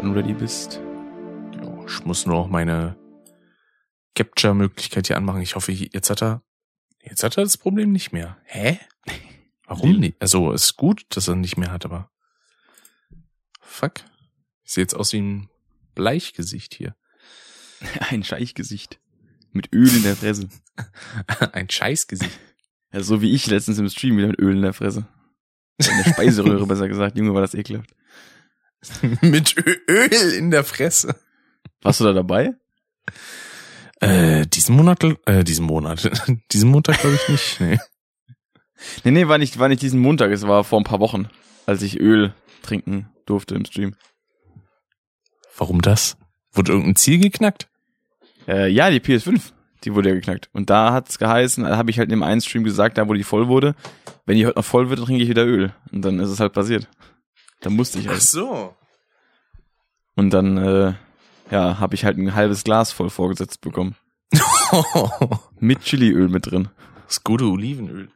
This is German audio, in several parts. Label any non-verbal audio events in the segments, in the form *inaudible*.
Setup and ready bist. Ja, ich muss nur noch meine Capture-Möglichkeit hier anmachen. Ich hoffe, jetzt hat er, jetzt hat er das Problem nicht mehr. Hä? *laughs* Warum nicht? Also, ist gut, dass er nicht mehr hat, aber fuck. Ich sehe jetzt aus wie ein Bleichgesicht hier. *laughs* Ein Scheichgesicht. Mit Öl in der Fresse. *laughs* ein Scheißgesicht. Ja, so wie ich letztens im Stream wieder mit Öl in der Fresse. In der Speiseröhre besser gesagt. Junge, war das ekelhaft. *laughs* mit Öl in der Fresse. Warst du da dabei? Äh, diesen Monat, äh, diesen Monat, *laughs* diesen Montag glaube ich nicht. Nee. *laughs* nee, nee, war nicht, war nicht diesen Montag, es war vor ein paar Wochen, als ich Öl trinken durfte im Stream. Warum das? Wurde irgendein Ziel geknackt? Äh, ja, die PS5, die wurde ja geknackt. Und da hat's geheißen, da habe ich halt in dem einen Stream gesagt, da wo die voll wurde, wenn die heute noch voll wird, dann trinke ich wieder Öl. Und dann ist es halt passiert. Da musste ich halt. Ach so. Und dann, äh, ja, habe ich halt ein halbes Glas voll vorgesetzt bekommen. *laughs* mit Chiliöl mit drin. Das gute Olivenöl.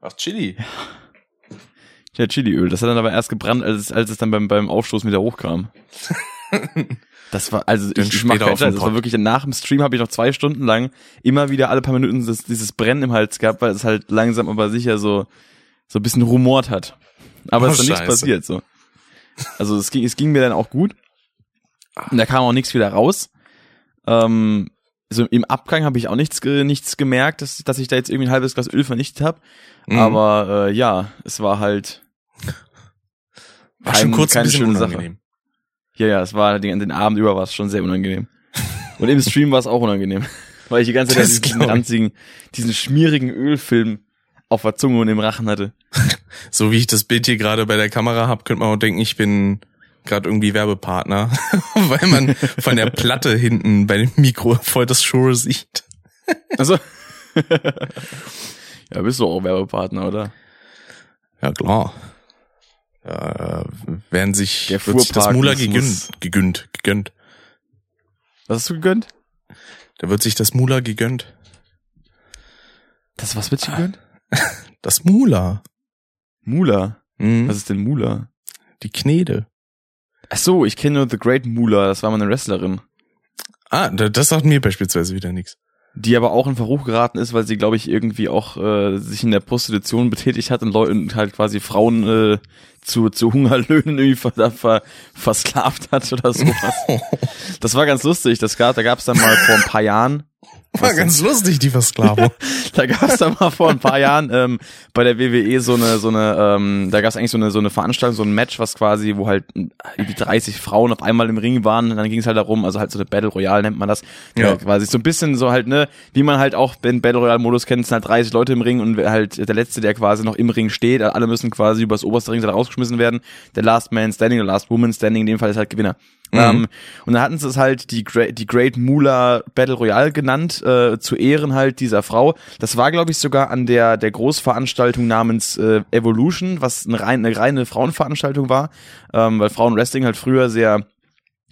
Ach, Chili. Ja, Chiliöl. Das hat dann aber erst gebrannt, als es, als es dann beim, beim Aufstoßen wieder hochkam. *laughs* Das war, also ich, ich mach keinen Scheiß, das war wirklich, nach dem Stream habe ich noch zwei Stunden lang immer wieder alle paar Minuten das, dieses Brennen im Hals gehabt, weil es halt langsam aber sicher so, so ein bisschen rumort hat. Aber oh, es ist dann nichts passiert, so. Also es ging, es ging mir dann auch gut. Und da kam auch nichts wieder raus. Ähm, so im Abgang habe ich auch nichts, nichts gemerkt, dass, dass ich da jetzt irgendwie ein halbes Glas Öl vernichtet habe. Mhm. Aber äh, ja, es war halt war kein, schon kurz keine ein bisschen unangenehm. Sache. Ja, ja, es war den, den Abend über war es schon sehr unangenehm. Und im Stream war es auch unangenehm, *laughs* weil ich die ganze Zeit diesen ranzigen, diesen schmierigen Ölfilm auf der Zunge und im Rachen hatte. *laughs* So wie ich das Bild hier gerade bei der Kamera hab, könnte man auch denken, ich bin gerade irgendwie Werbepartner, *laughs* weil man von der Platte hinten bei dem Mikro voll das Shure sieht. Also *laughs* ja, bist du auch Werbepartner, oder? Ja, klar. Ja, werden sich, der wird sich das Mula gegönnt, gegönnt, gegönnt. Was hast du gegönnt? Da wird sich das Mula gegönnt. Das was wird sich gegönnt? *laughs* Das Mula. Mula? Mhm. Was ist denn Mula? Die Knede. Ach so, ich kenne nur The Great Mula, das war mal eine Wrestlerin. Ah, das sagt mir beispielsweise wieder nichts. Die aber auch in Verruch geraten ist, weil sie, glaube ich, irgendwie auch äh, sich in der Prostitution betätigt hat und Leute halt quasi Frauen äh, zu, zu Hungerlöhnen irgendwie ver, ver, versklavt hat oder sowas. *laughs* das war ganz lustig. Das gab, da gab es dann mal vor ein paar Jahren war ganz lustig, die Versklavung. *laughs* da gab es da mal vor ein paar Jahren ähm, bei der WWE so eine, so eine, ähm, da gab es eigentlich so eine, so eine Veranstaltung, so ein Match, was quasi, wo halt irgendwie 30 Frauen auf einmal im Ring waren und dann ging es halt darum, also halt so eine Battle Royale nennt man das, ja. quasi so ein bisschen so halt, ne, wie man halt auch den Battle Royale Modus kennt, sind halt 30 Leute im Ring und halt der Letzte, der quasi noch im Ring steht, alle müssen quasi übers oberste Ring rausgeschmissen werden, der Last Man Standing, der Last Woman Standing, in dem Fall ist halt Gewinner. Mhm. Ähm, und da hatten sie es halt die, Great, die Great Moolah Battle Royale genannt, äh, zu Ehren halt dieser Frau. Das war, glaube ich, sogar an der, der Großveranstaltung namens äh, Evolution, was eine, rein, eine reine Frauenveranstaltung war, ähm, weil Frauenwrestling halt früher sehr,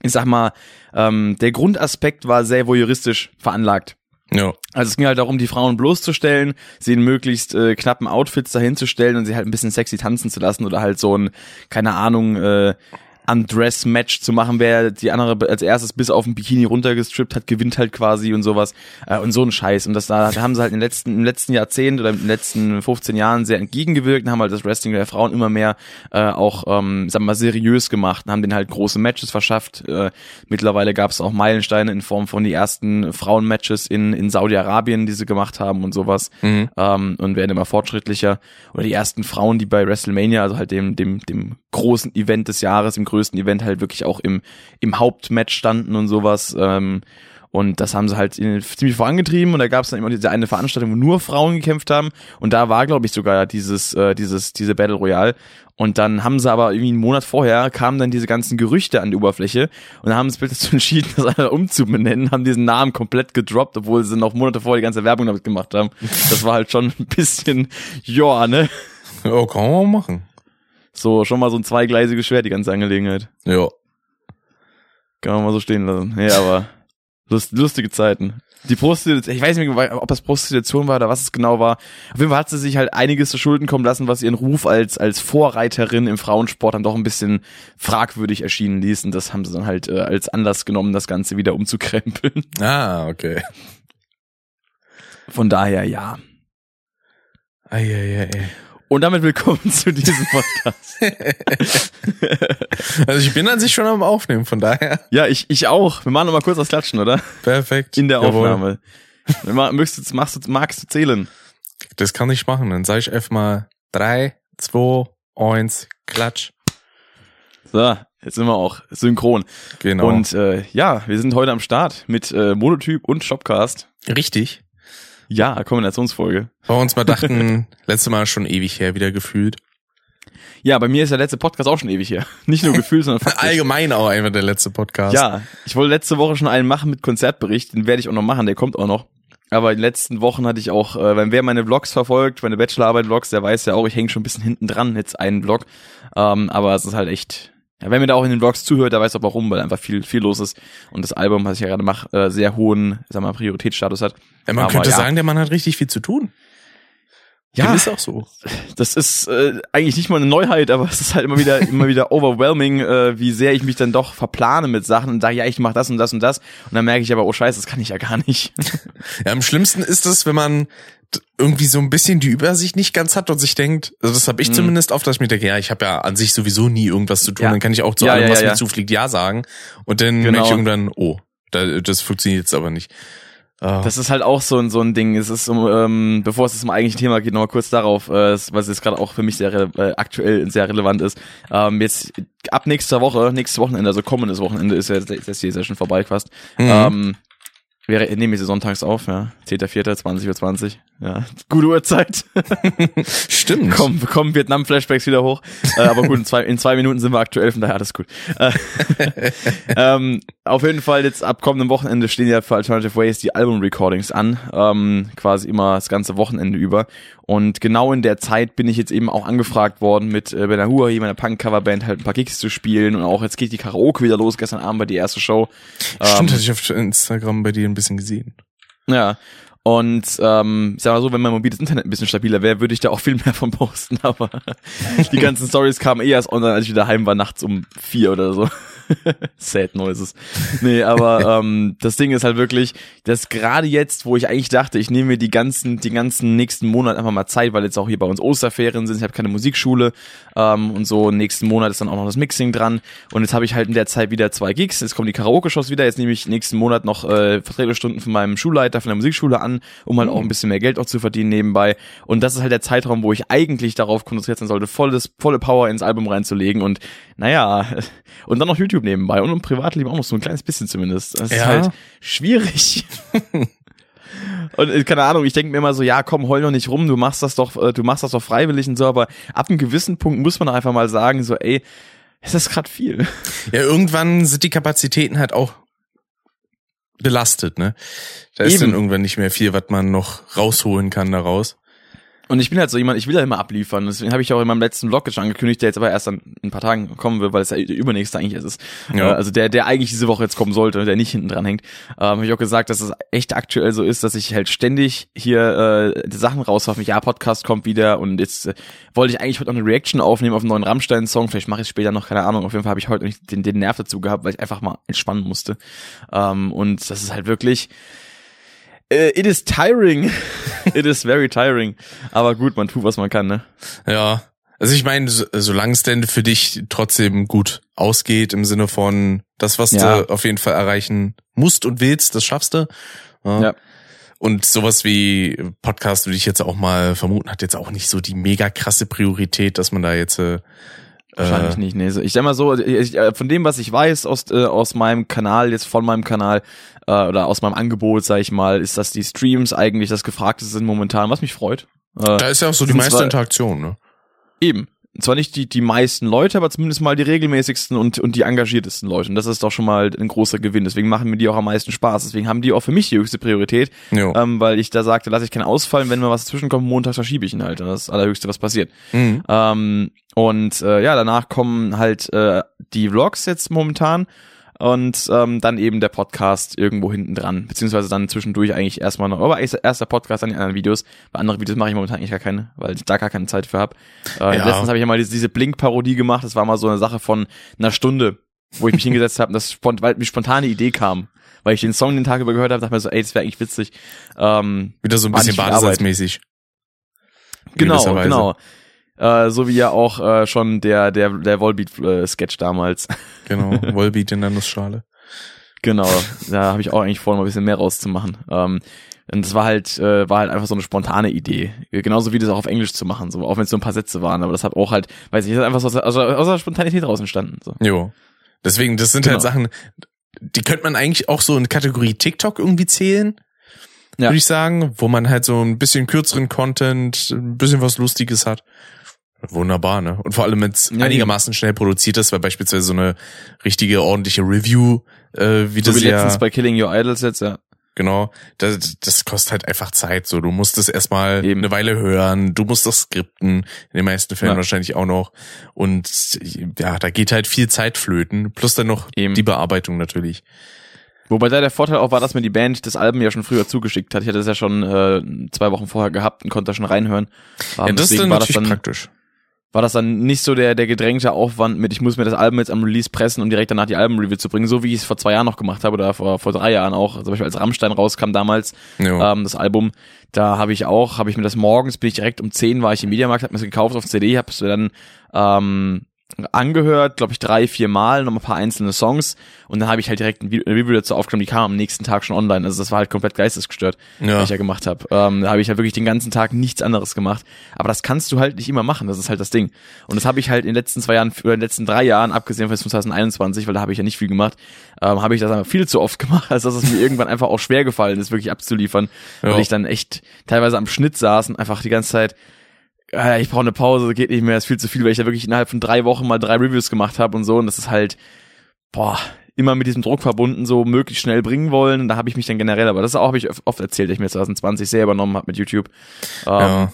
ich sag mal, ähm, der Grundaspekt war sehr voyeuristisch veranlagt. Ja. Also es ging halt darum, die Frauen bloßzustellen, sie in möglichst äh, knappen Outfits dahinzustellen und sie halt ein bisschen sexy tanzen zu lassen oder halt so ein, keine Ahnung, äh, Undress-Match zu machen, wer die andere als erstes bis auf ein Bikini runtergestrippt hat, gewinnt halt quasi und sowas. Äh, und so ein Scheiß. Und das da, da haben sie halt im letzten, im letzten Jahrzehnt oder in den letzten 15 Jahren sehr entgegengewirkt und haben halt das Wrestling der Frauen immer mehr äh, auch, ähm, sagen wir mal, seriös gemacht und haben denen halt große Matches verschafft. Äh, mittlerweile gab es auch Meilensteine in Form von die ersten Frauen-Matches in, in Saudi-Arabien, die sie gemacht haben und sowas. Mhm. Ähm, und werden immer fortschrittlicher. Oder die ersten Frauen, die bei WrestleMania, also halt dem, dem, dem großen Event des Jahres, im größten Event halt wirklich auch im, im Hauptmatch standen und sowas. Ähm, und das haben sie halt ziemlich vorangetrieben und da gab es dann immer diese eine Veranstaltung, wo nur Frauen gekämpft haben und da war, glaube ich, sogar dieses, äh, dieses, diese Battle Royale. Und dann haben sie aber irgendwie einen Monat vorher kamen dann diese ganzen Gerüchte an die Oberfläche und haben sie dazu entschieden, *laughs* das einfach umzubenennen, haben diesen Namen komplett gedroppt, obwohl sie noch Monate vorher die ganze Werbung damit gemacht haben. Das war halt schon ein bisschen, ja, ne? Ja, kann man machen. So, schon mal so ein zweigleisiges Schwert, die ganze Angelegenheit. Ja. Kann man mal so stehen lassen. Ja, aber *laughs* lust, lustige Zeiten. die Prostitution, ich weiß nicht mehr, ob das Prostitution war oder was es genau war. Auf jeden Fall hat sie sich halt einiges zu Schulden kommen lassen, was ihren Ruf als, als Vorreiterin im Frauensport dann doch ein bisschen fragwürdig erschienen ließ. Und das haben sie dann halt äh, als Anlass genommen, das Ganze wieder umzukrempeln. *laughs* Ah, okay. Von daher, ja. Eieiei. Und damit willkommen *laughs* zu diesem Podcast. *laughs* Also ich bin an sich schon am Aufnehmen, von daher. ja, ich, ich auch. Wir machen noch mal kurz das Klatschen, oder? Perfekt. In der Jawohl. Aufnahme. Möchtest, du- machst du, magst du zählen? Das kann ich machen. Dann sage ich einfach mal drei, zwei, eins, klatsch. So, jetzt sind wir auch synchron. Genau. Und äh, ja, wir sind heute am Start mit äh, Monotyp und Shopcast. richtig. Ja, Kombinationsfolge. Wir uns mal dachten, *laughs* letzte Mal schon ewig her wieder gefühlt. Ja, bei mir ist der letzte Podcast auch schon ewig her. *laughs* Nicht nur gefühlt, sondern faktisch. Allgemein auch einfach der letzte Podcast. Ja, ich wollte letzte Woche schon einen machen mit Konzertbericht, den werde ich auch noch machen, der kommt auch noch. Aber in den letzten Wochen hatte ich auch, äh, wenn wer meine Vlogs verfolgt, meine Bachelorarbeit-Vlogs, der weiß ja auch, ich hänge schon ein bisschen hinten dran, jetzt einen Vlog. Ähm, aber es ist halt echt, ja, wer mir da auch in den Vlogs zuhört, der weiß auch warum, weil einfach viel, viel los ist. Und das Album, was ich ja gerade mache, äh, sehr hohen, sag mal, Prioritätsstatus hat. Ja, man Aber könnte ja. sagen, der Mann hat richtig viel zu tun. Ja. Dem ist auch so. Das ist äh, eigentlich nicht mal eine Neuheit, aber es ist halt immer wieder *laughs* immer wieder overwhelming, äh, wie sehr ich mich dann doch verplane mit Sachen und sage, ja, ich mache das und das und das. Und dann merke ich aber, oh scheiße, das kann ich ja gar nicht. *laughs* Ja, am schlimmsten ist es, wenn man irgendwie so ein bisschen die Übersicht nicht ganz hat und sich denkt, also das habe ich Mhm. zumindest oft, dass ich mir denke, ja, ich habe ja an sich sowieso nie irgendwas zu tun, Ja. dann kann ich auch zu Ja, allem, ja, was ja, mir ja. zufliegt, ja sagen. Und dann Genau. merke ich irgendwann, oh, da, das funktioniert jetzt aber nicht. Ah. Das ist halt auch so ein so ein Ding. Es ist, um, ähm, bevor es zum eigentlichen Thema geht, nochmal kurz darauf, äh, es- was jetzt gerade auch für mich sehr äh, aktuell sehr relevant ist. Ähm, jetzt ab nächster Woche, nächstes Wochenende, also kommendes Wochenende ist ja jetzt die Session vorbei fast. Mhm. Ähm, wir re- nehmen wir sie sonntags auf, ja. 10.4., 20.20 Uhr. Ja, *laughs* gute Uhrzeit. *laughs* Stimmt. kommen, kommen Vietnam-Flashbacks wieder hoch. Äh, aber gut, in zwei, in zwei Minuten sind wir aktuell, von daher alles gut. Äh, *laughs* ähm, auf jeden Fall jetzt ab kommendem Wochenende stehen ja für Alternative Ways die Album-Recordings an. Ähm, quasi immer das ganze Wochenende über. Und genau in der Zeit bin ich jetzt eben auch angefragt worden, mit äh, Ben Ahua, meiner Punk-Coverband, halt ein paar Gigs zu spielen. Und auch jetzt geht die Karaoke wieder los. Gestern Abend war die erste Show. Stimmt, Ähm, hatte ich auf Instagram bei dir ein bisschen gesehen. ja. Und ähm, sag mal so, wenn mein mobiles Internet ein bisschen stabiler wäre, würde ich da auch viel mehr von posten. *laughs* Aber die ganzen Stories kamen eh erst online, als ich wieder heim war, nachts um vier oder so. *laughs* Sad Noises. Nee, aber *laughs* ähm, das Ding ist halt wirklich, dass gerade jetzt, wo ich eigentlich dachte, ich nehme mir die ganzen, die ganzen nächsten Monate einfach mal Zeit, weil jetzt auch hier bei uns Osterferien sind, ich habe keine Musikschule ähm, und so, nächsten Monat ist dann auch noch das Mixing dran. Und jetzt habe ich halt in der Zeit wieder zwei Gigs, jetzt kommen die Karaoke-Shows wieder, jetzt nehme ich nächsten Monat noch äh, Vertretungsstunden von meinem Schulleiter von der Musikschule an, um halt auch ein bisschen mehr Geld auch zu verdienen nebenbei. Und das ist halt der Zeitraum, wo ich eigentlich darauf konzentriert sein sollte, volles, volle Power ins Album reinzulegen. Und naja, *laughs* und dann noch YouTube nebenbei und im Privatleben auch noch so ein kleines bisschen zumindest. Das ist Ja. halt schwierig. *laughs* Und äh, keine Ahnung, ich denke mir immer so, ja, komm, heul doch nicht rum, du machst das doch, äh, du machst das doch freiwillig und so, aber ab einem gewissen Punkt muss man einfach mal sagen, so, ey, es ist gerade viel. *laughs* Ja, irgendwann sind die Kapazitäten halt auch belastet, ne? Da ist Eben. dann irgendwann nicht mehr viel, was man noch rausholen kann daraus. Und ich bin halt so jemand, ich will ja immer abliefern. Deswegen habe ich auch in meinem letzten Vlog schon angekündigt, der jetzt aber erst dann in ein paar Tagen kommen wird, weil es ja der übernächste eigentlich ist. Ja. Äh, Also der, der eigentlich diese Woche jetzt kommen sollte, der nicht hinten dran hängt. Ähm, habe ich auch gesagt, dass es echt aktuell so ist, dass ich halt ständig hier äh, Sachen rauswerfe. Ja, Podcast kommt wieder und jetzt äh, wollte ich eigentlich heute noch eine Reaction aufnehmen auf einen neuen Rammstein-Song. Vielleicht mache ich es später noch, keine Ahnung. Auf jeden Fall habe ich heute nicht den, den Nerv dazu gehabt, weil ich einfach mal entspannen musste. Ähm, und das ist halt wirklich it is tiring. *laughs* it is very tiring. Aber gut, man tut, was man kann, ne? Ja. Also ich meine, so, solange es denn für dich trotzdem gut ausgeht, im Sinne von das, was Ja. du auf jeden Fall erreichen musst und willst, das schaffst du. Ja. Und sowas wie Podcast würde ich jetzt auch mal vermuten, hat jetzt auch nicht so die mega krasse Priorität, dass man da jetzt äh, Wahrscheinlich äh, nicht, nee. So, Ich sag mal so, ich, äh, von dem, was ich weiß aus, äh, aus meinem Kanal, jetzt von meinem Kanal, äh, oder aus meinem Angebot, sag ich mal, ist, dass die Streams eigentlich das Gefragteste sind momentan, was mich freut. Äh, Da ist ja auch so die meiste Interaktion, ne? Eben. Zwar nicht die, die meisten Leute, aber zumindest mal die regelmäßigsten und, und die engagiertesten Leute. Und das ist doch schon mal ein großer Gewinn. Deswegen machen mir die auch am meisten Spaß. Deswegen haben die auch für mich die höchste Priorität. Jo. Ähm, weil ich da sagte, lasse ich keinen ausfallen, wenn mir was dazwischenkommt, montags verschiebe ich ihn halt. Das ist das Allerhöchste, was passiert. Mhm. Ähm, und äh, ja, danach kommen halt äh, die Vlogs jetzt momentan. Und ähm, dann eben der Podcast irgendwo hinten dran, beziehungsweise dann zwischendurch eigentlich erstmal noch, aber erst der Podcast, dann die anderen Videos. Bei anderen Videos mache ich momentan eigentlich gar keine, weil ich da gar keine Zeit für habe. Äh, Ja. Letztens habe ich ja mal diese, Blink-Parodie gemacht, das war mal so eine Sache von einer Stunde, wo ich mich *laughs* hingesetzt habe und das weil mir spontane Idee kam. Weil ich den Song den Tag über gehört habe, dachte mir so, ey, das wäre eigentlich witzig. Ähm, Wieder so ein bisschen badesalzmäßig. Genau, genau. Äh, so wie ja auch äh, schon der der der Volbeat-Sketch damals. Genau, *laughs* Volbeat in der Nussschale. genau, da habe ich auch eigentlich vor, noch ein bisschen mehr rauszumachen. Ähm, und das war halt äh, war halt einfach so eine spontane Idee, genauso wie das auch auf Englisch zu machen, so auch wenn es so ein paar Sätze waren. Aber das hat auch halt, weiß ich, das ist einfach so aus, aus, aus der Spontanität raus entstanden. So. Jo. Deswegen, das sind Genau. halt Sachen, die könnte man eigentlich auch so in Kategorie TikTok irgendwie zählen. Ja. Würde ich sagen, wo man halt so ein bisschen kürzeren Content, ein bisschen was Lustiges hat. Wunderbar, ne? Und vor allem, wenn es Ja, einigermaßen schnell produziert ist, weil beispielsweise so eine richtige, ordentliche Review, äh, wie So das wie ja, letztens bei Killing Your Idols jetzt, ja. genau, das, das kostet halt einfach Zeit. So, du musst es erstmal Eben. eine Weile hören, du musst das skripten, in den meisten Fällen Ja. wahrscheinlich auch noch. Und ja, da geht halt viel Zeit flöten, plus dann noch Eben. die Bearbeitung natürlich. Wobei da der Vorteil auch war, dass mir die Band das Album ja schon früher zugeschickt hat. Ich hatte das ja schon äh, zwei Wochen vorher gehabt und konnte da schon reinhören. Ähm, Ja, das ist deswegen dann war das natürlich dann praktisch. War das dann nicht so der, der gedrängte Aufwand mit, ich muss mir das Album jetzt am Release pressen, um direkt danach die Album-Review zu bringen, so wie ich es vor zwei Jahren noch gemacht habe oder vor, vor drei Jahren auch. Zum Beispiel als Rammstein rauskam damals, Ja. ähm, das Album, da habe ich auch, habe ich mir das morgens, bin ich direkt um 10 war ich im Mediamarkt, habe mir das gekauft auf CD, habe es dann ähm, angehört, glaube ich drei, vier Mal, noch ein paar einzelne Songs und dann habe ich halt direkt ein Vi- ein Review dazu aufgenommen, die kam am nächsten Tag schon online, also das war halt komplett geistesgestört ja. was ich ja gemacht habe. Ähm, da habe ich halt wirklich den ganzen Tag nichts anderes gemacht. Aber das kannst du halt nicht immer machen, das ist halt das Ding. Und das habe ich halt in den letzten zwei Jahren, oder in den letzten drei Jahren, abgesehen von 2021, weil da habe ich ja nicht viel gemacht, ähm, habe ich das einfach viel zu oft *laughs* gemacht, als dass es mir irgendwann einfach auch schwer gefallen ist, wirklich abzuliefern. Ja. Weil ich dann echt teilweise am Schnitt saß und einfach die ganze Zeit ich brauche eine Pause, geht nicht mehr, ist viel zu viel, weil ich da wirklich innerhalb von drei Wochen mal drei Reviews gemacht habe und so. Und das ist halt, boah, immer mit diesem Druck verbunden, so möglichst schnell bringen wollen. Und da habe ich mich dann generell, aber das auch habe ich oft erzählt, ich mir 2020 sehr übernommen habe mit YouTube. Ähm, ja.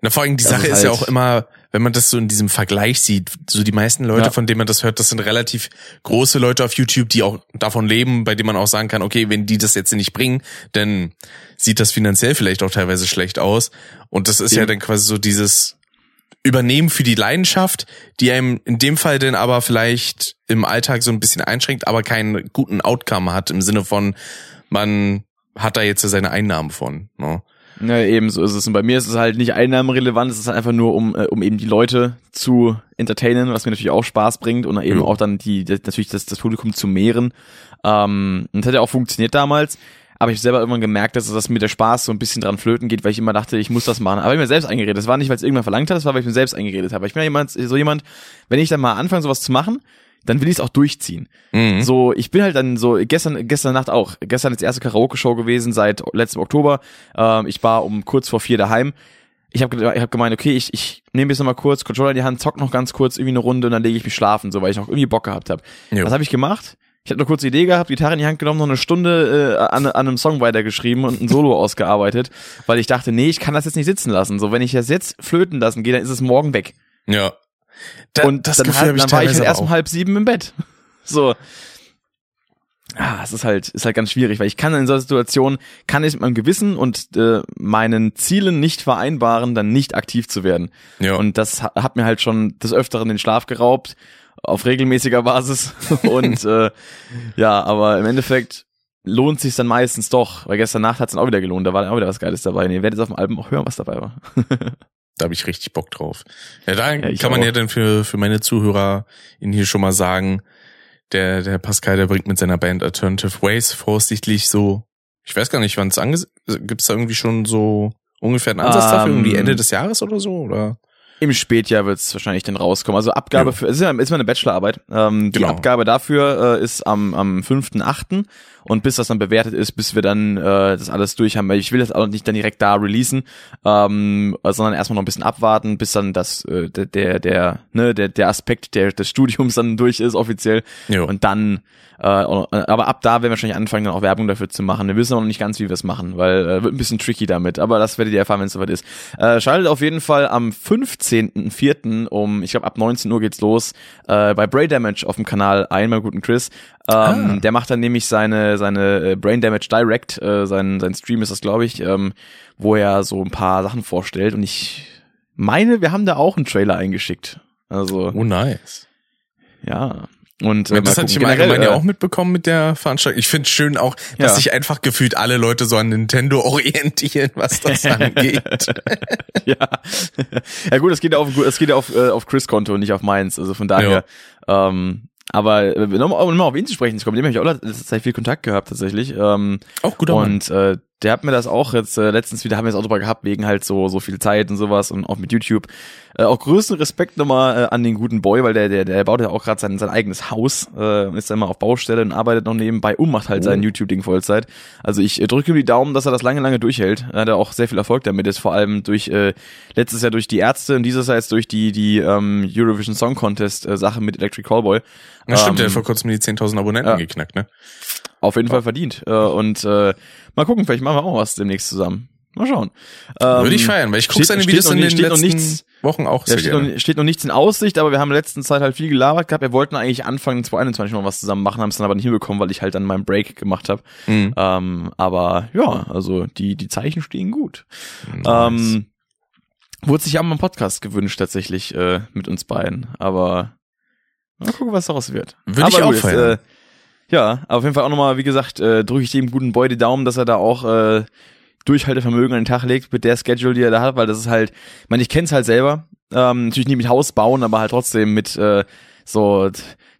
Na, vor allem die das Sache ist ist ja halt- auch immer, wenn man das so in diesem Vergleich sieht, so die meisten Leute, Ja. von denen man das hört, das sind relativ große Leute auf YouTube, die auch davon leben, bei denen man auch sagen kann, okay, wenn die das jetzt nicht bringen, dann sieht das finanziell vielleicht auch teilweise schlecht aus. Und das ist ja Eben. dann quasi so dieses Übernehmen für die Leidenschaft, die einem in dem Fall dann aber vielleicht im Alltag so ein bisschen einschränkt, aber keinen guten Outcome hat im Sinne von, man hat da jetzt seine Einnahmen von. Ne? Ja, eben so ist es. Und bei mir ist es halt nicht einnahmenrelevant, es ist halt einfach nur, um, äh, um eben die Leute zu entertainen, was mir natürlich auch Spaß bringt und eben Ja. auch dann die, das, natürlich das, das Publikum zu mehren. Ähm, und das hat ja auch funktioniert damals. Aber ich habe selber irgendwann gemerkt, dass das mir der Spaß so ein bisschen dran flöten geht, weil ich immer dachte, ich muss das machen. Aber ich mir selbst eingeredet. Das war nicht, weil es irgendwann verlangt hat, das war, weil ich mir selbst eingeredet habe. Ich bin ja jemand, so jemand, wenn ich dann mal anfange, sowas zu machen, dann will ich es auch durchziehen. Mhm. So, ich bin halt dann so, gestern, gestern Nacht auch, gestern ist die erste Karaoke-Show gewesen seit letztem Oktober. Ähm, ich war um kurz vor vier daheim. Ich habe ich hab gemeint, okay, ich, ich nehme jetzt noch mal kurz Controller in die Hand, zock noch ganz kurz irgendwie eine Runde und dann lege ich mich schlafen, so weil ich auch irgendwie Bock gehabt habe. Was habe ich gemacht? Ich habe eine kurze Idee gehabt, Gitarre in die Hand genommen, noch eine Stunde äh, an, an einem Song weitergeschrieben und ein Solo *laughs* ausgearbeitet, weil ich dachte, nee, ich kann das jetzt nicht sitzen lassen. So, wenn ich das jetzt flöten lassen gehe, dann ist es morgen weg. Ja. Da, und das dann, Gefühl halt, dann war ich halt erst um halb sieben im Bett. *laughs* So. Ah, es ist halt, ist halt ganz schwierig, weil ich kann in solchen Situationen, kann ich mit meinem Gewissen und äh, meinen Zielen nicht vereinbaren, dann nicht aktiv zu werden. Ja. Und das ha- hat mir halt schon des Öfteren den Schlaf geraubt, auf regelmäßiger Basis. *laughs* und äh, ja, aber im Endeffekt lohnt sich dann meistens doch, weil gestern Nacht hat es dann auch wieder gelohnt, da war dann auch wieder was Geiles dabei. Und ihr werdet auf dem Album auch hören, was dabei war. *laughs* Da habe ich richtig Bock drauf. Ja, da Ja, kann man auch. ja dann für, für meine Zuhörer Ihnen hier schon mal sagen, der, der Pascal, der bringt mit seiner Band Alternative Ways voraussichtlich so, ich weiß gar nicht, wann es anges... Gibt's da irgendwie schon so ungefähr einen Ansatz dafür? Ähm, Irgendwie Ende des Jahres oder so? Oder? Im Spätjahr wird es wahrscheinlich dann rauskommen. Also Abgabe Ja. für, es ist ja ist mal eine Bachelorarbeit. Ähm, Die Genau. Abgabe dafür äh, ist am, am 5.8. und bis das dann bewertet ist, bis wir dann äh, das alles durch haben, weil ich will das auch nicht dann direkt da releasen, ähm, sondern erstmal noch ein bisschen abwarten, bis dann das äh, der der der ne der der Aspekt der des Studiums *laughs* dann durch ist offiziell Jo. und dann äh, aber ab da werden wir wahrscheinlich anfangen, dann auch Werbung dafür zu machen. Wir wissen auch noch nicht ganz, wie wir es machen, weil äh, wird ein bisschen tricky damit. Aber das werdet ihr erfahren, wenn es soweit ist. Äh, schaltet auf jeden Fall am 14.04. um, ich glaube ab 19 Uhr geht's los, äh, bei Brain Damage auf dem Kanal ein, meinem guten Chris. Ähm, Ah. Der macht dann nämlich seine, seine äh, Brain Damage Direct, äh, sein, sein Stream ist das, glaube ich, ähm, wo er so ein paar Sachen vorstellt und ich meine, wir haben da auch einen Trailer eingeschickt. Also, Oh, nice. ja. Und Ja, äh, das hatte ich im. Allgemeinen ja äh, auch mitbekommen mit der Veranstaltung. Ich finde schön auch, dass Ja. sich einfach gefühlt alle Leute so an Nintendo *laughs* orientieren, was das *laughs* angeht. *laughs* ja. ja gut, es geht ja auf, es geht ja auf, äh, auf Chris Konto und nicht auf meins. Also von daher. Ähm, aber äh, nochmal um auf ihn zu sprechen zu kommen, mit dem habe ich auch letzte Zeit viel Kontakt gehabt tatsächlich. Ähm, Auch guter Mann. und äh, der hat mir das auch jetzt äh, letztens wieder, haben wir es auch drüber gehabt, wegen halt so so viel Zeit und sowas und auch mit YouTube. Äh, auch größten Respekt nochmal äh, an den guten Boy, weil der der der baut ja auch gerade sein sein eigenes Haus äh, und ist dann mal auf Baustelle und arbeitet noch nebenbei und macht halt Oh. sein YouTube Ding Vollzeit. Also ich äh, drücke ihm die Daumen, dass er das lange lange durchhält. Er hat auch sehr viel Erfolg damit, ist vor allem durch äh, letztes Jahr durch die Ärzte und dieses Jahr jetzt durch die die ähm, Eurovision Song Contest äh, Sache mit Electric Callboy. Na stimmt, der ähm, hat vor kurzem die 10.000 Abonnenten ja. geknackt, ne? Auf jeden Fall verdient. Äh, und äh, mal gucken, vielleicht machen wir auch was demnächst zusammen. Mal schauen. Ähm, Würde ich feiern, weil ich gucke steht- seine steht Videos noch in den steht noch letzten nichts- Wochen auch Ja, sehr steht, noch, gerne. ni- steht noch nichts in Aussicht, aber wir haben in der letzten Zeit halt viel gelabert gehabt. Wir wollten eigentlich Anfang 2021 mal was zusammen machen, haben es dann aber nicht hinbekommen, weil ich halt dann meinen Break gemacht habe. Mhm. Ähm, aber ja, also die, die Zeichen stehen gut. Nice. Ähm, wurde sich auch mal ein Podcast gewünscht tatsächlich äh, mit uns beiden, aber mal gucken, was daraus wird. Würde aber ich auch gut, feiern. Äh, ja, auf jeden Fall auch nochmal, wie gesagt, äh, drücke ich dem guten Boy die Daumen, dass er da auch äh, Durchhaltevermögen an den Tag legt mit der Schedule, die er da hat, weil das ist halt, ich meine, ich kenne es halt selber, ähm, natürlich nicht mit Haus bauen, aber halt trotzdem mit äh, so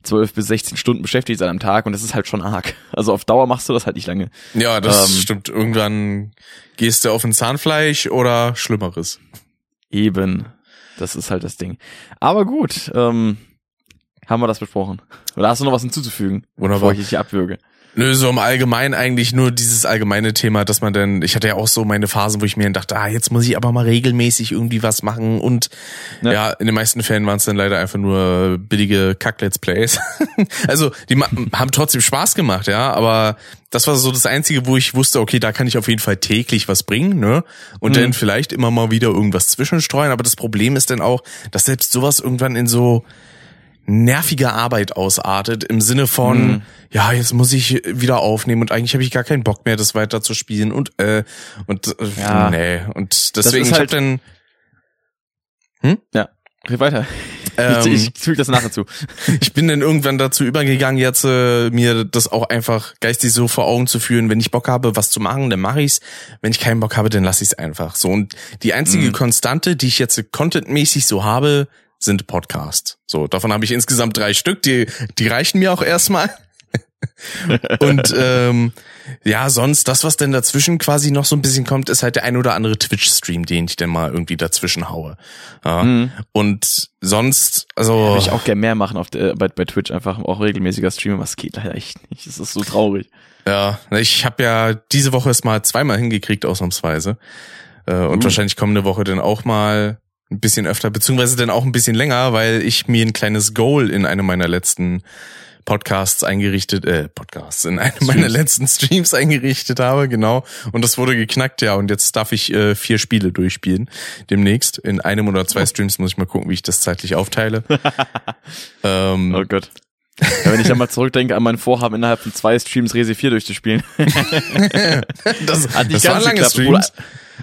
12 bis 16 Stunden beschäftigt sein am Tag und das ist halt schon arg. *laughs* Also auf Dauer machst du das halt nicht lange. Ja, das ähm, stimmt. Irgendwann gehst du auf ein Zahnfleisch oder Schlimmeres. Eben. Das ist halt das Ding. Aber gut, ähm, haben wir das besprochen. Oder hast du noch was hinzuzufügen, Wunderbar. bevor ich dich abwürge? Nö, so im Allgemeinen eigentlich nur dieses allgemeine Thema, dass man dann, ich hatte ja auch so meine Phasen, wo ich mir dann dachte, ah, jetzt muss ich aber mal regelmäßig irgendwie was machen und ja, Ja. in den meisten Fällen waren es dann leider einfach nur billige Kack-Let's Plays. *laughs* also, die haben trotzdem Spaß gemacht, ja, aber das war so das Einzige, wo ich wusste, okay, da kann ich auf jeden Fall täglich was bringen, ne? Und Mhm. dann vielleicht immer mal wieder irgendwas zwischenstreuen, aber das Problem ist dann auch, dass selbst sowas irgendwann in so nervige Arbeit ausartet im Sinne von Mhm. ja jetzt muss ich wieder aufnehmen und eigentlich habe ich gar keinen Bock mehr das weiter zu spielen und äh und äh, Ja. nee und deswegen ist halt- dann Ja, red weiter. ähm, ich ich füge das nachher zu. *laughs* ich bin dann irgendwann dazu übergegangen, jetzt äh, mir das auch einfach geistig so vor Augen zu führen. Wenn ich Bock habe, was zu machen, dann mache ich's. Wenn ich keinen Bock habe, dann lasse ich's einfach. So und die einzige Mhm. Konstante, die ich jetzt contentmäßig so habe, sind Podcasts. So davon habe ich insgesamt drei Stück. Die die reichen mir auch erstmal. *laughs* und ähm, ja, sonst das, was denn dazwischen quasi noch so ein bisschen kommt, ist halt der ein oder andere Twitch-Stream, den ich dann mal irgendwie dazwischen haue. Ja. Mhm. Und sonst, also Würde ich auch gerne mehr machen auf der, bei, bei Twitch, einfach auch regelmäßiger streamen, was geht leider echt nicht. Das ist so traurig. Ja, ich habe ja diese Woche es mal zweimal hingekriegt, ausnahmsweise. Äh, und Uh. wahrscheinlich kommende Woche dann auch mal ein bisschen öfter, beziehungsweise dann auch ein bisschen länger, weil ich mir ein kleines Goal in einem meiner letzten Podcasts eingerichtet, äh, Podcasts, in einem meiner Streams. letzten Streams eingerichtet habe, genau. Und das wurde geknackt, ja. Und jetzt darf ich äh, vier Spiele durchspielen demnächst. In einem oder zwei Streams muss ich mal gucken, wie ich das zeitlich aufteile. *laughs* ähm, Oh Gott. Ja, wenn ich dann mal zurückdenke an mein Vorhaben, innerhalb von zwei Streams Resi 4 durchzuspielen. *laughs* das, Hat nicht das waren ganz lange geklappt, Streams.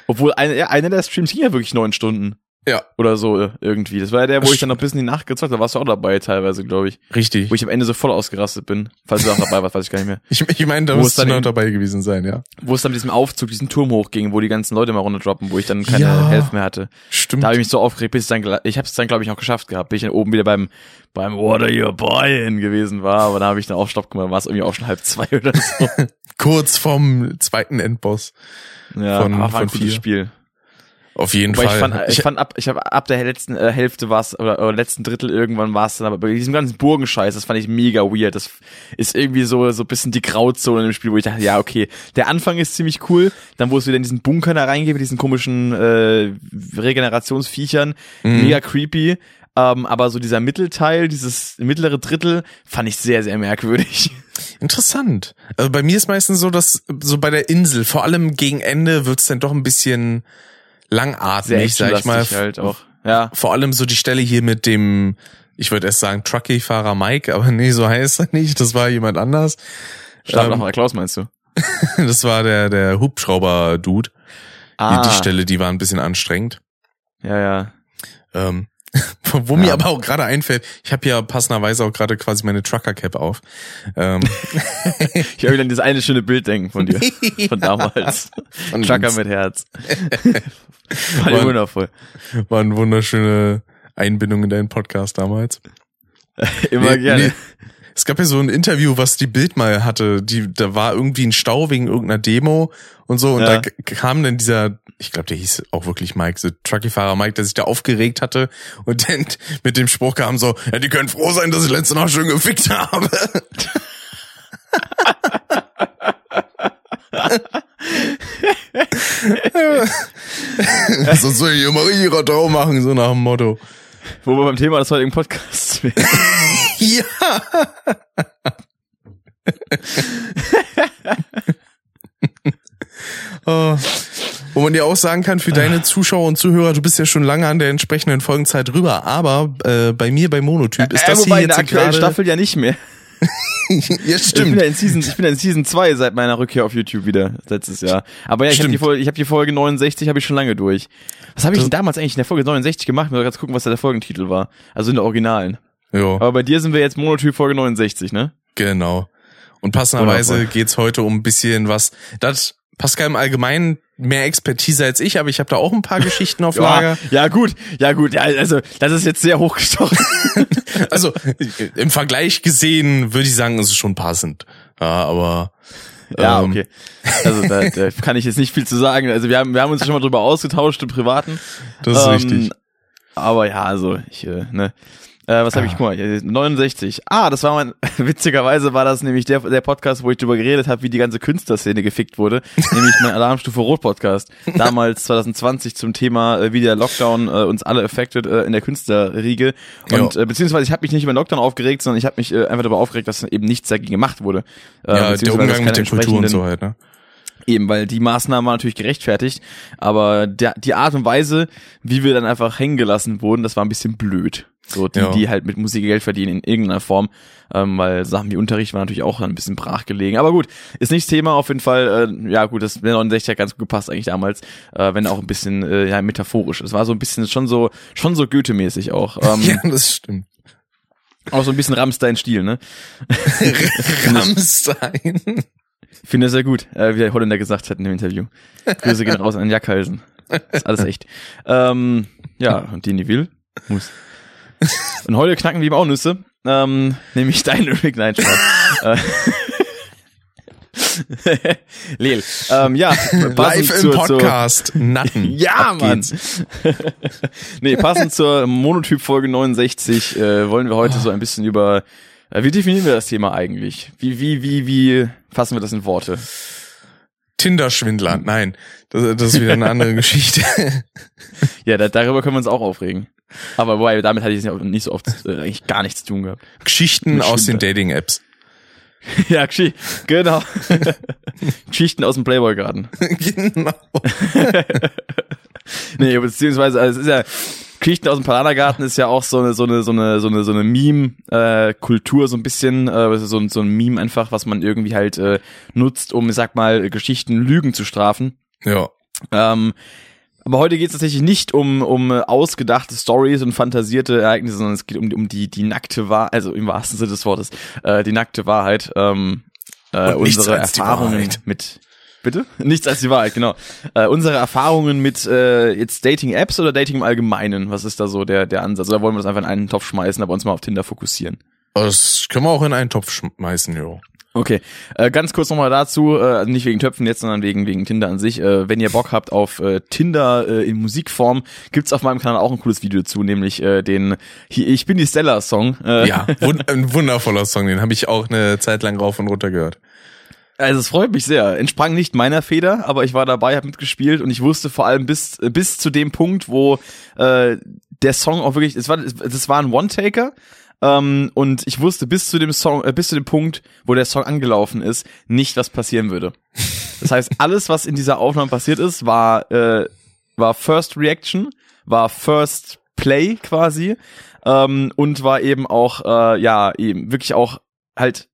Obwohl, obwohl eine, ja, einer der Streams ging ja wirklich neun Stunden. Ja, Oder so äh, irgendwie. Das war ja der, wo ich dann noch bis in die Nacht gezockt habe. Da warst du auch dabei teilweise, glaube ich. richtig. Wo ich am Ende so voll ausgerastet bin. Falls du auch dabei warst, weiß ich gar nicht mehr. *laughs* Ich, ich meine, da musst du dann noch dabei gewesen sein, ja. Wo es dann mit diesem Aufzug, diesen Turm hochging, wo die ganzen Leute mal runterdroppen, wo ich dann keine Ja. Health mehr hatte. Stimmt. Da habe ich mich so aufgeregt, bis ich dann, ich habe es dann glaube ich auch geschafft gehabt, bis ich dann oben wieder beim beim What are you buying gewesen war, aber da habe ich dann auch Stopp gemacht, war es irgendwie auch schon halb zwei *laughs* oder so. *laughs* Kurz vom zweiten Endboss. Ja, Von- aber war ein von gutes vier. Spiel. Auf jeden ich Fall. fand, ich fand ab, ich habe ab der letzten äh, Hälfte war es oder, oder letzten Drittel irgendwann war es dann, aber bei diesem ganzen Burgenscheiß, das fand ich mega weird. Das ist irgendwie so so ein bisschen die Grauzone im Spiel, wo ich dachte, ja okay, der Anfang ist ziemlich cool, dann wo es wieder in diesen Bunker da reingeht mit diesen komischen äh, Regenerationsviechern, Mhm. mega creepy. Ähm, aber so dieser Mittelteil, dieses mittlere Drittel, fand ich sehr, sehr merkwürdig. *laughs* Interessant. Also bei mir ist meistens so, dass so bei der Insel, vor allem gegen Ende, wird's dann doch ein bisschen langatmig, sag ich mal. halt auch. Ja. Vor allem so die Stelle hier mit dem, ich würde erst sagen Truckee-Fahrer Mike, aber *laughs* nee, so heißt er nicht. Das war jemand anders. Stapler ähm, Klaus meinst du? *laughs* das war der, der Hubschrauber-Dude. Ah. Die, die Stelle, die war ein bisschen anstrengend. Ja, ja. Ähm, wo ja. mir aber auch gerade einfällt, ich habe ja passenderweise auch gerade quasi meine Trucker-Cap auf. Ähm. *laughs* ich habe wieder an dieses eine schöne Bild denken von dir, *laughs* von damals. Von Trucker mit Herz. *laughs* war, war wundervoll. War eine wunderschöne Einbindung in deinen Podcast damals. Immer nee, gerne. Nee, es gab ja so ein Interview, was die Bild mal hatte. Die, da war irgendwie ein Stau wegen irgendeiner Demo und so. Und ja. da kam dann dieser, ich glaube, der hieß auch wirklich Mike, so Truckyfahrer Mike, der sich da aufgeregt hatte und dann *laughs* mit dem Spruch kam so, ja, die können froh sein, dass ich letzte Nacht schön gefickt habe. *laughs* *laughs* Sonst soll ich immer ihrer Trau machen, so nach dem Motto. Wo wir beim Thema des heutigen Podcasts *laughs* wären. ja. *laughs* oh. Wo man dir auch sagen kann, für deine Zuschauer und Zuhörer, du bist ja schon lange an der entsprechenden Folgenzeit drüber, aber äh, bei mir bei Monotyp ist äh, das hier jetzt in der aktuellen Staffel ja nicht mehr. *laughs* ja, stimmt. Ich bin ja in Season, ich bin ja in Season 2 seit meiner Rückkehr auf YouTube wieder, letztes Jahr. Aber ja, ich habe die, Folge, ich hab die Folge 69 habe ich schon lange durch. Was habe ich denn damals eigentlich in der Folge 69 gemacht? Mal ganz gucken, was da der Folgentitel war. Also in der Originalen. Jo. Aber bei dir sind wir jetzt Monotyp Folge 69, ne? Genau. Und passenderweise Wundervoll. geht's heute um ein bisschen was. Das Pascal im Allgemeinen mehr Expertise als ich, aber ich habe da auch ein paar Geschichten auf *laughs* Lager. Ja, ja, gut, ja gut, ja, also das ist jetzt sehr hochgestochen. *laughs* also im Vergleich gesehen würde ich sagen, es ist schon passend. Ja, aber ja, ähm, okay. Also da, da kann ich jetzt nicht viel zu sagen. Also wir haben wir haben uns schon mal drüber ausgetauscht im privaten. Das ist ähm, richtig. Aber ja, also ich äh, ne äh, was habe ah. ich, guck mal, 69. Ah, das war mein, *laughs* witzigerweise war das nämlich der, der Podcast, wo ich drüber geredet habe, wie die ganze Künstlerszene gefickt wurde, *laughs* nämlich mein Alarmstufe Rot Podcast. Damals 2020 zum Thema, äh, wie der Lockdown äh, uns alle affected äh, in der Künstlerriege. Und äh, beziehungsweise ich habe mich nicht über den Lockdown aufgeregt, sondern ich habe mich äh, einfach darüber aufgeregt, dass eben nichts dagegen gemacht wurde. Äh, ja, der Umgang mit der Kultur und so halt, ne? Eben, weil die Maßnahme war natürlich gerechtfertigt, aber der, die Art und Weise, wie wir dann einfach hängen gelassen wurden, das war ein bisschen blöd. So die, ja. die halt mit Musik Geld verdienen in irgendeiner Form, ähm, weil Sachen wie Unterricht waren natürlich auch ein bisschen brachgelegen. Aber gut, ist nicht Thema auf jeden Fall. Äh, ja gut, das 69 hat ganz gut gepasst eigentlich damals, äh, wenn auch ein bisschen äh, ja metaphorisch. Es war so ein bisschen schon so schon so Goethe-mäßig auch. *laughs* Ähm, ja, das stimmt. Auch so ein bisschen Rammstein-Stil, ne? *laughs* *laughs* Rammstein. Ich finde das sehr gut, äh, wie der Holländer gesagt hat in dem Interview. Grüße gehen raus an Jackhalsen. Das ist alles echt. Ähm, ja, und die nie will, muss. Und heute knacken wir ihm auch Nüsse, ähm, nämlich dein *laughs* Lyric Nein, Spaß. *laughs* Lel. Ähm, ja, live im zur, Podcast. Zur, Natten. *laughs* ja, Mann. nee, passend zur Monotyp Folge 69 äh, wollen wir heute so ein bisschen über äh, wie definieren wir das Thema eigentlich? Wie wie wie wie fassen wir das in Worte? Tinder-Schwindler. Nein, das, das ist wieder eine andere *laughs* Geschichte. ja, da, darüber können wir uns auch aufregen. Aber wobei, damit hatte ich nicht so oft äh, eigentlich gar nichts zu tun gehabt. Geschichten aus den Dating-Apps. *laughs* ja, genau. *laughs* Geschichten aus dem Playboy-Garten. genau. *laughs* nee, beziehungsweise, also es ist ja, Geschichten aus dem Palanergarten ist ja auch so eine, so eine, so eine, so eine, so eine Meme-Kultur, äh, so ein bisschen, äh, so, so ein Meme einfach, was man irgendwie halt äh, nutzt, um, ich sag mal, Geschichten Lügen zu strafen. Ja. Ähm, aber heute geht es tatsächlich nicht um, um ausgedachte Stories und fantasierte Ereignisse, sondern es geht um, um die, die nackte Wahrheit, also im wahrsten Sinne des Wortes, äh, die nackte Wahrheit, ähm, äh, unsere Erfahrungen mit. Bitte? *laughs* Nichts als die Wahrheit, genau. Äh, unsere Erfahrungen mit äh, jetzt Dating-Apps oder Dating im Allgemeinen, was ist da so der, der Ansatz? Oder wollen wir das einfach in einen Topf schmeißen, aber uns mal auf Tinder fokussieren? Das können wir auch in einen Topf schmeißen, jo. Okay, äh, ganz kurz nochmal dazu, äh, nicht wegen Töpfen jetzt, sondern wegen wegen Tinder an sich. Äh, wenn ihr Bock habt auf äh, Tinder äh, in Musikform, gibt's auf meinem Kanal auch ein cooles Video dazu, nämlich äh, den Ich bin die Stella Song. Äh, ja, wund *laughs* ein wundervoller Song, den habe ich auch eine Zeit lang rauf und runter gehört. Also es freut mich sehr. Entsprang nicht meiner Feder, aber ich war dabei, habe mitgespielt und ich wusste vor allem bis bis zu dem Punkt, wo äh, der Song auch wirklich, es war das war ein One-Taker ähm, und ich wusste bis zu dem Song, äh, bis zu dem Punkt, wo der Song angelaufen ist, nicht, was passieren würde. Das heißt, *laughs* alles, was in dieser Aufnahme passiert ist, war, äh, war First Reaction, war First Play quasi ähm, und war eben auch äh, ja eben wirklich auch halt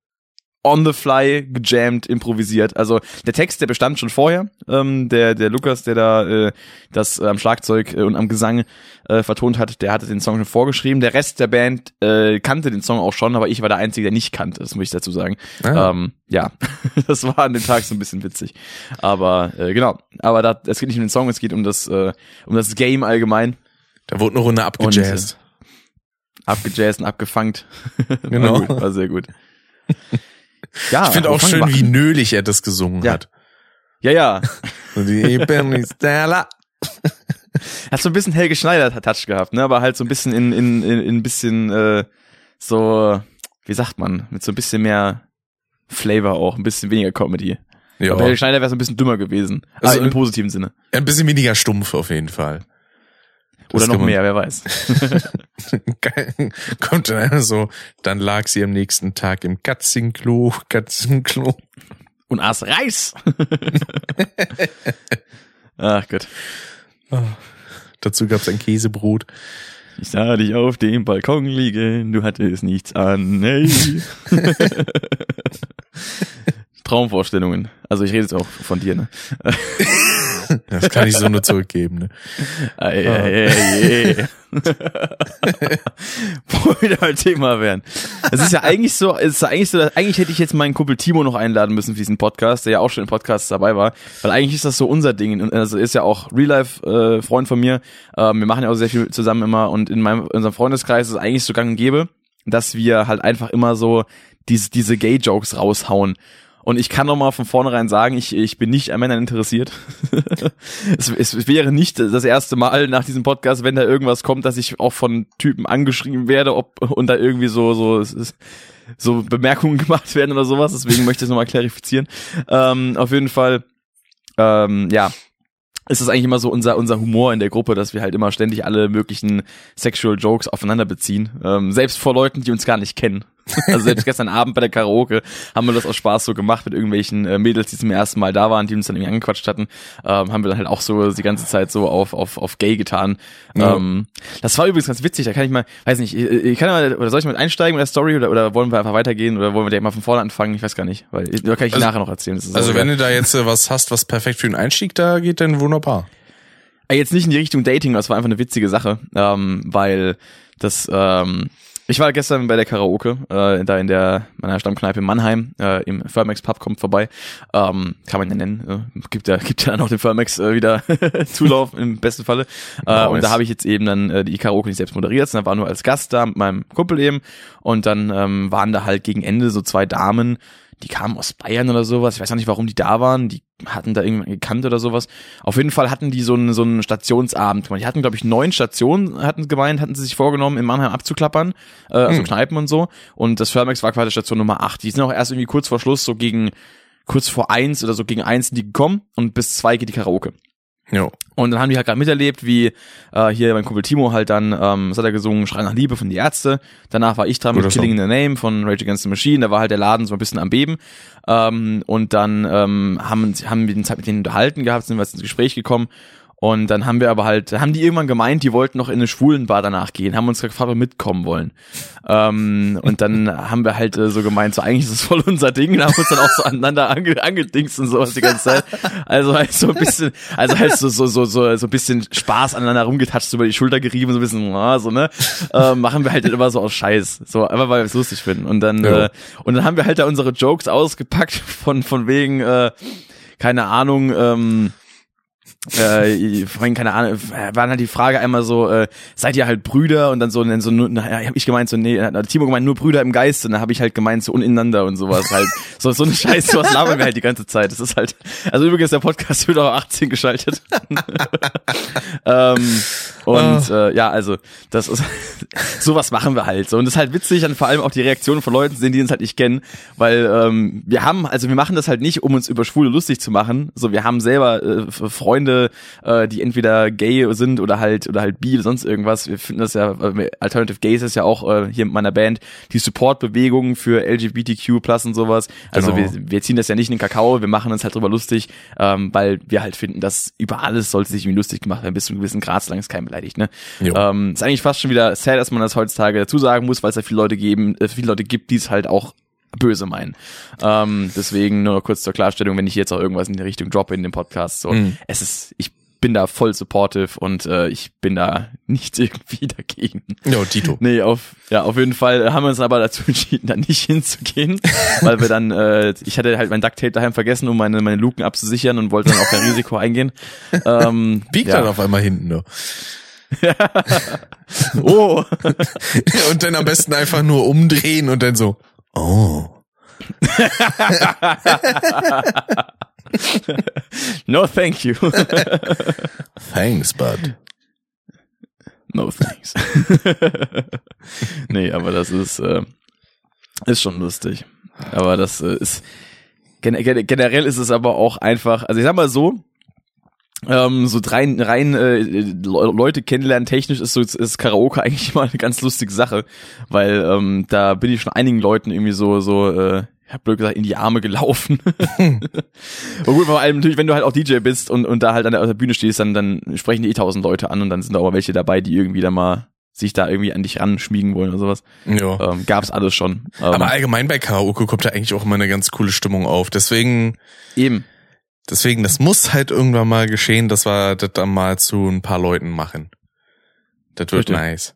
on the fly gejammt, improvisiert. Also der Text, der bestand schon vorher. Ähm, der der Lukas, der da äh, das äh, am Schlagzeug äh, und am Gesang äh, vertont hat, der hatte den Song schon vorgeschrieben. Der Rest der Band äh, kannte den Song auch schon, aber ich war der Einzige, der nicht kannte. Das muss ich dazu sagen. Ah. Ähm, ja, *laughs* das war an dem Tag so ein bisschen witzig. Aber äh, genau. Aber da, es geht nicht um den Song, es geht um das äh, um das Game allgemein. Da wurde eine Runde abgejazzt. Abgejazzt und abgefangt. *laughs* Genau. war, gut, war sehr gut. Ja, ich finde auch schön, wie nölig er das gesungen Ja. hat. Ja, ja. Die Bernie Stella. Hat so ein bisschen Helge Schneider-Touch gehabt, ne? Aber halt so ein bisschen in, in, in, in ein bisschen äh, so, wie sagt man, mit so ein bisschen mehr Flavor auch, ein bisschen weniger Comedy. Ja. Aber Helge Schneider wäre so ein bisschen dümmer gewesen. Also, Also im positiven Sinne. Ein bisschen weniger stumpf auf jeden Fall. Oder noch mehr, wer weiß. *laughs* Kommt dann einfach so, dann lag sie am nächsten Tag im Katzenklo, Katzenklo. Und aß Reis. *laughs* Ach Gott. Dazu gab's ein Käsebrot. Ich sah dich auf dem Balkon liegen, du hattest nichts an. Hey. *laughs* Traumvorstellungen. Also ich rede jetzt auch von dir, ne? *laughs* Das kann ich so nur zurückgeben. Ne? Ei, ei, ei. *laughs* Wo wir halt Thema wären. Es ist ja eigentlich so, es ist ja eigentlich so, dass, eigentlich hätte ich jetzt meinen Kumpel Timo noch einladen müssen für diesen Podcast, der ja auch schon im Podcast dabei war, weil eigentlich ist das so unser Ding. Und also ist ja auch Real Life äh, Freund von mir. Ähm, wir machen ja auch sehr viel zusammen immer und in meinem in unserem Freundeskreis ist es eigentlich so gang und gäbe, dass wir halt einfach immer so diese diese Gay Jokes raushauen. Und ich kann noch mal von vornherein sagen, ich, ich bin nicht an Männern interessiert. *laughs* es, es wäre nicht das erste Mal nach diesem Podcast, wenn da irgendwas kommt, dass ich auch von Typen angeschrieben werde, ob und da irgendwie so so so Bemerkungen *laughs* gemacht werden oder sowas. Deswegen möchte ich es nochmal klarifizieren. Ähm, auf jeden Fall, ähm, ja, ist es eigentlich immer so unser unser Humor in der Gruppe, dass wir halt immer ständig alle möglichen Sexual Jokes aufeinander beziehen, ähm, selbst vor Leuten, die uns gar nicht kennen. *laughs* Also selbst gestern Abend bei der Karaoke haben wir das aus Spaß so gemacht mit irgendwelchen äh, Mädels, die zum ersten Mal da waren, die uns dann irgendwie angequatscht hatten, ähm, haben wir dann halt auch so die ganze Zeit so auf auf auf Gay getan. Ja. Ähm, das war übrigens ganz witzig. Da kann ich mal, weiß nicht, ich, ich kann mal, oder soll ich mal einsteigen mit der Story oder, oder wollen wir einfach weitergehen oder wollen wir direkt mal von vorne anfangen? Ich weiß gar nicht, weil da kann ich Also- nachher noch erzählen. Also wenn du da jetzt äh, was hast, was perfekt für den Einstieg da geht, dann wunderbar. Äh, Jetzt nicht in die Richtung Dating, das war einfach eine witzige Sache, ähm, weil das, ähm, ich war gestern bei der Karaoke, äh, da in der meiner Stammkneipe in Mannheim, äh, im Firmex Pub kommt vorbei, ähm, kann man ja nennen, äh, gibt ja *laughs* gibt ja noch den Firmex äh, wieder *laughs* Zulauf im besten Falle. Äh, Nice. Und da habe ich jetzt eben dann äh, die Karaoke nicht selbst moderiert, sondern war nur als Gast da mit meinem Kumpel eben und dann ähm, waren da halt gegen Ende so zwei Damen, die kamen aus Bayern oder sowas. Ich weiß auch nicht, warum die da waren. Die hatten da irgendjemanden gekannt oder sowas. Auf jeden Fall hatten die so einen, so einen Stationsabend gemacht. Die hatten, glaube ich, neun Stationen, hatten gemeint, hatten sie sich vorgenommen, in Mannheim abzuklappern, äh, also Hm. Kneipen und so. Und das Firmex war quasi Station Nummer acht. Die sind auch erst irgendwie kurz vor Schluss, so gegen, kurz vor eins oder so gegen eins sind die gekommen und bis zwei geht die Karaoke. Jo. Und dann haben die halt gerade miterlebt, wie äh, hier mein Kumpel Timo halt dann, ähm, was hat er gesungen, Schrei nach Liebe von die Ärzte. Danach war ich dran mit Guter Killing in the Name von Rage Against the Machine. Da war halt der Laden so ein bisschen am Beben. Ähm, und dann ähm, haben, haben wir den Zeit mit denen unterhalten gehabt, sind wir ins Gespräch gekommen. Und dann haben wir aber halt, haben die irgendwann gemeint, die wollten noch in eine Schwulenbar danach gehen, haben uns gefragt, ob wir mitkommen wollen. Ähm, und dann *laughs* haben wir halt äh, so gemeint, so eigentlich ist es voll unser Ding, und haben uns dann auch so aneinander ange, angedingst und sowas die ganze Zeit. Also halt so ein bisschen, also halt so, so, so, so, so ein bisschen Spaß aneinander rumgetatscht, so über die Schulter gerieben, so ein bisschen, ah, so, ne? Ähm, machen wir halt immer so aus Scheiß. So, einfach weil wir es lustig finden. Und dann, Ja. äh, und dann haben wir halt da unsere Jokes ausgepackt von, von wegen, äh, keine Ahnung, ähm, äh, vorhin keine Ahnung, war halt die Frage einmal so, äh, seid ihr halt Brüder? Und dann so, dann so, na, hab ich gemeint so, nee, hat Timo gemeint nur Brüder im Geiste, und dann habe ich halt gemeint so uneinander und sowas halt, *laughs* so so eine Scheiße, was labern wir halt die ganze Zeit. Das ist halt, also übrigens der Podcast wird auch 18 geschaltet. *laughs* ähm, und äh, ja, also das ist *laughs* sowas machen wir halt so. Und das ist halt witzig, dann vor allem auch die Reaktionen von Leuten sehen, die uns halt nicht kennen, weil ähm, wir haben, also wir machen das halt nicht, um uns über Schwule lustig zu machen, so wir haben selber äh, Freunde viele, äh, die entweder gay sind oder halt oder halt bi oder sonst irgendwas. Wir finden das ja, äh, Alternative Gays ist ja auch äh, hier mit meiner Band die Supportbewegung für LGBTQ plus und sowas. Also Genau. wir, wir ziehen das ja nicht in den Kakao, wir machen uns halt drüber lustig, ähm, weil wir halt finden, dass über alles sollte sich irgendwie lustig gemacht werden, bis zu einem gewissen Grad, solange es keinen beleidigt, ne? Jo. Ähm, ist eigentlich fast schon wieder sad, dass man das heutzutage dazu sagen muss, weil es ja viele Leute geben, äh, viele Leute gibt, die es halt auch böse meinen. Ähm, deswegen nur kurz zur Klarstellung, wenn ich jetzt auch irgendwas in die Richtung droppe in dem Podcast, so, Mhm. es ist, ich bin da voll supportive und äh, ich bin da *laughs* nicht irgendwie dagegen. Ja, Tito. Nee, auf, ja, auf jeden Fall haben wir uns aber dazu entschieden, da nicht *laughs* hinzugehen, weil wir dann, äh, ich hatte halt mein Ducktape daheim vergessen, um meine, meine Luken abzusichern und wollte dann auch kein Risiko eingehen. Ähm, Biegt ja. dann auf einmal hinten nur. *laughs* Oh, Und dann am besten einfach nur umdrehen und dann so, oh. no thank you. Thanks, bud. No thanks. nee, aber das ist, äh, ist schon lustig. Aber das äh, ist, gen gen generell ist es aber auch einfach, also ich sag mal so, ähm, so rein, rein äh, Le- Leute kennenlernen technisch ist so ist Karaoke *laughs* eigentlich immer eine ganz lustige Sache, weil ähm, da bin ich schon einigen Leuten irgendwie so so äh, ich hab blöd gesagt in die Arme gelaufen. *laughs* und gut, vor allem natürlich, wenn du halt auch DJ bist und und da halt an der, der Bühne stehst, dann dann sprechen die eh tausend Leute an und dann sind da auch welche dabei, die irgendwie da mal sich da irgendwie an dich ranschmiegen wollen oder sowas. Ja. Ähm, gab's alles schon. Ähm, Aber allgemein bei Karaoke kommt da eigentlich auch immer eine ganz coole Stimmung auf. Deswegen, eben. Deswegen, das muss halt irgendwann mal geschehen, dass wir das dann mal zu ein paar Leuten machen. Das wird Richtig. nice.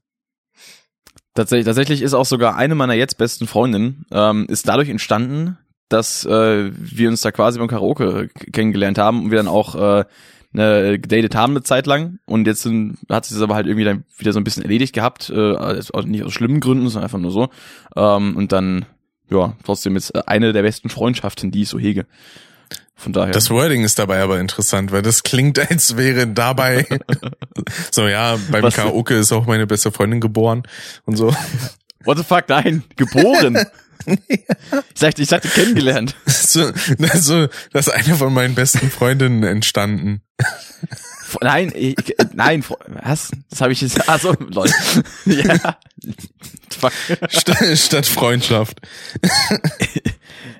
Tatsächlich, tatsächlich ist auch sogar eine meiner jetzt besten Freundinnen, ähm, ist dadurch entstanden, dass äh, wir uns da quasi beim Karaoke kennengelernt haben und wir dann auch äh, ne, gedatet haben eine Zeit lang und jetzt sind, hat sich das aber halt irgendwie dann wieder so ein bisschen erledigt gehabt, äh, also nicht aus schlimmen Gründen, sondern einfach nur so ähm, und dann ja trotzdem jetzt eine der besten Freundschaften, die ich so hege. Von daher. Das Wording ist dabei aber interessant, weil das klingt, *laughs* als wäre dabei *laughs* so, ja, beim Was- Karaoke ist auch meine beste Freundin geboren und so. What the fuck, nein, geboren. *laughs* Ich sagte, ich sagte kennengelernt. so, so, das ist eine von meinen besten Freundinnen entstanden. Nein, ich, nein, was? Das habe ich jetzt. Ah so, lol. ja. Fuck. Statt, statt Freundschaft.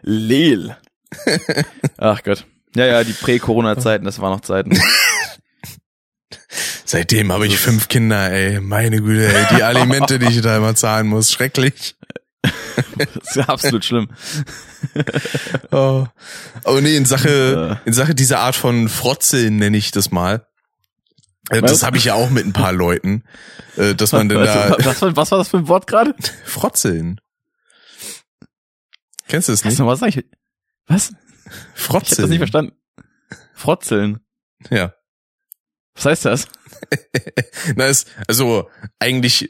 Lel. Ach Gott. Ja, ja, die Prä-Corona-Zeiten, das waren noch Zeiten. *laughs* Seitdem habe ich fünf Kinder, ey. Meine Güte, ey. Die Alimente, die ich da immer zahlen muss. Schrecklich. *laughs* Das ist absolut schlimm. *laughs* Oh, oh nee, in Sache, in Sache dieser Art von Frotzeln nenne ich das mal. Äh? Das habe ich ja auch mit ein paar Leuten, äh, dass man denn da was, was, war- was war das für ein Wort gerade? Frotzeln. Kennst du es nicht? was Was? Ich hab Frotzeln. das nicht verstanden. Frotzeln. Ja. Was heißt das? *laughs* Na, ist, also eigentlich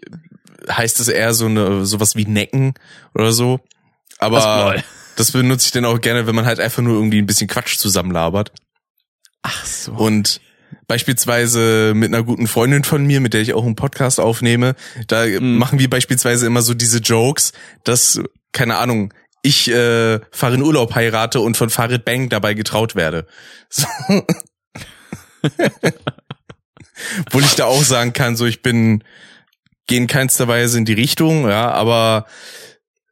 heißt es eher so eine sowas wie Necken oder so. Aber das benutze ich dann auch gerne, wenn man halt einfach nur irgendwie ein bisschen Quatsch zusammenlabert. Ach so. Und beispielsweise mit einer guten Freundin von mir, mit der ich auch einen Podcast aufnehme, da Mhm. machen wir beispielsweise immer so diese Jokes, dass, keine Ahnung, ich äh, fahre in Urlaub heirate und von Farid Bang dabei getraut werde. So. *laughs* Obwohl ich da auch sagen kann, so ich bin, gehe in keinster Weise in die Richtung, ja, aber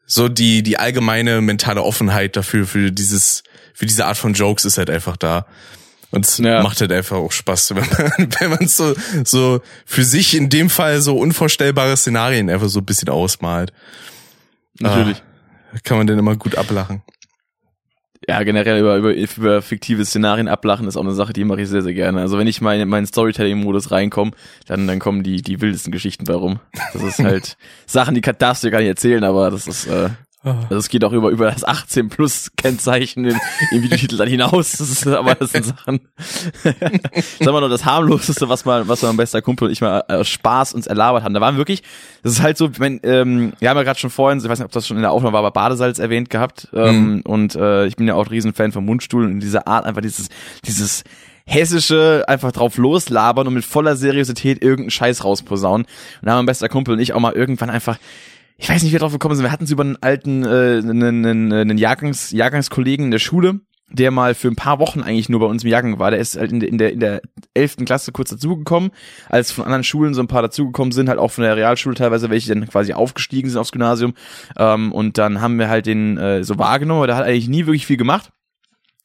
so die, die allgemeine mentale Offenheit dafür, für dieses, für diese Art von Jokes ist halt einfach da. Und es Ja. macht halt einfach auch Spaß, *laughs* wenn man, wenn man so, so für sich in dem Fall so unvorstellbare Szenarien einfach so ein bisschen ausmalt. Natürlich. Ah, kann man denn immer gut ablachen. Ja, generell über, über, über fiktive Szenarien ablachen ist auch eine Sache, die mache ich sehr, sehr gerne. Also wenn ich mal in meinen Storytelling-Modus reinkomme, dann, dann kommen die, die wildesten Geschichten bei rum. Das ist halt *laughs* Sachen, die darfst du dir gar nicht erzählen, aber das ist, äh, also es geht auch über, über das 18 plus Kennzeichen im, im Videotitel dann hinaus. Das ist, aber das sind Sachen. *laughs* Sag mal noch, das harmloseste, was mal, was mein bester Kumpel und ich mal äh, Spaß uns erlabert haben. Da waren wirklich, das ist halt so, wenn, ähm, wir haben ja gerade schon vorhin, ich weiß nicht, ob das schon in der Aufnahme war, aber Badesalz erwähnt gehabt. Ähm, Und äh, ich bin ja auch ein Riesenfan vom Mundstuhl und dieser Art einfach dieses, dieses hessische einfach drauf loslabern und mit voller Seriosität irgendeinen Scheiß rausposaunen. Und da haben mein bester Kumpel und ich auch mal irgendwann einfach ich weiß nicht, wie wir drauf gekommen sind. Wir hatten es über einen alten, äh, einen, einen, einen Jahrgangs, Jahrgangskollegen in der Schule, der mal für ein paar Wochen eigentlich nur bei uns im Jahrgang war. Der ist halt in der, in der, in der 11. Klasse kurz dazugekommen, als von anderen Schulen so ein paar dazugekommen sind, halt auch von der Realschule teilweise, welche dann quasi aufgestiegen sind aufs Gymnasium. Ähm, und dann haben wir halt den äh, so wahrgenommen, aber der hat eigentlich nie wirklich viel gemacht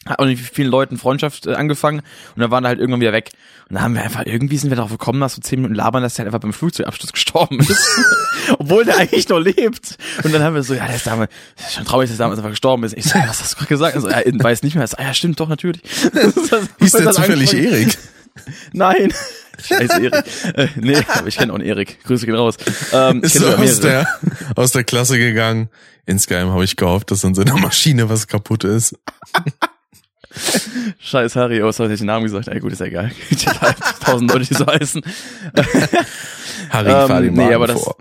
hat auch nicht mit vielen Leuten Freundschaft äh, angefangen und dann waren er halt irgendwann wieder weg. Und dann haben wir einfach, irgendwie sind wir darauf gekommen, nach so zehn Minuten labern, dass der halt einfach beim Flugzeugabsturz *laughs* gestorben ist. Obwohl der eigentlich noch lebt. Und dann haben wir so, ja, der ist damals, ist schon traurig, dass der damals einfach gestorben ist. Ich so, was hast du gerade gesagt? Also, ja, weiß nicht mehr. So, ah, ja, stimmt doch, natürlich. *laughs* Hieß der zufällig Erik? *laughs* Nein. Scheiße, Erik. Äh, nee, aber ich kenne auch einen Erik. Grüße gehen raus. Ähm, ist so aus der, aus der Klasse gegangen. Insgeheim habe ich gehofft, dass an seiner Maschine was kaputt ist. Scheiß Harry, oh, sorry, ich den Namen gesagt. Ey, gut, ist ja egal. *laughs* Tausend Leute, die so heißen. *laughs* Harry, ähm, fahr den Wagen nee, aber das, vor.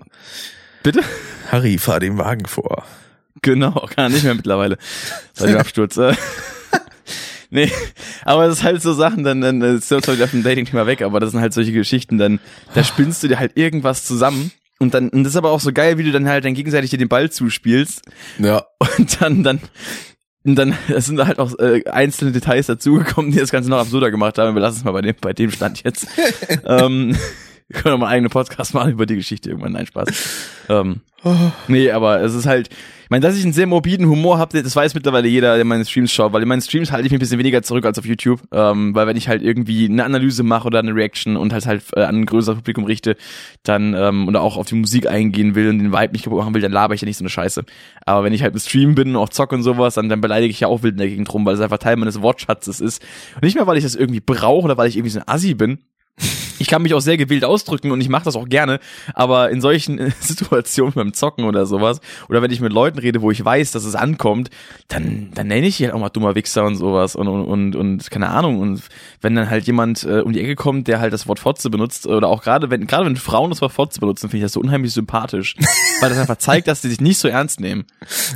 Bitte? Harry, fahr den Wagen vor. Genau, kann nicht mehr mittlerweile. Seit dem Absturz. Äh. *laughs* nee, aber das ist halt so Sachen, dann, dann ist zwar wieder vom Dating-Thema weg, aber das sind halt solche Geschichten, dann, da spinnst du dir halt irgendwas zusammen. Und dann, und das ist aber auch so geil, wie du dann halt dann gegenseitig dir den Ball zuspielst. Ja. Und dann, dann und dann *laughs* es sind halt auch äh, einzelne Details dazugekommen, die das Ganze noch absurder gemacht haben. Wir lassen es mal bei dem, bei dem Stand jetzt. *laughs* ähm, wir können auch mal einen eigenen Podcast machen über die Geschichte irgendwann. Nein, Spaß. Ähm, oh. Nee, aber es ist halt, ich meine, dass ich einen sehr morbiden Humor habe, das weiß mittlerweile jeder, der meine Streams schaut, weil in meinen Streams halte ich mich ein bisschen weniger zurück als auf YouTube, ähm, weil wenn ich halt irgendwie eine Analyse mache oder eine Reaction und halt halt äh, an ein größeres Publikum richte, dann ähm, oder auch auf die Musik eingehen will und den Vibe nicht kaputt machen will, dann laber ich ja nicht so eine Scheiße. Aber wenn ich halt im Stream bin und auch zock und sowas, dann, dann beleidige ich ja auch wild in der Gegend rum, weil es einfach Teil meines Wortschatzes ist. Und nicht mehr, weil ich das irgendwie brauche oder weil ich irgendwie so ein Assi bin, ich kann mich auch sehr gewählt ausdrücken und ich mache das auch gerne, aber in solchen *laughs* Situationen beim Zocken oder sowas oder wenn ich mit Leuten rede, wo ich weiß, dass es ankommt, dann dann nenne ich halt auch mal dummer Wichser und sowas und und und, und keine Ahnung und wenn dann halt jemand äh, um die Ecke kommt, der halt das Wort Fotze benutzt oder auch gerade wenn gerade wenn Frauen das Wort Fotze benutzen, finde ich das so unheimlich sympathisch, *laughs* weil das einfach zeigt, dass sie sich nicht so ernst nehmen.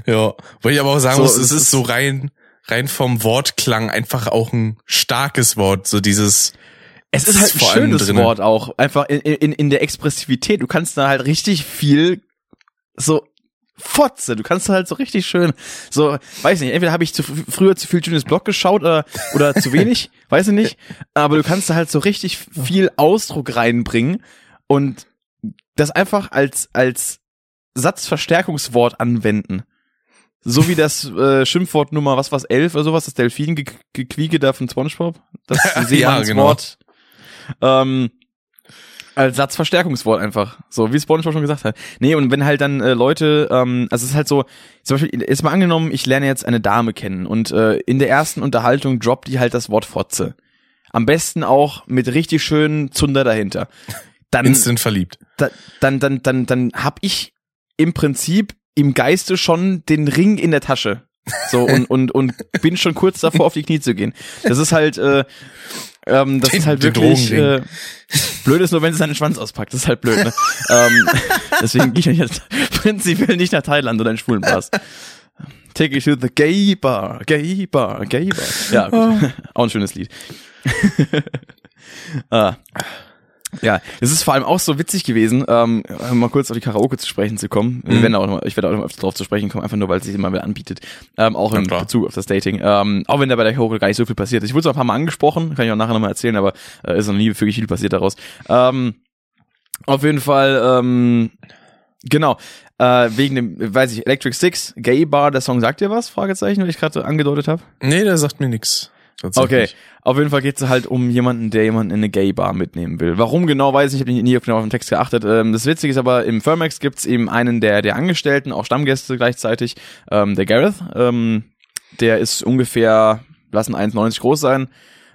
Ja, weil ich aber auch sagen so, muss, es ist so rein rein vom Wortklang einfach auch ein starkes Wort, so dieses es ist halt ein schönes Wort auch, einfach in, in, in der Expressivität. Du kannst da halt richtig viel so Fotze, du kannst halt so richtig schön, so, weiß nicht, entweder habe ich zu, früher zu viel schönes Blog geschaut oder, oder zu *laughs* wenig, weiß ich nicht, aber du kannst da halt so richtig viel Ausdruck reinbringen und das einfach als, als Satzverstärkungswort anwenden. So wie das äh, Schimpfwort Nummer, was was elf oder sowas, das Delfin-Gequieke da von Spongebob, das *laughs* Seemannswort. ja, genau ähm, als Satzverstärkungswort einfach. So, wie Spongebob schon gesagt hat. Nee, und wenn halt dann äh, Leute, ähm, also es ist halt so, zum Beispiel, jetzt mal angenommen, ich lerne jetzt eine Dame kennen und äh, in der ersten Unterhaltung droppt die halt das Wort Fotze. Am besten auch mit richtig schönen Zunder dahinter. Dann, Instant verliebt. Da, dann, dann, dann, dann hab ich im Prinzip im Geiste schon den Ring in der Tasche. So, und, und, und bin schon kurz davor, auf die Knie zu gehen. Das ist halt, äh, ähm, das den, ist halt wirklich äh, blöd ist nur, wenn sie seinen Schwanz auspackt. Das ist halt blöd. Ne? *laughs* ähm, deswegen gehe ich jetzt *laughs* prinzipiell nicht nach Thailand oder in schwulen Bars. Take you to the gay bar, gay bar, gay bar. Ja, gut. *laughs* auch ein schönes Lied. ah. Ja, es ist vor allem auch so witzig gewesen, ähm, mal kurz auf die Karaoke zu sprechen zu kommen. Mhm. Werden auch noch, ich werde auch noch öfter drauf zu sprechen kommen, einfach nur, weil es sich immer wieder anbietet. Ähm, auch in Bezug auf das Dating. Ähm, auch wenn da bei der Karaoke gar nicht so viel passiert ist. Ich wurde es auch ein paar Mal angesprochen, kann ich auch nachher nochmal erzählen, aber äh, ist noch nie wirklich viel passiert daraus. Ähm, auf jeden Fall, ähm, genau. Äh, wegen dem, weiß ich, Electric Six, Gay Bar, der Song sagt dir was? Fragezeichen, weil ich gerade angedeutet habe. Nee, der sagt mir nix. Okay, auf jeden Fall geht es halt um jemanden, der jemanden in eine Gay-Bar mitnehmen will. Warum genau, weiß ich, ich habe nie genau auf den Text geachtet. Ähm, das Witzige ist aber, im Firmax gibt's eben einen der, der Angestellten, auch Stammgäste gleichzeitig, ähm, der Gareth. Ähm, der ist ungefähr, lassen 1,90 groß sein,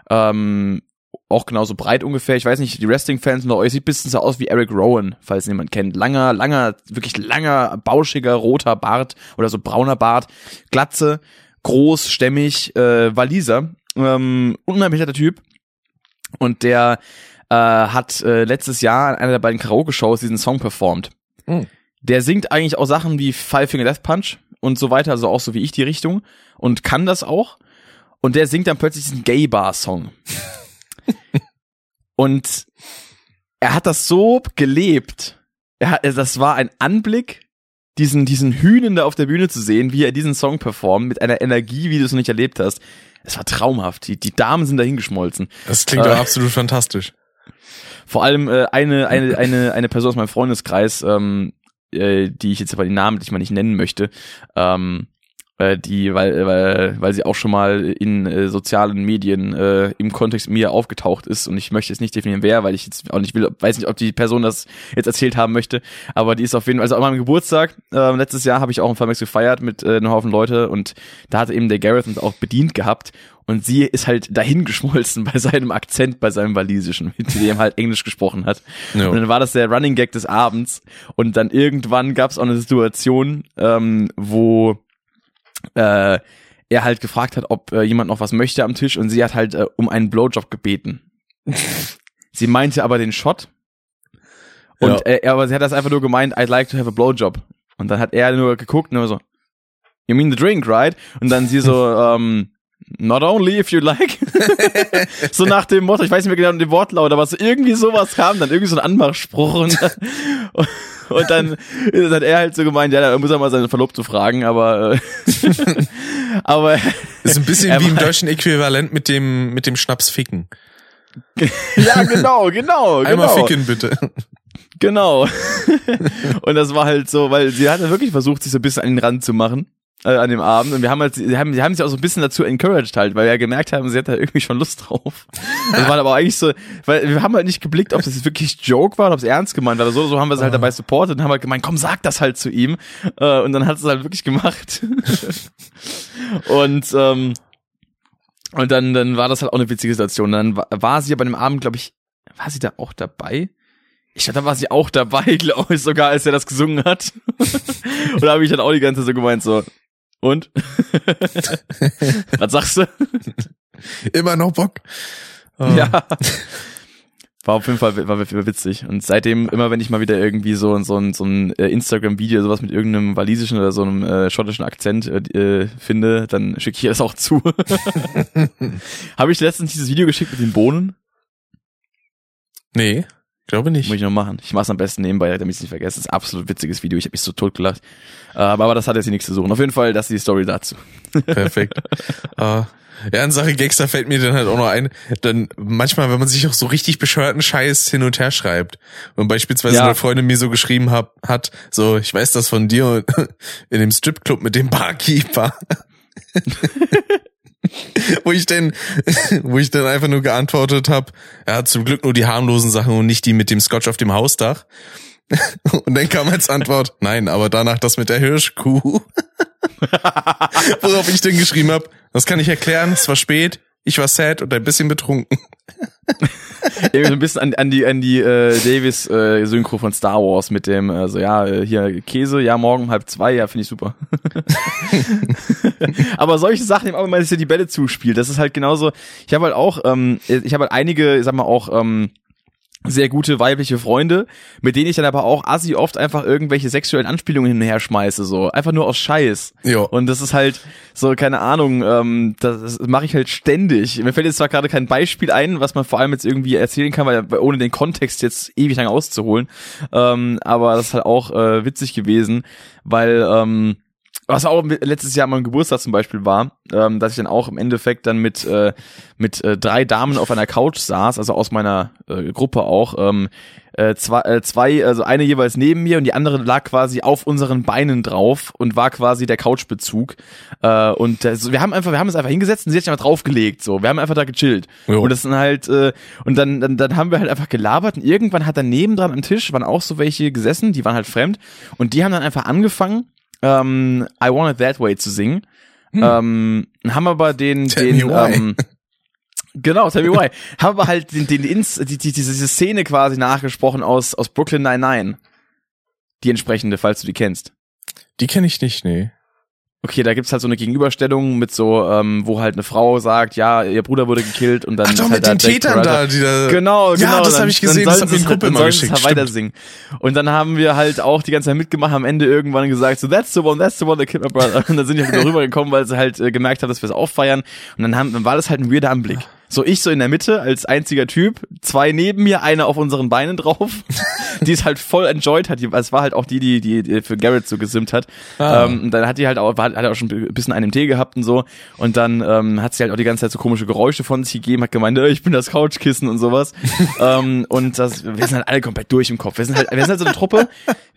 ähm, auch genauso breit ungefähr. Ich weiß nicht, die Wrestling-Fans unter euch sieht bisschen so aus wie Eric Rowan, falls jemand kennt. Langer, langer, wirklich langer, bauschiger, roter Bart oder so brauner Bart, Glatze, groß, stämmig, äh, Waliser ähm, unheimlich netter Typ. Und der äh, hat äh, letztes Jahr in einer der beiden Karaoke-Shows diesen Song performt. Mhm. Der singt eigentlich auch Sachen wie Five Finger Death Punch und so weiter, also auch so wie ich die Richtung und kann das auch. Und der singt dann plötzlich diesen Gay-Bar-Song. *laughs* und er hat das so gelebt. Er hat, das war ein Anblick, diesen, diesen Hühnen da auf der Bühne zu sehen, wie er diesen Song performt, mit einer Energie, wie du es noch nicht erlebt hast. Es war traumhaft. Die, die Damen sind dahin geschmolzen. Das klingt Äh. doch absolut fantastisch. Vor allem äh, eine, eine, eine, eine Person aus meinem Freundeskreis, ähm, äh, die ich jetzt aber den Namen ich mal nicht nennen möchte, ähm, äh, die, weil, weil, weil sie auch schon mal in äh, sozialen Medien äh, im Kontext mir aufgetaucht ist und ich möchte jetzt nicht definieren, wer, weil ich jetzt auch nicht will, weiß nicht, ob die Person das jetzt erzählt haben möchte, aber die ist auf jeden Fall, also an meinem Geburtstag, äh, letztes Jahr habe ich auch ein Famex gefeiert mit äh, einem Haufen Leute und da hatte eben der Gareth uns auch bedient gehabt und sie ist halt dahin geschmolzen *laughs* bei seinem Akzent, bei seinem Walisischen, mit dem halt Englisch gesprochen hat. Ja. Und dann war das der Running Gag des Abends. Und dann irgendwann gab es auch eine Situation, ähm, wo äh, er halt gefragt hat, ob äh, jemand noch was möchte am Tisch und sie hat halt äh, um einen Blowjob gebeten. *laughs* sie meinte aber den Shot. Und Ja. äh, aber sie hat das einfach nur gemeint, I'd like to have a blowjob. Und dann hat er nur geguckt und so, you mean the drink, right? Und dann sie so, *laughs* ähm, not only if you like. *laughs* so nach dem Motto, ich weiß nicht mehr genau den Wortlaut, aber so irgendwie sowas kam, dann irgendwie so ein Anmachspruch und, und, und dann hat er halt so gemeint, ja, da muss er mal seine Verlobte fragen, aber, äh, *laughs* aber, Ist ein bisschen wie im deutschen Äquivalent mit dem, mit dem Schnaps ficken. *laughs* ja, genau, genau, Einmal genau. ficken, bitte. Genau. *laughs* und das war halt so, weil sie hatte wirklich versucht, sich so ein bisschen an den Rand zu machen. Äh, an dem Abend und wir haben halt, sie haben, sie haben sich auch so ein bisschen dazu encouraged halt, weil wir ja gemerkt haben, sie hat da irgendwie schon Lust drauf. Das war aber eigentlich so, weil wir haben halt nicht geblickt, ob das wirklich Joke war ob es ernst gemeint war oder so, so haben wir sie halt dabei supportet und haben halt gemeint, komm, sag das halt zu ihm. Äh, und dann hat es halt wirklich gemacht. *laughs* und, ähm, und dann, dann war das halt auch eine witzige Situation. Dann war, war sie ja bei dem Abend, glaube ich, war sie da auch dabei? Ich dachte, da war sie auch dabei, *laughs* glaube ich, sogar, als er das gesungen hat. *laughs* und da habe ich dann auch die ganze Zeit so gemeint, so, und? *laughs* Was sagst du? Immer noch Bock. Oh. Ja. War auf jeden Fall war, war witzig. Und seitdem, immer wenn ich mal wieder irgendwie so, so ein, so ein äh, Instagram-Video, sowas mit irgendeinem walisischen oder so einem äh, schottischen Akzent äh, äh, finde, dann schicke ich das auch zu. *laughs* Habe ich letztens dieses Video geschickt mit den Bohnen? Nee, glaube nicht. Muss ich noch machen. Ich mach's am besten nebenbei, damit ich es nicht vergesse. Das ist ein absolut witziges Video. Ich habe mich so tot gelacht. Äh, aber, aber das hat jetzt hier nichts zu suchen. Auf jeden Fall, das ist die Story dazu. *laughs* Perfekt. äh, ja, in Sache Gags, da fällt mir dann halt auch noch ein, dann manchmal, wenn man sich auch so richtig bescheuerten Scheiß hin und her schreibt und beispielsweise Ja. eine Freundin mir so geschrieben hab, hat, so, ich weiß das von dir *laughs* in dem Stripclub mit dem Barkeeper. *laughs* *laughs* wo ich denn, *laughs* wo ich dann einfach nur geantwortet habe, ja, zum Glück nur die harmlosen Sachen und nicht die mit dem Scotch auf dem Hausdach. *laughs* Und dann kam als Antwort, nein, aber danach das mit der Hirschkuh. Worauf ich dann geschrieben habe, das kann ich erklären, es war spät, ich war sad und ein bisschen betrunken. *laughs* Irgendwie so ein bisschen an, an die an die äh, Davis äh, von Star Wars mit dem äh, so ja hier Käse ja morgen halb zwei ja finde ich super. *laughs* Aber solche Sachen wenn man sich die Bälle zuspielt das ist halt genauso ich habe halt auch ähm, ich habe halt einige ich sag mal auch ähm, sehr gute weibliche Freunde, mit denen ich dann aber auch assi oft einfach irgendwelche sexuellen Anspielungen hin und her schmeiße, so. Einfach nur aus Scheiß. Jo. Und das ist halt so, keine Ahnung, ähm, das, das mache ich halt ständig. Mir fällt jetzt zwar gerade kein Beispiel ein, was man vor allem jetzt irgendwie erzählen kann, weil ohne den Kontext jetzt ewig lang auszuholen. Ähm, aber das ist halt auch äh, witzig gewesen, weil ähm, was auch letztes Jahr an meinem Geburtstag zum Beispiel war, ähm, dass ich dann auch im Endeffekt dann mit äh, mit äh, drei Damen auf einer Couch saß, also aus meiner äh, Gruppe auch, ähm, äh, zwei, äh, zwei, also eine jeweils neben mir und die andere lag quasi auf unseren Beinen drauf und war quasi der Couchbezug. Äh, und so, wir haben einfach, wir haben uns einfach hingesetzt und sie hat sich einfach draufgelegt, so, wir haben einfach da gechillt. Jo. Und das sind halt, äh, und dann, dann, dann haben wir halt einfach gelabert und irgendwann hat daneben dran am Tisch waren auch so welche gesessen, die waren halt fremd und die haben dann einfach angefangen, ähm, I Want It That Way zu singen. Ähm, haben aber den, Hm. Tell den, me why. ähm, genau, tell me why. *laughs* haben aber halt den, den Ins, die, die, diese, diese Szene quasi nachgesprochen aus, aus Brooklyn Nine-Nine. Die entsprechende, falls du die kennst. Die kenne ich nicht, nee. Okay, da gibt's halt so eine Gegenüberstellung mit so, ähm, wo halt eine Frau sagt, ja, ihr Bruder wurde gekillt und dann Ach ist doch, halt mit den Tätern da, die da. Genau, genau. Ja, das habe ich gesehen, das hat mir sie ein Kumpel dann mal sollen sie es geschickt. halt weiter singen. Und dann haben wir halt auch die ganze Zeit mitgemacht, am Ende irgendwann gesagt, so that's the one, that's the one that killed my brother. Und dann sind die halt wieder rübergekommen, weil sie halt äh, gemerkt haben, dass wir es auffeiern. Und dann haben, dann war das halt ein weirder Anblick. So ich so in der Mitte als einziger Typ, zwei neben mir, eine auf unseren Beinen drauf, *laughs* die es halt voll enjoyed hat. Die- Es war halt auch die, die, die, für Garrett so gesimmt hat. Ah. Ähm, und dann hat die halt auch, war, hat auch schon ein bisschen einen Tee gehabt und so. Und dann ähm, hat sie halt auch die ganze Zeit so komische Geräusche von sich gegeben, hat gemeint, äh, ich bin das Couchkissen und sowas. *laughs* ähm, und das, wir sind halt alle komplett durch im Kopf. Wir sind halt, wir sind halt so eine Truppe.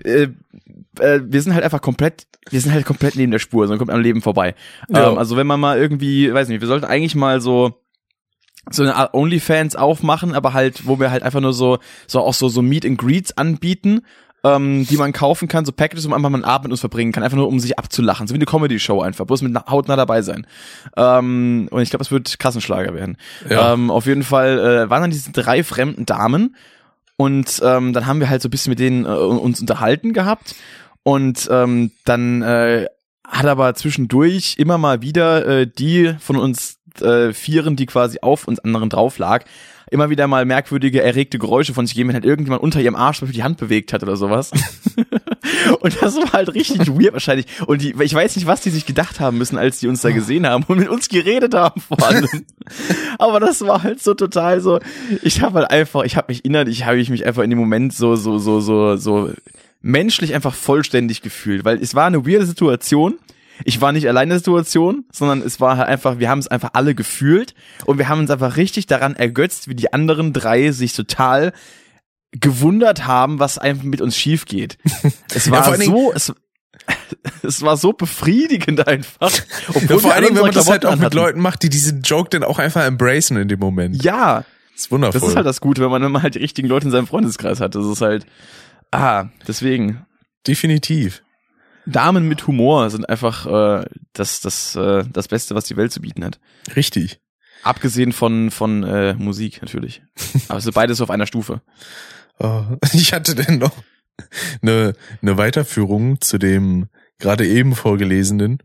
Äh, äh, wir sind halt einfach komplett, wir sind halt komplett neben der Spur, so kommt am Leben vorbei. Ja. Ähm, also wenn man mal irgendwie, weiß nicht, wir sollten eigentlich mal so so eine Art OnlyFans aufmachen, aber halt, wo wir halt einfach nur so, so auch so, so Meet and Greets anbieten, ähm, die man kaufen kann, so Packages, man einfach mal einen Abend mit uns verbringen kann, einfach nur um sich abzulachen, so wie eine Comedy-Show einfach, bloß mit hautnah dabei sein. Ähm, und ich glaube, es wird Kassenschlager werden. Ja. Ähm, auf jeden Fall äh, waren dann diese drei fremden Damen und ähm, dann haben wir halt so ein bisschen mit denen äh, uns unterhalten gehabt und ähm, dann äh, hat aber zwischendurch immer mal wieder äh, die von uns äh, Vieren, die quasi auf uns anderen drauf lag, immer wieder mal merkwürdige, erregte Geräusche von sich geben, wenn halt irgendjemand unter ihrem Arsch die Hand bewegt hat oder sowas. *laughs* und das war halt richtig weird wahrscheinlich. Und die, ich weiß nicht, was die sich gedacht haben müssen, als die uns da gesehen haben und mit uns geredet haben vor allem. *laughs* Aber das war halt so total so. Ich habe halt einfach, ich habe mich innerlich, habe ich mich einfach in dem Moment so, so, so, so, so menschlich einfach vollständig gefühlt, weil es war eine weirde Situation. Ich war nicht allein in der Situation, sondern es war halt einfach, wir haben es einfach alle gefühlt und wir haben uns einfach richtig daran ergötzt, wie die anderen drei sich total gewundert haben, was einfach mit uns schief geht. *laughs* Es Ja, war allen so, es, *laughs* es war so befriedigend einfach. Obwohl Ja, vor allen alle Dingen, wenn man das halt auch mit anhatten. Leuten macht, die diesen Joke dann auch einfach embracen in dem Moment. Ja, Das ist wundervoll. das ist halt das Gute, wenn man immer halt die richtigen Leute in seinem Freundeskreis hat. Das ist halt, ah, deswegen. Definitiv. Damen mit Humor sind einfach äh, das, das, äh, das Beste, was die Welt zu bieten hat. Richtig. Abgesehen von, von äh, Musik natürlich. Aber es sind beides auf einer Stufe. *laughs* Oh, Ich hatte denn noch eine, eine Weiterführung zu dem gerade eben vorgelesenen.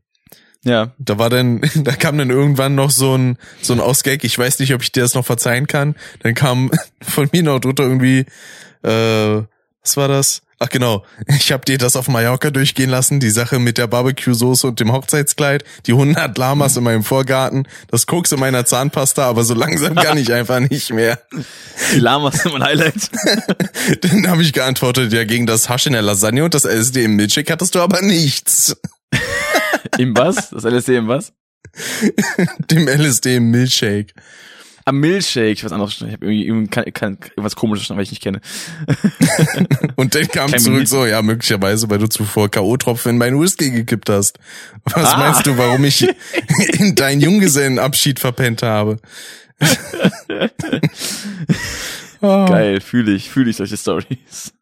Ja. Da war dann, *laughs* da kam dann irgendwann noch so ein, so ein Ausgag. Ich weiß nicht, ob ich dir das noch verzeihen kann. Dann kam *laughs* von mir noch drunter irgendwie, äh, was war das? Ach genau, *laughs* ich habe dir das auf Mallorca durchgehen lassen, die Sache mit der Barbecue-Soße und dem Hochzeitskleid, die 100 Lamas in meinem Vorgarten, das Koks in meiner Zahnpasta, aber so langsam kann ich *laughs* einfach nicht mehr. Die Lamas sind mein Highlight. *laughs* Dann habe ich geantwortet, ja, gegen das Hasch in der Lasagne und das LSD im Milchshake hattest du aber nichts. Im was? Das LSD im was? Dem LSD im Milchshake. Am Milchshake. Ich weiß anderes. Ich habe irgendwie, kann, kann, irgendwas komisches, weil ich nicht kenne. *laughs* Und dann kam Kein zurück Milch- so, ja, möglicherweise, weil du zuvor K.O.-Tropfen in meinen Whisky gekippt hast. Was Ah. meinst du, warum ich *laughs* in deinen Junggesellenabschied verpennt habe? oh, *laughs* Geil, fühle ich, fühle ich solche Stories.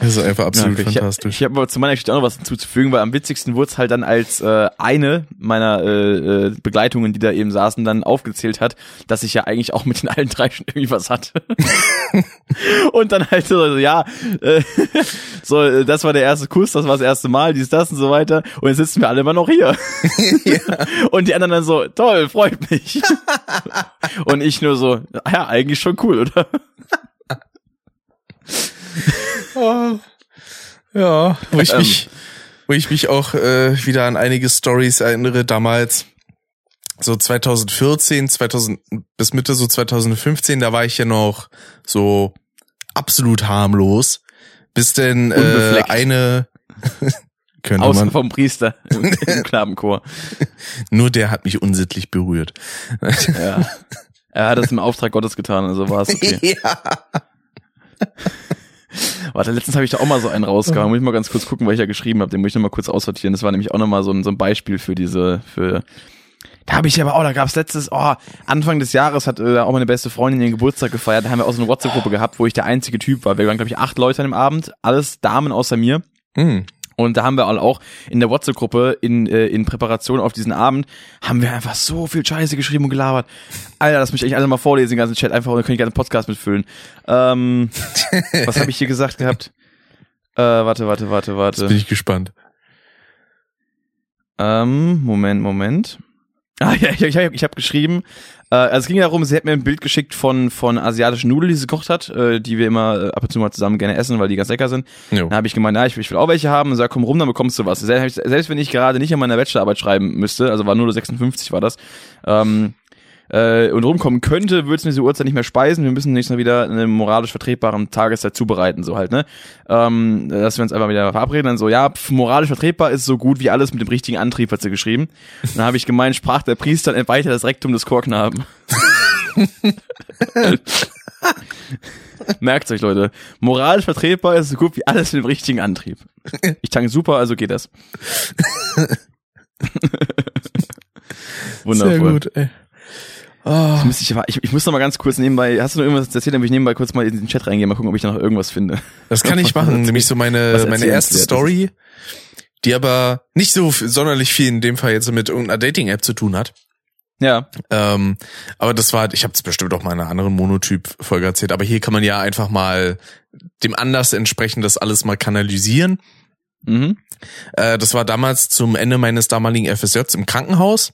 Das ist einfach absolut Ja, okay. fantastisch. Ich habe hab aber zu meiner Geschichte auch noch was hinzuzufügen, weil am witzigsten wurde es halt dann als äh, eine meiner äh, äh, Begleitungen, die da eben saßen, dann aufgezählt hat, dass ich ja eigentlich auch mit den allen drei schon irgendwie was hatte. *laughs* und dann halt so, ja, äh, *laughs* so, äh, das war der erste Kuss, das war das erste Mal, dies, das und so weiter. Und jetzt sitzen wir alle immer noch hier. *laughs* Und die anderen dann so, toll, freut mich. und ich nur so, ja, eigentlich schon cool, oder? Oh. Ja, wo ich Ähm. mich, wo ich mich auch äh, wieder an einige Stories erinnere, damals so 2014, 2000 bis Mitte so 2015, da war ich ja noch so absolut harmlos, bis denn äh, eine *laughs* könnte Außer man, vom Priester im, im *laughs* Knabenchor. nur der hat mich unsittlich berührt. Ja. Er hat es im Auftrag Gottes getan, also war es okay. *laughs* ja. Warte, letztens habe ich da auch mal so einen rausgehauen. Muss ich mal ganz kurz gucken, weil ich ja geschrieben habe. Den muss ich noch mal kurz aussortieren. Das war nämlich auch noch mal so ein, so ein Beispiel für diese, für. Da habe ich aber auch, da gab's letztes, oh, Anfang des Jahres hat äh, auch meine beste Freundin ihren Geburtstag gefeiert. Da haben wir auch so eine WhatsApp-Gruppe gehabt, wo ich der einzige Typ war. Wir waren, glaube ich, acht Leute an dem Abend, alles Damen außer mir. Hm. Und da haben wir auch in der WhatsApp-Gruppe in, äh, in Präparation auf diesen Abend, haben wir einfach so viel Scheiße geschrieben und gelabert. Alter, lass mich echt alle mal vorlesen, den ganzen Chat, einfach, dann kann ich gerne einen Podcast mitfüllen. Ähm, *laughs* was habe ich hier gesagt gehabt? Äh, warte, warte, warte, Jetzt warte. bin ich gespannt. Ähm, Moment, Moment. Ah, ja, ich, ich, ich habe geschrieben, äh, also es ging darum, sie hat mir ein Bild geschickt von, von asiatischen Nudeln, die sie gekocht hat, äh, die wir immer äh, ab und zu mal zusammen gerne essen, weil die ganz lecker sind. Jo. Dann habe ich gemeint, ja, ich, ich will auch welche haben. Und sag, komm rum, dann bekommst du was. Selbst, selbst wenn ich gerade nicht an meiner Bachelorarbeit schreiben müsste, also war nur 56 war das, ähm, äh, und rumkommen könnte, würde es diese Uhrzeit nicht mehr speisen. Wir müssen nächstes Mal wieder eine moralisch vertretbaren Tageszeit zubereiten, so halt, ne? Ähm, dass wir uns einfach wieder verabreden. Dann so, ja, pf, moralisch vertretbar ist so gut wie alles mit dem richtigen Antrieb, hat sie geschrieben. Dann habe ich gemeint, sprach der Priester, entweihte das Rektum des Chorknaben. *laughs* Merkt euch, Leute. Moralisch vertretbar ist so gut wie alles mit dem richtigen Antrieb. Ich tanke super, also geht das. *laughs* *laughs* Wundervoll. Sehr gut, ey. Oh. Ich, muss, ich, ich, ich muss noch mal ganz kurz nebenbei, hast du noch irgendwas erzählt, damit ich nebenbei kurz mal in den Chat reingehen, mal gucken, ob ich da noch irgendwas finde. Das kann ich machen, *laughs* nämlich so meine, meine erste Story, die aber nicht so sonderlich viel in dem Fall jetzt mit irgendeiner Dating-App zu tun hat. Ja. Ähm, aber das war, ich habe es bestimmt auch mal in einer anderen Monotyp-Folge erzählt, aber hier kann man ja einfach mal dem Anlass entsprechend das alles mal kanalisieren. Mhm. Äh, das war damals zum Ende meines damaligen FSJs im Krankenhaus.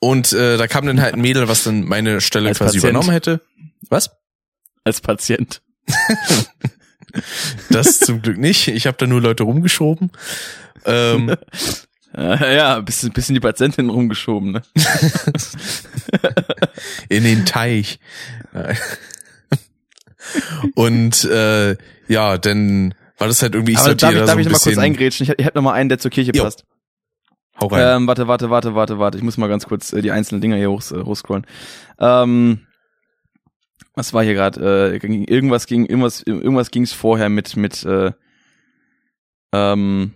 Und äh, da kam dann halt ein Mädel, was dann meine Stelle Als quasi Patient. übernommen hätte. Was? Als Patient. *laughs* Das zum Glück nicht. Ich habe da nur Leute rumgeschoben. Ähm, Äh, *laughs* ja, bisschen, bisschen die Patientin rumgeschoben, ne? *laughs* in den Teich. Und äh, ja, dann war das halt irgendwie, ich Aber darf ich, da darf so ich ein noch mal kurz eingrätschen? Ich, ich hab noch mal einen, der zur Kirche Jo. passt. Hau rein. Ähm, warte, warte, warte, warte, warte. Ich muss mal ganz kurz äh, die einzelnen Dinger hier hoch, äh, hochscrollen. Ähm, was war hier gerade? Äh, ging- irgendwas ging, irgendwas, irgendwas ging's vorher mit mit äh, ähm,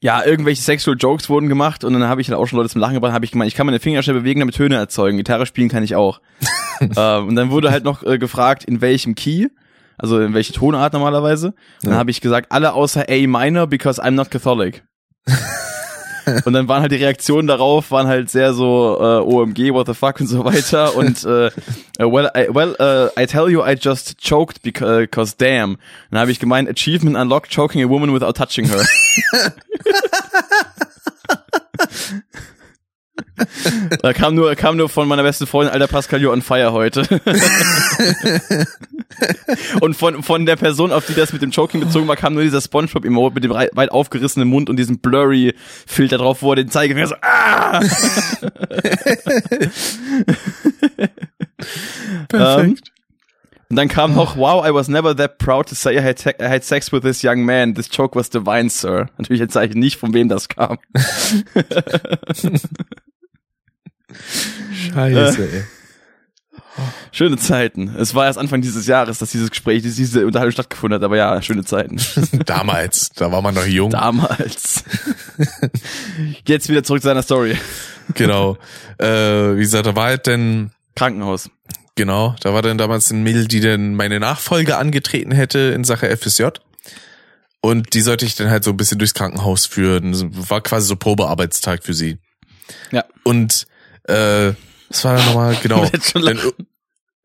ja, irgendwelche Sexual Jokes wurden gemacht und dann habe ich halt auch schon Leute zum Lachen gebracht, habe ich gemeint, ich kann meine Finger schnell bewegen, damit Töne erzeugen. Gitarre spielen kann ich auch. *laughs* ähm, und dann wurde halt noch äh, gefragt, in welchem Key, also in welche Tonart normalerweise. Und dann Ja. habe ich gesagt, alle außer A minor, because I'm not Catholic. Und dann waren halt die Reaktionen darauf, waren halt sehr so äh, OMG, what the fuck und so weiter. *laughs* Und äh, äh, well, I, well uh, I tell you, I just choked because, because damn. Dann habe ich gemeint, Achievement unlocked, choking a woman without touching her. *laughs* *laughs* Da kam nur, kam nur von meiner besten Freundin, alter Pascal, you're on fire heute. *laughs* und von, von der Person, auf die das mit dem Choking bezogen war, kam nur dieser Spongebob-Emote mit dem weit aufgerissenen Mund und diesem Blurry-Filter drauf, wo er den Zeigefinger so, ah! *laughs* Perfekt. Und dann kam noch, wow, I was never that proud to say I had, I had sex with this young man. This joke was divine, sir. Natürlich jetzt sage ich nicht, von wem das kam. Scheiße, ey. Schöne Zeiten. Es war erst Anfang dieses Jahres, dass dieses Gespräch, diese Unterhaltung stattgefunden hat, aber ja, schöne Zeiten. *laughs* Damals, da war man noch jung. Damals. *laughs* Jetzt wieder zurück zu seiner Story. Genau. Äh, wie gesagt, da war halt denn, Krankenhaus. genau, da war dann damals ein Mädel, die dann meine Nachfolge angetreten hätte in Sache FSJ. Und die sollte ich dann halt so ein bisschen durchs Krankenhaus führen. War quasi so Probearbeitstag für sie. Ja. Und äh, was war da nochmal? *laughs* Genau. Lang-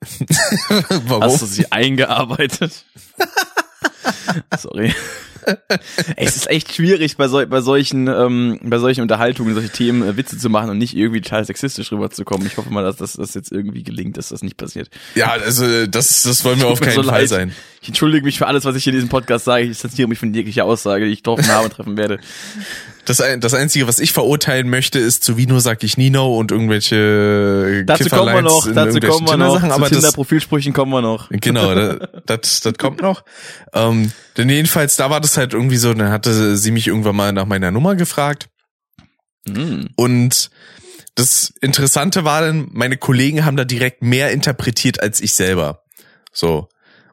*laughs* warum? Hast du sie eingearbeitet? *laughs* Sorry. Ey, es ist echt schwierig bei, sol bei solchen ähm, bei solchen Unterhaltungen, solche Themen äh, Witze zu machen und nicht irgendwie total sexistisch rüberzukommen. Ich hoffe mal, dass das, das jetzt irgendwie gelingt, dass das nicht passiert. Ja, also das, das wollen wir auf keinen so Fall leid. sein. Ich entschuldige mich für alles, was ich in diesem Podcast sage. Ich distanziere mich von jeglicher Aussage, die ich doch Namen treffen werde. Das, ein- das Einzige, was ich verurteilen möchte, ist zu Vino sag ich Nino und irgendwelche Dazu kommen wir noch, dazu kommen wir noch. Tindersachen, Zu aber das, Tinder-Profilsprüchen kommen wir noch. Genau, da- das, das kommt noch. Ähm, denn jedenfalls, da war das halt irgendwie so, dann hatte sie mich irgendwann mal nach meiner Nummer gefragt. Hm. Und das Interessante war dann, meine Kollegen haben da direkt mehr interpretiert als ich selber. So.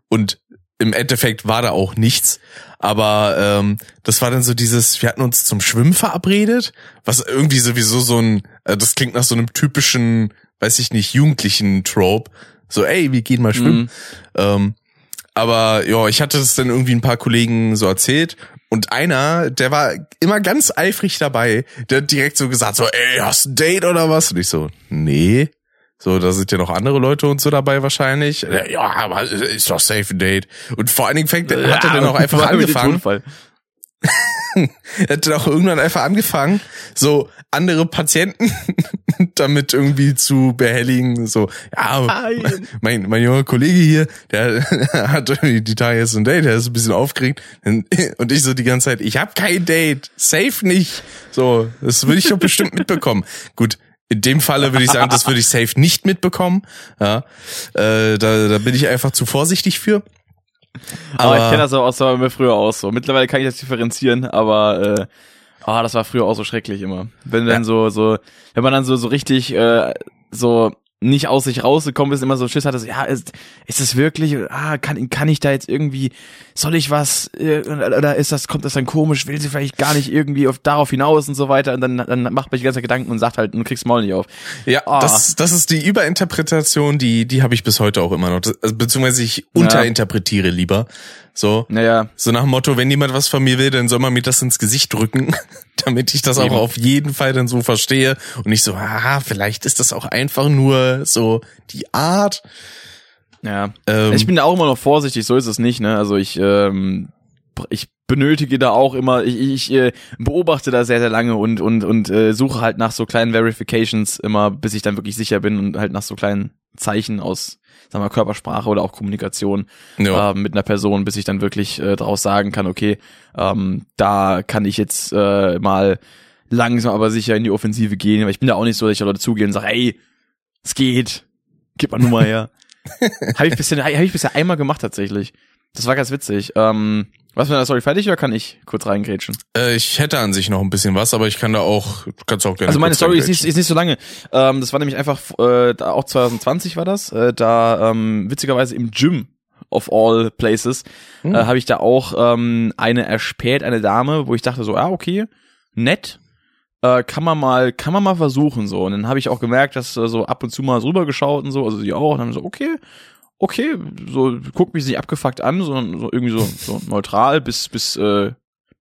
Und im Endeffekt war da auch nichts. Aber ähm, das war dann so dieses, wir hatten uns zum Schwimmen verabredet, was irgendwie sowieso so ein, äh, das klingt nach so einem typischen, weiß ich nicht, jugendlichen Trope. So, ey, wir gehen mal schwimmen. Mhm. Ähm, aber ja, ich hatte das dann irgendwie ein paar Kollegen so erzählt und einer, der war immer ganz eifrig dabei, der hat direkt so gesagt so, ey, hast du ein Date oder was? Und ich so, nee. So, da sind ja noch andere Leute und so dabei wahrscheinlich. Ja, aber ist doch safe ein Date. Und vor allen Dingen fängt, hat er dann auch einfach *laughs* angefangen. *laughs* Er dann auch irgendwann einfach angefangen, so andere Patienten *laughs* damit irgendwie zu behelligen. So, ja, Nein. mein, mein junger Kollege hier, der hat irgendwie die Tage jetzt ein Date, der ist ein bisschen aufgeregt. Und ich so die ganze Zeit, ich habe kein Date, safe nicht. So, das würde ich doch bestimmt mitbekommen. Gut, In dem Falle würde ich sagen, das würde ich safe nicht mitbekommen. Ja, äh, da, da bin ich einfach zu vorsichtig für. Aber, aber ich kenne das auch aus mir früher auch so. Mittlerweile kann ich das differenzieren, aber äh, oh, das war früher auch so schrecklich immer. Wenn dann ja. so so, wenn man dann so so richtig äh, so nicht aus sich rausgekommen ist, immer so Schiss hatte, so, ja, ist, ist es wirklich, ah, kann, kann ich da jetzt irgendwie, soll ich was, äh, oder ist das, kommt das dann komisch, will sie vielleicht gar nicht irgendwie auf, darauf hinaus und so weiter und dann, dann macht man die ganze Gedanken und sagt halt, du kriegst Maul nicht auf. Ja, oh. das, das ist die Überinterpretation, die, die habe ich bis heute auch immer noch, das, also, beziehungsweise ich unterinterpretiere lieber. So, naja. so nach dem Motto, wenn jemand was von mir will, dann soll man mir das ins Gesicht drücken, *laughs* damit ich das Eben. auch auf jeden Fall dann so verstehe und nicht so, haha, vielleicht ist das auch einfach nur so die Art. Ja, ähm, ich bin da auch immer noch vorsichtig, so ist es nicht, ne? Also ich, ähm, ich benötige da auch immer, ich, ich äh, beobachte da sehr, sehr lange und, und, und äh, suche halt nach so kleinen Verifications immer, bis ich dann wirklich sicher bin und halt nach so kleinen Zeichen aus sagen wir, Körpersprache oder auch Kommunikation ja. äh, mit einer Person, bis ich dann wirklich äh, daraus sagen kann, okay, ähm, da kann ich jetzt äh, mal langsam aber sicher in die Offensive gehen. Aber ich bin da auch nicht so, dass ich Leute zugehe und sage, ey, es geht, gib mal Nummer her. *laughs* habe ich bisher, habe ich bisher einmal gemacht tatsächlich. Das war ganz witzig. Ähm, was mit der Story fertig oder kann ich kurz reingrätschen? Äh, ich hätte an sich noch ein bisschen was, aber ich kann da auch, kannst auch gerne. Also meine Story ist nicht, ist nicht so lange. Ähm, das war nämlich einfach, äh, da auch 2020 war das, äh, da ähm, witzigerweise im Gym of all places, hm. äh, habe ich da auch ähm, eine erspäht, eine Dame, wo ich dachte so, ah, okay, nett, äh, kann man mal, kann man mal versuchen so. Und dann habe ich auch gemerkt, dass äh, so ab und zu mal so rübergeschaut und so, also sie auch, und dann haben so, okay, okay, so guckt mich nicht abgefuckt an, sondern so irgendwie so, so *laughs* neutral bis bis äh,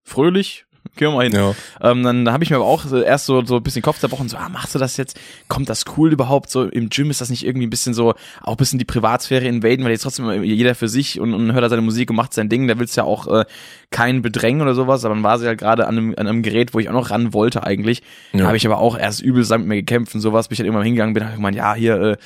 fröhlich. Gehen wir mal hin. Ja. Ähm, dann habe ich mir aber auch erst so, so ein bisschen Kopf zerbrochen, so, ah, machst du das jetzt? Kommt das cool überhaupt? So im Gym ist das nicht irgendwie ein bisschen so, auch ein bisschen die Privatsphäre invaden, weil jetzt trotzdem jeder für sich und, und hört da seine Musik und macht sein Ding. Da willst du ja auch äh, keinen bedrängen oder sowas, aber dann war sie halt gerade an einem, an einem Gerät, wo ich auch noch ran wollte eigentlich. Ja. Da habe ich aber auch erst übel mit mir gekämpft und sowas, bis ich dann irgendwann hingegangen bin, habe ich gemeint, ja, hier, äh,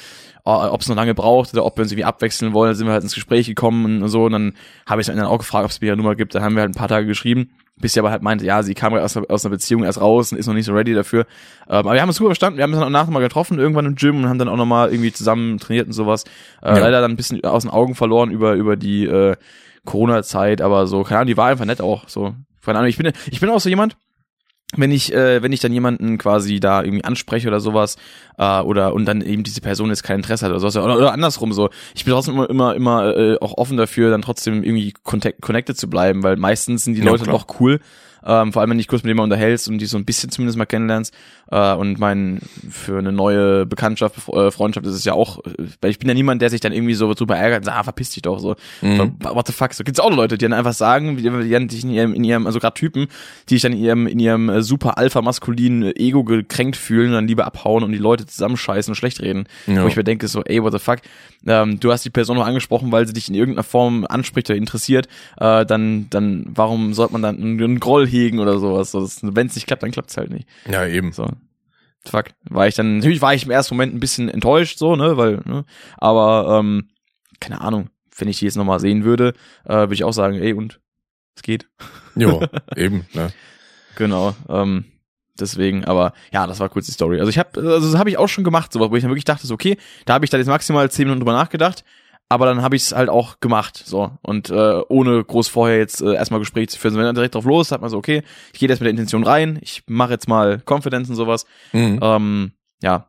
ob es noch lange braucht oder ob wir uns irgendwie abwechseln wollen. Dann sind wir halt ins Gespräch gekommen und so. Und dann habe ich dann auch gefragt, ob es mir eine Nummer gibt. Dann haben wir halt ein paar Tage geschrieben, bis sie aber halt meinte, ja, sie kam aus, aus einer Beziehung erst raus und ist noch nicht so ready dafür. Ähm, aber wir haben uns super verstanden. Wir haben uns dann auch nachher mal getroffen, irgendwann im Gym und haben dann auch nochmal irgendwie zusammen trainiert und sowas. Äh, ja. Leider dann ein bisschen aus den Augen verloren über, über die äh, Corona-Zeit, aber so, keine Ahnung, die war einfach nett auch. So, keine Ahnung, ich bin, ich bin auch so jemand, wenn ich äh, wenn ich dann jemanden quasi da irgendwie anspreche oder sowas äh, oder und dann eben diese Person jetzt kein Interesse hat oder sowas oder, oder andersrum so ich bin trotzdem immer immer immer äh, auch offen dafür dann trotzdem irgendwie connected zu bleiben weil meistens sind die ja, Leute klar. doch cool ähm, vor allem, wenn du dich kurz mit jemandem unterhältst und die so ein bisschen zumindest mal kennenlernst. Äh, und mein, für eine neue Bekanntschaft, äh, Freundschaft ist es ja auch, äh, weil ich bin ja niemand, der sich dann irgendwie so drüber ärgert und sagt, ah, verpiss dich doch so. Mhm. so what the fuck? So gibt's auch Leute, die dann einfach sagen, die, die in ihrem, in ihrem, also gerade Typen, die sich dann in ihrem, in ihrem äh, super alpha-maskulinen Ego gekränkt fühlen und dann lieber abhauen und die Leute zusammenscheißen und schlecht reden. Ja. Wo ich mir denke, so, ey, what the fuck? Ähm, du hast die Person noch angesprochen, weil sie dich in irgendeiner Form anspricht oder interessiert, äh, dann, dann, warum sollte man dann einen, einen Groll hegen oder sowas. So, Wenn es nicht klappt, dann klappt es halt nicht. Ja, eben. So. Fuck. War ich dann, natürlich war ich im ersten Moment ein bisschen enttäuscht, so, ne, weil, ne, aber, ähm, keine Ahnung, wenn ich die jetzt nochmal sehen würde, äh, würde ich auch sagen, ey, und, es geht. Jo, *laughs* eben, ne. Genau, ähm, deswegen, aber ja, das war kurz die Story. Also ich habe, also das habe ich auch schon gemacht, sowas, wo ich dann wirklich dachte, so, okay, da habe ich dann jetzt maximal zehn Minuten drüber nachgedacht, aber dann habe ich es halt auch gemacht, so und äh, ohne groß vorher jetzt äh, erstmal Gespräch zu führen. Wenn dann direkt drauf los, hat man so, okay, ich gehe jetzt mit der Intention rein, ich mache jetzt mal Confidence und sowas. Mhm. Ähm, ja,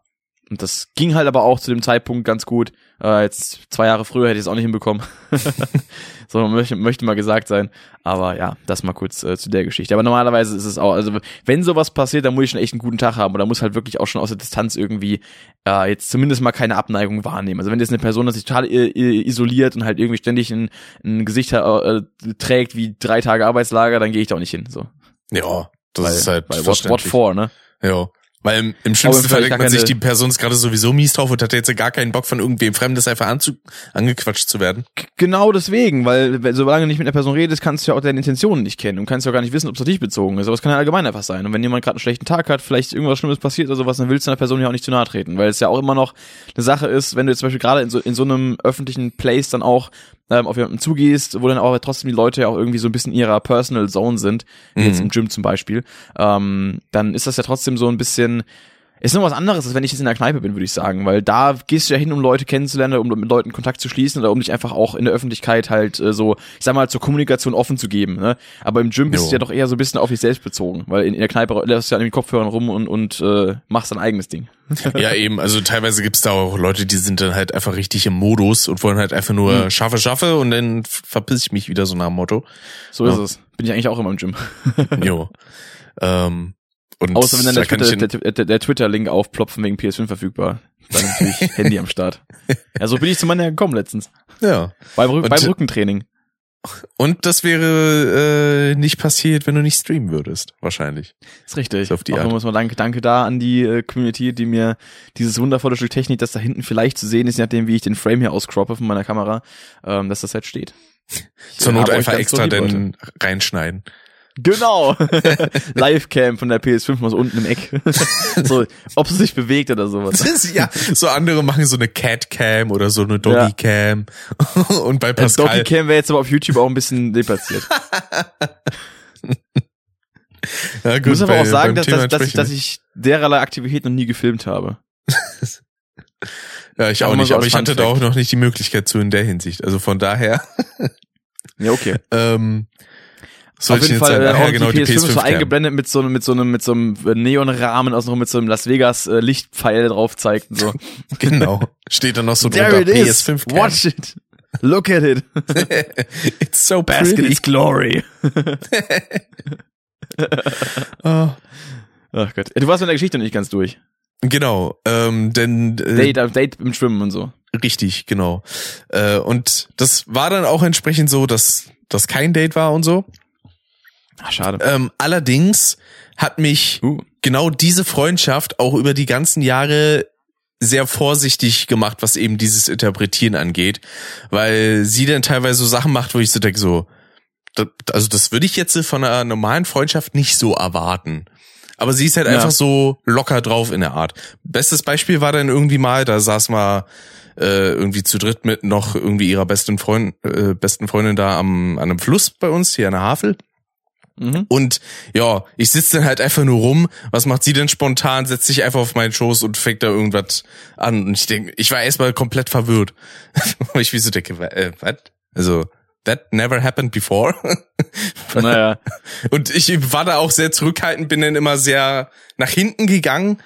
und das ging halt aber auch zu dem Zeitpunkt ganz gut. Äh, jetzt zwei Jahre früher hätte ich es auch nicht hinbekommen. *laughs* so möchte, möchte mal gesagt sein. Aber ja, das mal kurz äh, zu der Geschichte. Aber normalerweise ist es auch, also wenn sowas passiert, dann muss ich schon echt einen guten Tag haben. Oder muss halt wirklich auch schon aus der Distanz irgendwie äh, jetzt zumindest mal keine Abneigung wahrnehmen. Also wenn jetzt eine Person das sich total isoliert und halt irgendwie ständig ein, ein Gesicht äh, trägt wie drei Tage Arbeitslager, dann gehe ich da auch nicht hin. So. Ja, das weil, ist halt weil what, what for, ne? Ja. Weil im, im schlimmsten Fall denkt man sich, die Person ist gerade sowieso mies drauf und hat jetzt gar keinen Bock von irgendwem Fremdes einfach anzu angequatscht zu werden. Genau deswegen, weil solange du nicht mit einer Person redest, kannst du ja auch deine Intentionen nicht kennen und kannst ja auch gar nicht wissen, ob es auf dich bezogen ist. Aber es kann ja allgemein einfach sein. Und wenn jemand gerade einen schlechten Tag hat, vielleicht irgendwas Schlimmes passiert oder sowas, dann willst du einer Person ja auch nicht zu nahe treten. Weil es ja auch immer noch eine Sache ist, wenn du jetzt zum Beispiel gerade in so, in so einem öffentlichen Place dann auch ähm, auf jemanden zugehst, wo dann auch trotzdem die Leute ja auch irgendwie so ein bisschen in ihrer Personal Zone sind, mhm. jetzt im Gym zum Beispiel, ähm, dann ist das ja trotzdem so ein bisschen Ist noch was anderes, als wenn ich jetzt in der Kneipe bin, würde ich sagen, weil da gehst du ja hin, um Leute kennenzulernen, um mit Leuten Kontakt zu schließen oder um dich einfach auch in der Öffentlichkeit halt äh, so, ich sag mal, zur Kommunikation offen zu geben. Ne? Aber im Gym bist Jo. du ja doch eher so ein bisschen auf dich selbst bezogen, weil in, in der Kneipe lässt du ja an den Kopfhörern rum und, und äh, machst dein eigenes Ding. Ja, eben, also teilweise gibt's da auch Leute, die sind dann halt einfach richtig im Modus und wollen halt einfach nur Hm. schaffe, schaffe und dann verpiss ich mich wieder so nach dem Motto. So Ja. ist es. Bin ich eigentlich auch immer im Gym. Jo. *laughs* ähm, und Außer wenn dann da der, Twitter, den, der, der, der Twitter-Link aufploppt von wegen PS5 verfügbar. Dann natürlich *laughs* Handy am Start. Ja, so bin ich zu meiner gekommen letztens. ja. Beim, Und- beim Rückentraining. Und das wäre äh, nicht passiert, wenn du nicht streamen würdest, wahrscheinlich. Ist richtig. So auf die Auch Art. nochmal mal danke, danke da an die äh, Community, die mir dieses wundervolle Stück Technik, das da hinten vielleicht zu sehen ist, je nachdem, wie ich den Frame hier auscroppe von meiner Kamera, ähm, dass das halt steht. Ich, Zur Not einfach extra Leute. dann reinschneiden. Genau. *laughs* Livecam von der PS5 mal so unten im Eck. *laughs* so, ob sie sich bewegt oder sowas. *laughs* Ja, so andere machen so eine Cat-Cam oder so eine Doggy-Cam. Und bei Das Pascal, Doggy-Cam wäre jetzt aber auf YouTube auch ein bisschen deplatziert. ja, Ich muss aber bei- auch sagen, dass, dass, dass, ich, dass ich dererlei Aktivität noch nie gefilmt habe. Ja, ich auch nicht, so aber ich hatte da auch noch nicht die Möglichkeit zu in der Hinsicht. Also von daher, Ja, okay. ähm, soll Auf jeden Fall, äh, auch ja, genau, die die PS5 ist so PS5 Cam. eingeblendet mit so einem, mit so einem, mit so einem Neonrahmen, außenrum mit so einem Las Vegas äh, Lichtpfeil drauf zeigt und so. *laughs* Genau. Steht dann noch so There drunter it is. PS5 Cam. Watch it. Look at it. *laughs* It's so Bask in pretty. its glory. Oh. *laughs* Ach Gott. Du warst mit der Geschichte noch nicht ganz durch. Genau, ähm, denn äh, Date, Date im Schwimmen und so. richtig, genau. Äh, und das war dann auch entsprechend so, dass das kein Date war und so. Ach, schade. Ähm, allerdings hat mich Uh. genau diese Freundschaft auch über die ganzen Jahre sehr vorsichtig gemacht, was eben dieses Interpretieren angeht, weil sie dann teilweise so Sachen macht, wo ich so denke, so, da- also das würde ich jetzt von einer normalen Freundschaft nicht so erwarten. Aber sie ist halt Ja. einfach so locker drauf in der Art. Bestes Beispiel war dann irgendwie mal, da saß mal äh, irgendwie zu dritt mit noch irgendwie ihrer besten Freund, äh, besten Freundin da am an einem Fluss bei uns hier an der Havel. Mhm. Und ja, ich sitze dann halt einfach nur rum. Was macht sie denn spontan? Setzt sich einfach auf meinen Schoß und fängt da irgendwas an. Und ich denke, ich war erstmal komplett verwirrt. *laughs* Weil ich wie so denke, äh, was? Also, that never happened before. *laughs* Naja. und ich war da auch sehr zurückhaltend, bin dann immer sehr nach hinten gegangen.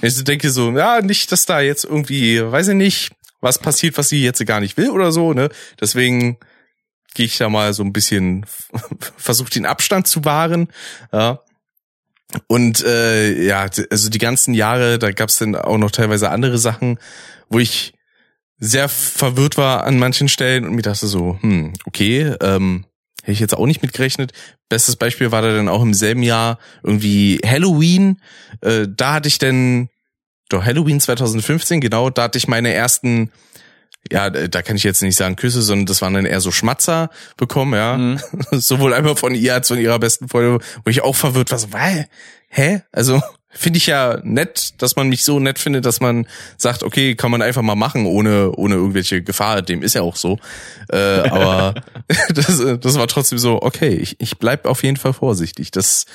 Ich denke so, ja, nicht, dass da jetzt irgendwie, weiß ich nicht, was passiert, was sie jetzt gar nicht will oder so, ne? Deswegen gehe ich da mal so ein bisschen, *laughs* versuche den Abstand zu wahren, ja. Und äh, ja, also die ganzen Jahre, da gab's dann auch noch teilweise andere Sachen, wo ich sehr verwirrt war an manchen Stellen und mir dachte so, hm, okay, ähm, hätte ich jetzt auch nicht mitgerechnet. Bestes Beispiel war da dann auch im selben Jahr irgendwie Halloween. Äh, da hatte ich dann, doch Halloween 2015, genau, da hatte ich meine ersten, ja, äh, da kann ich jetzt nicht sagen Küsse, sondern das waren dann eher so Schmatzer bekommen, ja. Mhm. *laughs* Sowohl einmal von ihr als von ihrer besten Freundin, wo ich auch verwirrt war, so, weil, hä? Also, *laughs* finde ich ja nett, dass man mich so nett findet, dass man sagt, okay, kann man einfach mal machen, ohne, ohne irgendwelche Gefahr, dem ist ja auch so. Äh, *laughs* aber das, das war trotzdem so, okay, ich, ich bleib auf jeden Fall vorsichtig. Das,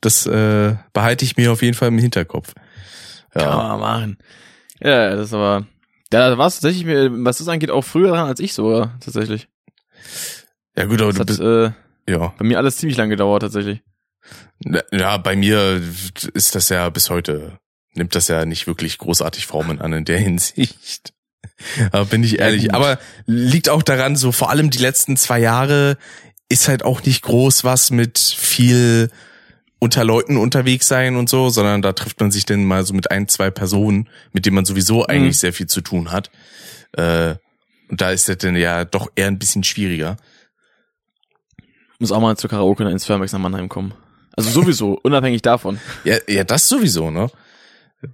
das äh, behalte ich mir auf jeden Fall im Hinterkopf. Kann Ja, man machen. Ja, das ist aber, da war es tatsächlich, mir, was das angeht, auch früher dran als ich sogar, tatsächlich. ja gut, aber Das du hat bist, äh, ja. bei mir alles ziemlich lang gedauert, tatsächlich. Ja, bei mir ist das ja bis heute, nimmt das ja nicht wirklich großartig Formen an in der *laughs* Hinsicht. Aber bin ich ehrlich. gut. Aber liegt auch daran, so vor allem die letzten zwei Jahre ist halt auch nicht groß was mit viel unter Leuten unterwegs sein und so, sondern da trifft man sich dann mal so mit ein, zwei Personen, mit denen man sowieso eigentlich sehr viel zu tun hat. Äh, und da ist das dann ja doch eher ein bisschen schwieriger. Muss auch mal zur Karaoke ins Firmax nach Mannheim kommen. Also sowieso, *laughs* unabhängig davon. Ja, ja, das sowieso, ne?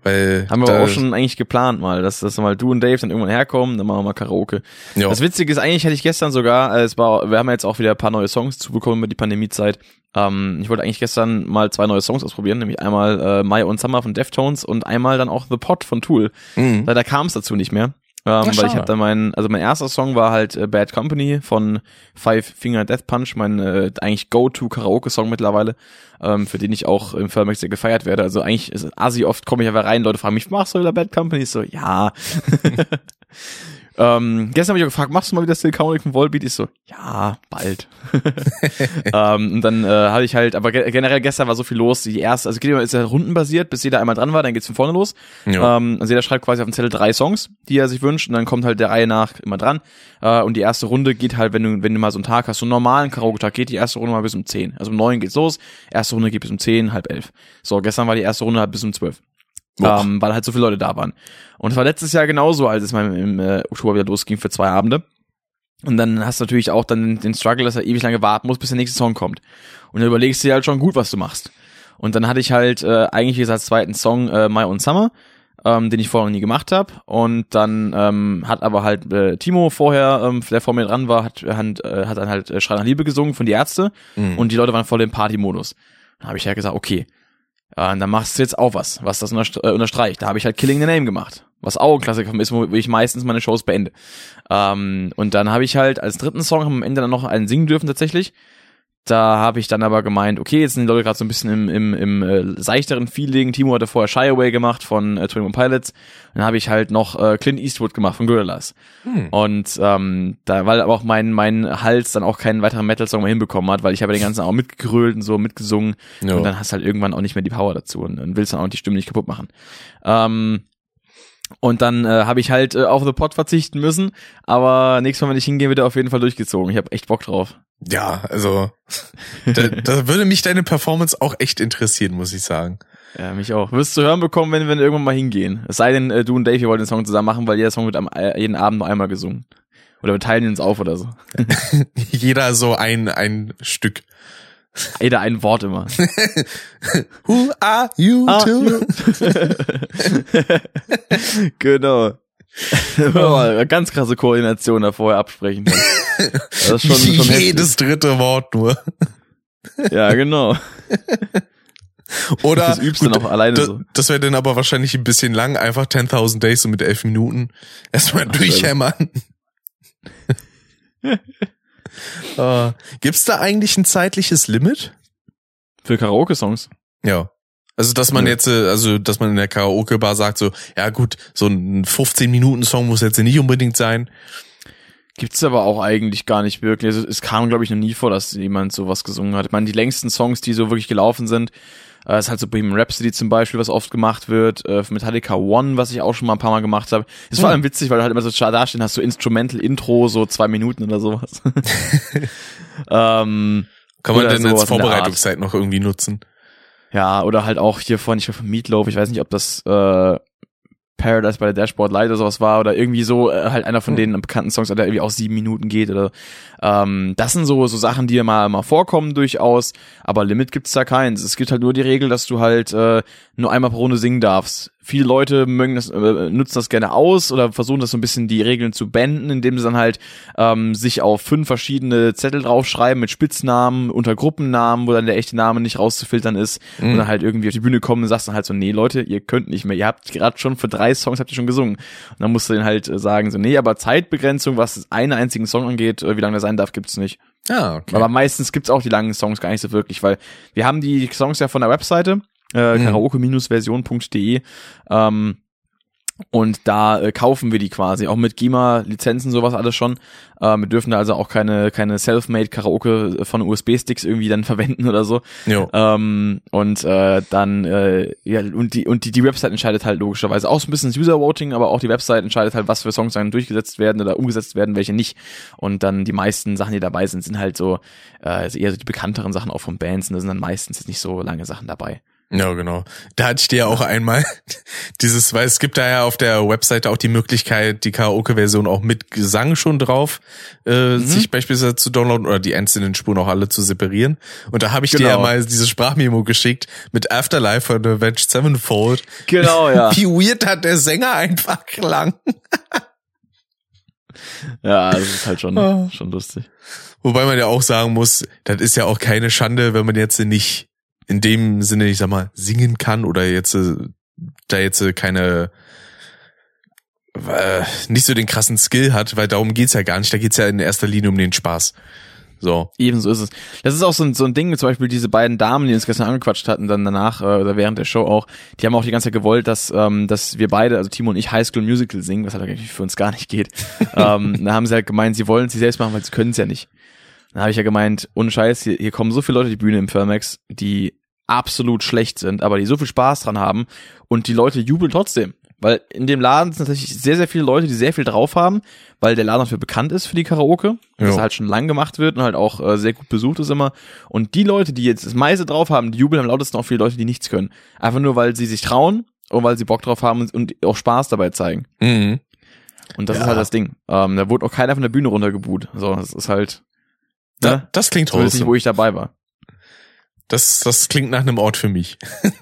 Weil Haben wir auch schon eigentlich geplant mal, dass, dass mal du und Dave dann irgendwann herkommen, dann machen wir mal Karaoke. Ja. Das Witzige ist, eigentlich hätte ich gestern sogar, äh, es war, wir haben jetzt auch wieder ein paar neue Songs zubekommen über die Pandemiezeit. Ähm, ich wollte eigentlich gestern mal zwei neue Songs ausprobieren, nämlich einmal äh, My und Summer von Deftones und einmal dann auch The Pot von Tool. Mhm. Leider kam es dazu nicht mehr. Ähm, weil ich habe dann mein, also mein erster Song war halt äh, Bad Company von Five Finger Death Punch, mein äh, eigentlich Go-To Karaoke-Song mittlerweile, ähm, für den ich auch im Firmax sehr gefeiert werde. Also eigentlich ist Asi oft komme ich einfach rein, Leute fragen mich, machst du wieder Bad Company? Ich so, ja. *laughs* *laughs* ähm, gestern habe ich auch gefragt, machst du mal wieder Still Counting von Volbeat? Ich so, ja, bald. *laughs* ähm, und dann äh, habe ich halt, aber ge generell gestern war so viel los. Die erste, also geht immer, ist ja rundenbasiert, bis jeder einmal dran war, dann geht's von vorne los. Ja. Ähm, also jeder schreibt quasi auf den Zettel drei Songs, die er sich wünscht, und dann kommt halt der Reihe nach immer dran. Äh, und die erste Runde geht halt, wenn du, wenn du mal so einen Tag hast, so einen normalen Karaoke-Tag, geht die erste Runde mal bis um 10. Also um 9 geht's los, erste Runde geht bis um 10, halb elf. So, gestern war die erste Runde halt bis um 12. Ähm, weil halt so viele Leute da waren. Und es war letztes Jahr genauso, als es mal im äh, Oktober wieder losging für zwei Abende. Und dann hast du natürlich auch dann den Struggle, dass er ewig lange warten muss, bis der nächste Song kommt. Und dann überlegst du dir halt schon gut, was du machst. Und dann hatte ich halt äh, eigentlich wie gesagt als zweiten Song äh, My Own Summer, ähm, den ich vorher noch nie gemacht habe. Und dann ähm, hat aber halt äh, Timo vorher, ähm, der vor mir dran war, hat, hat, äh, hat dann halt äh, Schrei nach Liebe gesungen von die Ärzte. Mhm. Und die Leute waren voll im Party-Modus. Dann habe ich halt gesagt, okay, äh, dann machst du jetzt auch was, was das äh, unterstreicht. Da habe ich halt Killing the Name gemacht, was auch ein Klassiker ist, wo ich meistens meine Shows beende. Ähm, und dann habe ich halt als dritten Song am Ende dann noch einen singen dürfen tatsächlich. Da habe ich dann aber gemeint, okay, jetzt sind die Leute gerade so ein bisschen im, im, im äh, seichteren Feeling. Timo hatte vorher Shy Away gemacht von äh, 21 Pilots. Dann habe ich halt noch äh, Clint Eastwood gemacht von Gorillaz. Hm. Und ähm, da, weil aber auch mein, mein Hals dann auch keinen weiteren Metal-Song mehr hinbekommen hat, weil ich habe den ganzen auch mitgegrölt und so mitgesungen. Ja. Und dann hast du halt irgendwann auch nicht mehr die Power dazu und, und willst dann auch die Stimme nicht kaputt machen. Ähm, und dann äh, habe ich halt äh, auf The Pot verzichten müssen, aber nächstes Mal, wenn ich hingehe, wird er auf jeden Fall durchgezogen. Ich habe echt Bock drauf. Ja, also da, da würde mich deine Performance auch echt interessieren, muss ich sagen. Ja, mich auch. Wirst du hören bekommen, wenn wir irgendwann mal hingehen. Es sei denn, äh, du und Dave, ihr wollt den Song zusammen machen, weil jeder Song wird am, äh, jeden Abend nur einmal gesungen. Oder wir teilen ihn uns auf oder so. *laughs* Jeder so ein ein Stück. Jeder ein Wort immer. *laughs* Who are you Ah, two? *laughs* genau. *laughs* Aber Ganz krasse Koordination da vorher absprechen. Das ist schon, schon heftig. Jedes dritte Wort nur. Ja, genau. Oder Das übst du noch alleine das, so. das wäre dann aber wahrscheinlich ein bisschen lang, einfach 10.000 Days so mit elf Minuten. Erstmal durchhämmern. Uh, gibt's da eigentlich ein zeitliches Limit? Für Karaoke-Songs. Ja. Also, dass man Nö. jetzt, äh, also, dass man in der Karaoke-Bar sagt so, ja gut, so ein 15-Minuten-Song muss jetzt nicht unbedingt sein. Gibt's aber auch eigentlich gar nicht wirklich. Also, es kam, glaube ich, noch nie vor, dass jemand sowas gesungen hat. Ich meine, die längsten Songs, die so wirklich gelaufen sind, äh, ist halt so Bohemian Rhapsody zum Beispiel, was oft gemacht wird. Äh, Metallica One, was ich auch schon mal ein paar Mal gemacht habe. Ist vor Hm. allem witzig, weil du halt immer so da stehen hast, so Instrumental Intro, so zwei Minuten oder sowas. *laughs* ähm, Kann man denn als. Vorbereitungszeit noch irgendwie nutzen? Ja, oder halt auch hier von, ich glaube von Meatloaf, ich weiß nicht, ob das äh, Paradise bei der Dashboard Light oder sowas war oder irgendwie so, äh, halt einer von Hm. den bekannten Songs, der irgendwie auch sieben Minuten geht oder ähm, das sind so so Sachen, die mal mal vorkommen durchaus, aber Limit gibt's da keins. Es gibt halt nur die Regel, dass du halt äh, nur einmal pro Runde singen darfst. Viele Leute mögen das, äh, nutzen das gerne aus oder versuchen das so ein bisschen die Regeln zu benden, indem sie dann halt ähm, sich auf fünf verschiedene Zettel draufschreiben mit Spitznamen, unter Gruppennamen, wo dann der echte Name nicht rauszufiltern ist Mhm. und dann halt irgendwie auf die Bühne kommen und sagst dann halt so, nee Leute, ihr könnt nicht mehr, ihr habt gerade schon für drei Songs habt ihr schon gesungen. Und dann musst du den halt äh, sagen so, nee, aber Zeitbegrenzung, was einen einzigen Song angeht, äh, wie lange der sein darf, gibt's nicht. Ah, okay. Aber meistens gibt's auch die langen Songs gar nicht so wirklich, weil wir haben die Songs ja von der Webseite, äh, Mhm. karaoke-version.de, ähm, und da äh, kaufen wir die quasi, auch mit GEMA-Lizenzen, sowas alles schon. Äh, wir dürfen da also auch keine, keine Self-Made Karaoke von USB-Sticks irgendwie dann *laughs* verwenden oder so. jo. Ähm, und äh, dann, äh, ja, und die, und die, die Website entscheidet halt logischerweise auch so ein bisschen das User-Voting, aber auch die Website entscheidet halt, was für Songs dann durchgesetzt werden oder umgesetzt werden, welche nicht. Und dann die meisten Sachen, die dabei sind, sind halt so, äh, eher so die bekannteren Sachen auch von Bands und da sind dann meistens jetzt nicht so lange Sachen dabei. Ja, genau. Da hatte ich dir ja auch einmal *laughs* dieses, weil es gibt da ja auf der Webseite auch die Möglichkeit, die Karaoke-Version auch mit Gesang schon drauf, äh, Mhm. sich beispielsweise zu downloaden oder die einzelnen Spuren auch alle zu separieren. Und da habe ich dir ja Genau. mal dieses Sprachmemo geschickt mit Afterlife von Avenged Sevenfold. Genau, ja. *laughs* Wie weird hat der Sänger einfach klang. *laughs* ja, das ist halt schon, Ah. schon lustig. Wobei man ja auch sagen muss, das ist ja auch keine Schande, wenn man jetzt nicht in dem Sinne, ich sag mal, singen kann oder jetzt äh, da jetzt äh, keine äh, nicht so den krassen Skill hat, weil darum geht's ja gar nicht. Da geht's ja in erster Linie um den Spaß. So. Ebenso ist es. Das ist auch so ein, so ein Ding, zum Beispiel diese beiden Damen, die uns gestern angequatscht hatten, dann danach äh, oder während der Show auch, die haben auch die ganze Zeit gewollt, dass, ähm, dass wir beide, also Timo und ich, High School Musical singen, was halt eigentlich für uns gar nicht geht. *laughs* ähm, da haben sie halt gemeint, sie wollen es sich selbst machen, weil sie können es ja nicht. Dann habe ich ja gemeint, ohne Scheiß, hier, hier kommen so viele Leute die Bühne im Firmax, die absolut schlecht sind, aber die so viel Spaß dran haben und die Leute jubeln trotzdem. Weil in dem Laden sind tatsächlich sehr, sehr viele Leute, die sehr viel drauf haben, weil der Laden dafür bekannt ist für die Karaoke, Ja. das halt schon lang gemacht wird und halt auch äh, sehr gut besucht ist immer. Und die Leute, die jetzt das meiste drauf haben, die jubeln am lautesten auch für die Leute, die nichts können. Einfach nur, weil sie sich trauen und weil sie Bock drauf haben und, und auch Spaß dabei zeigen. Mhm. Und das Ja. ist halt das Ding. Ähm, da wurde auch keiner von der Bühne runtergebuht. So, das ist halt, Da, ne? das klingt Zumindest nicht, wholesome. wo ich dabei war. Das, das klingt nach einem Ort für mich. *laughs*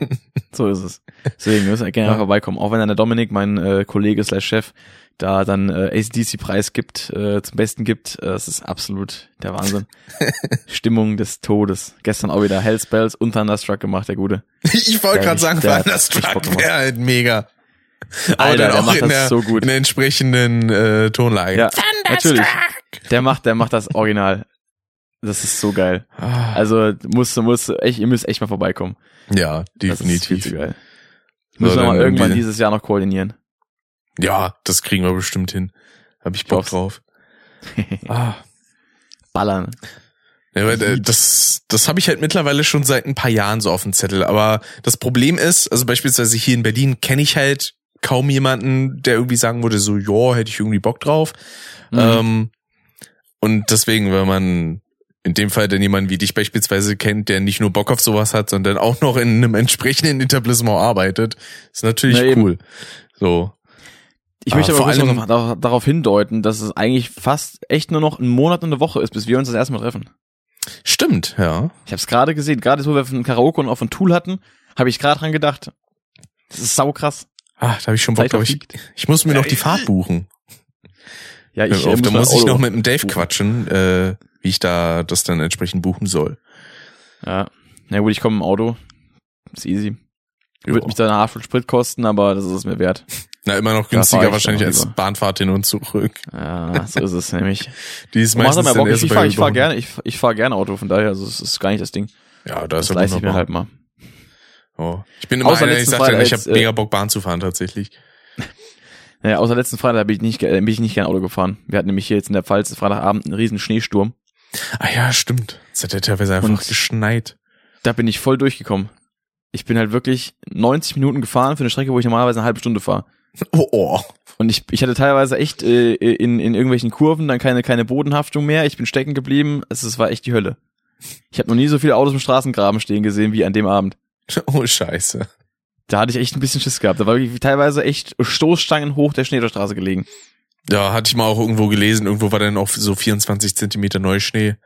So ist es. Deswegen müssen wir gerne Ja. vorbeikommen. Auch wenn dann der Dominik, mein äh, Kollege slash Chef, da dann äh, ACDC-Preis gibt, äh, zum Besten gibt, äh, das ist absolut der Wahnsinn. *laughs* Stimmung des Todes. Gestern auch wieder Hellspells und Thunderstruck gemacht, der Gute. *laughs* Ich wollte gerade sagen, der Thunderstruck wäre halt mega. Aber Alter, dann der auch macht in das der, so gut. in der entsprechenden äh, Tonlage. Ja, natürlich. Der macht, der macht das Original. Das ist so geil. Ah, Also musst du, musst du echt, ihr müsst echt mal vorbeikommen. ja, Das ist viel definitiv. zu geil. Müssen wir mal irgendwann irgendwie- dieses Jahr noch koordinieren. Ja, das kriegen wir bestimmt hin. Hab ich Bock hoff's. drauf. *laughs* Ah. Ballern. Ja, aber, äh, das, das habe ich halt mittlerweile schon seit ein paar Jahren so auf dem Zettel. Aber das Problem ist, also beispielsweise hier in Berlin kenne ich halt kaum jemanden, der irgendwie sagen würde, so, ja, hätte ich irgendwie Bock drauf. Mhm. Ähm, und deswegen, wenn man in dem Fall dann jemanden wie dich beispielsweise kennt, der nicht nur Bock auf sowas hat, sondern auch noch in einem entsprechenden Etablissement arbeitet, ist natürlich Na eben. cool. So. Ich möchte Ah, aber vor allem- noch darauf, darauf hindeuten, dass es eigentlich fast echt nur noch ein Monat und eine Woche ist, bis wir uns das erste Mal treffen. Stimmt, ja. Ich habe es gerade gesehen, gerade jetzt, wo wir von Karaoke und auch von Tool hatten, habe ich gerade dran gedacht. Das ist saukrass. Ah, da habe ich schon Bock drauf. Ich, ich muss mir noch die Ja, Fahrt buchen. Ja, ich, äh, da muss ich noch mit dem Dave buchen. quatschen, äh, wie ich da das dann entsprechend buchen soll. Ja, na gut, ich komme im Auto. Ist easy. Jo. Wird mich da eine Haarflut Sprit kosten, aber das ist es mir wert. Na, immer noch günstiger ich wahrscheinlich dann als. Bahnfahrt hin und zurück. Ja, so ist es nämlich. *laughs* Die ist meistens aber dann Ich, ich fahre ich fahr gerne, ich, ich fahr gerne Auto, von daher, also es ist gar nicht das Ding. Ja, da Das ist er leiste ich mir halt mal. Oh. Ich bin immer Außer einer, ich sag dann, Freitag ich habe äh, mega Bock Bahn zu fahren tatsächlich. *laughs* Naja, außer letzten Freitag bin ich nicht, ge- bin ich nicht gern Auto gefahren. Wir hatten nämlich hier jetzt in der Pfalz Freitagabend einen riesen Schneesturm. Ah ja, stimmt. Es hat ja teilweise einfach Und- geschneit. Da bin ich voll durchgekommen. Ich bin halt wirklich 90 Minuten gefahren für eine Strecke, wo ich normalerweise eine halbe Stunde fahre. Oh, oh. Und ich, ich hatte teilweise echt äh, in, in irgendwelchen Kurven dann keine, keine Bodenhaftung mehr. Ich bin stecken geblieben. Es, es war echt die Hölle. Ich habe noch nie so viele Autos im Straßengraben stehen gesehen wie an dem Abend. *laughs* Oh, scheiße. Da hatte ich echt ein bisschen Schiss gehabt. Da war wirklich teilweise echt Stoßstangen hoch der Schnee der Straße gelegen. Ja, hatte ich mal auch irgendwo gelesen. Irgendwo war dann auch so 24 Zentimeter Neuschnee.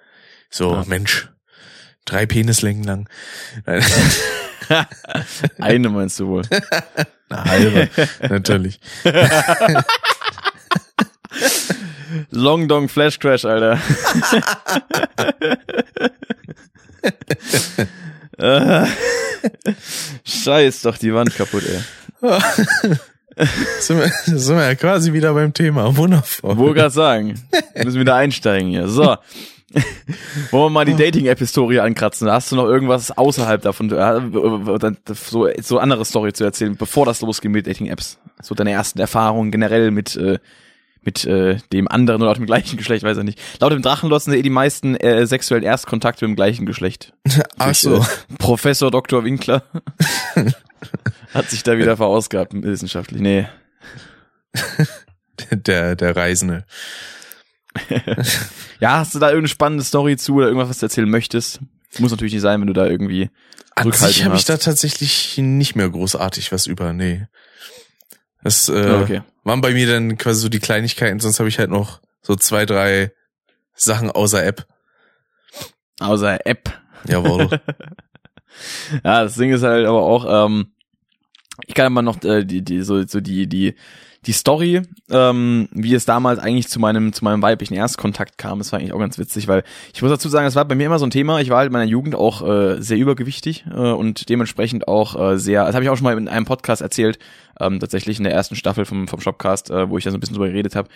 So, Ja. Mensch. Drei Penislängen lang. *laughs* Eine meinst du wohl. *laughs* Eine halbe, natürlich. *laughs* Long Dong Flash Crash, Alter. Äh, Scheiß doch die Wand kaputt, ey. *laughs* sind, wir, sind wir ja quasi wieder beim Thema. Wundervoll. Wo grad sagen. Wir müssen wieder einsteigen hier. So. *laughs* Wollen wir mal die Dating-App-Historie ankratzen? Hast du noch irgendwas außerhalb davon, äh, so, so andere Story zu erzählen, bevor das losgeht mit Dating-Apps? So deine ersten Erfahrungen generell mit, äh, mit äh, dem anderen oder dem gleichen Geschlecht, weiß ich nicht. Laut dem Drachenlotz sind eh die meisten äh, sexuellen Erstkontakte mit dem gleichen Geschlecht. *laughs* Ach Durch, so. Äh, Professor Dr. Winkler hat sich da wieder verausgabt wissenschaftlich. Nee. *laughs* Der, der Reisende. *laughs* Ja, hast du da irgendeine spannende Story zu oder irgendwas, was du erzählen möchtest? Muss natürlich nicht sein, wenn du da irgendwie An sich habe ich da tatsächlich nicht mehr großartig was über, nee. Das äh, Ja, okay. waren bei mir dann quasi so die Kleinigkeiten, sonst habe ich halt noch so zwei, drei Sachen außer App. außer App. Jawohl. *laughs* Ja, das Ding ist halt aber auch, ähm, ich kann immer noch äh, die, die, so, so die, die, die Story, ähm, wie es damals eigentlich zu meinem zu meinem weiblichen Erstkontakt kam, das war eigentlich auch ganz witzig, weil ich muss dazu sagen, das war bei mir immer so ein Thema. Ich war halt in meiner Jugend auch äh, sehr übergewichtig äh, und dementsprechend auch äh, sehr, das habe ich auch schon mal in einem Podcast erzählt, ähm, tatsächlich in der ersten Staffel vom vom Shopcast, äh, wo ich da so ein bisschen drüber geredet habe.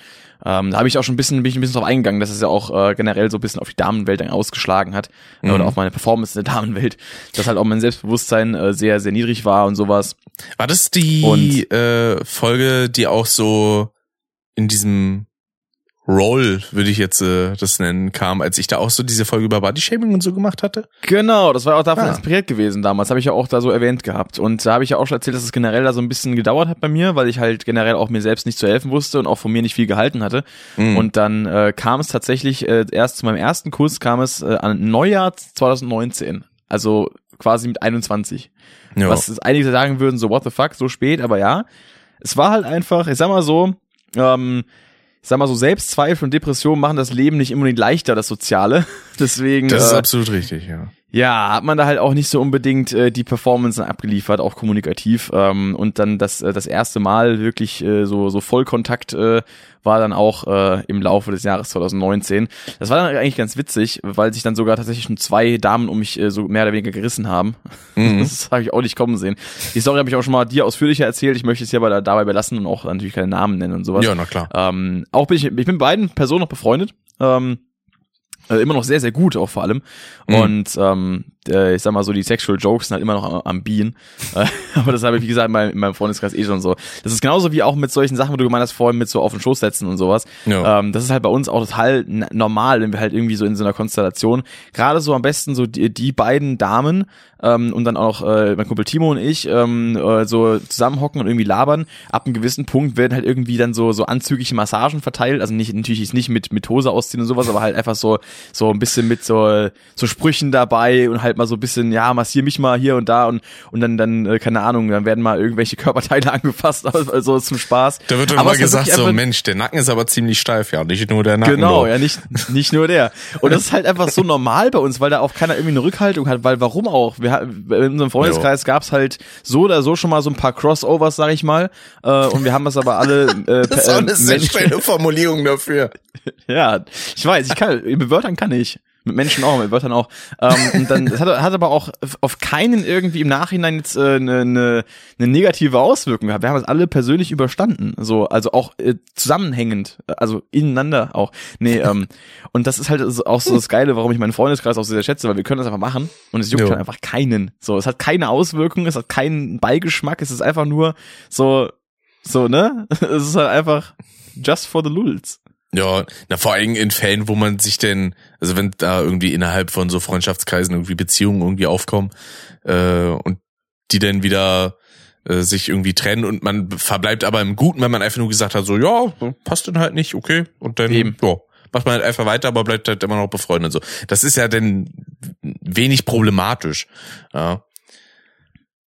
Ähm, da habe ich auch schon ein bisschen bin ich ein bisschen drauf eingegangen, dass es ja auch äh, generell so ein bisschen auf die Damenwelt dann ausgeschlagen hat mhm. oder auf meine Performance in der Damenwelt, dass halt auch mein Selbstbewusstsein äh, sehr sehr niedrig war und sowas. War das die äh, Folge, die auch so in diesem Roll, würde ich jetzt äh, das nennen, kam, als ich da auch so diese Folge über Bodyshaming und so gemacht hatte? Genau, das war auch davon ah. inspiriert gewesen damals, habe ich ja auch da so erwähnt gehabt. Und da habe ich ja auch schon erzählt, dass es generell da so ein bisschen gedauert hat bei mir, weil ich halt generell auch mir selbst nicht zu helfen wusste und auch von mir nicht viel gehalten hatte. Mhm. Und dann äh, kam es tatsächlich, äh, erst zu meinem ersten Kurs kam es äh, an Neujahr 2019. Also quasi mit 21. Ja. Was einige sagen würden, so what the fuck, so spät, aber ja. Es war halt einfach, ich sag mal so, ähm, ich sag mal so, Selbstzweifel und Depressionen machen das Leben nicht unbedingt leichter, das Soziale. *laughs* Deswegen. Das ist äh, absolut richtig, ja. Ja, hat man da halt auch nicht so unbedingt äh, die Performance abgeliefert, auch kommunikativ. Ähm, und dann das, äh, das erste Mal wirklich äh, so, so Vollkontakt äh, war dann auch äh, im Laufe des Jahres 2019. Das war dann eigentlich ganz witzig, weil sich dann sogar tatsächlich schon zwei Damen um mich äh, so mehr oder weniger gerissen haben. Mhm. *laughs* Das habe ich auch nicht kommen sehen. Die Story habe ich auch schon mal dir ausführlicher erzählt. Ich möchte es hier aber dabei belassen und auch natürlich keine Namen nennen und sowas. Ja, na klar. Ähm, auch bin ich, ich bin mit beiden Personen noch befreundet. Ähm, äh, immer noch sehr, sehr gut auch vor allem. Mhm. Und ähm, äh, ich sag mal so, die Sexual Jokes sind halt immer noch am, am Bienen. *laughs* Aber das habe ich, wie gesagt, in meinem, in meinem Freundeskreis eh schon so. Das ist genauso wie auch mit solchen Sachen, wo du gemeint hast, vorhin mit so auf den Schoß setzen und sowas. Ja. Ähm, das ist halt bei uns auch total normal, wenn wir halt irgendwie so in so einer Konstellation, gerade so am besten so die, die beiden Damen ähm, und dann auch äh, mein Kumpel Timo und ich ähm, äh, so zusammenhocken und irgendwie labern. Ab einem gewissen Punkt werden halt irgendwie dann so so anzügliche Massagen verteilt. Also nicht natürlich nicht mit mit Hose ausziehen und sowas, aber halt einfach so so ein bisschen mit so so Sprüchen dabei und halt mal so ein bisschen ja massier mich mal hier und da und und dann dann äh, keine Ahnung, dann werden mal irgendwelche Körperteile *laughs* angefasst, also zum Spaß. Da wird mal gesagt so Mensch, der Nacken ist aber ziemlich steif, ja, nicht nur der Nacken. Genau, ja nicht nicht nur der. Und das ist halt einfach so *laughs* normal bei uns, weil da auch keiner irgendwie eine Rückhaltung hat, weil warum auch? Wir wir, in unserem Freundeskreis gab es halt so oder so schon mal so ein paar Crossovers, sag ich mal. Äh, und wir haben das aber alle. Äh, *laughs* das ist auch eine sehr schöne Formulierung dafür. *laughs* ja, ich weiß, ich kann, mit Wörtern kann ich. Mit Menschen auch, mit Wörtern auch. Ähm, und dann das hat, hat aber auch auf keinen irgendwie im Nachhinein jetzt eine äh, ne, ne, ne negative Auswirkung gehabt. Wir haben es alle persönlich überstanden. So, also auch äh, zusammenhängend, also ineinander auch. Nee, *laughs* ähm, und das ist halt auch so das Geile, warum ich meinen Freundeskreis auch sehr schätze, weil wir können das einfach machen und es juckt halt einfach keinen. So, es hat keine Auswirkung, es hat keinen Beigeschmack, es ist einfach nur so, so, ne? *laughs* Es ist halt einfach just for the lulz. Ja, na vor allem in Fällen, wo man sich denn, also wenn da irgendwie innerhalb von so Freundschaftskreisen irgendwie Beziehungen irgendwie aufkommen äh, und die dann wieder äh, sich irgendwie trennen und man verbleibt aber im Guten, wenn man einfach nur gesagt hat, so ja, passt dann halt nicht, okay, und dann Eben. ja, macht man halt einfach weiter, aber bleibt halt immer noch befreundet. So, das ist ja dann wenig problematisch. Ja.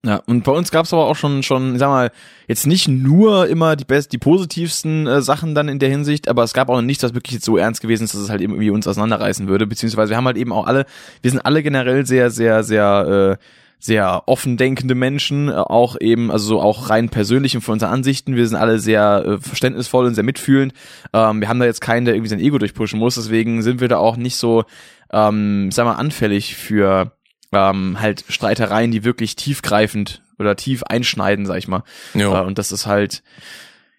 Ja, und bei uns gab's aber auch schon, schon, sag mal, jetzt nicht nur immer die best, die positivsten äh, Sachen dann in der Hinsicht, aber es gab auch nichts, was wirklich jetzt so ernst gewesen ist, dass es halt irgendwie uns auseinanderreißen würde, beziehungsweise wir haben halt eben auch alle, wir sind alle generell sehr, sehr, sehr, äh, sehr offen denkende Menschen, äh, auch eben, also so auch rein persönlich und von unseren Ansichten. Wir sind alle sehr äh, verständnisvoll und sehr mitfühlend. Ähm, wir haben da jetzt keinen, der irgendwie sein Ego durchpushen muss, deswegen sind wir da auch nicht so, ähm, sag mal, anfällig für ähm, halt Streitereien, die wirklich tiefgreifend oder tief einschneiden, sag ich mal. Ja. Äh, und das ist halt,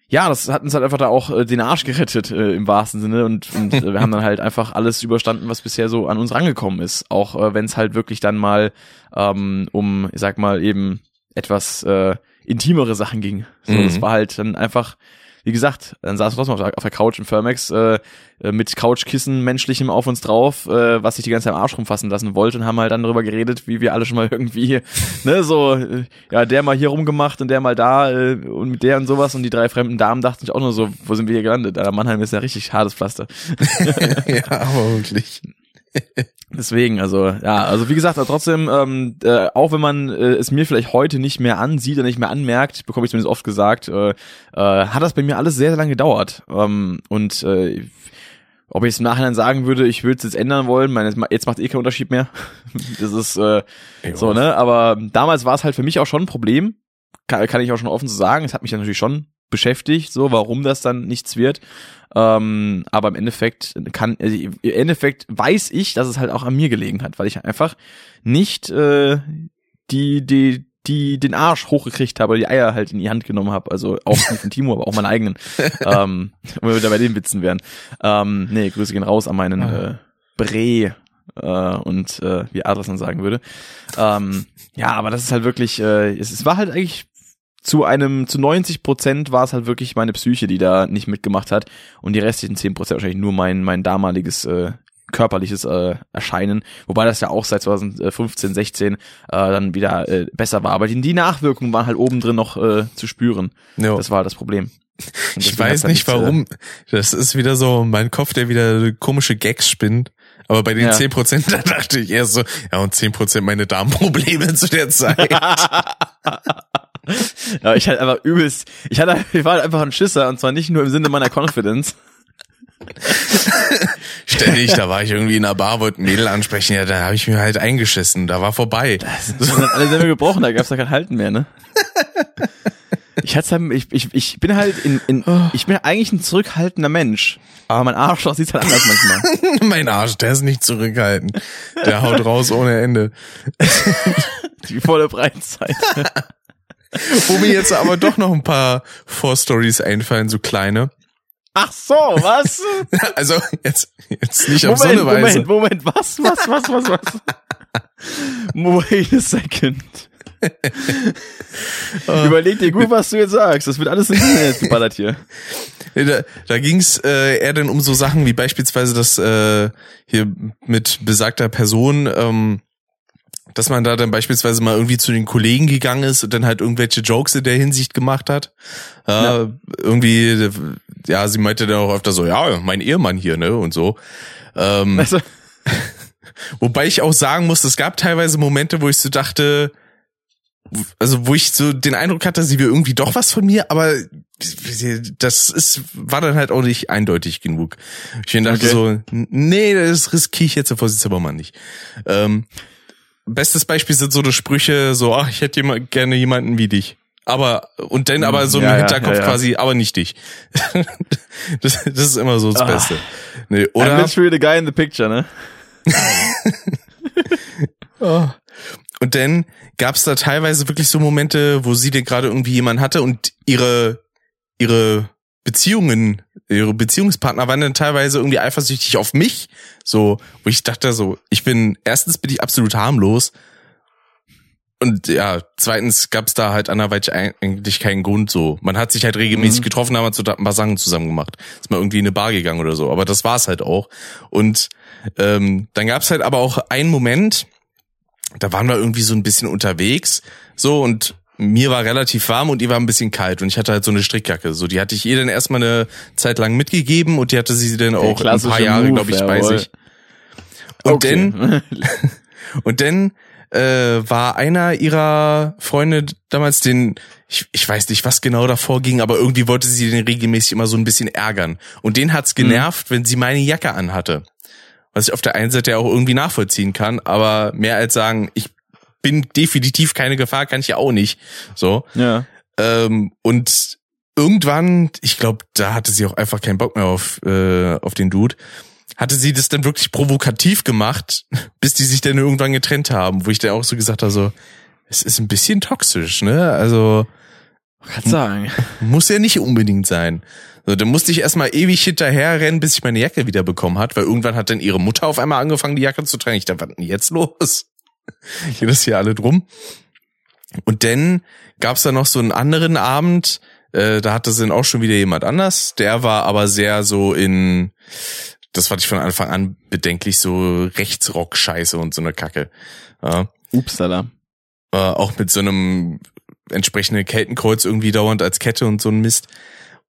ja, das hat uns halt einfach da auch äh, den Arsch gerettet äh, im wahrsten Sinne und, und äh, wir haben dann halt einfach alles überstanden, was bisher so an uns rangekommen ist. Auch äh, wenn es halt wirklich dann mal ähm, um, ich sag mal, eben etwas äh, intimere Sachen ging. So, mhm. Das war halt dann einfach wie gesagt, dann saß wir trotzdem auf der Couch im Firmax äh, äh, mit Couchkissen menschlichem auf uns drauf, äh, was sich die ganze Zeit am Arsch rumfassen lassen wollte und haben halt dann darüber geredet, wie wir alle schon mal *laughs* irgendwie, ne, so, äh, ja, der mal hier rumgemacht und der mal da äh, und mit der und sowas und die drei fremden Damen dachten sich auch nur so, wo sind wir hier gelandet? Der Mannheim ist ja richtig hartes Pflaster. *laughs* ja, aber wirklich. Deswegen, also ja, also wie gesagt, aber trotzdem, ähm, äh, auch wenn man äh, es mir vielleicht heute nicht mehr ansieht oder nicht mehr anmerkt, bekomme ich zumindest oft gesagt, äh, äh, hat das bei mir alles sehr, sehr lange gedauert. Ähm, und äh, ob ich es im Nachhinein sagen würde, ich würde es jetzt ändern wollen, meine, jetzt macht eh keinen Unterschied mehr. *laughs* das ist äh, so, ne? Aber damals war es halt für mich auch schon ein Problem, kann, kann ich auch schon offen so sagen. Es hat mich natürlich schon beschäftigt, so warum das dann nichts wird. Ähm, aber im Endeffekt kann, also im Endeffekt weiß ich, dass es halt auch an mir gelegen hat, weil ich einfach nicht äh, die, die, die den Arsch hochgekriegt habe, die Eier halt in die Hand genommen habe. Also auch nicht von Timo, aber auch meine eigenen. *laughs* ähm, wenn wir wieder bei den Witzen wären. Ähm, nee, Grüße gehen raus an meinen äh, Bre äh, und äh, wie Adras dann sagen würde. Ähm, ja, aber das ist halt wirklich, äh, es, es war halt eigentlich zu einem, zu 90 Prozent war es halt wirklich meine Psyche, die da nicht mitgemacht hat und die restlichen 10 Prozent wahrscheinlich nur mein, mein damaliges äh, körperliches äh, Erscheinen, wobei das ja auch seit 2015, 16 äh, dann wieder äh, besser war. Aber die, die Nachwirkungen waren halt oben drin noch äh, zu spüren. Ja. Das war halt das Problem. *laughs* Ich weiß halt nicht äh, warum. Das ist wieder so mein Kopf, der wieder komische Gags spinnt. Aber bei den Ja. 10%, *laughs* da dachte ich erst so, ja, und 10% meine Darmprobleme *laughs* zu der Zeit. *laughs* Ja, ich hatte einfach übelst, ich hatte, *laughs* ich war halt einfach ein Schisser und zwar nicht nur im Sinne meiner Confidence. Ständig, da war ich irgendwie in einer Bar, wollte ein Mädel ansprechen, ja, da habe ich mir halt eingeschissen, da war vorbei. Das sind alle Sämme gebrochen, da gab's ja kein Halten mehr, ne? Ich hatte halt, ich, ich, ich bin halt in, in, ich bin eigentlich ein zurückhaltender Mensch. Aber mein Arschloch sieht halt anders manchmal. *laughs* mein Arsch, der ist nicht zurückhalten. Der haut raus ohne Ende. Die volle Breitseite. *laughs* Wo mir jetzt aber doch noch ein paar Vorstories einfallen, so kleine. Ach so, was? *laughs* Also jetzt, jetzt nicht auf so Moment, eine Weise. Moment, Moment, was, was, was, was, was? Wait a second. *laughs* Überleg dir gut, was du jetzt sagst. Das wird alles ins Internet geballert hier. Da, da ging's äh, eher dann um so Sachen wie beispielsweise das äh, hier mit besagter Person, ähm, dass man da dann beispielsweise mal irgendwie zu den Kollegen gegangen ist und dann halt irgendwelche Jokes in der Hinsicht gemacht hat. Äh, Ja. Irgendwie, ja, sie meinte dann auch öfter so, ja, mein Ehemann hier, ne, und so. Ähm, *laughs* Also, Wobei ich auch sagen muss, es gab teilweise Momente, wo ich so dachte, also wo ich so den Eindruck hatte, sie will irgendwie doch was von mir, aber das ist, war dann halt auch nicht eindeutig genug. Ich dachte Okay. so, nee, das riskiere ich jetzt der Vorsitzebermann nicht. Ähm, bestes Beispiel sind so eine Sprüche, so, ach, ich hätte jemand, gerne jemanden wie dich. Aber, und dann aber so im Ja, ja, Hinterkopf ja, ja. quasi, aber nicht dich. *laughs* das, das ist immer so das Ah. Beste. Nee, I'm oder, literally the guy in the picture, ne? Oh. *laughs* Und dann gab's da teilweise wirklich so Momente, wo sie denn gerade irgendwie jemanden hatte und ihre ihre Beziehungen, ihre Beziehungspartner waren dann teilweise irgendwie eifersüchtig auf mich, so wo ich dachte so, ich bin erstens bin ich absolut harmlos und ja, zweitens gab's da halt anderweitig eigentlich keinen Grund so. Man hat sich halt regelmäßig Mhm. getroffen, haben so ein paar Sachen zusammen gemacht. Ist mal irgendwie in eine Bar gegangen oder so, aber das war's halt auch. Und ähm, dann gab's halt aber auch einen Moment, da waren wir irgendwie so ein bisschen unterwegs, so und mir war relativ warm und ihr war ein bisschen kalt und ich hatte halt so eine Strickjacke, so die hatte ich ihr dann erstmal eine Zeit lang mitgegeben und die hatte sie dann auch ein paar Jahre, glaube ich, bei sich. Und Okay. dann *laughs* und dann äh, war einer ihrer Freunde damals den, ich, ich weiß nicht, was genau davor ging, aber irgendwie wollte sie den regelmäßig immer so ein bisschen ärgern. Und den hat's genervt, wenn sie meine Jacke anhatte. Was ich auf der einen Seite auch irgendwie nachvollziehen kann, aber mehr als sagen, ich bin definitiv keine Gefahr, kann ich ja auch nicht. So. ja. Ähm, und irgendwann, ich glaube, da hatte sie auch einfach keinen Bock mehr auf, äh, auf den Dude, hatte sie das dann wirklich provokativ gemacht, *laughs* bis die sich dann irgendwann getrennt haben, wo ich dann auch so gesagt habe, so, es ist ein bisschen toxisch, ne? Also Kann sagen. *laughs* muss ja nicht unbedingt sein. So, dann musste ich erstmal ewig hinterher rennen, bis ich meine Jacke wieder bekommen hat, weil irgendwann hat dann ihre Mutter auf einmal angefangen, die Jacke zu tragen. Ich dachte, was denn jetzt los? Geht das hier alle drum? Und dann gab's da noch so einen anderen Abend, äh, da hatte sie dann auch schon wieder jemand anders. Der war aber sehr so in, das fand ich von Anfang an bedenklich, so Rechtsrock-Scheiße und so eine Kacke. Ja Upsala. äh, auch mit so einem entsprechenden Keltenkreuz irgendwie dauernd als Kette und so ein Mist.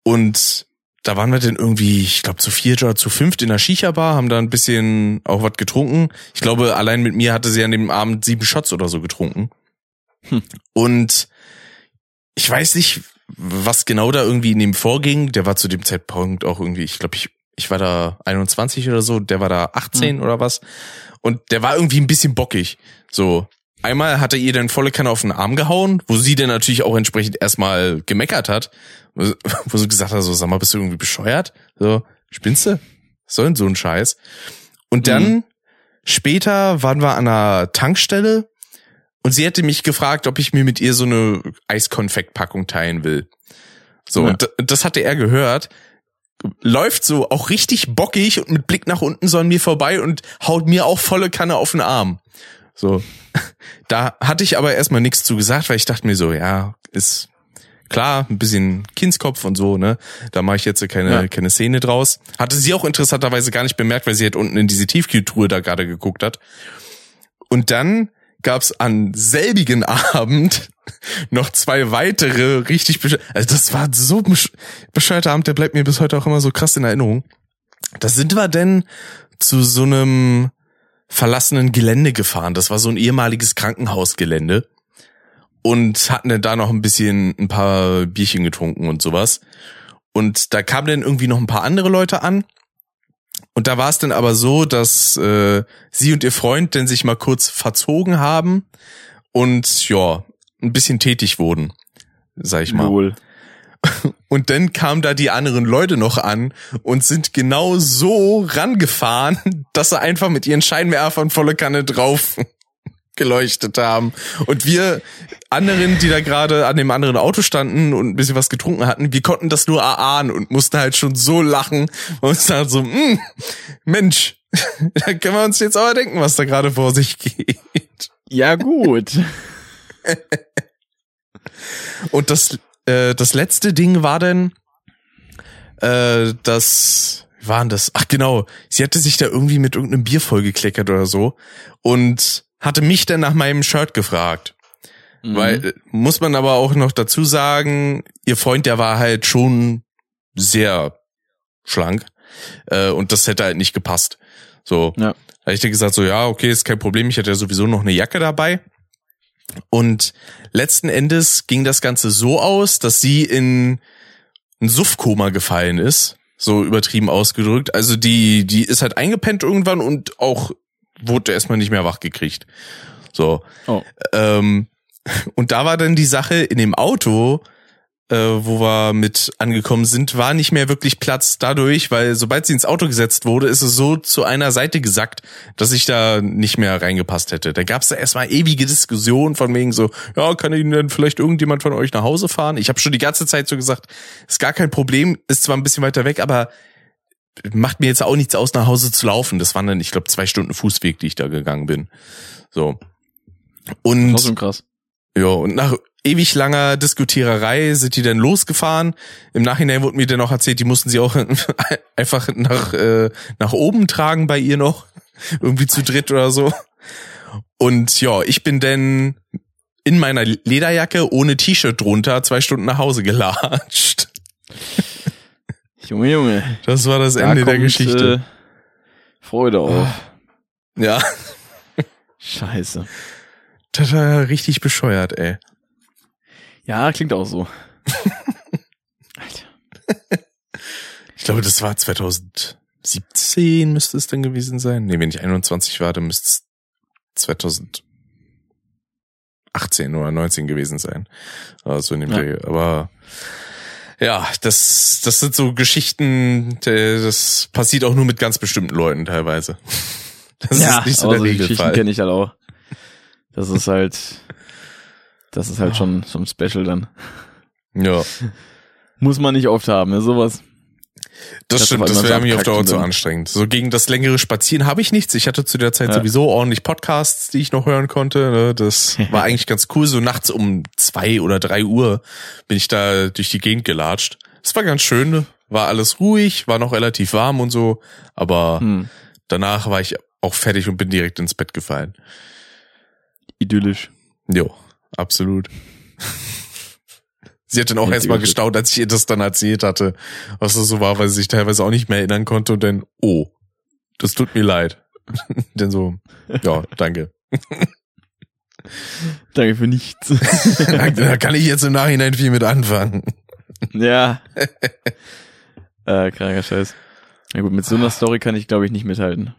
Und da waren wir dann irgendwie, ich glaube, zu viert oder zu fünft in der Shisha-Bar, haben da ein bisschen auch was getrunken. Ich glaube, allein mit mir hatte sie an dem Abend sieben Shots oder so getrunken. Hm. Und ich weiß nicht, was genau da irgendwie in dem vorging. Der war zu dem Zeitpunkt auch irgendwie, ich glaube, ich, ich war da 21 oder so, der war da 18 Hm. oder was. Und der war irgendwie ein bisschen bockig. So, einmal hat er ihr dann volle Kanne auf den Arm gehauen, wo sie dann natürlich auch entsprechend erstmal gemeckert hat, *laughs* wo, sie gesagt hat, so, sag mal, bist du irgendwie bescheuert? So, spinnst du? Was soll denn so ein Scheiß? Und dann Mhm. später waren wir an einer Tankstelle und sie hätte mich gefragt, ob ich mir mit ihr so eine Eiskonfektpackung teilen will. So, Ja. und das hatte er gehört, läuft so auch richtig bockig und mit Blick nach unten so an mir vorbei und haut mir auch volle Kanne auf den Arm. So. *laughs* Da hatte ich aber erstmal nichts zu gesagt, weil ich dachte mir so, ja, ist klar, ein bisschen Kindskopf und so, ne? Da mache ich jetzt keine, Ja. keine Szene draus. Hatte sie auch interessanterweise gar nicht bemerkt, weil sie halt unten in diese Tiefkühltruhe da gerade geguckt hat. Und dann gab's an selbigen *laughs* Abend noch zwei weitere richtig also das war so besch bescheuerter Abend, der bleibt mir bis heute auch immer so krass in Erinnerung. Da sind wir denn zu so einem verlassenen Gelände gefahren. Das war so ein ehemaliges Krankenhausgelände und hatten dann da noch ein bisschen ein paar Bierchen getrunken und sowas. Und da kamen dann irgendwie noch ein paar andere Leute an. Und da war es dann aber so, dass äh, sie und ihr Freund dann sich mal kurz verzogen haben und ja, ein bisschen tätig wurden, sag ich mal. Lol. *laughs* Und dann kamen da die anderen Leute noch an und sind genau so rangefahren, *laughs* dass sie einfach mit ihren Scheinwerfern volle Kanne drauf *laughs* geleuchtet haben. Und wir anderen, die da gerade an dem anderen Auto standen und ein bisschen was getrunken hatten, wir konnten das nur erahnen und mussten halt schon so lachen und uns dann so, "Hm, Mensch, *laughs* da können wir uns jetzt aber denken, was da gerade vor sich geht. Ja, gut. Und das, äh, das letzte Ding war dann, äh, das, wie war denn das? Ach genau, sie hatte sich da irgendwie mit irgendeinem Bier vollgekleckert oder so und hatte mich dann nach meinem Shirt gefragt. Mhm. Weil, äh, muss man aber auch noch dazu sagen, ihr Freund, der war halt schon sehr schlank äh, und das hätte halt nicht gepasst. So, Ja. da ich dir gesagt, so ja, okay, ist kein Problem, ich hatte ja sowieso noch eine Jacke dabei. Und letzten Endes ging das Ganze so aus, dass sie in ein Suffkoma gefallen ist, so übertrieben ausgedrückt. Also die, die ist halt eingepennt irgendwann und auch wurde erstmal nicht mehr wach gekriegt. So. Oh. Ähm, *laughs* und da war dann die Sache in dem Auto, äh, wo wir mit angekommen sind, war nicht mehr wirklich Platz dadurch, weil sobald sie ins Auto gesetzt wurde, ist es so zu einer Seite gesackt, dass ich da nicht mehr reingepasst hätte. Da gab es da erstmal ewige Diskussionen von wegen so, ja, kann Ihnen denn vielleicht irgendjemand von euch nach Hause fahren? Ich habe schon die ganze Zeit so gesagt, ist gar kein Problem, ist zwar ein bisschen weiter weg, aber macht mir jetzt auch nichts aus, nach Hause zu laufen. Das waren dann, ich glaube, zwei Stunden Fußweg, die ich da gegangen bin. So. Und Trotzdem krass. ja, und nach ewig langer Diskutiererei sind die dann losgefahren. Im Nachhinein wurde mir dann noch erzählt, die mussten sie auch *laughs* einfach nach, äh, nach oben tragen bei ihr noch. Irgendwie zu dritt oder so. Und ja, ich bin dann in meiner Lederjacke ohne T-Shirt drunter zwei Stunden nach Hause gelatscht. Junge, Junge. Das war das Da Ende der kommt, Geschichte. Äh, Freude auf. Ja, Scheiße. das war richtig bescheuert, ey. Ja, klingt auch so. *laughs* Alter. Ich glaube, das war 2017 müsste es dann gewesen sein. Nee, wenn ich 21 war, dann müsste es 2018 oder 19 gewesen sein. Also in dem Ja. Dreh. Aber ja, das, das sind so Geschichten, das passiert auch nur mit ganz bestimmten Leuten teilweise. *laughs* Das ist nicht so der die Geschichten Regelfall. kenne ich halt auch. Das ist halt, das ist halt schon so ein Special dann. Ja, *laughs* Muss man nicht oft haben, ne, sowas. das Das stimmt, das wäre mir auf Dauer zu anstrengend. So gegen das längere Spazieren habe ich nichts. Ich hatte zu der Zeit Ja. sowieso ordentlich Podcasts, die ich noch hören konnte. ne. Das *laughs* war eigentlich ganz cool. So nachts um zwei oder drei Uhr bin ich da durch die Gegend gelatscht. Es war ganz schön, ne. war alles ruhig, war noch relativ warm und so. Aber Hm. danach war ich auch fertig und bin direkt ins Bett gefallen. Idyllisch. Jo, absolut. Sie hat dann auch Einzige erstmal gestaunt, als ich ihr das dann erzählt hatte, was das so war, weil sie sich teilweise auch nicht mehr erinnern konnte und dann, oh, das tut mir leid. *laughs* dann so, ja, danke. *laughs* Danke für nichts. *laughs* da, da kann ich jetzt im Nachhinein viel mit anfangen. ja. äh, kranker Scheiß. Na gut, mit so einer Story kann ich, glaube ich, nicht mithalten.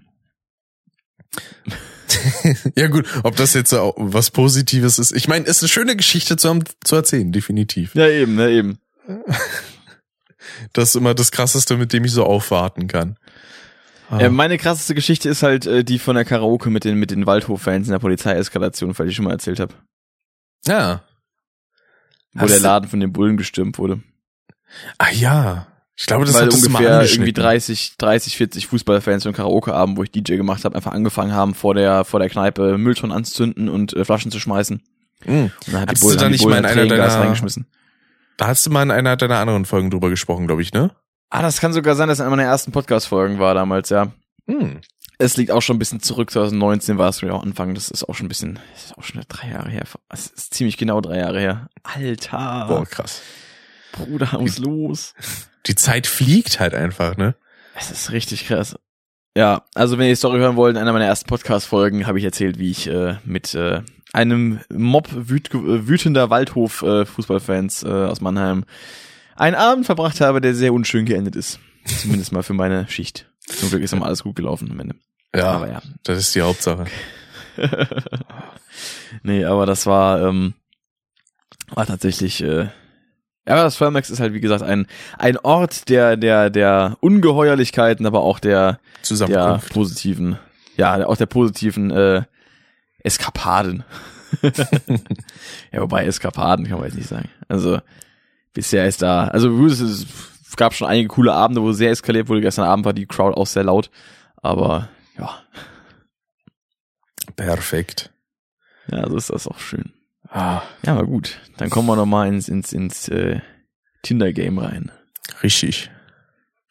*laughs* ja gut, ob das jetzt so was Positives ist. Ich meine, ist eine schöne Geschichte zu, haben, zu erzählen, definitiv. Ja, eben, ja, eben. *laughs* Das ist immer das Krasseste, mit dem ich so aufwarten kann. Ah. Äh, meine krasseste Geschichte ist halt äh, die von der Karaoke mit den, mit den Waldhof-Fans in der Polizeieskalation, weil ich schon mal erzählt habe. Ja. Wo Hast der Laden von den Bullen gestürmt wurde. Ah ja. Ich glaube, das Weil hat ungefähr irgendwie 30, 30, 40 Fußballfans und Karaoke-Abend, wo ich DJ gemacht habe, einfach angefangen haben, vor der, vor der Kneipe Mülltonnen anzuzünden und äh, Flaschen zu schmeißen. Mhm. Und dann hat Hattest die Bullen, du da nicht mal in einer deiner, reingeschmissen. Da hast du mal in einer deiner anderen Folgen drüber gesprochen, glaube ich, ne? Ah, das kann sogar sein, dass es in einer meiner ersten Podcast-Folgen war damals, ja. Hm. Es liegt auch schon ein bisschen zurück, 2019 war es ja auch Anfang, das ist auch schon ein bisschen, das ist auch schon drei Jahre her. Es ist ziemlich genau drei Jahre her. Alter. Boah, krass. Bruder, was los? Die Zeit fliegt halt einfach, ne? Es ist richtig krass. Ja, also wenn ihr die Story hören wollt, in einer meiner ersten Podcast-Folgen habe ich erzählt, wie ich äh, mit äh, einem Mob wüt wütender Waldhof-Fußballfans äh, äh, aus Mannheim einen Abend verbracht habe, der sehr unschön geendet ist. Zumindest mal für meine Schicht. Zum Glück ist immer alles gut gelaufen am Ende. Ja, aber ja. das ist die Hauptsache. *laughs* nee, aber das war, ähm, war tatsächlich, äh, ja, das Firmax ist halt, wie gesagt, ein, ein Ort der, der, der Ungeheuerlichkeiten, aber auch der, der positiven, ja, auch der positiven, äh, Eskapaden. *laughs* ja, wobei Eskapaden kann man jetzt nicht sagen. Also, bisher ist da, also es gab schon einige coole Abende, wo sehr eskaliert wurde. Gestern Abend war die Crowd auch sehr laut, aber ja. Perfekt. Ja, so ist das auch schön. Ah. Ja, aber gut. Dann kommen wir nochmal ins, ins, ins äh, Tinder-Game rein. Richtig.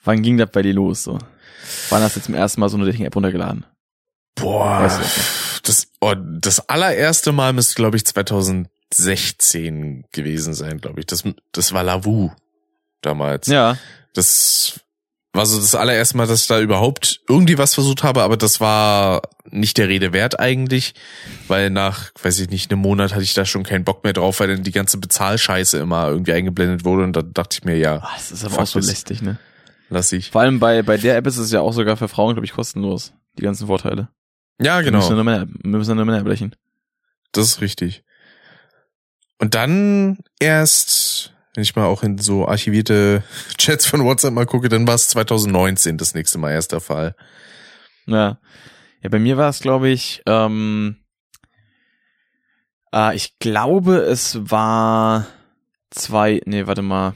Wann ging das bei dir los so? Wann hast du zum ersten Mal so eine Dating-App runtergeladen? Boah. Weißt du das, das, oh, das allererste Mal müsste, glaube ich, 2000 16 gewesen sein, glaube ich. Das, das war Lavu damals. Ja. Das war so das allererste Mal, dass ich da überhaupt irgendwie was versucht habe, aber das war nicht der Rede wert eigentlich, weil nach, weiß ich nicht, einem Monat hatte ich da schon keinen Bock mehr drauf, weil dann die ganze Bezahlscheiße immer irgendwie eingeblendet wurde und da dachte ich mir, ja. Ach, das ist aber auch so lästig, ne? Lass ich. Vor allem bei, bei der App ist es ja auch sogar für Frauen, glaube ich, kostenlos. Die ganzen Vorteile. Ja, genau. Wir müssen nur Männer, wir müssen nur Männer erblechen. Das ist richtig. Und dann erst, wenn ich mal auch in so archivierte *laughs* Chats von WhatsApp mal gucke, dann war es 2019 das nächste Mal erst der Fall. Ja. Ja, bei mir war es, glaube ich, ähm, äh, ich glaube, es war zwei, nee, warte mal.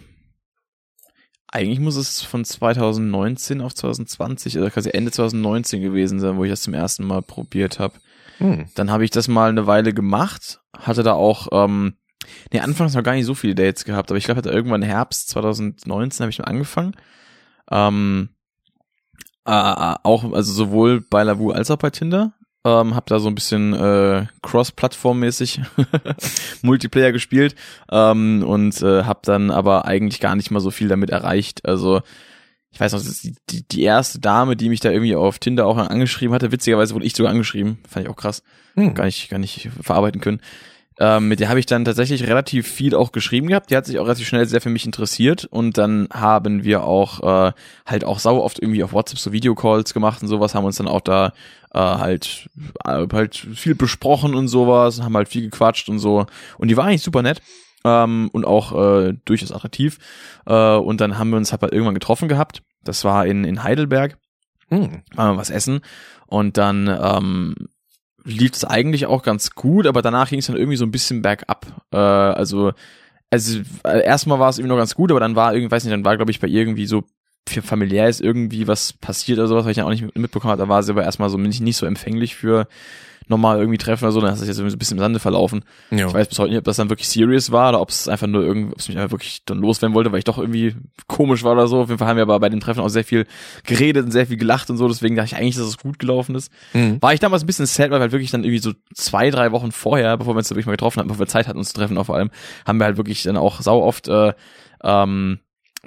Eigentlich muss es von 2019 auf 2020, also quasi Ende 2019 gewesen sein, wo ich das zum ersten Mal probiert habe. Hm. Dann habe ich das mal eine Weile gemacht, hatte da auch ähm, Nee, anfangs noch gar nicht so viele Dates gehabt, aber ich glaube, irgendwann Herbst 2019 habe ich mal angefangen. Ähm, äh, auch, also sowohl bei Lavu als auch bei Tinder. Ähm, hab da so ein bisschen äh, Cross-Plattform-mäßig *laughs* Multiplayer gespielt ähm, und äh, hab dann aber eigentlich gar nicht mal so viel damit erreicht. Also ich weiß noch, die, die, die erste Dame, die mich da irgendwie auf Tinder auch angeschrieben hatte, witzigerweise wurde ich sogar angeschrieben, fand ich auch krass, hm. gar nicht, gar nicht verarbeiten können. Ähm, mit der habe ich dann tatsächlich relativ viel auch geschrieben gehabt. Die hat sich auch relativ schnell sehr für mich interessiert und dann haben wir auch äh, halt auch sau oft irgendwie auf WhatsApp so Videocalls gemacht und sowas, haben uns dann auch da äh, halt äh, halt viel besprochen und sowas, haben halt viel gequatscht und so und die war eigentlich super nett ähm, und auch äh, durchaus attraktiv äh, und dann haben wir uns halt irgendwann getroffen gehabt. Das war in in Heidelberg. Hm. Waren wir was essen und dann ähm, lief es eigentlich auch ganz gut, aber danach ging es dann irgendwie so ein bisschen bergab. Äh, also, also äh, erstmal war es irgendwie noch ganz gut, aber dann war irgendwie, weiß nicht, dann war glaube ich bei irgendwie so familiär ist irgendwie was passiert oder sowas, was ich dann auch nicht mitbekommen habe. Da war sie aber erstmal so nicht, nicht so empfänglich für nochmal irgendwie treffen oder so, dann hat sich jetzt irgendwie so ein bisschen im Sande verlaufen. Jo. Ich weiß bis heute nicht, ob das dann wirklich serious war oder ob es einfach nur irgendwie, ob es mich einfach wirklich dann loswerden wollte, weil ich doch irgendwie komisch war oder so. Auf jeden Fall haben wir aber bei den Treffen auch sehr viel geredet und sehr viel gelacht und so, deswegen dachte ich eigentlich, dass es gut gelaufen ist. Mhm. War ich damals ein bisschen sad, weil wir halt wirklich dann irgendwie so zwei, drei Wochen vorher, bevor wir uns wirklich mal getroffen haben, bevor wir Zeit hatten, uns zu treffen, auch vor allem, haben wir halt wirklich dann auch sau oft äh, ähm,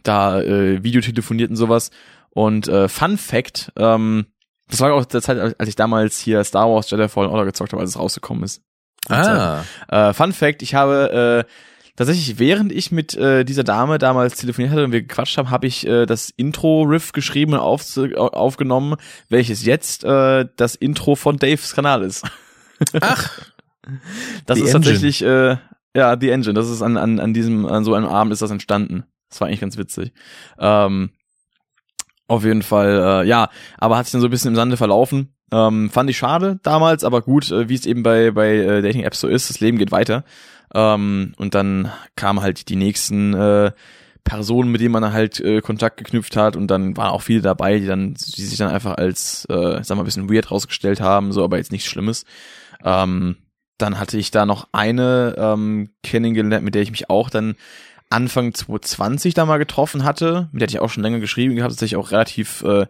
da äh, Videotelefoniert und sowas. Und äh, Fun Fact, ähm, das war auch der Zeit, als ich damals hier Star Wars Jedi Fallen Order gezockt habe, als es rausgekommen ist. Ah. Äh, Fun Fact, ich habe äh, Tatsächlich, während ich mit äh, dieser Dame damals telefoniert hatte und wir gequatscht haben, habe ich äh, das Intro-Riff geschrieben und auf, aufgenommen, welches jetzt äh, das Intro von Daves Kanal ist. *laughs* Ach. Das ist Engine. tatsächlich, äh, ja, The Engine. Das ist an, an, an diesem, an so einem Abend ist das entstanden. Das war eigentlich ganz witzig. Ähm, auf jeden Fall, äh, ja, aber hat sich dann so ein bisschen im Sande verlaufen. Ähm, fand ich schade damals, aber gut, äh, wie es eben bei, bei äh, Dating-Apps so ist, das Leben geht weiter. Ähm, und dann kamen halt die nächsten äh, Personen, mit denen man halt äh, Kontakt geknüpft hat und dann waren auch viele dabei, die dann, die sich dann einfach als, äh, sag mal, ein bisschen weird rausgestellt haben, so, aber jetzt nichts Schlimmes. Ähm, dann hatte ich da noch eine ähm, kennengelernt, mit der ich mich auch dann Anfang 2020 da mal getroffen hatte, mit der hatte ich auch schon länger geschrieben gehabt, tatsächlich auch relativ äh,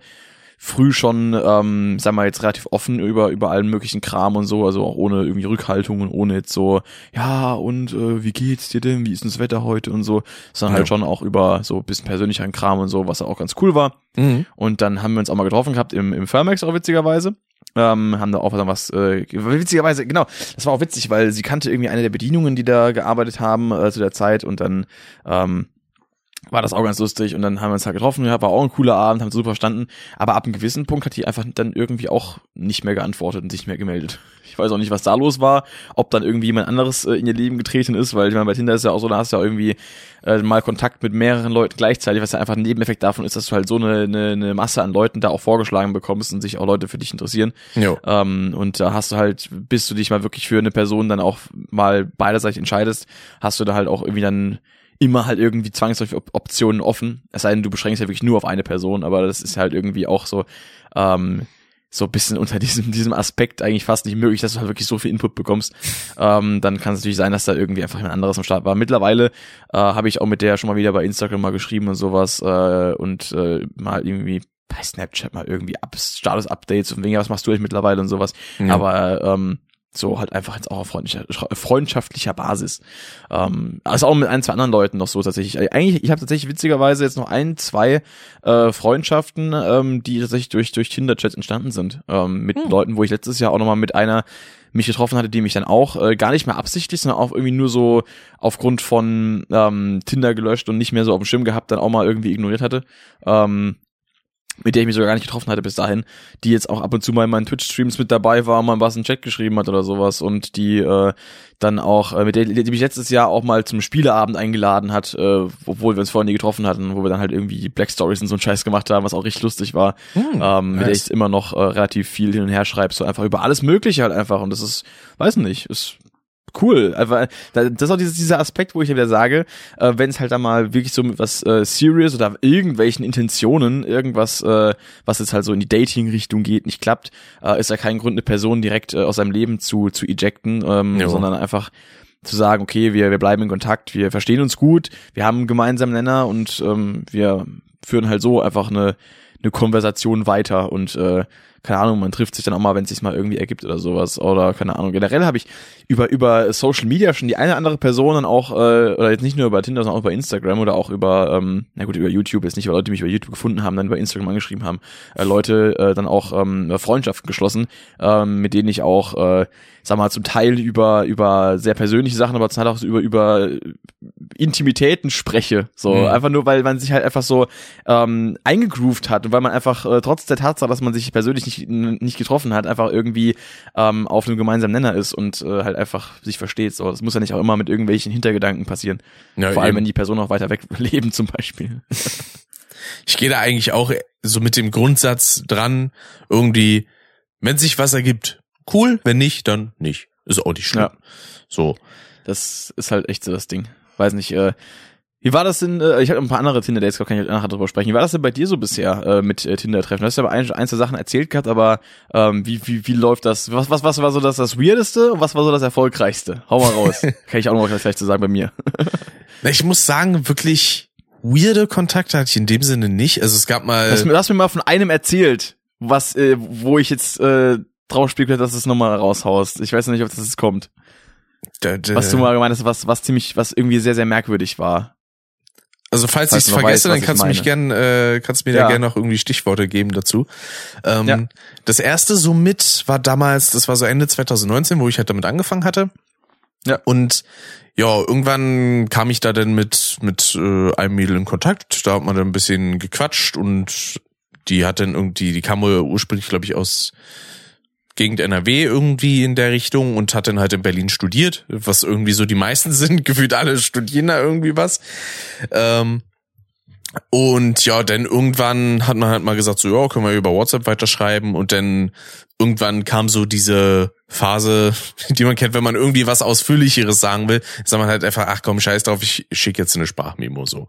früh schon, ähm, sagen wir jetzt relativ offen über über allen möglichen Kram und so, also auch ohne irgendwie Rückhaltung und ohne jetzt so, ja und äh, wie geht's dir denn, wie ist denn das Wetter heute und so, sondern halt ja. halt schon auch über so ein bisschen persönlicheren Kram und so, was auch ganz cool war. Mhm. Und dann haben wir uns auch mal getroffen gehabt im im Firmax auch witzigerweise ähm, haben da auch was, äh, witzigerweise, genau, das war auch witzig, weil sie kannte irgendwie eine der Bedienungen, die da gearbeitet haben äh, zu der Zeit und dann ähm, war das auch ganz lustig und dann haben wir uns halt getroffen, ja, war auch ein cooler Abend, haben super verstanden, aber ab einem gewissen Punkt hat die einfach dann irgendwie auch nicht mehr geantwortet und sich nicht mehr gemeldet. *laughs* Ich weiß auch nicht, was da los war, ob dann irgendwie jemand anderes äh, in ihr Leben getreten ist, weil ich meine, bei Tinder ist ja auch so, da hast du ja irgendwie äh, mal Kontakt mit mehreren Leuten gleichzeitig, was ja einfach ein Nebeneffekt davon ist, dass du halt so eine, eine, eine Masse an Leuten da auch vorgeschlagen bekommst und sich auch Leute für dich interessieren. Jo. Ähm, und da hast du halt, bis du dich mal wirklich für eine Person dann auch mal beiderseitig entscheidest, hast du da halt auch irgendwie dann immer halt irgendwie zwangsläufig Optionen offen. Es sei denn, du beschränkst ja wirklich nur auf eine Person, aber das ist halt irgendwie auch so, ähm, so ein bisschen *laughs* unter diesem, diesem Aspekt eigentlich fast nicht möglich, dass du halt wirklich so viel Input bekommst. Ähm, dann kann es natürlich sein, dass da irgendwie einfach ein anderes am Start war. Mittlerweile äh, habe ich auch mit der schon mal wieder bei Instagram mal geschrieben und sowas äh, und äh, mal irgendwie bei Snapchat mal irgendwie Status-Updates und wegen, was machst du eigentlich mittlerweile und sowas. Ja. Aber ähm, so halt einfach jetzt auch auf freundlicher, freundschaftlicher Basis. Ähm, also auch mit ein, zwei anderen Leuten noch so tatsächlich. Eigentlich, ich habe tatsächlich witzigerweise jetzt noch ein, zwei äh, Freundschaften, ähm, die tatsächlich durch, durch Tinder-Chats entstanden sind. Ähm, mit hm. Leuten, wo ich letztes Jahr auch nochmal mit einer mich getroffen hatte, die mich dann auch äh, gar nicht mehr absichtlich, sondern auch irgendwie nur so aufgrund von ähm, Tinder gelöscht und nicht mehr so auf dem Schirm gehabt, dann auch mal irgendwie ignoriert hatte. Ähm, mit der ich mich sogar gar nicht getroffen hatte bis dahin, die jetzt auch ab und zu mal in meinen Twitch-Streams mit dabei war, mal was in Chat geschrieben hat oder sowas und die äh, dann auch, äh, mit der die mich letztes Jahr auch mal zum Spieleabend eingeladen hat, äh, obwohl wir uns vorher nie getroffen hatten, wo wir dann halt irgendwie Black Stories und so einen Scheiß gemacht haben, was auch richtig lustig war, hm, ähm, nice. mit der ich immer noch äh, relativ viel hin und her schreibe, so einfach über alles Mögliche halt einfach und das ist, weiß nicht, ist cool. Einfach, das ist auch dieses, dieser Aspekt, wo ich wieder sage, äh, wenn es halt da mal wirklich so mit was äh, serious oder irgendwelchen Intentionen, irgendwas, äh, was jetzt halt so in die Dating-Richtung geht, nicht klappt, äh, ist ja kein Grund, eine Person direkt äh, aus seinem Leben zu, zu ejecten, ähm, sondern einfach zu sagen, okay, wir, wir bleiben in Kontakt, wir verstehen uns gut, wir haben einen gemeinsamen Nenner und ähm, wir führen halt so einfach eine, eine Konversation weiter und äh, keine Ahnung, man trifft sich dann auch mal, wenn es sich mal irgendwie ergibt oder sowas. Oder keine Ahnung. Generell habe ich über, über Social Media schon die eine oder andere Person dann auch, äh, oder jetzt nicht nur über Tinder, sondern auch über Instagram oder auch über, ähm, na gut, über YouTube, jetzt nicht, weil Leute, die mich über YouTube gefunden haben, dann über Instagram angeschrieben haben, äh, Leute äh, dann auch ähm, Freundschaften geschlossen, ähm, mit denen ich auch, äh, sag mal, zum Teil über, über sehr persönliche Sachen, aber zum Teil auch über, über Intimitäten spreche. So, mhm. einfach nur, weil man sich halt einfach so ähm, eingegroovt hat und weil man einfach äh, trotz der Tatsache, dass man sich persönlich nicht, nicht getroffen hat, einfach irgendwie ähm, auf einem gemeinsamen Nenner ist und äh, halt einfach sich versteht. So, das muss ja nicht auch immer mit irgendwelchen Hintergedanken passieren. Ja, Vor allem, wenn die Person auch weiter weg *laughs* leben, zum Beispiel. ich gehe da eigentlich auch so mit dem Grundsatz dran, irgendwie, wenn sich was ergibt, cool, wenn nicht, dann nicht. Ist auch nicht schlimm. Ja. So. Das ist halt echt so das Ding. Weiß nicht, äh, wie war das denn, äh, ich habe ein paar andere Tinder-Dates, kann ich nachher drüber sprechen. Wie war das denn bei dir so bisher äh, mit äh, Tinder-Treffen? Du hast ja aber ein, ein, zwei Sachen erzählt gehabt, aber ähm, wie, wie, wie läuft das? Was, was, was war so das, das Weirdeste und was war so das Erfolgreichste? Hau mal raus. *laughs* kann ich auch noch was gleich zu sagen bei mir. ich muss sagen, wirklich weirde Kontakte hatte ich in dem Sinne nicht. Also es gab mal... Du hast mir mal von einem erzählt, was, äh, wo ich jetzt äh, drauf spiele, dass du es nochmal raushaust. Ich weiß noch nicht, ob das jetzt kommt. Was du mal gemeint hast, was, was ziemlich, was irgendwie sehr, sehr merkwürdig war. Also falls, falls ich es vergesse, weißt, dann kannst du mich gern, äh, kannst mir ja. da gerne noch irgendwie Stichworte geben dazu. Ähm, ja. Das erste somit war damals, das war so Ende 2019, wo ich halt damit angefangen hatte. Ja. Und ja, irgendwann kam ich da dann mit, mit äh, einem Mädel in Kontakt. Da hat man dann ein bisschen gequatscht und die hat dann irgendwie, die kam ursprünglich, glaube ich, aus Gegend NRW irgendwie in der Richtung und hat dann halt in Berlin studiert, was irgendwie so die meisten *laughs* sind. Gefühlt alle studieren da irgendwie was. Ähm, und ja, dann irgendwann hat man halt mal gesagt, so ja, können wir über WhatsApp weiterschreiben und dann irgendwann kam so diese Phase, *laughs* die man kennt, wenn man irgendwie was ausführlicheres sagen will, sagt man halt einfach, ach komm, scheiß drauf, ich schicke jetzt eine Sprachmemo so.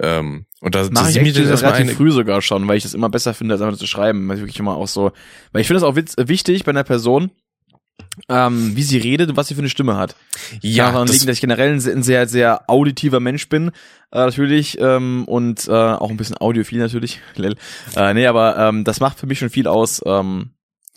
Ähm, und da mache ich echt das relativ eine, früh sogar schon, weil ich das immer besser finde, als einfach zu schreiben, weil ich wirklich immer auch so, weil ich finde das auch wichtig bei einer Person, ähm, wie sie redet und was sie für eine Stimme hat. Ja, daran liegt, dass ich generell ein sehr, sehr auditiver Mensch bin, äh, natürlich, ähm, und äh, auch ein bisschen audiophil natürlich. *laughs* äh, nee, aber ähm, das macht für mich schon viel aus, ähm,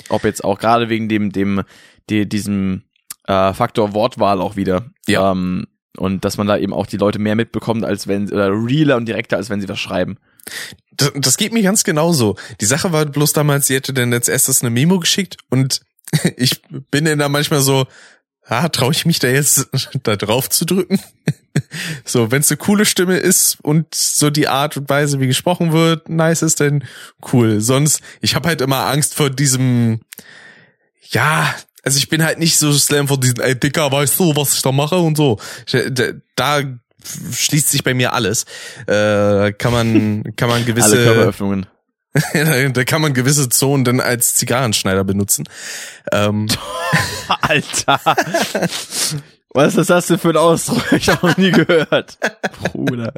ob jetzt auch gerade wegen dem, dem, de, diesem äh, Faktor Wortwahl auch wieder. Ja. Ähm, und dass man da eben auch die Leute mehr mitbekommt, als wenn, oder realer und direkter, als wenn sie was schreiben. Das, das geht mir ganz genauso. Die Sache war bloß damals, sie hätte dann als erstes eine Memo geschickt und *laughs* ich bin dann da manchmal so, ah, traue ich mich da jetzt *laughs* da drauf zu drücken? *laughs* so, wenn es eine coole Stimme ist und so die Art und Weise, wie gesprochen wird, nice ist, dann cool. Sonst, ich habe halt immer Angst vor diesem, ja, also ich bin halt nicht so slam von diesem, ey Dicker, weißt du, was ich da mache und so. Da schließt sich bei mir alles. Äh, kann man, kann man gewisse. Alle Körperöffnungen. *laughs* da kann man gewisse Zonen dann als Zigarrenschneider benutzen. Ähm. *laughs* Alter. Was ist das denn für ein Ausdruck? Ich habe noch nie gehört. Bruder.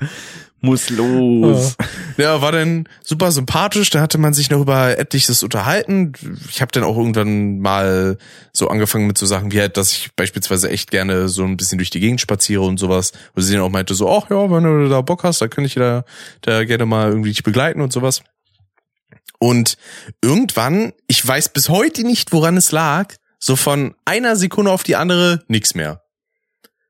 Muss los. Ja, war dann super sympathisch. Da hatte man sich noch über etliches unterhalten. Ich habe dann auch irgendwann mal so angefangen mit so Sachen wie halt, dass ich beispielsweise echt gerne so ein bisschen durch die Gegend spaziere und sowas. Wo sie dann auch meinte so, ach ja, wenn du da Bock hast, dann kann ich da, da gerne mal irgendwie dich begleiten und sowas. Und irgendwann, ich weiß bis heute nicht, woran es lag, so von einer Sekunde auf die andere nichts mehr.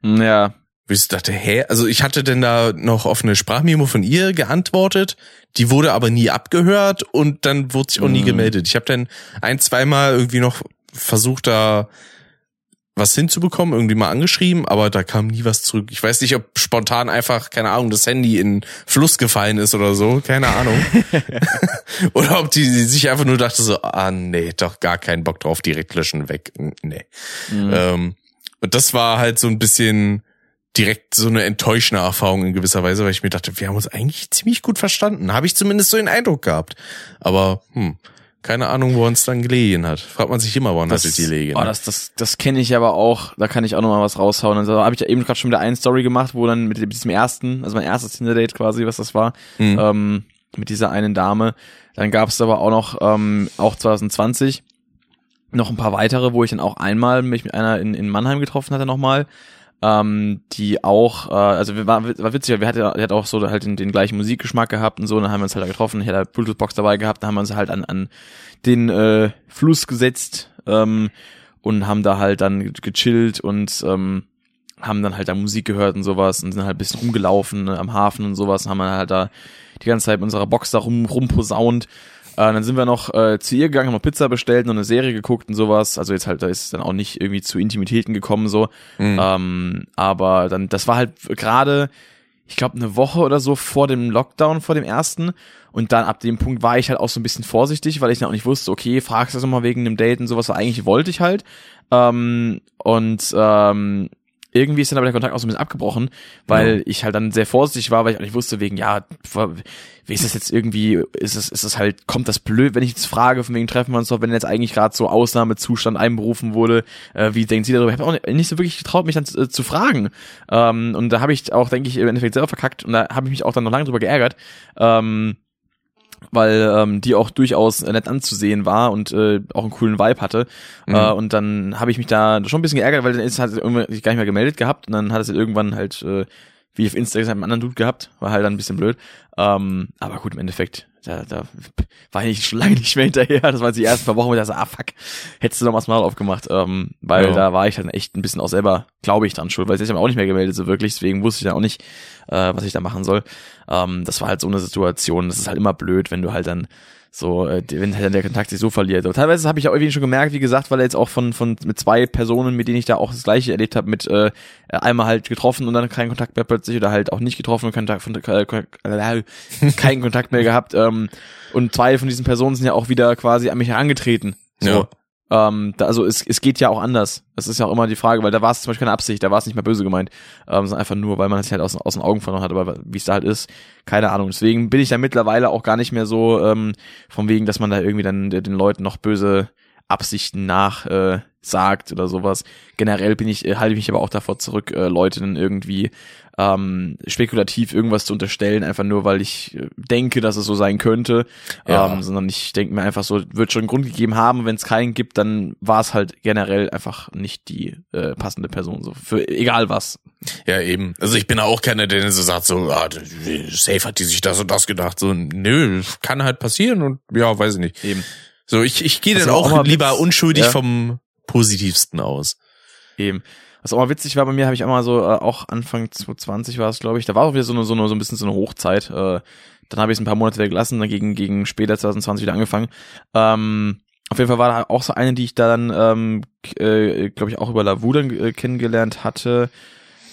Ja. Ich dachte, hä? Also ich hatte denn da noch auf eine Sprachmemo von ihr geantwortet, die wurde aber nie abgehört und dann wurde sich auch nie mhm. gemeldet. Ich habe dann ein, zweimal irgendwie noch versucht, da was hinzubekommen, irgendwie mal angeschrieben, aber da kam nie was zurück. Ich weiß nicht, ob spontan einfach, keine Ahnung, das Handy in Fluss gefallen ist oder so, keine Ahnung. *laughs* *laughs* oder ob die, die, sich einfach nur dachte so, ah nee, doch gar keinen Bock drauf, direkt löschen, weg. Nee. Mhm. Ähm, und das war halt so ein bisschen direkt so eine enttäuschende Erfahrung in gewisser Weise, weil ich mir dachte, wir haben uns eigentlich ziemlich gut verstanden. Habe ich zumindest so den Eindruck gehabt. Aber, hm, keine Ahnung, wo uns dann gelegen hat. Fragt man sich immer, woran das, hat es gelegen. Oh, das das, das kenne ich aber auch. Da kann ich auch noch mal was raushauen. Also habe ich ja eben gerade schon wieder eine Story gemacht, wo dann mit diesem ersten, also mein erstes Tinder-Date quasi, was das war, mhm. ähm, mit dieser einen Dame. Dann gab es aber auch noch, ähm, auch 2020, noch ein paar weitere, wo ich dann auch einmal mich mit einer in, in Mannheim getroffen hatte nochmal ähm, die auch, äh, also wir war, war witzig, wir hatten, er hat auch so halt den, den gleichen Musikgeschmack gehabt und so, dann haben wir uns halt da getroffen, ich hatte halt Bluetooth-Box dabei gehabt, dann haben wir uns halt an, an den äh, Fluss gesetzt ähm, und haben da halt dann gechillt und ähm, haben dann halt da Musik gehört und sowas und sind halt ein bisschen rumgelaufen ne, am Hafen und sowas und haben dann halt da die ganze Zeit mit unserer Box da rum, rumposaunt äh, dann sind wir noch äh, zu ihr gegangen, haben noch Pizza bestellt und eine Serie geguckt und sowas. Also jetzt halt, da ist dann auch nicht irgendwie zu Intimitäten gekommen so. Mhm. Ähm, aber dann, das war halt gerade, ich glaube, eine Woche oder so vor dem Lockdown, vor dem ersten. Und dann ab dem Punkt war ich halt auch so ein bisschen vorsichtig, weil ich dann auch nicht wusste, okay, fragst du das nochmal wegen dem Date und sowas, weil eigentlich wollte ich halt. Ähm, und ähm, irgendwie ist dann aber der Kontakt auch so ein bisschen abgebrochen, weil ja. ich halt dann sehr vorsichtig war, weil ich auch nicht wusste, wegen, ja, wie ist das jetzt irgendwie, ist es, ist es halt, kommt das blöd, wenn ich jetzt frage, von wegen treffen wir uns doch, wenn jetzt eigentlich gerade so Ausnahmezustand einberufen wurde, äh, wie denkt sie darüber? Ich habe auch nicht so wirklich getraut, mich dann zu, äh, zu fragen. Ähm, und da habe ich auch, denke ich, im Endeffekt selber verkackt und da habe ich mich auch dann noch lange drüber geärgert. Ähm, weil ähm, die auch durchaus nett anzusehen war und äh, auch einen coolen Vibe hatte. Mhm. Äh, und dann habe ich mich da schon ein bisschen geärgert, weil dann ist hat irgendwie sich gar nicht mehr gemeldet gehabt und dann hat es irgendwann halt äh, wie auf Instagram einen anderen Dude gehabt, war halt dann ein bisschen blöd. Ähm, aber gut, im Endeffekt, da, da war ich schon lange nicht mehr hinterher. Das waren die ersten paar Wochen, wo ich dachte, ah fuck, hättest du noch mal das Mal aufgemacht. Ähm, weil Ja. da war ich dann echt ein bisschen auch selber, glaube ich, dran schuld, weil ich habe auch nicht mehr gemeldet, so wirklich. Deswegen wusste ich dann auch nicht, äh, was ich da machen soll. Ähm, das war halt so eine Situation. Das ist halt immer blöd, wenn du halt dann so, äh, wenn der Kontakt sich so verliert. Und teilweise habe ich auch irgendwie schon gemerkt, wie gesagt, weil er jetzt auch von von mit zwei Personen, mit denen ich da auch das gleiche erlebt habe, mit äh, einmal halt getroffen und dann keinen Kontakt mehr plötzlich oder halt auch nicht getroffen und Kontakt von, äh, äh, *laughs* keinen Kontakt mehr gehabt. Ähm, und zwei von diesen Personen sind ja auch wieder quasi an mich herangetreten. So. Ja. Ähm, da, also es, es geht ja auch anders. Das ist ja auch immer die Frage, weil da war es zum Beispiel keine Absicht, da war es nicht mal böse gemeint, ähm, sondern einfach nur, weil man es halt aus, aus den Augen verloren hat, aber wie es da halt ist, keine Ahnung. Deswegen bin ich da mittlerweile auch gar nicht mehr so ähm, von wegen, dass man da irgendwie dann den Leuten noch böse Absichten nach äh, sagt oder sowas. Generell bin ich, äh, halte ich mich aber auch davor zurück, äh, Leute dann irgendwie ähm, spekulativ irgendwas zu unterstellen, einfach nur, weil ich äh, denke, dass es so sein könnte, Ja. ähm, sondern ich denke mir einfach so, wird schon einen Grund gegeben haben, wenn es keinen gibt, dann war es halt generell einfach nicht die äh, passende Person, so für egal was. Ja, eben. Also ich bin auch keiner, der so sagt, so, ah, safe hat die sich das und das gedacht. So, nö, kann halt passieren und ja, weiß ich nicht. Eben. So, ich, ich gehe dann auch auch, lieber unschuldig ja. vom Positivsten aus. Eben. Was auch mal witzig war bei mir, habe ich auch mal so, äh, auch Anfang 2020 war es, glaube ich, da war auch wieder so eine, so eine, so ein bisschen so eine Hochzeit. Äh, dann habe ich es ein paar Monate wieder gelassen, dann gegen, gegen später 2020 wieder angefangen. Ähm, auf jeden Fall war da auch so eine, die ich dann, ähm, äh, glaube ich, auch über Lavu dann äh, kennengelernt hatte,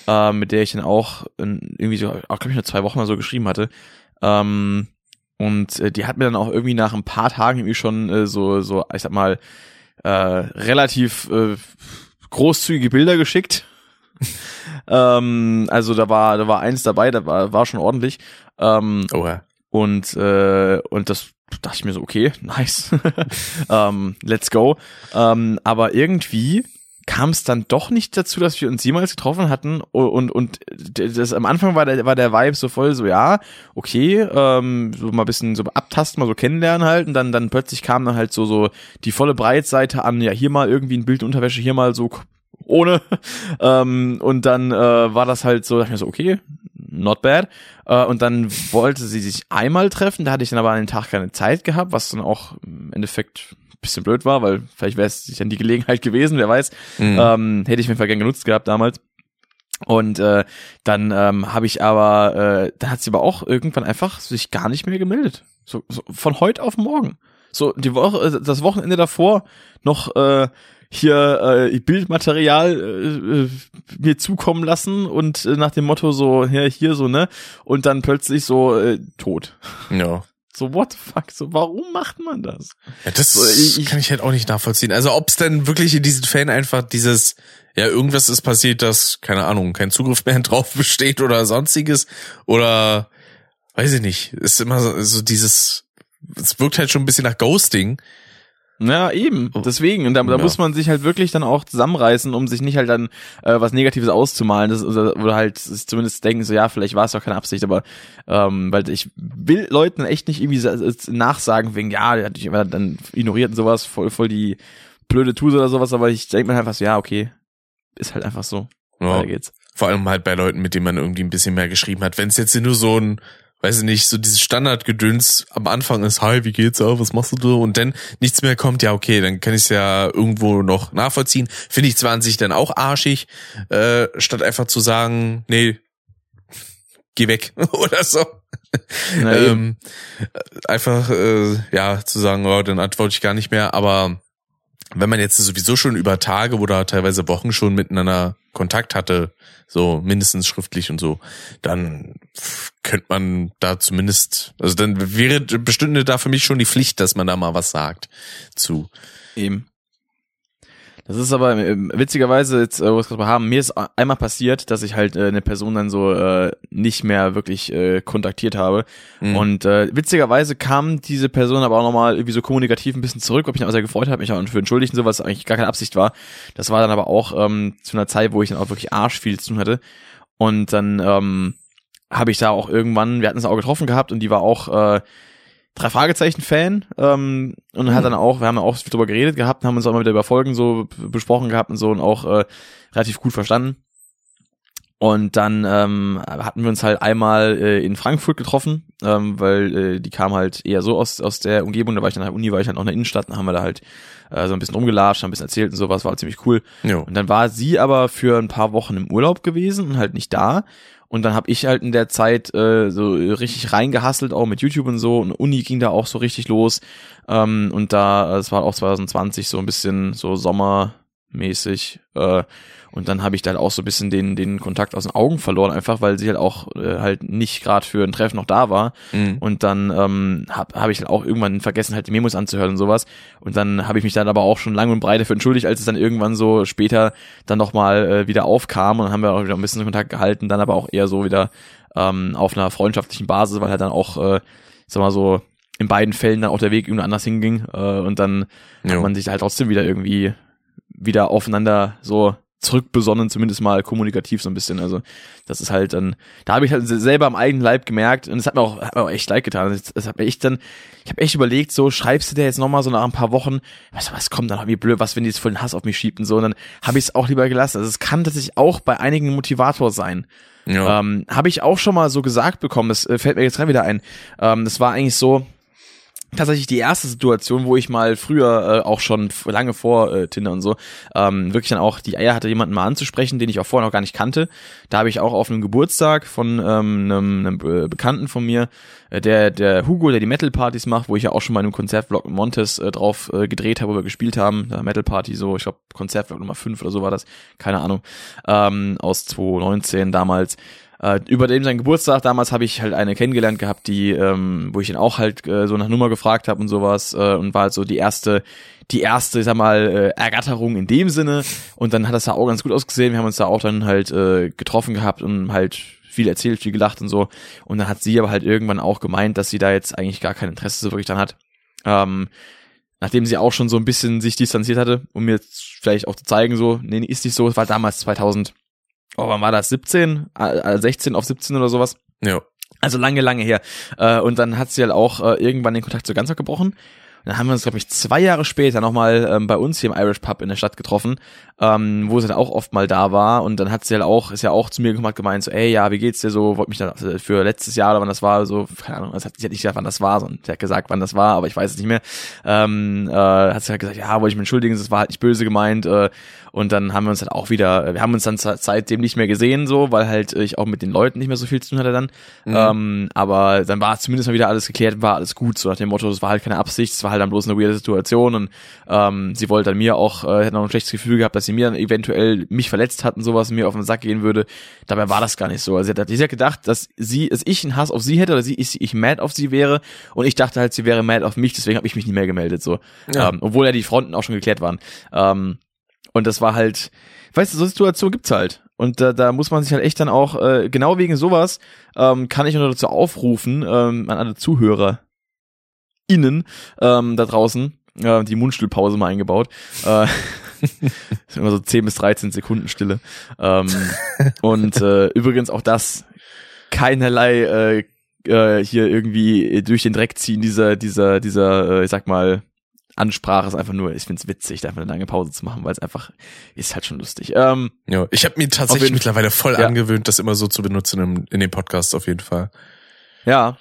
äh, mit der ich dann auch in, irgendwie so, auch glaube ich, nur zwei Wochen mal so geschrieben hatte. Ähm, und äh, die hat mir dann auch irgendwie nach ein paar Tagen irgendwie schon äh, so, so, ich sag mal, äh, relativ äh, großzügige Bilder geschickt. *laughs* ähm, also da war, da war eins dabei, da war, war schon ordentlich. Ähm, Oha. und äh, und das dachte ich mir so, okay, *laughs* nice, *laughs* ähm, let's go. Ähm, aber irgendwie kam es dann doch nicht dazu, dass wir uns jemals getroffen hatten? Und und, das am Anfang war der war der Vibe so voll so ja okay ähm, so mal bisschen so abtasten mal so kennenlernen halt. Und dann dann plötzlich kam dann halt so so die volle Breitseite an ja hier mal irgendwie ein Bild Unterwäsche hier mal so ohne. *laughs* Ähm, und dann äh, war das halt so dachte ich mir so okay not bad. Äh, und dann wollte sie sich einmal treffen da hatte ich dann aber an den Tag keine Zeit gehabt was dann auch im Endeffekt bisschen blöd war weil vielleicht wäre es dann die Gelegenheit gewesen wer weiß Mhm. ähm, hätte ich mir gern genutzt gehabt damals. Und äh, dann ähm, habe ich aber, äh, da hat sie aber auch irgendwann einfach sich gar nicht mehr gemeldet. So, so von heute auf morgen. So die Woche, äh, das Wochenende davor noch äh, hier äh, Bildmaterial äh, äh, mir zukommen lassen und äh, nach dem Motto so, ja, hier so, ne? Und dann plötzlich so äh, tot. ja. So, what the fuck? So, warum macht man das? Ja, das So, ich- kann ich halt auch nicht nachvollziehen. Also ob es denn wirklich in diesen Fällen einfach dieses, ja, irgendwas ist passiert, dass, keine Ahnung, kein Zugriff mehr *laughs* drauf besteht oder sonstiges. Oder weiß ich nicht. Ist immer so, so dieses, es wirkt halt schon ein bisschen nach Ghosting. Ja, eben. Deswegen. Und da, da Ja. muss man sich halt wirklich dann auch zusammenreißen, um sich nicht halt dann äh, was Negatives auszumalen. Das, oder, oder halt sich zumindest denken, so ja, vielleicht war es doch keine Absicht, aber ähm, weil ich will Leuten echt nicht irgendwie sa- nachsagen, wegen, ja, der hat dann ignoriert und sowas, voll, voll die blöde Tuse oder sowas, aber ich denke mir einfach so, ja, okay, ist halt einfach so. Ja. Weiter geht's. Vor allem halt bei Leuten, mit denen man irgendwie ein bisschen mehr geschrieben hat. Wenn es jetzt nur so ein, weiß ich nicht, so dieses Standardgedöns am Anfang ist, hi, wie geht's, ah, was machst du da? Und dann nichts mehr kommt, ja, okay, dann kann ich es ja irgendwo noch nachvollziehen. Finde ich zwar an sich dann auch arschig, äh, statt einfach zu sagen, nee, geh weg *laughs* oder so. Ähm, einfach, äh, ja, zu sagen, oh, dann antworte ich gar nicht mehr, aber wenn man jetzt sowieso schon über Tage oder teilweise Wochen schon miteinander Kontakt hatte, so mindestens schriftlich und so, dann könnte man da zumindest, also dann wäre bestünde da für mich schon die Pflicht, dass man da mal was sagt zu. Eben. Das ist aber äh, witzigerweise jetzt, äh, wo wir es gerade haben, mir ist einmal passiert, dass ich halt äh, eine Person dann so äh, nicht mehr wirklich äh, kontaktiert habe. Mhm. Und äh, witzigerweise kam diese Person aber auch nochmal irgendwie so kommunikativ ein bisschen zurück, ob ich mich auch sehr gefreut habe, mich auch für entschuldigt und so, was eigentlich gar keine Absicht war. Das war dann aber auch ähm, zu einer Zeit, wo ich dann auch wirklich arsch viel zu tun hatte. Und dann ähm, habe ich da auch irgendwann, wir hatten es auch getroffen gehabt und die war auch äh, drei Fragezeichen Fan ähm, und hat dann auch, wir haben ja auch drüber geredet gehabt, haben uns auch mal wieder über Folgen so besprochen gehabt und so und auch äh, relativ gut verstanden. Und dann ähm, hatten wir uns halt einmal äh, in Frankfurt getroffen ähm, weil äh, die kam halt eher so aus, aus der Umgebung, da war ich dann halt Uni, war ich halt noch in der Innenstadt, dann haben wir da halt äh, so ein bisschen rumgelatscht, haben ein bisschen erzählt und sowas, war ziemlich cool. Jo. Und dann war sie aber für ein paar Wochen im Urlaub gewesen und halt nicht da. Und dann habe ich halt in der Zeit äh, so richtig reingehasselt, auch mit YouTube und so. Und Uni ging da auch so richtig los. Ähm, und da, es war auch 2020 so ein bisschen so sommermäßig. Äh, und dann habe ich da halt auch so ein bisschen den, den Kontakt aus den Augen verloren, einfach weil sie halt auch äh, halt nicht gerade für ein Treffen noch da war. Mhm. Und dann ähm, habe hab ich halt auch irgendwann vergessen, halt die Memos anzuhören und sowas. Und dann habe ich mich dann aber auch schon lange und breit dafür entschuldigt, als es dann irgendwann so später dann nochmal äh, wieder aufkam. Und dann haben wir auch wieder ein bisschen Kontakt gehalten, dann aber auch eher so wieder ähm, auf einer freundschaftlichen Basis, weil halt dann auch, äh, sag mal so, in beiden Fällen dann auch der Weg irgendwo anders hinging. Äh, und dann Jo. hat man sich halt trotzdem wieder irgendwie wieder aufeinander so zurückbesonnen, zumindest mal kommunikativ so ein bisschen. Also das ist halt dann, da habe ich halt selber am eigenen Leib gemerkt und es hat mir auch, hat mir auch echt leid getan. Das, das hat mir echt dann, ich habe echt überlegt, so schreibst du dir jetzt nochmal so nach ein paar Wochen, was, was kommt dann, wie blöd, was, wenn die jetzt voll den Hass auf mich schiebt und so, und dann habe ich es auch lieber gelassen. Also es kann tatsächlich auch bei einigen ein Motivator sein. Ja. Ähm, habe ich auch schon mal so gesagt bekommen, das äh, fällt mir jetzt gerade wieder ein. Ähm, das war eigentlich so tatsächlich die erste Situation, wo ich mal früher äh, auch schon lange vor äh, Tinder und so ähm, wirklich dann auch die Eier hatte, jemanden mal anzusprechen, den ich auch vorher noch gar nicht kannte. Da habe ich auch auf einem Geburtstag von ähm, einem, einem äh, Bekannten von mir, äh, der der Hugo, der die Metal Partys macht, wo ich ja auch schon mal in einem Konzertvlog Montes äh, drauf äh, gedreht habe, wo wir gespielt haben, da Metal Party so, ich glaube Konzertvlog Nummer 5 oder so war das, keine Ahnung, ähm, aus 2019 damals. Äh, über dem sein Geburtstag damals habe ich halt eine kennengelernt gehabt, die, ähm, wo ich ihn auch halt äh, so nach Nummer gefragt habe und sowas äh, und war halt so die erste, die erste, ich sag mal, äh, Ergatterung in dem Sinne. Und dann hat das da auch ganz gut ausgesehen. Wir haben uns da auch dann halt äh, getroffen gehabt und halt viel erzählt, viel gelacht und so. Und dann hat sie aber halt irgendwann auch gemeint, dass sie da jetzt eigentlich gar kein Interesse so wirklich dran hat. Ähm, nachdem sie auch schon so ein bisschen sich distanziert hatte, um mir vielleicht auch zu zeigen, so, nee, ist nicht so, es war damals 2000, oh, wann war das, 17, äh, 16 auf 17 oder sowas. ja. Also lange, lange her. Äh, und dann hat sie halt auch äh, irgendwann den Kontakt zu Ganzer gebrochen. Dann haben wir uns, glaube ich, zwei Jahre später nochmal ähm, bei uns hier im Irish Pub in der Stadt getroffen, ähm, wo sie dann auch oft mal da war. Und dann hat sie halt auch, ist ja auch zu mir gekommen, hat gemeint, so, ey, ja, wie geht's dir so? Wollte mich dann für letztes Jahr oder wann das war, so, keine Ahnung, das hat, sie hat nicht gesagt, wann das war, sondern sie hat gesagt, wann das war, aber ich weiß es nicht mehr. Ähm, äh, hat sie halt gesagt, ja, wollte ich mich entschuldigen, das war halt nicht böse gemeint. Äh, und dann haben wir uns dann auch wieder, wir haben uns dann seitdem nicht mehr gesehen, so, weil halt ich auch mit den Leuten nicht mehr so viel zu tun hatte dann. Ähm, aber dann war zumindest mal wieder alles geklärt, war alles gut, so nach dem Motto, das war halt keine Absicht, es war halt dann bloß eine weirde Situation und ähm, sie wollte dann mir auch, äh, hätte noch ein schlechtes Gefühl gehabt, dass sie mir dann eventuell mich verletzt hat und sowas und mir auf den Sack gehen würde. Dabei war das gar nicht so. Also sie hat, sie hat gedacht, dass sie, dass ich einen Hass auf sie hätte oder sie, ich, ich mad auf sie wäre und ich dachte halt, sie wäre mad auf mich, deswegen habe ich mich nicht mehr gemeldet, so. Ja. Ähm, obwohl ja die Fronten auch schon geklärt waren. Ähm, und das war halt, weißt du, so Situation gibt's halt. Und da, da muss man sich halt echt dann auch, äh, genau wegen sowas, ähm, kann ich nur dazu aufrufen, ähm, an alle Zuhörer innen ähm, da draußen, äh, die Mundstillpause mal eingebaut. Äh, *laughs* ist immer so 10 bis 13 Sekunden Stille. Ähm, *laughs* und äh, übrigens auch das keinerlei äh, äh, hier irgendwie durch den Dreck ziehen dieser, dieser, dieser, äh, ich sag mal, Ansprache ist einfach nur, ich find's witzig, da einfach eine lange Pause zu machen, weil es einfach ist halt schon lustig. Ähm, ja. Ich habe mir tatsächlich jeden- mittlerweile voll Ja. angewöhnt, das immer so zu benutzen im, in den Podcasts auf jeden Fall. ja,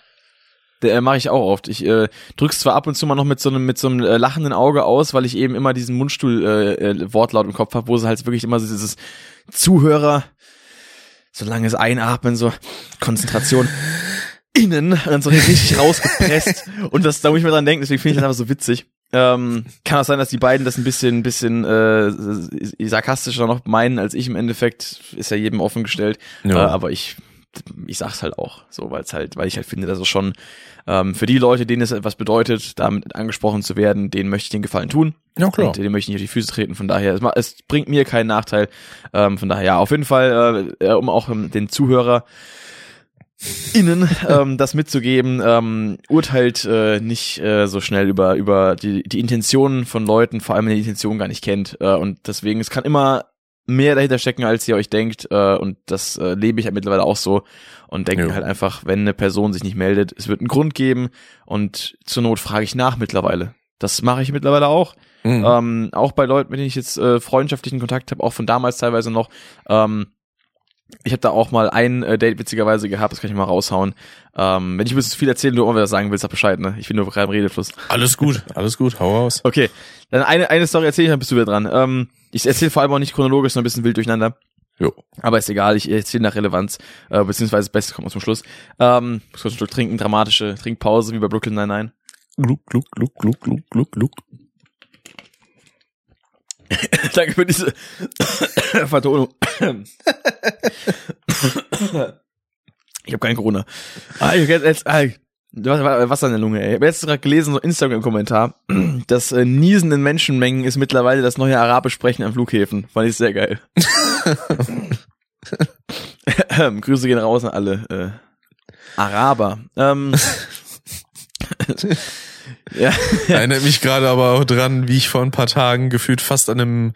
der äh, mache ich auch oft. Ich äh, drück's zwar ab und zu mal noch mit so einem mit so einem äh, lachenden Auge aus, weil ich eben immer diesen Mundstuhl äh, äh, Wortlaut im Kopf habe, wo es halt wirklich immer so dieses Zuhörer so langes Einatmen, so Konzentration innen und dann so richtig rausgepresst *laughs* und das da muss ich mir dran denken, deswegen finde ich das einfach so witzig. Ähm, kann auch sein, dass die beiden das ein bisschen, bisschen äh, sarkastischer noch meinen als ich im Endeffekt. Ist ja jedem offen gestellt. Ja. Äh, aber ich, ich sag's halt auch so, weil es halt, weil ich halt finde, dass es schon ähm, für die Leute, denen es etwas bedeutet, damit angesprochen zu werden, denen möchte ich den Gefallen tun. Ja, klar. Und denen möchte ich nicht auf die Füße treten. Von daher, es, es bringt mir keinen Nachteil. Ähm, von daher, ja, auf jeden Fall, äh, äh, um auch ähm, den Zuhörer innen ähm, das mitzugeben, ähm, urteilt äh, nicht äh, so schnell über über die die Intentionen von Leuten, vor allem wenn ihr die Intention gar nicht kennt. Äh, und deswegen, es kann immer mehr dahinter stecken, als ihr euch denkt. Äh, und das äh, lebe ich halt mittlerweile auch so und denke Ja. halt einfach, wenn eine Person sich nicht meldet, es wird einen Grund geben und zur Not frage ich nach mittlerweile. Das mache ich mittlerweile auch. Mhm. Ähm, auch bei Leuten, mit denen ich jetzt äh, freundschaftlichen Kontakt habe, auch von damals teilweise noch. Ähm, Ich habe da auch mal ein äh, Date witzigerweise gehabt, das kann ich mal raushauen. Ähm, wenn ich ein bisschen zu viel erzählen, du irgendwas sagen willst, sag Bescheid, ne? Ich bin nur gerade im Redefluss. Alles gut, alles gut, hau raus. Okay, dann eine, eine Story erzähle ich, dann bist du wieder dran. Ähm, ich erzähle vor allem auch nicht chronologisch, sondern ein bisschen wild durcheinander. Jo. Aber ist egal, ich erzähle nach Relevanz, äh, beziehungsweise das Beste kommt zum Schluss. Ähm, muss kurz ein Stück trinken, dramatische Trinkpause, wie bei Brooklyn Nine-Nine. Gluck, gluck, gluck, gluck, gluck, gluck, gluck. *laughs* Danke für diese *coughs* Vertonung. *coughs* ich habe kein Corona. Ah, ich hab jetzt, ah, Wasser in der Lunge, ey. Ich habe jetzt gerade gelesen, so Instagram-Kommentar, *coughs* das äh, Niesen in Menschenmengen ist mittlerweile das neue Arabisch sprechen an Flughäfen. Fand ich sehr geil. *laughs* Grüße gehen raus an alle äh, Araber. Ähm, *laughs* ja. *laughs* Erinnert mich gerade aber auch dran, wie ich vor ein paar Tagen gefühlt fast an einem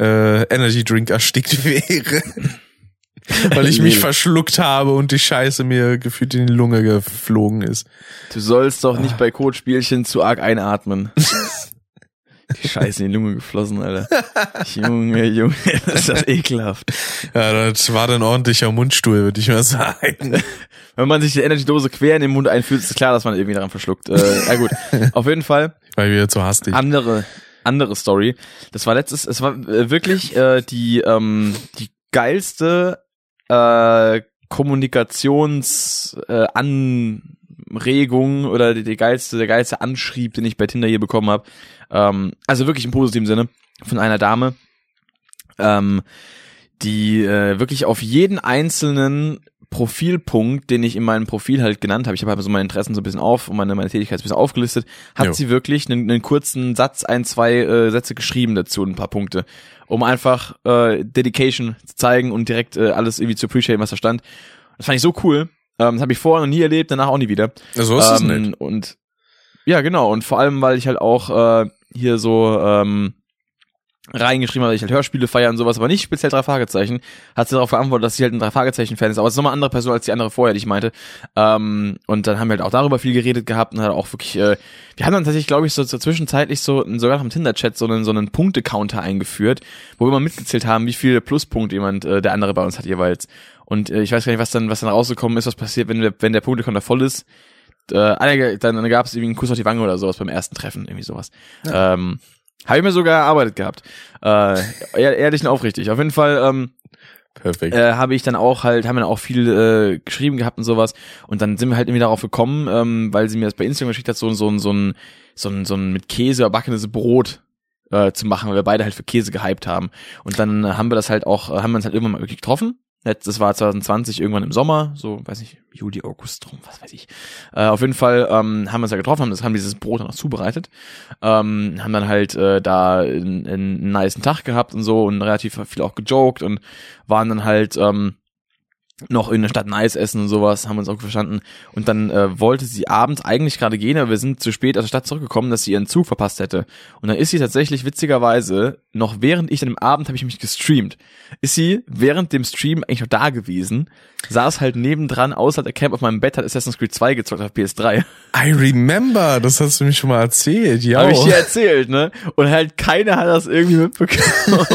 äh, Energy Drink erstickt *laughs* wäre. Weil ich mich verschluckt habe und die Scheiße mir gefühlt in die Lunge geflogen ist. Du sollst doch nicht bei Codespielchen zu arg einatmen. *laughs* Die Scheiße in die Lunge geflossen, Alter. *laughs* Junge, Junge, das ist das ekelhaft. Ja, das war dann ordentlicher Mundstuhl, würde ich mal sagen. *laughs* Wenn man sich die Energy-Dose quer in den Mund einfühlt, ist klar, dass man irgendwie daran verschluckt. Äh, ja gut, *laughs* auf jeden Fall. Weil wir zu hastig. Andere, andere Story. Das war letztes, es war äh, wirklich äh, die, ähm, die geilste äh, Kommunikations äh, Anregung oder die, die geilste, der geilste Anschrieb, den ich bei Tinder hier bekommen habe. Ähm, also wirklich im positiven Sinne von einer Dame, ähm, die äh, wirklich auf jeden einzelnen Profilpunkt, den ich in meinem Profil halt genannt habe, ich habe halt so meine Interessen so ein bisschen auf und meine, meine Tätigkeit ein bisschen aufgelistet, hat jo. sie wirklich einen, einen kurzen Satz, ein, zwei äh, Sätze geschrieben dazu, ein paar Punkte, um einfach äh, Dedication zu zeigen und direkt äh, alles irgendwie zu appreciaten, was da stand. Das fand ich so cool. Ähm, das habe ich vorher noch nie erlebt, danach auch nie wieder. Ja, so ist ähm, es nicht. Und ja, genau. Und vor allem, weil ich halt auch äh, hier so ähm, reingeschrieben habe, dass ich halt Hörspiele feiere und sowas, aber nicht speziell drei Fragezeichen, hat sie darauf geantwortet, dass sie halt ein drei Fragezeichen-Fan ist, aber es ist nochmal eine andere Person als die andere vorher, die ich meinte. Ähm, und dann haben wir halt auch darüber viel geredet gehabt und halt auch wirklich, äh, wir haben dann tatsächlich, glaube ich, so, so zwischenzeitlich so sogar noch im Tinder-Chat so einen, so einen Punkte-Counter eingeführt, wo wir mal mitgezählt haben, wie viele Pluspunkte jemand, äh, der andere bei uns hat jeweils. Und äh, ich weiß gar nicht, was dann, was dann rausgekommen ist, was passiert, wenn der, wenn der Punkte-Counter voll ist. Äh, dann gab es irgendwie einen Kuss auf die Wange oder sowas beim ersten Treffen, irgendwie sowas. Ja. Ähm, habe ich mir sogar erarbeitet gehabt. Äh, ehrlich und aufrichtig. Auf jeden Fall ähm, Perfekt. Äh, habe ich dann auch halt, haben wir dann auch viel äh, geschrieben gehabt und sowas. Und dann sind wir halt irgendwie darauf gekommen, ähm, weil sie mir das bei Instagram geschickt hat, so, so, so, ein, so, ein, so ein mit Käse erbackenes Brot äh, zu machen, weil wir beide halt für Käse gehypt haben. Und dann haben wir das halt auch, haben wir uns halt irgendwann mal wirklich getroffen das war 2020 irgendwann im Sommer, so weiß ich, Juli, August rum, was weiß ich. Äh, auf jeden Fall ähm, haben wir uns ja getroffen, haben, das, haben dieses Brot dann noch zubereitet, ähm, haben dann halt äh, da einen, einen niceen Tag gehabt und so und relativ viel auch gejoked und waren dann halt ähm, noch in der Stadt Nice essen und sowas, haben uns auch verstanden. Und dann äh, wollte sie abends eigentlich gerade gehen, aber wir sind zu spät aus der Stadt zurückgekommen, dass sie ihren Zug verpasst hätte. Und dann ist sie tatsächlich witzigerweise, noch während ich dann im Abend habe ich mich gestreamt, ist sie während dem Stream eigentlich noch da gewesen, saß halt nebendran außer der Camp auf meinem Bett, hat Assassin's Creed 2 gezockt auf PS3. I remember, das hast du mir schon mal erzählt, ja. Habe ich dir erzählt, ne? Und halt keiner hat das irgendwie mitbekommen.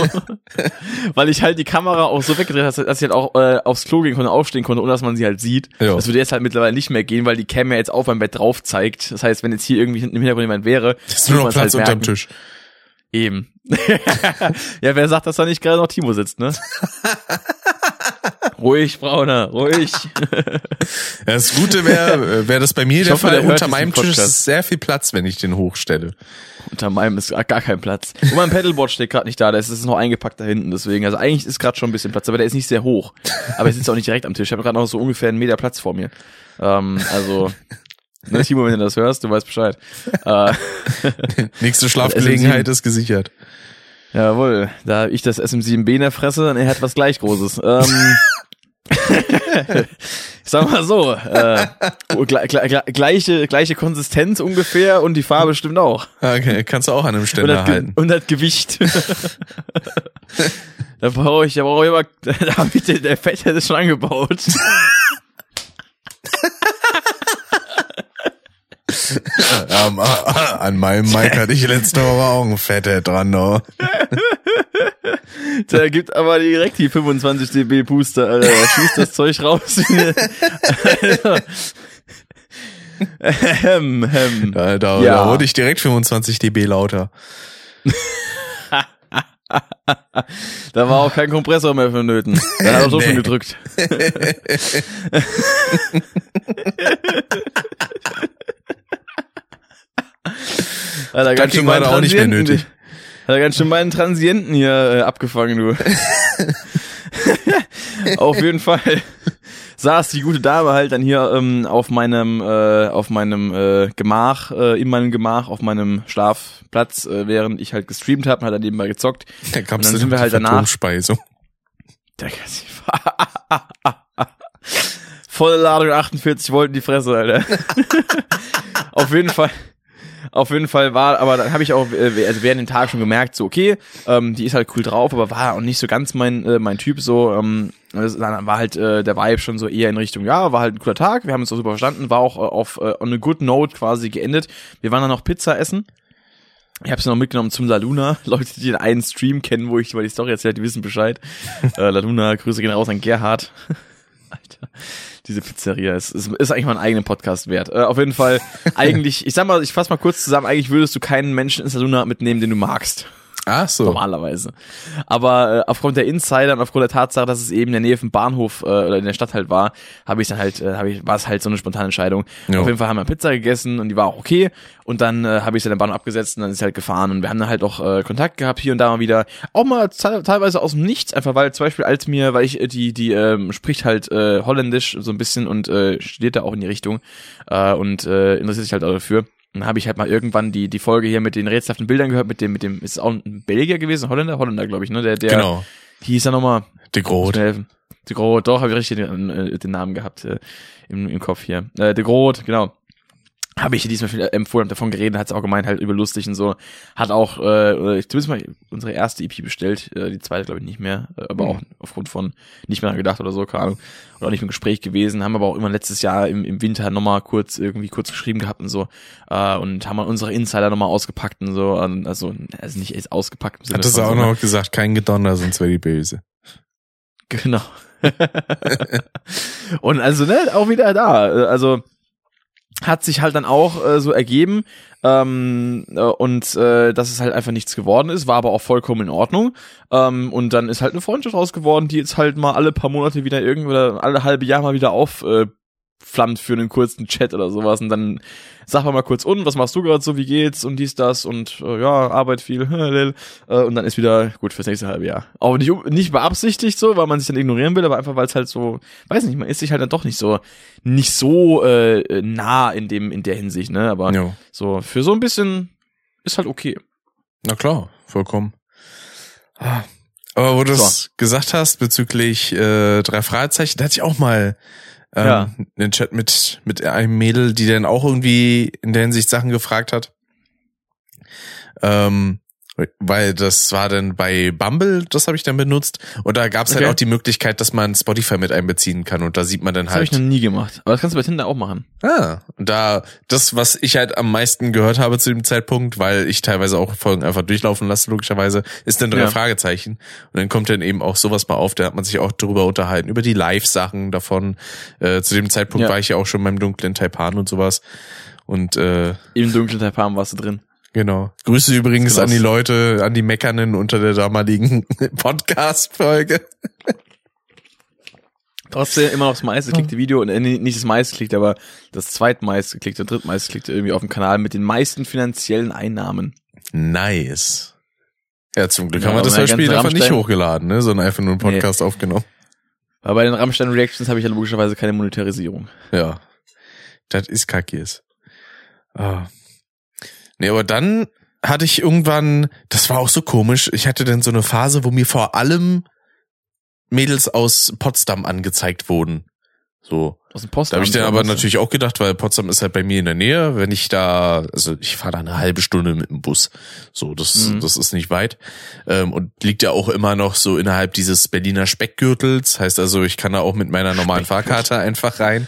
*laughs* Weil ich halt die Kamera auch so weggedreht habe, dass ich halt auch äh, aufs Klo gehen konnte, aufstehen konnte, ohne dass man sie halt sieht. Ja. Das würde jetzt halt mittlerweile nicht mehr gehen, weil die Cam ja jetzt auf meinem Bett drauf zeigt. Das heißt, wenn jetzt hier irgendwie hinten im Hintergrund jemand wäre, ist nur noch Platz halt unterm Tisch. Eben. *laughs* ja, wer sagt, dass da nicht gerade noch Timo sitzt, ne? *laughs* ruhig, Brauner, ruhig. *laughs* das Gute wäre, wäre das bei mir ich der hoffe, Fall. Der unter meinem Tisch ist sehr viel Platz, wenn ich den hochstelle. Unter meinem ist gar kein Platz. Und mein Pedalboard steht gerade nicht da, da ist es noch eingepackt da hinten, deswegen. Also eigentlich ist gerade schon ein bisschen Platz, aber der ist nicht sehr hoch. Aber er sitzt auch nicht direkt am Tisch. Ich habe gerade noch so ungefähr einen Meter Platz vor mir. Ähm, also Ne, Timo, wenn du das hörst, du weißt Bescheid. äh, *laughs* Nächste *laughs* Schlafgelegenheit ist gesichert. Jawohl, da ich das SM7B in der Fresse, dann er hat was gleich Großes. Ähm, ich *laughs* sag mal so, äh, gleiche, gleiche Konsistenz ungefähr und die Farbe stimmt auch. Okay, kannst du auch an einem Ständer und halten. Und das Gewicht. *laughs* da brauche ich, da brauche ich aber, *laughs* da habe ich den, der Fett hätte schon angebaut. Um, an meinem Mike hatte ich letzte Woche auch ein Fette dran, no. Der gibt aber direkt die 25 dB Booster, Alter. Er schießt das Zeug raus. *laughs* ähm, *laughs* ähm. Da, da, Ja. da wurde ich direkt 25 dB lauter. *laughs* Da war auch kein Kompressor mehr vonnöten. Da hat er so Nee. schon gedrückt. Hat er ganz schön da auch nicht mehr nötig. Hat er ganz schön meinen Transienten hier äh, abgefangen, du. *laughs* auf jeden Fall saß die gute Dame halt dann hier ähm, auf meinem äh, auf meinem äh, Gemach, äh, in meinem Gemach, auf meinem Schlafplatz, äh, während ich halt gestreamt habe, hat er nebenbei gezockt. Da gab's Und dann sind wir halt danach- *laughs* Volle Ladung 48 Volt in die Fresse, Alter. *laughs* auf jeden Fall. Auf jeden Fall war, aber dann habe ich auch äh, also während dem Tag schon gemerkt, so okay, ähm, die ist halt cool drauf, aber war auch nicht so ganz mein äh, mein Typ so. Ähm, dann war halt äh, der Vibe schon so eher in Richtung, ja, war halt ein cooler Tag, wir haben uns auch super verstanden, war auch äh, auf äh, on a good note quasi geendet. Wir waren dann noch Pizza essen. Ich habe sie noch mitgenommen zum La Luna. *laughs* Leute, die den einen Stream kennen, wo ich über die Story erzählt, die wissen Bescheid. *laughs* äh, La Luna, Grüße gehen raus an Gerhard. Alter, diese Pizzeria ist, ist, ist eigentlich mal einen eigenen Podcast wert. Äh, auf jeden Fall, *laughs* eigentlich, ich sag mal, ich fass mal kurz zusammen, eigentlich würdest du keinen Menschen ins La Luna mitnehmen, den du magst. Ach so. Normalerweise. Aber äh, aufgrund der Insider und aufgrund der Tatsache, dass es eben in der Nähe vom Bahnhof äh, oder in der Stadt halt war, habe ich dann halt, äh, hab ich, war es halt so eine spontane Entscheidung. Ja. Auf jeden Fall haben wir Pizza gegessen und die war auch okay. Und dann äh, habe ich sie den Bahnhof abgesetzt und dann ist sie halt gefahren. Und wir haben dann halt auch äh, Kontakt gehabt hier und da mal wieder. Auch mal te teilweise aus dem Nichts, einfach weil zum Beispiel als mir, weil ich äh, die, die ähm, spricht halt äh, Holländisch so ein bisschen und äh, studiert da auch in die Richtung äh, und äh, interessiert sich halt auch dafür. Dann habe ich halt mal irgendwann die, die Folge hier mit den rätselhaften Bildern gehört, mit dem, mit dem, ist es auch ein Belgier gewesen, Holländer? Holländer, glaube ich, ne? Der, der, Genau. hieß er nochmal? De Groot. De Groot, doch, habe ich richtig den, äh, den Namen gehabt äh, im, im Kopf hier. Äh, De Groot, genau. Habe ich diesmal viel empfohlen, davon geredet, hat es auch gemeint, halt über lustig und so. Hat auch, äh, zumindest mal unsere erste EP bestellt, äh, die zweite glaube ich nicht mehr, äh, aber Mhm. auch aufgrund von nicht mehr dran gedacht oder so, keine Ahnung. Oder auch nicht im Gespräch gewesen, haben aber auch immer letztes Jahr im, im Winter nochmal kurz, irgendwie kurz geschrieben gehabt und so. Äh, und haben mal unsere Insider nochmal ausgepackt und so. Also, also nicht jetzt ausgepackt im Sinne Hat das von auch so, noch gesagt, kein Gedonner, sonst wäre die böse. Genau. *laughs* und also, ne, auch wieder da. Also hat sich halt dann auch äh, so ergeben ähm, äh, und äh, dass es halt einfach nichts geworden ist, war aber auch vollkommen in Ordnung. Ähm, und dann ist halt eine Freundschaft raus geworden, die jetzt halt mal alle paar Monate wieder irgendwie oder alle halbe Jahr mal wieder auf äh, flammt für einen kurzen Chat oder sowas und dann sag mal mal kurz und was machst du gerade so wie geht's und dies das und äh, ja Arbeit viel *laughs* äh, und dann ist wieder gut fürs nächste halbe Jahr auch nicht nicht beabsichtigt so weil man sich dann ignorieren will aber einfach weil es halt so weiß nicht man ist sich halt dann doch nicht so nicht so äh, nah in dem in der Hinsicht ne aber Ja. so für so ein bisschen ist halt okay Na klar, vollkommen. Ah. Aber wo du es gesagt hast bezüglich äh, drei Fragezeichen, da hatte ich auch mal ähm, Ja. einen Chat mit mit einem Mädel, die dann auch irgendwie in der Hinsicht Sachen gefragt hat. Ähm, weil das war dann bei Bumble, das habe ich dann benutzt und da gab es Okay. halt auch die Möglichkeit, dass man Spotify mit einbeziehen kann und da sieht man dann das habe ich halt noch nie gemacht aber das kannst du bei Tinder auch machen Ah, und da das, was ich halt am meisten gehört habe zu dem Zeitpunkt, weil ich teilweise auch Folgen einfach durchlaufen lasse, logischerweise, ist dann drei Ja. Fragezeichen. Und dann kommt dann eben auch sowas mal auf, da hat man sich auch drüber unterhalten, über die Live-Sachen davon. Äh, zu dem Zeitpunkt Ja. war ich ja auch schon beim dunklen Taipan und sowas. Und äh, im dunklen Taipan warst du drin genau. Grüße übrigens Krass. an die Leute, an die Meckernen unter der damaligen *laughs* Podcast-Folge. Trotzdem immer noch das meistgeklickte Video und äh, nee, nicht das meistgeklickte, aber das zweitmeistgeklickte, drittmeistgeklickte irgendwie auf dem Kanal mit den meisten finanziellen Einnahmen. Nice. Ja, zum Glück Ja, haben wir aber das Hörspiel ganze einfach nicht Rammstein- hochgeladen, ne, sondern einfach nur einen Podcast aufgenommen. Weil bei den Rammstein Reactions habe ich ja logischerweise keine Monetarisierung. Ja. Das ist kackis. Ah. Nee, aber dann hatte ich irgendwann, das war auch so komisch, ich hatte dann so eine Phase, wo mir vor allem Mädels aus Potsdam angezeigt wurden. So. Aus dem Post. Da habe ich dann aber natürlich auch gedacht, weil Potsdam ist halt bei mir in der Nähe, wenn ich da, also ich fahre da eine halbe Stunde mit dem Bus. So, das, Mhm. das ist nicht weit. Ähm, und liegt ja auch immer noch so innerhalb dieses Berliner Speckgürtels. Heißt also, ich kann da auch mit meiner normalen Fahrkarte einfach rein.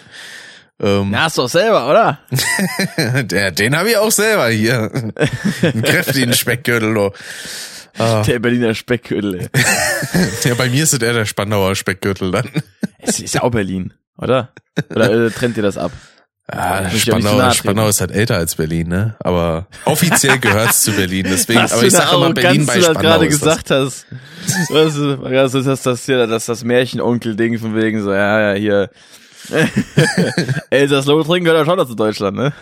Ähm, Na, hast du doch selber, oder? *laughs* der, den habe ich auch selber hier. Einen kräftigen *laughs* Speckgürtel. Oh. Ah. Der Berliner Speckgürtel. ey. *laughs* Ja, bei mir ist eher der Spandauer Speckgürtel dann. Es ist ja auch Berlin, oder? Oder äh, trennt ihr das ab? Ja, ich ja Spandau, Spandau ist halt älter als Berlin, ne? Aber offiziell gehört's zu Berlin, deswegen, aber ich sage immer Berlin bei du das Spandau gerade ist gesagt hast. Was, also das ist das hier, das das Märchenonkel Ding von wegen so, ja, ja, hier. *laughs* Elsass-Lothringen gehört ja schon noch zu Deutschland, ne?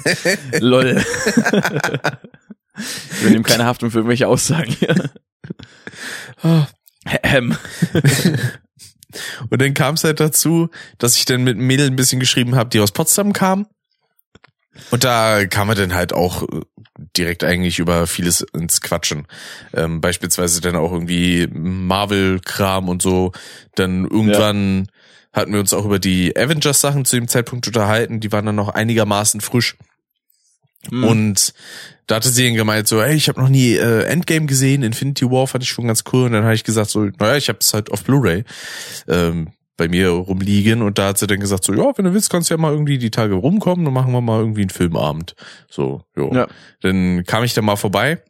*laughs* Lol. Ich übernehme keine Haftung für irgendwelche Aussagen hier. Ähm. Und dann kam es halt dazu, dass ich dann mit einem Mädel ein bisschen geschrieben habe, die aus Potsdam kam. Und da kam er dann halt auch äh, direkt eigentlich über vieles ins Quatschen. Ähm, beispielsweise dann auch irgendwie Marvel-Kram und so. Dann irgendwann hatten wir uns auch über die Avengers-Sachen zu dem Zeitpunkt unterhalten. Die waren dann noch einigermaßen frisch. Hm. Und da hatte sie dann gemeint so, hey, ich habe noch nie äh, Endgame gesehen, Infinity War fand ich schon ganz cool. Und dann habe ich gesagt so, naja, ich habe es halt auf Blu-ray ähm, bei mir rumliegen. Und da hat sie dann gesagt so, ja, wenn du willst, kannst du ja mal irgendwie die Tage rumkommen, dann machen wir mal irgendwie einen Filmabend. So, jo. Ja. Dann kam ich da mal vorbei.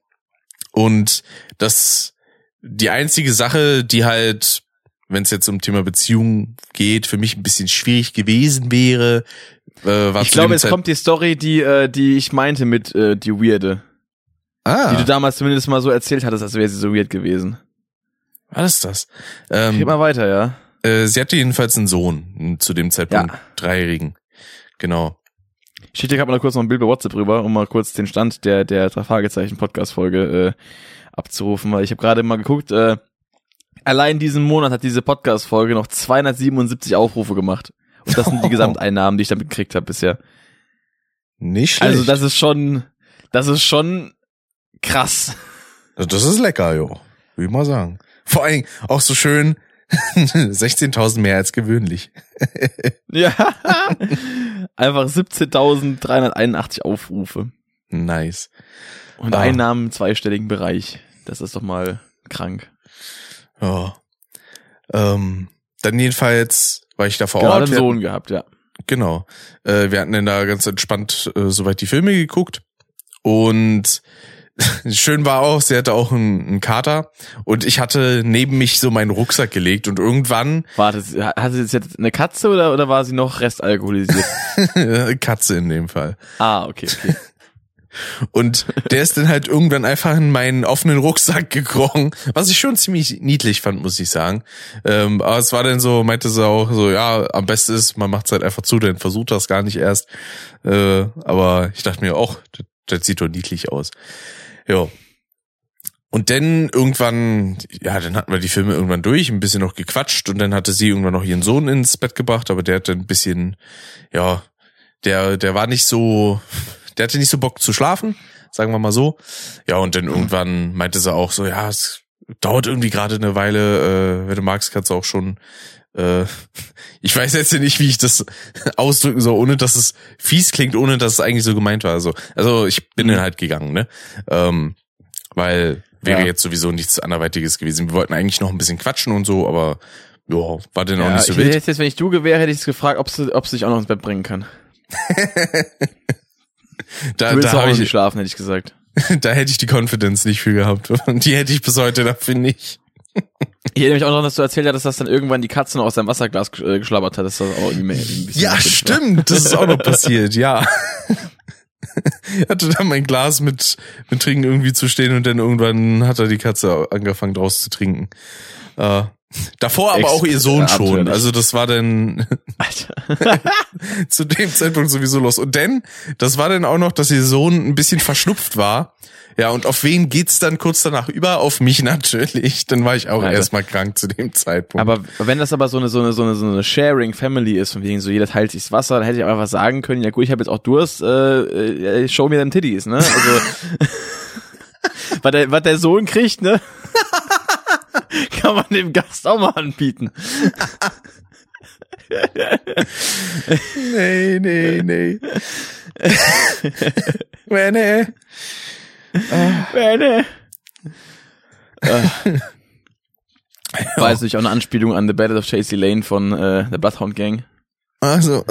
Und das, die einzige Sache, die halt, wenn es jetzt um Thema Beziehung geht, für mich ein bisschen schwierig gewesen wäre, äh, war Ich glaube, es Zeit- kommt die Story, die, äh, die ich meinte mit äh, die Weirde. ah, Die du damals zumindest mal so erzählt hattest, als wäre sie so weird gewesen. was ist das? Ähm, mal weiter, ja. äh, sie hatte jedenfalls einen Sohn, m, zu dem Zeitpunkt, Ja. dreijährigen. Genau. Ich schicke dir gerade mal kurz noch ein Bild bei WhatsApp rüber, um mal kurz den Stand der der Fragezeichen Podcast Folge äh, abzurufen, weil ich habe gerade mal geguckt, äh, allein diesen Monat hat diese Podcast Folge noch 277 Aufrufe gemacht. Und das sind die *laughs* Gesamteinnahmen, die ich damit gekriegt habe bisher. Nicht schlecht. Also das ist schon das ist schon krass. Also das ist lecker, jo. Will ich mal sagen. Vor allen Dingen auch so schön *laughs* 16.000 mehr als gewöhnlich. *laughs* Ja. Einfach 17.381 Aufrufe Nice. und Ah. Einnahmen im zweistelligen Bereich. Das ist doch mal krank. Ja. Ähm, dann jedenfalls war ich da vor Gerade Ort. einen Wir Sohn gehabt, ja. Genau. Äh, wir hatten dann da ganz entspannt äh, soweit die Filme geguckt. Und *laughs* schön war auch, sie hatte auch einen, einen Kater und ich hatte neben mich so meinen Rucksack gelegt und irgendwann Warte, hatte sie jetzt eine Katze oder, oder war sie noch restalkoholisiert? *laughs* Katze in dem Fall. ah, okay, okay. *laughs* Und der ist dann halt irgendwann einfach in meinen offenen Rucksack gekrochen, was ich schon ziemlich niedlich fand, muss ich sagen. Ähm, aber es war dann so, meinte sie auch so, ja, am besten ist, man macht es halt einfach zu, dann versucht das gar nicht erst. Äh, aber ich dachte mir auch, das, sieht doch niedlich aus. Ja. Und dann irgendwann, ja, dann hatten wir die Filme irgendwann durch, ein bisschen noch gequatscht und dann hatte sie irgendwann noch ihren Sohn ins Bett gebracht, aber der hatte ein bisschen, ja, der, der war nicht so, der hatte nicht so Bock zu schlafen, sagen wir mal so. Ja, und dann irgendwann meinte sie auch so, ja, es dauert irgendwie gerade eine Weile, äh, wenn du magst, kannst du auch schon, äh, *laughs* ich weiß jetzt nicht, wie ich das *laughs* ausdrücken soll, ohne dass es fies klingt, ohne dass es eigentlich so gemeint war. Also, also ich bin dann halt gegangen, ne? Ähm, weil wäre Ja. jetzt sowieso nichts anderweitiges gewesen. Wir wollten eigentlich noch ein bisschen quatschen und so, aber ja, war dann auch Ja, nicht so ich wild. hätte jetzt, wenn ich du wäre, hätte ich es gefragt, ob sie, ob sie sich auch noch ins Bett bringen kann. *laughs* *laughs* Da, Du willst da, auch ich, nicht schlafen, hätte ich gesagt. *laughs* da hätte ich die Confidence nicht für gehabt. Und die hätte ich bis heute dafür nicht. Ich erinnere mich auch noch, dass du erzählt hattest, dass dann irgendwann die Katze noch aus deinem Wasserglas äh, geschlabbert hat. Das ist auch irgendwie ein Ja, merkwürdig war. stimmt. Das ist auch noch passiert, ja. *laughs* hatte dann mein Glas mit, mit Trinken irgendwie zu stehen und dann irgendwann hat er die Katze angefangen draus zu trinken. Äh, davor aber Ex- auch ihr Sohn schon. Also das war dann *laughs* zu dem Zeitpunkt sowieso los. Und denn, das war dann auch noch, dass ihr Sohn ein bisschen verschnupft war. Ja, und auf wen geht's dann kurz danach über? Auf mich *laughs* natürlich. Dann war ich auch Alter. erstmal krank zu dem Zeitpunkt. Aber wenn das aber so eine so eine so eine so eine Sharing Family ist, von wegen so jeder teilt sich das Wasser, dann hätte ich auch einfach sagen können, ja gut, ich habe jetzt auch Durst, äh, äh, show mir them Titties, ne? Also *laughs* was der was der Sohn kriegt, ne? *laughs* Kann man dem Gast auch mal anbieten. nee, nee, nee. nee. Bene. äh, war jetzt natürlich auch eine Anspielung an The Battle of Chasey Lane von äh, der Bloodhound Gang. Also,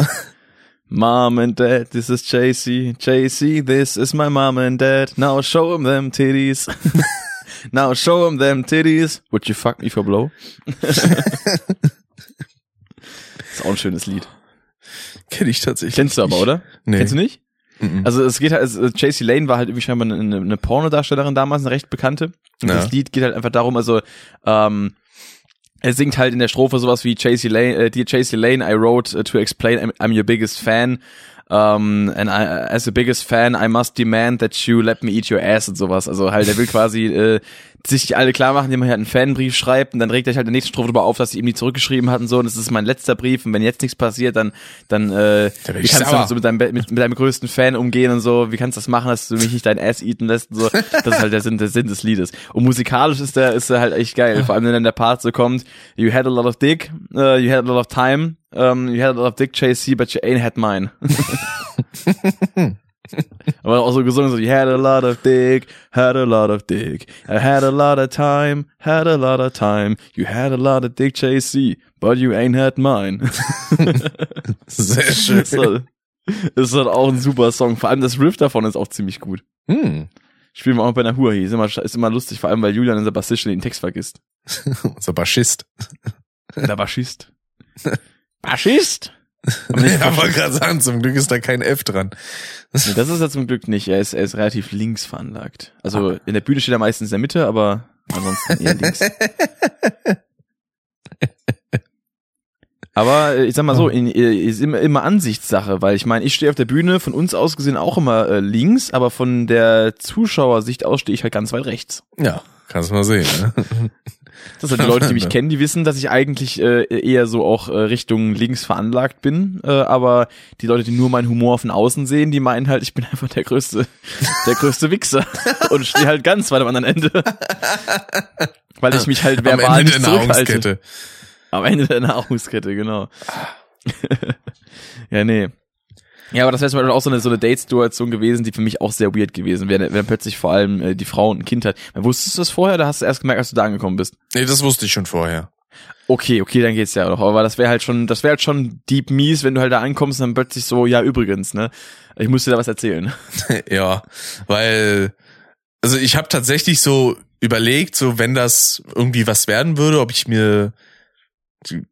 Mom and Dad, this is Chasey. Chasey, this is my mom and dad. Now show 'em them titties. *laughs* Now show them them titties. Would you fuck me for blow? *laughs* ist auch ein schönes Lied. Kenn ich tatsächlich. Kennst du aber, oder? Nee. Kennst du nicht? Mhm. Also es geht halt, also JC Lane war halt irgendwie scheinbar eine, eine Pornodarstellerin damals, eine recht bekannte. Und Ja. das Lied geht halt einfach darum, also ähm, er singt halt in der Strophe sowas wie JC Lane, äh, Dear JC Lane, I wrote uh, to explain I'm, I'm your biggest fan. Um, and I, as the biggest fan, I must demand that you let me eat your ass und sowas. Also halt, er will quasi äh, sich alle klar machen, indem er halt einen Fanbrief schreibt und dann regt er sich halt in der nächsten Strophe darüber auf, dass sie ihm die zurückgeschrieben hat und so. Und das ist mein letzter Brief und wenn jetzt nichts passiert, dann dann äh, wie kannst du sauer. damit so mit deinem mit, mit deinem größten Fan umgehen und so? Wie kannst du das machen, dass du mich nicht dein Ass eaten lässt und so? Das ist halt der Sinn, der Sinn des Liedes. Und musikalisch ist der ist der halt echt geil. Vor allem wenn dann der Part so kommt, you had a lot of dick, uh, you had a lot of time, um, you had a lot of dick, JC, but you ain't had mine. *laughs* Aber auch so gesungen, so, you had a lot of dick, had a lot of dick, I had a lot of time, had a lot of time, you had a lot of dick, JC, but you ain't had mine. *laughs* Sehr schön. ist, halt, ist halt auch ein super Song. Vor allem das Riff davon ist auch ziemlich gut. Hm. Spielen wir auch bei einer Huahi. Ist immer, ist immer lustig, vor allem weil Julian unser Bassist den Text vergisst. *laughs* Unser Baschist. Der Baschist. Nicht *laughs* Ja, wollte gerade sagen, zum Glück ist da kein F dran. Nee, das ist er zum Glück nicht. Er ist, er ist relativ links veranlagt. Also in der Bühne steht er meistens in der Mitte, aber ansonsten eher links. *laughs* Aber äh, ich sag mal so, in, äh, ist immer, immer Ansichtssache, weil ich meine, ich stehe auf der Bühne, von uns aus gesehen auch immer äh, links, aber von der Zuschauersicht aus stehe ich halt ganz weit rechts. Ja, kannst mal sehen. Ne? *laughs* Das sind die Leute, die mich *laughs* kennen, die wissen, dass ich eigentlich äh, eher so auch äh, Richtung links veranlagt bin. Äh, aber die Leute, die nur meinen Humor von außen sehen, die meinen halt, ich bin einfach der größte, der größte Wichser *laughs* und stehe halt ganz weit am anderen Ende, weil ich mich halt Am verbal Ende nicht der zurückhalte. Nahrungskette. Am Ende der Nahrungskette, genau. *laughs* ja, nee. Ja, aber das wäre zum Beispiel auch so eine, so eine Date-Situation gewesen, die für mich auch sehr weird gewesen wäre, wenn plötzlich vor allem äh, die Frau ein Kind hat. Wusstest du das vorher oder hast du erst gemerkt, als du da angekommen bist? Nee, das wusste ich schon vorher. Okay, okay, dann geht's ja doch. Aber das wäre halt schon, das wäre halt schon deep mies, wenn du halt da ankommst und dann plötzlich so, ja, übrigens, ne? Ich muss dir da was erzählen. *laughs* *laughs* ja, weil also ich habe tatsächlich so überlegt, so wenn das irgendwie was werden würde, ob ich mir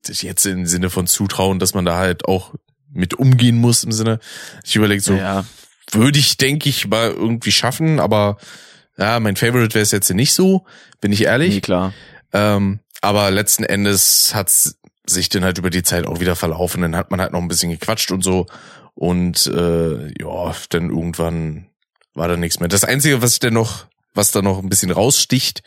jetzt im Sinne von zutrauen, dass man da halt auch mit umgehen muss im Sinne. Ich überlege so, ja. würde ich, denke ich, mal irgendwie schaffen, aber ja, mein Favorite wäre es jetzt nicht so, bin ich ehrlich. Nee, klar. Ähm, aber letzten Endes hat's sich dann halt über die Zeit auch wieder verlaufen. Dann hat man halt noch ein bisschen gequatscht und so. Und äh, ja, dann irgendwann war da nichts mehr. Das Einzige, was ich denn noch, was da noch ein bisschen raussticht,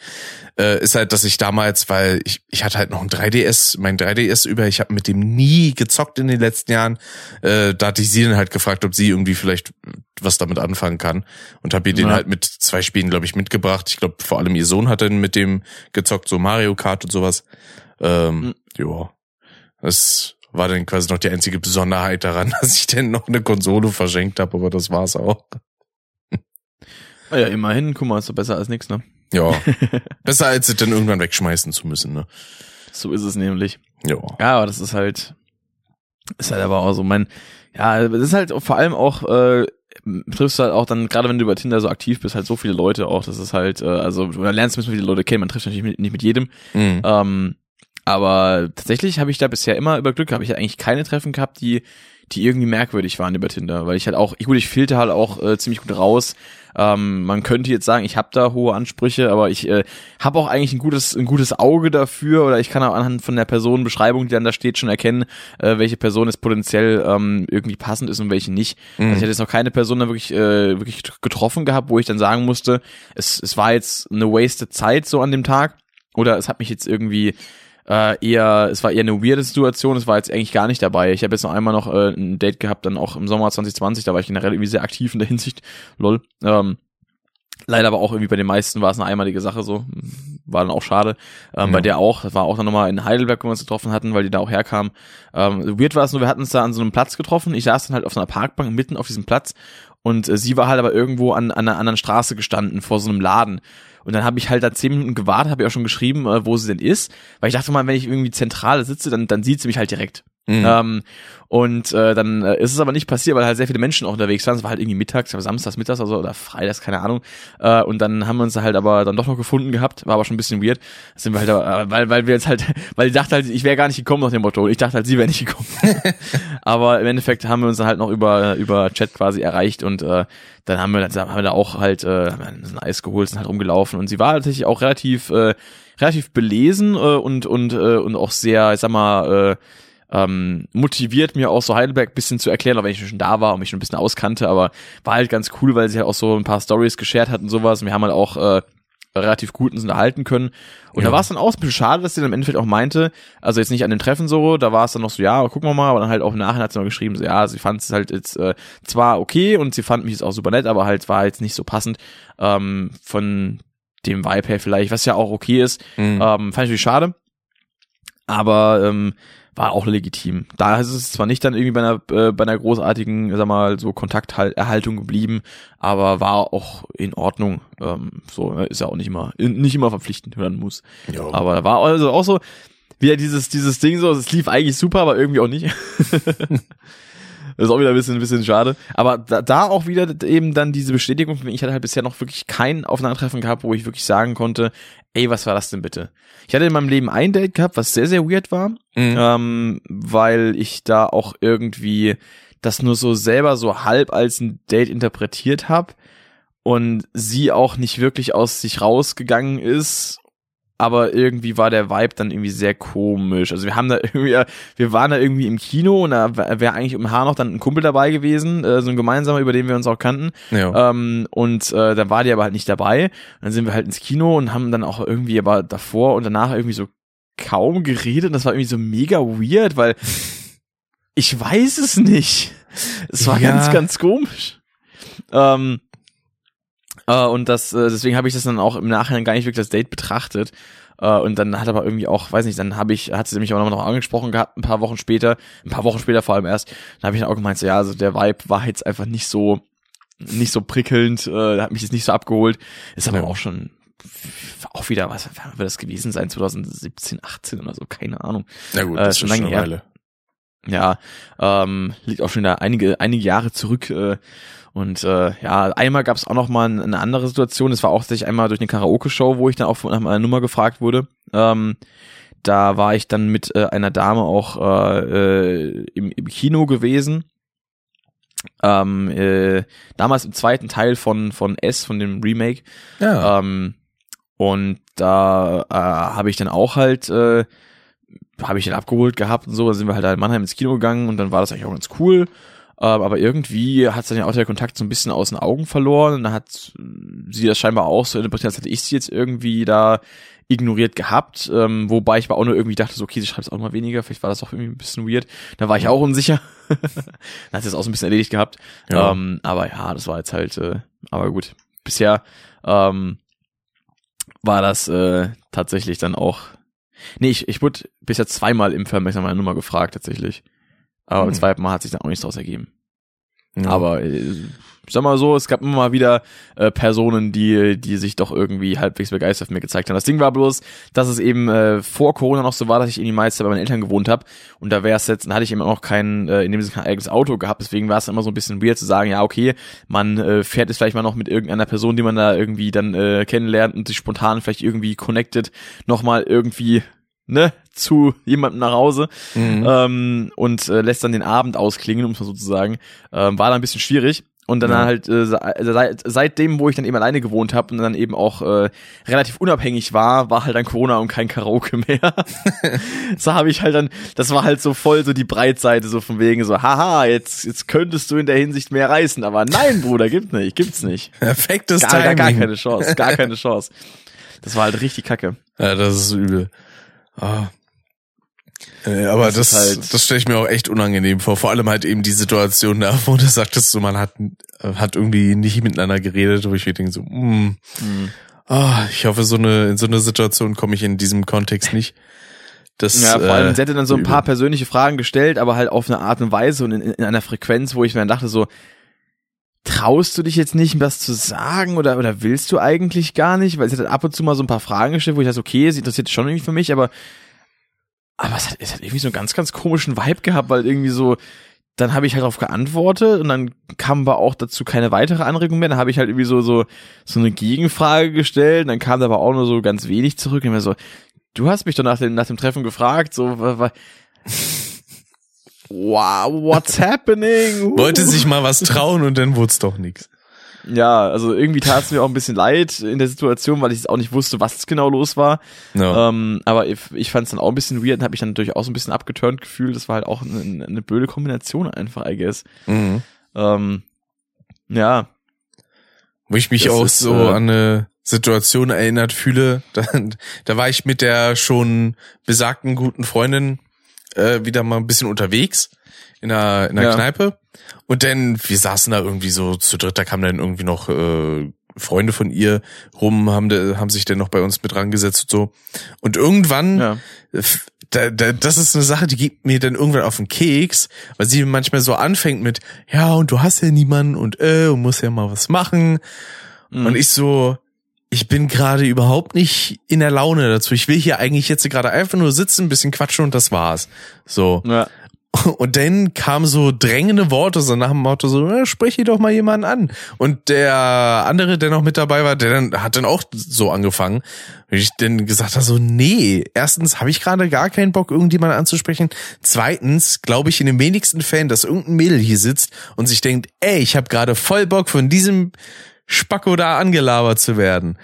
äh, ist halt, dass ich damals, weil ich, ich hatte halt noch ein 3DS, mein 3DS über, ich habe mit dem nie gezockt in den letzten Jahren. Äh, da hatte ich sie dann halt gefragt, ob sie irgendwie vielleicht was damit anfangen kann. Und habe ihr den Ja. halt mit zwei Spielen, glaube ich, mitgebracht. Ich glaube, vor allem ihr Sohn hat dann mit dem gezockt, so Mario Kart und sowas. Ähm, Mhm. Ja. Das war dann quasi noch die einzige Besonderheit daran, *laughs* dass ich denn noch eine Konsole verschenkt habe, aber das war's auch. Ah ja, immerhin, guck mal, ist doch besser als nichts, ne? Ja. *laughs* Besser als es dann irgendwann wegschmeißen zu müssen, ne? So ist es nämlich. Ja. Ja, aber das ist halt, ist halt aber auch so mein, ja, das ist halt vor allem auch, äh, triffst du halt auch dann, gerade wenn du über Tinder so aktiv bist, halt so viele Leute auch, das ist halt, äh, also, du lernst ein bisschen viele Leute kennen, man trifft natürlich mit, nicht mit jedem, Mhm. ähm, aber tatsächlich habe ich da bisher immer über Glück, habe ich eigentlich keine Treffen gehabt, die die irgendwie merkwürdig waren über Tinder, weil ich halt auch, ich, gut, ich filter halt auch äh, ziemlich gut raus. Ähm, man könnte jetzt sagen, ich habe da hohe Ansprüche, aber ich äh, habe auch eigentlich ein gutes, ein gutes Auge dafür oder ich kann auch anhand von der Personenbeschreibung, die dann da steht, schon erkennen, äh, welche Person es potenziell ähm, irgendwie passend ist und welche nicht. Also ich hätte jetzt noch keine Person da wirklich, äh, wirklich getroffen gehabt, wo ich dann sagen musste, es, es war jetzt eine wasted Zeit so an dem Tag oder es hat mich jetzt irgendwie äh, eher, es war eher eine weirde Situation, es war jetzt eigentlich gar nicht dabei. Ich habe jetzt noch einmal noch äh, ein Date gehabt, dann auch im Sommer 2020, da war ich generell irgendwie sehr aktiv in der *laughs* Hinsicht, lol. Ähm, leider aber auch irgendwie bei den meisten war es eine einmalige Sache so, war dann auch schade. Ähm, Ja. Bei der auch, das war auch dann nochmal in Heidelberg, wo wir uns getroffen hatten, weil die da auch herkamen. Ähm, weird war es nur, wir hatten uns da an so einem Platz getroffen, ich saß dann halt auf so einer Parkbank mitten auf diesem Platz und äh, sie war halt aber irgendwo an, an einer anderen Straße gestanden, vor so einem Laden. Und dann habe ich halt da zehn Minuten gewartet, habe ich auch schon geschrieben, äh, wo sie denn ist, weil ich dachte mal, wenn ich irgendwie zentral sitze, dann, dann sieht sie mich halt direkt. Mhm. Ähm, und äh, dann äh, ist es aber nicht passiert, weil halt sehr viele Menschen auch unterwegs waren. Es war halt irgendwie mittags, samstags, mittags also, oder freitags, keine Ahnung. Äh, und dann haben wir uns halt aber dann doch noch gefunden gehabt. War aber schon ein bisschen weird. Das sind wir halt, aber, weil, weil wir jetzt halt, *laughs* weil ich dachte halt, ich wäre gar nicht gekommen nach dem Motto. Ich dachte halt, sie wäre nicht gekommen. *laughs* aber im Endeffekt haben wir uns dann halt noch über, über Chat quasi erreicht und äh, dann haben wir, dann haben wir da auch halt äh, ein Eis geholt, sind halt rumgelaufen. Und sie war tatsächlich auch relativ, äh, relativ belesen äh, und, und, äh, und auch sehr, ich sag mal, äh, ähm, motiviert, mir auch so Heidelberg bisschen zu erklären, auch wenn ich schon da war und mich schon ein bisschen auskannte, aber war halt ganz cool, weil sie halt auch so ein paar Stories geshared hat und sowas und wir haben halt auch äh, relativ gut uns unterhalten können. Und Ja. da war es dann auch ein bisschen schade, dass sie dann im Endeffekt auch meinte, also jetzt nicht an den Treffen so, da war es dann noch so, ja, gucken wir mal, aber dann halt auch im Nachhinein hat sie noch geschrieben, so, ja, sie fand es halt jetzt äh, zwar okay und sie fand mich jetzt auch super nett, aber halt war jetzt nicht so passend ähm, von dem Vibe her vielleicht, was ja auch okay ist. Mhm. Ähm, fand ich natürlich schade. Aber ähm, war auch legitim. Da ist es zwar nicht dann irgendwie bei einer, äh, bei einer großartigen, sag mal, so Kontakterhaltung geblieben, aber war auch in Ordnung. Ähm, so, ist ja auch nicht immer, nicht immer verpflichtend werden muss. ja. Aber da war also auch so, wieder dieses, dieses Ding so, es lief eigentlich super, aber irgendwie auch nicht. *laughs* *laughs* Das ist auch wieder ein bisschen, ein bisschen schade. Aber da, da auch wieder eben dann diese Bestätigung, ich hatte halt bisher noch wirklich kein Aufeinandertreffen gehabt, wo ich wirklich sagen konnte, ey, was war das denn bitte? Ich hatte in meinem Leben ein Date gehabt, was sehr, sehr weird war, Mhm. ähm, weil ich da auch irgendwie das nur so selber so halb als ein Date interpretiert habe und sie auch nicht wirklich aus sich rausgegangen ist aber irgendwie war der Vibe dann irgendwie sehr komisch. Also wir haben da *laughs* irgendwie, wir waren da irgendwie im Kino und da wäre eigentlich im Haar noch dann ein Kumpel dabei gewesen, äh, so ein gemeinsamer, über den wir uns auch kannten. ja. Ähm, und äh, dann war die aber halt nicht dabei. Dann sind wir halt ins Kino und haben dann auch irgendwie aber davor und danach irgendwie so kaum geredet. Und das war irgendwie so mega weird, weil *laughs* ich weiß es nicht. Es war Ja. ganz, ganz komisch. Ähm, äh, und das, äh, deswegen habe ich das dann auch im Nachhinein gar nicht wirklich das Date betrachtet. Äh, und dann hat aber irgendwie auch, weiß nicht, dann habe ich, hat sie mich auch noch angesprochen gehabt, ein paar Wochen später, ein paar Wochen später vor allem erst, dann habe ich dann auch gemeint, so, ja, also der Vibe war jetzt einfach nicht so, nicht so prickelnd, äh, hat mich jetzt nicht so abgeholt. Ist aber Ja. auch schon auch wieder, was wann wird das gewesen sein, 2017, 18 oder so, keine Ahnung. Na gut, äh, das ist schon schon lange eine. Weile. Ja, ähm, liegt auch schon da einige, einige Jahre zurück. Äh, und äh, ja, einmal gab es auch noch mal eine andere Situation. Es war auch tatsächlich einmal durch eine Karaoke-Show, wo ich dann auch nach meiner Nummer gefragt wurde. Ähm, da war ich dann mit äh, einer Dame auch äh, äh, im, im Kino gewesen. Ähm, äh, damals im zweiten Teil von von S, von dem Remake. Ja. Ähm, und da äh, habe ich dann auch halt, äh, habe ich den abgeholt gehabt und so, da sind wir halt in Mannheim ins Kino gegangen und dann war das eigentlich auch ganz cool. Ähm, aber irgendwie hat dann ja auch der Kontakt so ein bisschen aus den Augen verloren und dann hat sie das scheinbar auch so interpretiert, als hätte ich sie jetzt irgendwie da ignoriert gehabt, ähm, wobei ich aber auch nur irgendwie dachte, so, okay, sie schreibt es auch mal weniger, vielleicht war das auch irgendwie ein bisschen weird. Da war ich auch unsicher. *laughs* dann hat sie das auch so ein bisschen erledigt gehabt. Ja. Ähm, aber ja, das war jetzt halt, äh, aber gut. Bisher ähm, war das äh, tatsächlich dann auch. Nee, ich, ich wurde bisher zweimal im Vermesser meiner Nummer gefragt, tatsächlich. Aber beim Hm. zweiten Mal hat sich dann auch nichts draus ergeben. ja. Aber äh, ich sag mal so, es gab immer mal wieder äh, Personen, die, die sich doch irgendwie halbwegs begeistert mir gezeigt haben. Das Ding war bloß, dass es eben äh, vor Corona noch so war, dass ich irgendwie meist bei meinen Eltern gewohnt habe. Und da wäre es jetzt, dann hatte ich eben auch noch kein, äh, in dem Sinne kein eigenes Auto gehabt. Deswegen war es immer so ein bisschen weird zu sagen, ja, okay, man äh, fährt jetzt vielleicht mal noch mit irgendeiner Person, die man da irgendwie dann äh, kennenlernt und sich spontan vielleicht irgendwie connected, nochmal irgendwie, ne, zu jemandem nach Hause Mhm. ähm, und äh, lässt dann den Abend ausklingen, um es mal so zu sagen. Ähm, war dann ein bisschen schwierig. Und dann Ja. halt äh, se- seit, seitdem, wo ich dann eben alleine gewohnt habe und dann eben auch äh, relativ unabhängig war, war halt dann Corona und kein Karaoke mehr. *laughs* so habe ich halt dann, das war halt so voll so die Breitseite so von wegen so, haha, jetzt jetzt könntest du in der Hinsicht mehr reißen, aber nein, Bruder, gibt nicht, gibt's nicht. Perfektes Gar, Timing. gar, gar keine Chance, gar keine *laughs* Chance. Das war halt richtig kacke. Ja, das ist übel. Ah. Äh, aber Das das, halt- das stelle ich mir auch echt unangenehm vor. Vor allem halt eben die Situation da, *laughs* wo du sagtest, so man hat, äh, hat irgendwie nicht miteinander geredet, wo ich mir denke so, mm, ah, ich hoffe, so eine, in so eine Situation komme ich in diesem Kontext nicht. Das, Ja, vor allem, äh, sie hätte dann so ein paar persönliche Fragen gestellt, aber halt auf eine Art und Weise und in, in einer Frequenz, wo ich mir dann dachte so, traust du dich jetzt nicht, was zu sagen oder, oder willst du eigentlich gar nicht? Weil sie hat ab und zu mal so ein paar Fragen gestellt, wo ich dachte, okay, sie interessiert schon irgendwie für mich, aber aber es hat, es hat irgendwie so einen ganz, ganz komischen Vibe gehabt, weil irgendwie so, dann habe ich halt darauf geantwortet und dann kam aber auch dazu keine weitere Anregung mehr. Dann habe ich halt irgendwie so, so, so eine Gegenfrage gestellt, und dann kam da aber auch nur so ganz wenig zurück. Und mir so, du hast mich doch nach dem, nach dem Treffen gefragt, so, wa- wa- wow, what's happening? *laughs* Wollte sich mal was trauen und dann wurde es doch nix. Ja, also irgendwie tat es mir auch ein bisschen leid in der Situation, weil ich auch nicht wusste, was genau los war. Ja. Ähm, aber ich, ich fand es dann auch ein bisschen weird und habe mich dann natürlich auch so ein bisschen abgeturnt gefühlt. Das war halt auch eine, eine blöde Kombination einfach, I guess. Mhm. Ähm, ja, Wo ich mich Das auch ist, so äh, an eine Situation erinnert fühle. *laughs* Da, da war ich mit der schon besagten guten Freundin äh, wieder mal ein bisschen unterwegs in einer, in einer Ja. Kneipe. Und dann, wir saßen da irgendwie so zu dritt, da kamen dann irgendwie noch äh, Freunde von ihr rum, haben, haben sich dann noch bei uns mit rangesetzt und so. Und irgendwann ja. Da, da, das ist eine Sache, die gibt mir dann irgendwann auf den Keks, weil sie manchmal so anfängt mit, ja, und du hast ja niemanden und äh, und musst ja mal was machen. Mhm. Und ich so, ich bin gerade überhaupt nicht in der Laune dazu. Ich will hier eigentlich jetzt gerade einfach nur sitzen, ein bisschen quatschen und das war's. So. Ja. *laughs* Und dann kamen so drängende Worte, so nach dem Motto, so, ja, sprich hier doch mal jemanden an. Und der andere, der noch mit dabei war, der dann hat dann auch so angefangen. Und ich dann gesagt habe, so, nee, erstens habe ich gerade gar keinen Bock, irgendjemanden anzusprechen. Zweitens glaube ich in den wenigsten Fällen, dass irgendein Mädel hier sitzt und sich denkt, ey, ich habe gerade voll Bock von diesem Spacko da angelabert zu werden.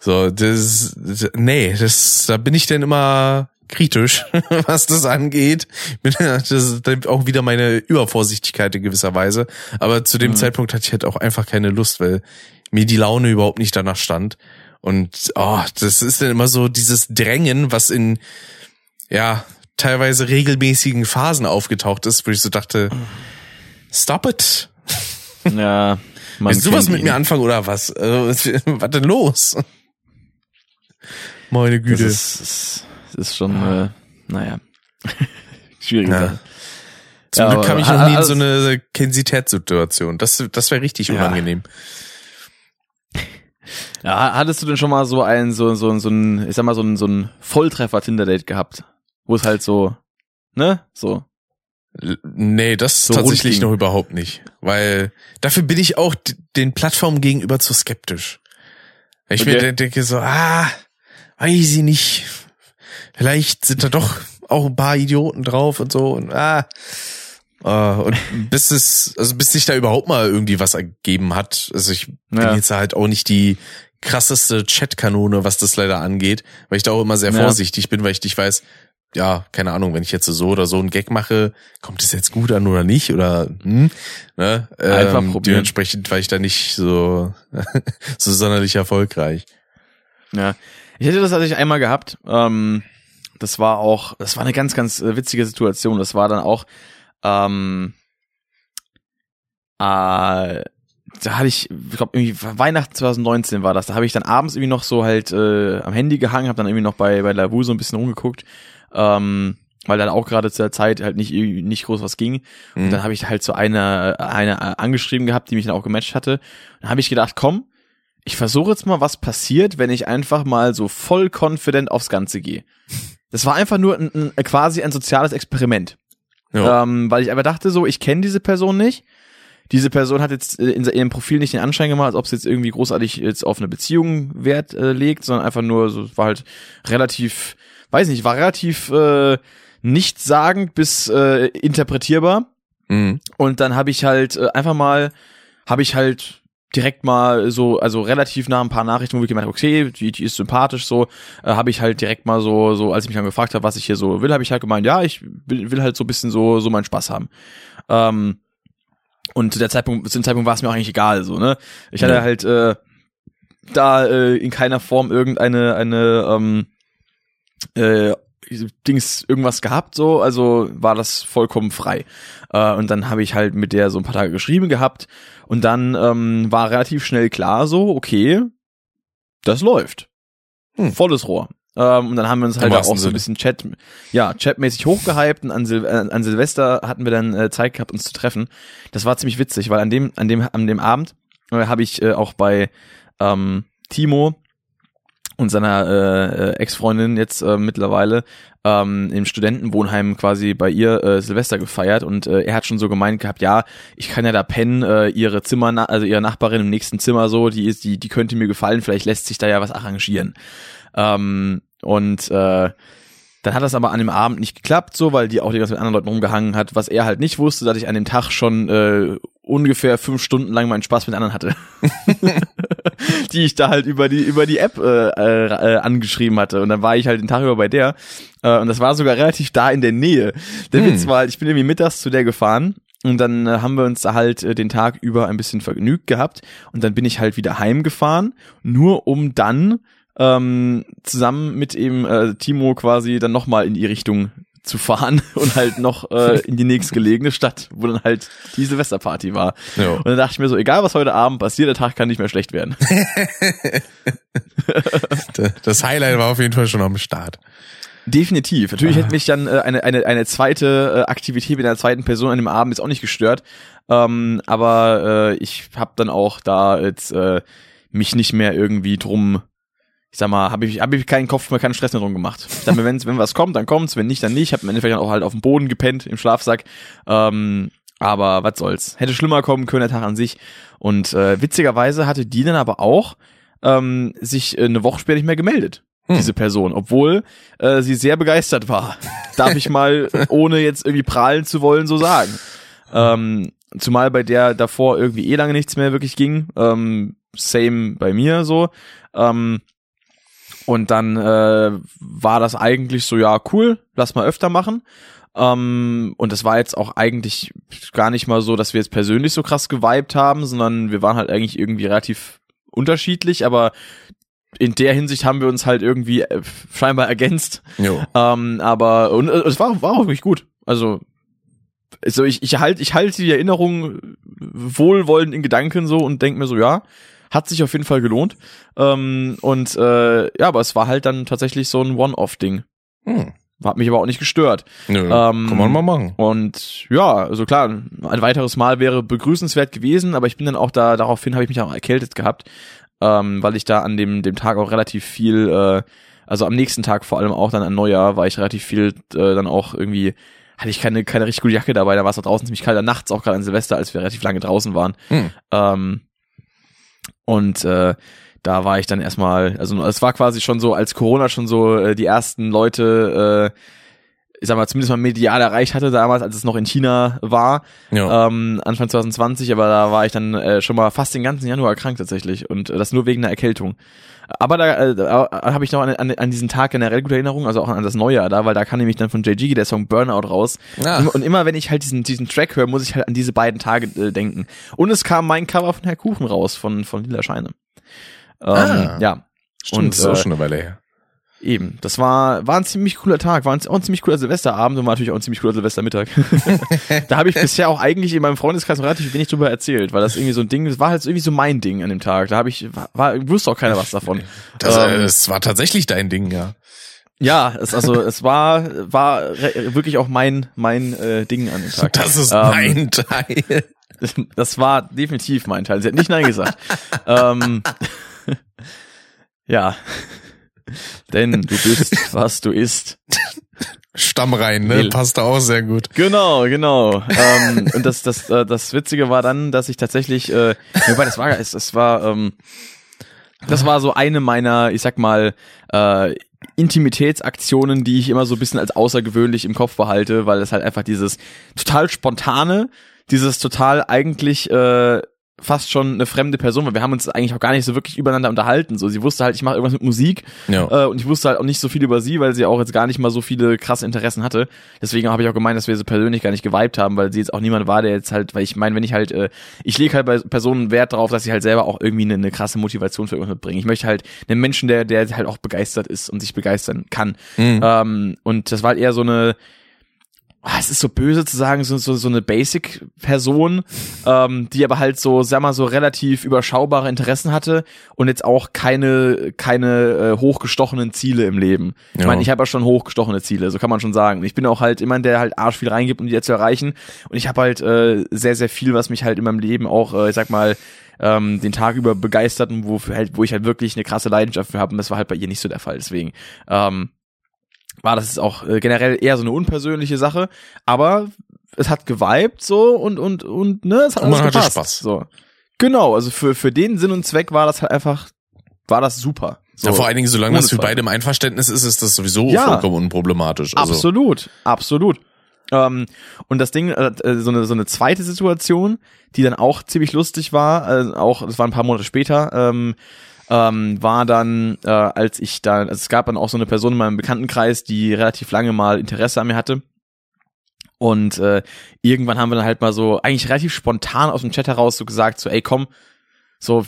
So, das, nee, das, da bin ich dann immer kritisch, *laughs* was das angeht. Das ist auch wieder meine Übervorsichtigkeit in gewisser Weise. Aber zu dem Zeitpunkt hatte ich halt auch einfach keine Lust, weil mir die Laune überhaupt nicht danach stand. Und oh, das ist dann immer so dieses Drängen, was in ja teilweise regelmäßigen Phasen aufgetaucht ist, wo ich so dachte, stop it. Ja. *laughs* Man Willst du was mit ihn. mir anfangen oder was? Also, was *laughs* was denn los? Meine Das Güte. ist, ist, ist schon, äh, naja. *laughs* Schwierige Ja. Sache. Zum Ja, Glück kam ich noch nie in so eine Kensitätssituation. Das, das wäre richtig Ja. unangenehm. Ja, hattest du denn schon mal so ein, so, so, so ein, ich sag mal, so ein, so ein Volltreffer-Tinder-Date gehabt? Wo es halt so, ne? So. Nee, das So tatsächlich noch überhaupt nicht. Weil dafür bin ich auch den Plattformen gegenüber zu skeptisch. Ich Okay. mir de- denke so, ah, weiß ich nicht. Vielleicht sind da doch auch ein paar Idioten drauf und so und ah. Äh, und *laughs* bis es, also bis sich da überhaupt mal irgendwie was ergeben hat, also ich bin Ja. jetzt halt auch nicht die krasseste Chatkanone, was das leider angeht, weil ich da auch immer sehr Ja. vorsichtig bin, weil ich nicht weiß, ja, keine Ahnung, wenn ich jetzt so oder so einen Gag mache, kommt es jetzt gut an oder nicht oder hm, ne? Einfach ähm, probieren. Dementsprechend war ich da nicht so *laughs* so sonderlich erfolgreich. Ja. Ich hätte das tatsächlich einmal gehabt. Ähm, das war auch, das war eine ganz, ganz äh, witzige Situation. Das war dann auch, ähm, äh, da hatte ich, ich glaube irgendwie Weihnachten 2019 war das. Da habe ich dann abends irgendwie noch so halt äh, am Handy gehangen, habe dann irgendwie noch bei bei Lavu so ein bisschen rumgeguckt, ähm, weil dann auch gerade zu der Zeit halt nicht nicht groß was ging. Und Mhm. dann habe ich halt so eine eine äh, angeschrieben gehabt, die mich dann auch gematcht hatte. Dann habe ich gedacht, komm, ich versuche jetzt mal, was passiert, wenn ich einfach mal so voll confident aufs Ganze gehe. Das war einfach nur ein, ein, quasi ein soziales Experiment. ja. Ähm, weil ich aber dachte so, ich kenne diese Person nicht. Diese Person hat jetzt äh, in ihrem Profil nicht den Anschein gemacht, als ob sie jetzt irgendwie großartig jetzt auf eine Beziehung Wert äh, legt, sondern einfach nur so, war halt relativ, weiß nicht, war relativ äh, nichtssagend bis äh, interpretierbar. Mhm. Und dann habe ich halt äh, einfach mal, habe ich halt direkt mal so, also relativ nach ein paar Nachrichten, wo ich gemeint habe, okay, die, die ist sympathisch, so, äh, habe ich halt direkt mal so, so, als ich mich dann gefragt habe, was ich hier so will, habe ich halt gemeint, ja, ich will, will halt so ein bisschen so, so meinen Spaß haben. Ähm, und zu der Zeitpunkt, zu dem Zeitpunkt war es mir auch eigentlich egal, so, ne? Ich hatte halt äh, da äh, in keiner Form irgendeine eine ähm, äh, Dings irgendwas gehabt, so, also war das vollkommen frei. Äh, und dann habe ich halt mit der so ein paar Tage geschrieben gehabt und dann ähm, war relativ schnell klar, so, okay, das läuft. Hm. Volles Rohr. Ähm, und dann haben wir uns halt auch wahrsten so ein bisschen Chat, ja, chatmäßig hochgehypt und an, Sil äh, an Silvester hatten wir dann äh, Zeit gehabt, uns zu treffen. Das war ziemlich witzig, weil an dem, an dem, an dem Abend äh, habe ich äh, auch bei ähm, Timo und seiner äh, Ex-Freundin jetzt äh, mittlerweile ähm, im Studentenwohnheim quasi bei ihr äh, Silvester gefeiert und äh, er hat schon so gemeint gehabt, ja, ich kann ja da pennen, äh, ihre Zimmer, also ihre Nachbarin im nächsten Zimmer so, die ist, die, die könnte mir gefallen, vielleicht lässt sich da ja was arrangieren. Ähm, und äh, dann hat das aber an dem Abend nicht geklappt, so, weil die auch die ganze mit anderen Leuten rumgehangen hat. Was er halt nicht wusste, dass ich an dem Tag schon äh, ungefähr fünf Stunden lang meinen Spaß mit anderen hatte. *laughs* die ich da halt über die über die App äh, äh, angeschrieben hatte. Und dann war ich halt den Tag über bei der. Äh, und das war sogar relativ da in der Nähe. Der hm. Witz war halt, ich bin irgendwie mittags zu der gefahren. Und dann äh, haben wir uns da halt äh, den Tag über ein bisschen vergnügt gehabt. Und dann bin ich halt wieder heimgefahren, nur um dann ähm, zusammen mit eben äh, Timo quasi dann nochmal in die Richtung zu fahren *laughs* und halt noch äh, in die nächstgelegene Stadt, wo dann halt die Silvesterparty war. Jo. Und dann dachte ich mir so, egal was heute Abend passiert, der Tag kann nicht mehr schlecht werden. *laughs* *laughs* das Highlight war auf jeden Fall schon am Start. Definitiv. Natürlich ah. hätte mich dann äh, eine, eine, eine zweite äh, Aktivität mit einer zweiten Person an dem Abend jetzt auch nicht gestört. Ähm, aber äh, ich habe dann auch da jetzt äh, mich nicht mehr irgendwie drum ich sag mal, habe ich, hab ich keinen Kopf mehr, keinen Stress mehr drum gemacht. Ich dachte mir, wenn, wenn was kommt, dann kommt's, wenn nicht, dann nicht. Ich habe im Endeffekt auch halt auf dem Boden gepennt, im Schlafsack. Ähm, aber was soll's. Hätte schlimmer kommen können, der Tag an sich. Und äh, witzigerweise hatte die dann aber auch ähm, sich äh, eine Woche später nicht mehr gemeldet. Hm. Diese Person, obwohl äh, sie sehr begeistert war. Darf ich mal, *laughs* ohne jetzt irgendwie prahlen zu wollen, so sagen. Ähm, zumal bei der davor irgendwie eh lange nichts mehr wirklich ging. Ähm, same bei mir so. Ähm, und dann äh, war das eigentlich so, ja, cool, lass mal öfter machen. Ähm, und das war jetzt auch eigentlich gar nicht mal so, dass wir jetzt persönlich so krass geweibt haben, sondern wir waren halt eigentlich irgendwie relativ unterschiedlich, aber in der Hinsicht haben wir uns halt irgendwie äh, scheinbar ergänzt. Jo. Ähm, aber und äh, es war, war auch wirklich gut. Also also ich, ich halte ich halte die Erinnerung wohlwollend in Gedanken so und denk mir so, ja, hat sich auf jeden Fall gelohnt. Ähm, und äh, ja, aber es war halt dann tatsächlich so ein One-Off-Ding. Hm. Hat mich aber auch nicht gestört. Nö, ähm, kann man mal machen. Und ja, also klar, ein weiteres Mal wäre begrüßenswert gewesen, aber ich bin dann auch da, daraufhin habe ich mich auch erkältet gehabt, ähm, weil ich da an dem, dem Tag auch relativ viel, äh, also am nächsten Tag vor allem auch dann an Neujahr, war ich relativ viel äh, dann auch irgendwie hatte ich keine, keine richtig gute Jacke dabei, da war es auch draußen ziemlich kalt, nachts auch gerade an Silvester, als wir relativ lange draußen waren. Hm. Ähm, und äh, da war ich dann erstmal, also es war quasi schon so, als Corona schon so äh, die ersten Leute, äh, ich sag mal, zumindest mal medial erreicht hatte damals, als es noch in China war, ja. ähm, Anfang 2020, aber da war ich dann äh, schon mal fast den ganzen Januar krank tatsächlich und äh, das nur wegen einer Erkältung. Aber da, äh, da habe ich noch an, an, an diesen Tag generell gute Erinnerung, also auch an das Neujahr da, weil da kam nämlich dann von JG der Song Burnout raus. Ja. Und, und, immer wenn ich halt diesen, diesen Track höre, muss ich halt an diese beiden Tage äh, denken. Und es kam mein Cover von Herr Kuchen raus, von, von Lila Scheine. Ähm, ah, ja. Stimmt, und, das ist auch äh, schon eine Weile her. Eben, das war, war ein ziemlich cooler Tag, war ein, auch ein ziemlich cooler Silvesterabend und war natürlich auch ein ziemlich cooler Silvestermittag. *laughs* da habe ich bisher auch eigentlich in meinem Freundeskreis relativ wenig drüber erzählt, weil das irgendwie so ein Ding, das war halt irgendwie so mein Ding an dem Tag. Da habe ich, war, wusste auch keiner was davon. Das, ähm, das war tatsächlich dein Ding, ja. Ja, es, also es war war wirklich auch mein mein äh, Ding an dem Tag. Das ist ähm, mein Teil. *laughs* Das war definitiv mein Teil. Sie hat nicht nein gesagt. *laughs* ähm, ja. *laughs* Denn du bist, *laughs* was du isst. Stamm rein, ne? Passt auch sehr gut. Genau, genau. ähm, und das, das, äh, das Witzige war dann, dass ich tatsächlich, äh, wobei das war, es, das war, ähm, das war so eine meiner, ich sag mal, äh, Intimitätsaktionen, die ich immer so ein bisschen als außergewöhnlich im Kopf behalte, weil es halt einfach dieses total spontane, dieses total eigentlich äh, fast schon eine fremde Person, weil wir haben uns eigentlich auch gar nicht so wirklich übereinander unterhalten. So, sie wusste halt, ich mache irgendwas mit Musik ja. äh, und ich wusste halt auch nicht so viel über sie, weil sie auch jetzt gar nicht mal so viele krasse Interessen hatte. Deswegen habe ich auch gemeint, dass wir so persönlich gar nicht geweibt haben, weil sie jetzt auch niemand war, der jetzt halt, weil ich meine, wenn ich halt, äh, ich lege halt bei Personen Wert darauf, dass sie halt selber auch irgendwie eine, eine krasse Motivation für irgendwas mitbringen. Ich möchte halt einen Menschen, der, der halt auch begeistert ist und sich begeistern kann. Mhm. Ähm, und das war halt eher so eine ah, es ist so böse zu sagen, so, so, so eine Basic-Person, ähm, die aber halt so, sag mal, so relativ überschaubare Interessen hatte und jetzt auch keine, keine äh, hochgestochenen Ziele im Leben. Ich Ja. meine, ich habe ja schon hochgestochene Ziele, so kann man schon sagen. Ich bin auch halt jemand, der halt arsch viel reingibt, um die zu erreichen. Und ich habe halt äh, sehr, sehr viel, was mich halt in meinem Leben auch, äh, ich sag mal, ähm, den Tag über begeistert und wo, halt, wo ich halt wirklich eine krasse Leidenschaft für habe. Und das war halt bei ihr nicht so der Fall. Deswegen, ähm, war das ist auch äh, generell eher so eine unpersönliche Sache, aber es hat geweibt so und und und ne, es hat Und man alles hatte gepasst. Spaß. So. Genau, also für für den Sinn und Zweck war das halt einfach war das super. So. ja, vor allen Dingen, solange das für beide im Einverständnis ist, ist das sowieso Ja. vollkommen unproblematisch. Also, Absolut, absolut. Ähm, und das Ding, äh, äh, so eine so eine zweite Situation, die dann auch ziemlich lustig war, äh, auch das war ein paar Monate später, ähm, ähm, war dann, äh, als ich da, also es gab dann auch so eine Person in meinem Bekanntenkreis, die relativ lange mal Interesse an mir hatte. Und äh, irgendwann haben wir dann halt mal so, eigentlich relativ spontan aus dem Chat heraus so gesagt, so, ey komm, so,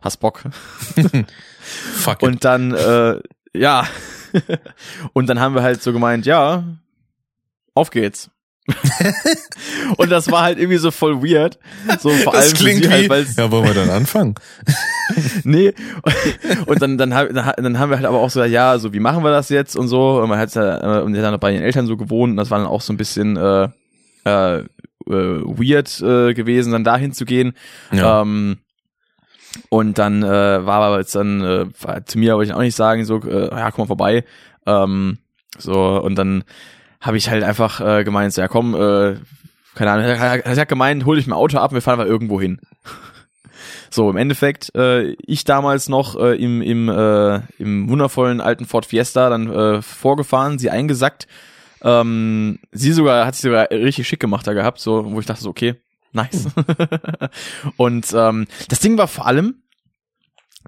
hast Bock. *laughs* fuck it. Und dann, äh, ja. *laughs* und dann haben wir halt so gemeint, ja, auf geht's. *laughs* und das war halt irgendwie so voll weird. So vor allem das für klingt sie wie, halt, ja, wollen wir dann anfangen? *laughs* nee. Und dann, dann, dann haben wir halt aber auch so, ja, so wie machen wir das jetzt und so. Und man hat ja, äh, und hat dann bei den Eltern so gewohnt und das war dann auch so ein bisschen äh, äh, äh, weird äh, gewesen, dann dahin zu gehen. Ja. Ähm, und dann äh, war aber jetzt dann, äh, zu mir wollte ich auch nicht sagen, so, äh, ja, komm mal vorbei. Ähm, so, und dann habe ich halt einfach äh, gemeint, so, ja komm, äh, keine Ahnung, er hat, gemeint, hol dich mein Auto ab wir fahren aber irgendwo hin. *laughs* So, im Endeffekt, äh, ich damals noch äh, im, im, äh, im wundervollen alten Ford Fiesta dann äh, vorgefahren, sie eingesackt. Ähm, sie sogar, hat sich sogar richtig schick gemacht da gehabt, so, wo ich dachte so, okay, nice. *laughs* und ähm, das Ding war vor allem,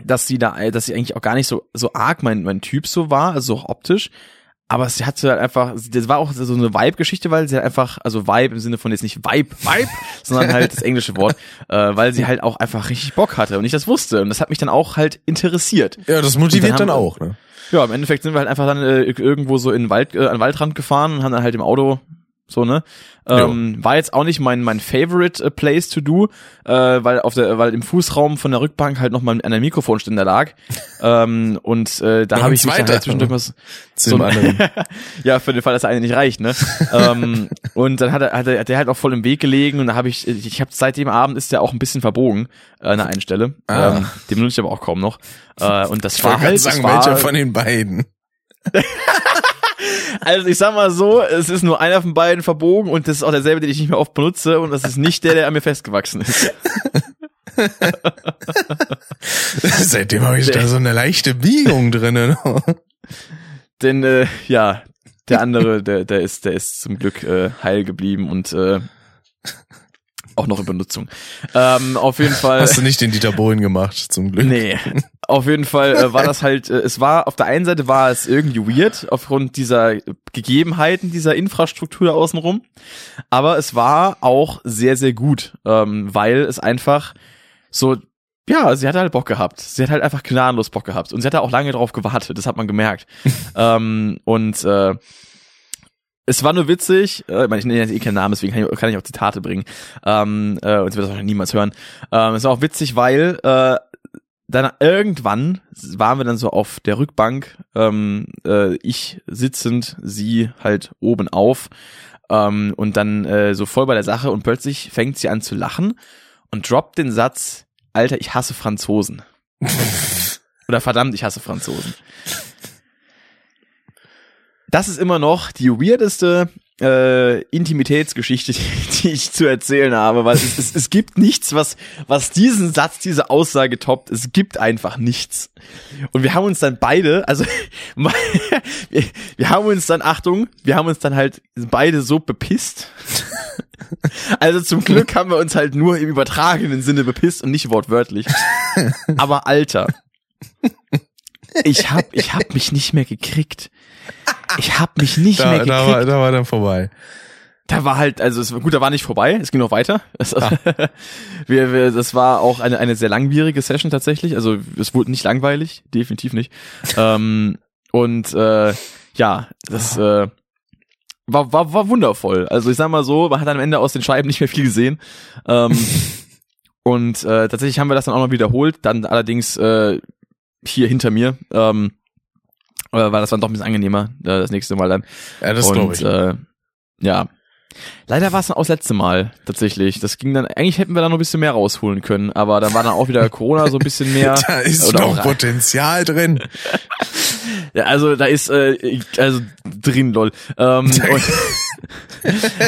dass sie da, dass sie eigentlich auch gar nicht so, so arg mein, mein Typ so war, also auch optisch. Aber sie hatte halt einfach, das war auch so eine Vibe-Geschichte, weil sie halt einfach, also Vibe im Sinne von jetzt nicht Vibe, Vibe, *laughs* sondern halt das englische Wort, äh, weil sie halt auch einfach richtig Bock hatte und ich das wusste. Und das hat mich dann auch halt interessiert. ja, das motiviert dann, dann auch, ne? Ja, im Endeffekt sind wir halt einfach dann äh, irgendwo so in den Wald, äh, an den Waldrand gefahren und haben dann halt im Auto so, ne? Ähm, war jetzt auch nicht mein mein favorite äh, place to do, äh, weil auf der weil im Fußraum von der Rückbank halt noch mal ein Mikrofonständer lag. *laughs* ähm, und äh, da habe ich mich dann halt zwischendurch was Zu dem anderen. *laughs* ja, für den Fall, dass der eine nicht reicht, ne? *laughs* ähm, und dann hat er, hat er hat der halt auch voll im Weg gelegen und da habe ich, ich habe seit dem Abend ist der auch ein bisschen verbogen äh, an der einen Stelle. Ah. Ähm, dem nutze ich aber auch kaum noch. Äh, und das Ich war halt, sagen, war, welcher von den beiden? Also ich sag mal so, es ist nur einer von beiden verbogen und das ist auch derselbe, den ich nicht mehr oft benutze und das ist nicht der, der an mir festgewachsen ist. *laughs* Seitdem habe ich da so eine leichte Biegung drinnen. Denn äh, ja, der andere, der, der ist, der ist zum Glück äh, heil geblieben und äh, auch noch in Benutzung. Ähm, auf jeden Fall. Hast du nicht den Dieter Bohlen gemacht, zum Glück. Nee, auf jeden Fall äh, war das halt, äh, es war, auf der einen Seite war es irgendwie weird, aufgrund dieser Gegebenheiten, dieser Infrastruktur da außenrum, aber es war auch sehr, sehr gut, ähm, weil es einfach so, ja, sie hat halt Bock gehabt. Sie hat halt einfach gnadenlos Bock gehabt und sie hat da auch lange drauf gewartet, das hat man gemerkt. *laughs* ähm, und äh, es war nur witzig, äh, ich meine, ich nenne jetzt eh keinen Namen, deswegen kann ich, kann ich auch Zitate bringen. Ähm, äh, und sie wird das wahrscheinlich niemals hören. Ähm, es war auch witzig, weil äh, dann irgendwann waren wir dann so auf der Rückbank, ähm, äh, ich sitzend, sie halt oben auf ähm, und dann äh, so voll bei der Sache und plötzlich fängt sie an zu lachen und droppt den Satz, Alter, ich hasse Franzosen. *laughs* Oder verdammt, ich hasse Franzosen. Das ist immer noch die weirdeste äh, Intimitätsgeschichte, die, *laughs* die ich zu erzählen habe, weil es, es, es gibt nichts, was, was diesen Satz, diese Aussage toppt. Es gibt einfach nichts. Und wir haben uns dann beide, also *laughs* wir, wir haben uns dann, Achtung, wir haben uns dann halt beide so bepisst. *laughs* Also zum Glück haben wir uns halt nur im übertragenen Sinne bepisst und nicht wortwörtlich. Aber Alter, ich hab, ich hab mich nicht mehr gekriegt. Ich hab mich nicht mehr Da, gekriegt. da, war, da war dann vorbei. Da war halt, also es war gut, da war nicht vorbei, es ging noch weiter. Es, *laughs* wir, wir, das war auch eine, eine sehr langwierige Session tatsächlich. Also es wurde nicht langweilig, definitiv nicht. ähm, und äh, ja, das äh, war, war, war wundervoll. Also ich sag mal so, man hat am Ende aus den Scheiben nicht mehr viel gesehen. Ähm, *laughs* und äh, tatsächlich haben wir das dann auch noch wiederholt, dann allerdings äh, hier hinter mir. Ähm, äh, weil das war doch ein bisschen angenehmer, äh, das nächste Mal dann. Ja, das glaube ich. Äh, ja. Leider war es dann auch das letzte Mal, tatsächlich. Das ging dann, eigentlich hätten wir da noch ein bisschen mehr rausholen können, aber dann war dann auch wieder Corona so ein bisschen mehr. *laughs* da ist noch auch- Potenzial drin. *laughs* Ja, also da ist äh, also drin, lol. Ähm, *laughs*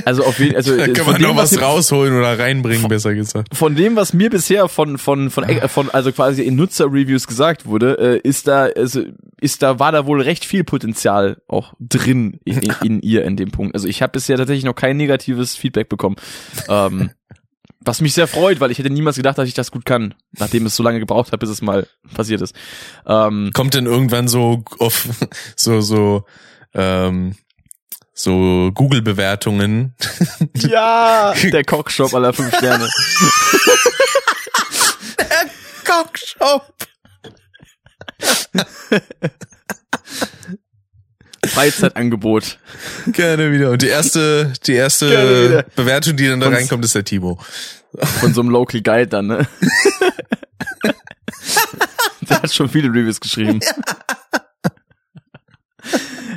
also auf jeden also *laughs* Da kann von man noch was was rausholen oder reinbringen, besser gesagt. von dem, was mir bisher von von von, äh, von also quasi in Nutzerreviews gesagt wurde, äh, ist da also ist da war da wohl recht viel Potenzial auch drin in, in, in ihr in dem Punkt. Also ich habe bisher tatsächlich noch kein negatives Feedback bekommen. Ähm, was mich sehr freut, weil ich hätte niemals gedacht, dass ich das gut kann, nachdem es so lange gebraucht hat, bis es mal passiert ist. Ähm, Kommt denn irgendwann so auf *laughs* so so ähm, so Google-Bewertungen? *laughs* ja, der Cockshop aller fünf Sterne. Cockshop. Freizeitangebot. Gerne wieder. Und die erste, die erste. Bewertung, die dann da reinkommt, ist der Timo. Von so einem Local Guide dann, ne? *laughs* Der hat schon viele Reviews geschrieben.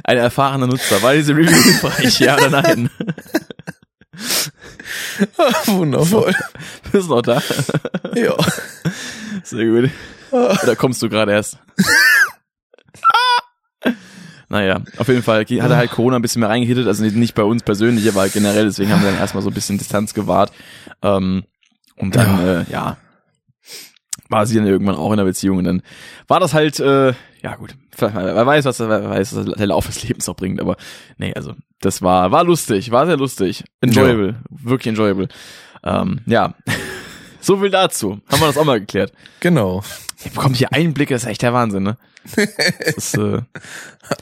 Ein erfahrener Nutzer. War diese Review *laughs* hilfreich? Ja oder nein? *laughs* Wundervoll. Bist noch da? Ja. Sehr gut. Oder kommst du gerade erst? Naja, auf jeden Fall hat er halt Corona ein bisschen mehr reingehittet, also nicht bei uns persönlich, aber halt generell, deswegen haben wir dann erstmal so ein bisschen Distanz gewahrt. Ähm, und dann, ja. Äh, ja, war sie dann irgendwann auch in der Beziehung und dann war das halt, äh, ja gut, wer weiß, was wer weiß, was der Lauf des Lebens noch bringt, aber nee, also das war, war lustig, war sehr lustig, enjoyable, wirklich enjoyable. Ähm, ja, *laughs* so viel dazu, haben wir das auch mal geklärt. Genau. Ich bekomme hier Einblicke, das ist echt der Wahnsinn, ne? *laughs* Ist, äh,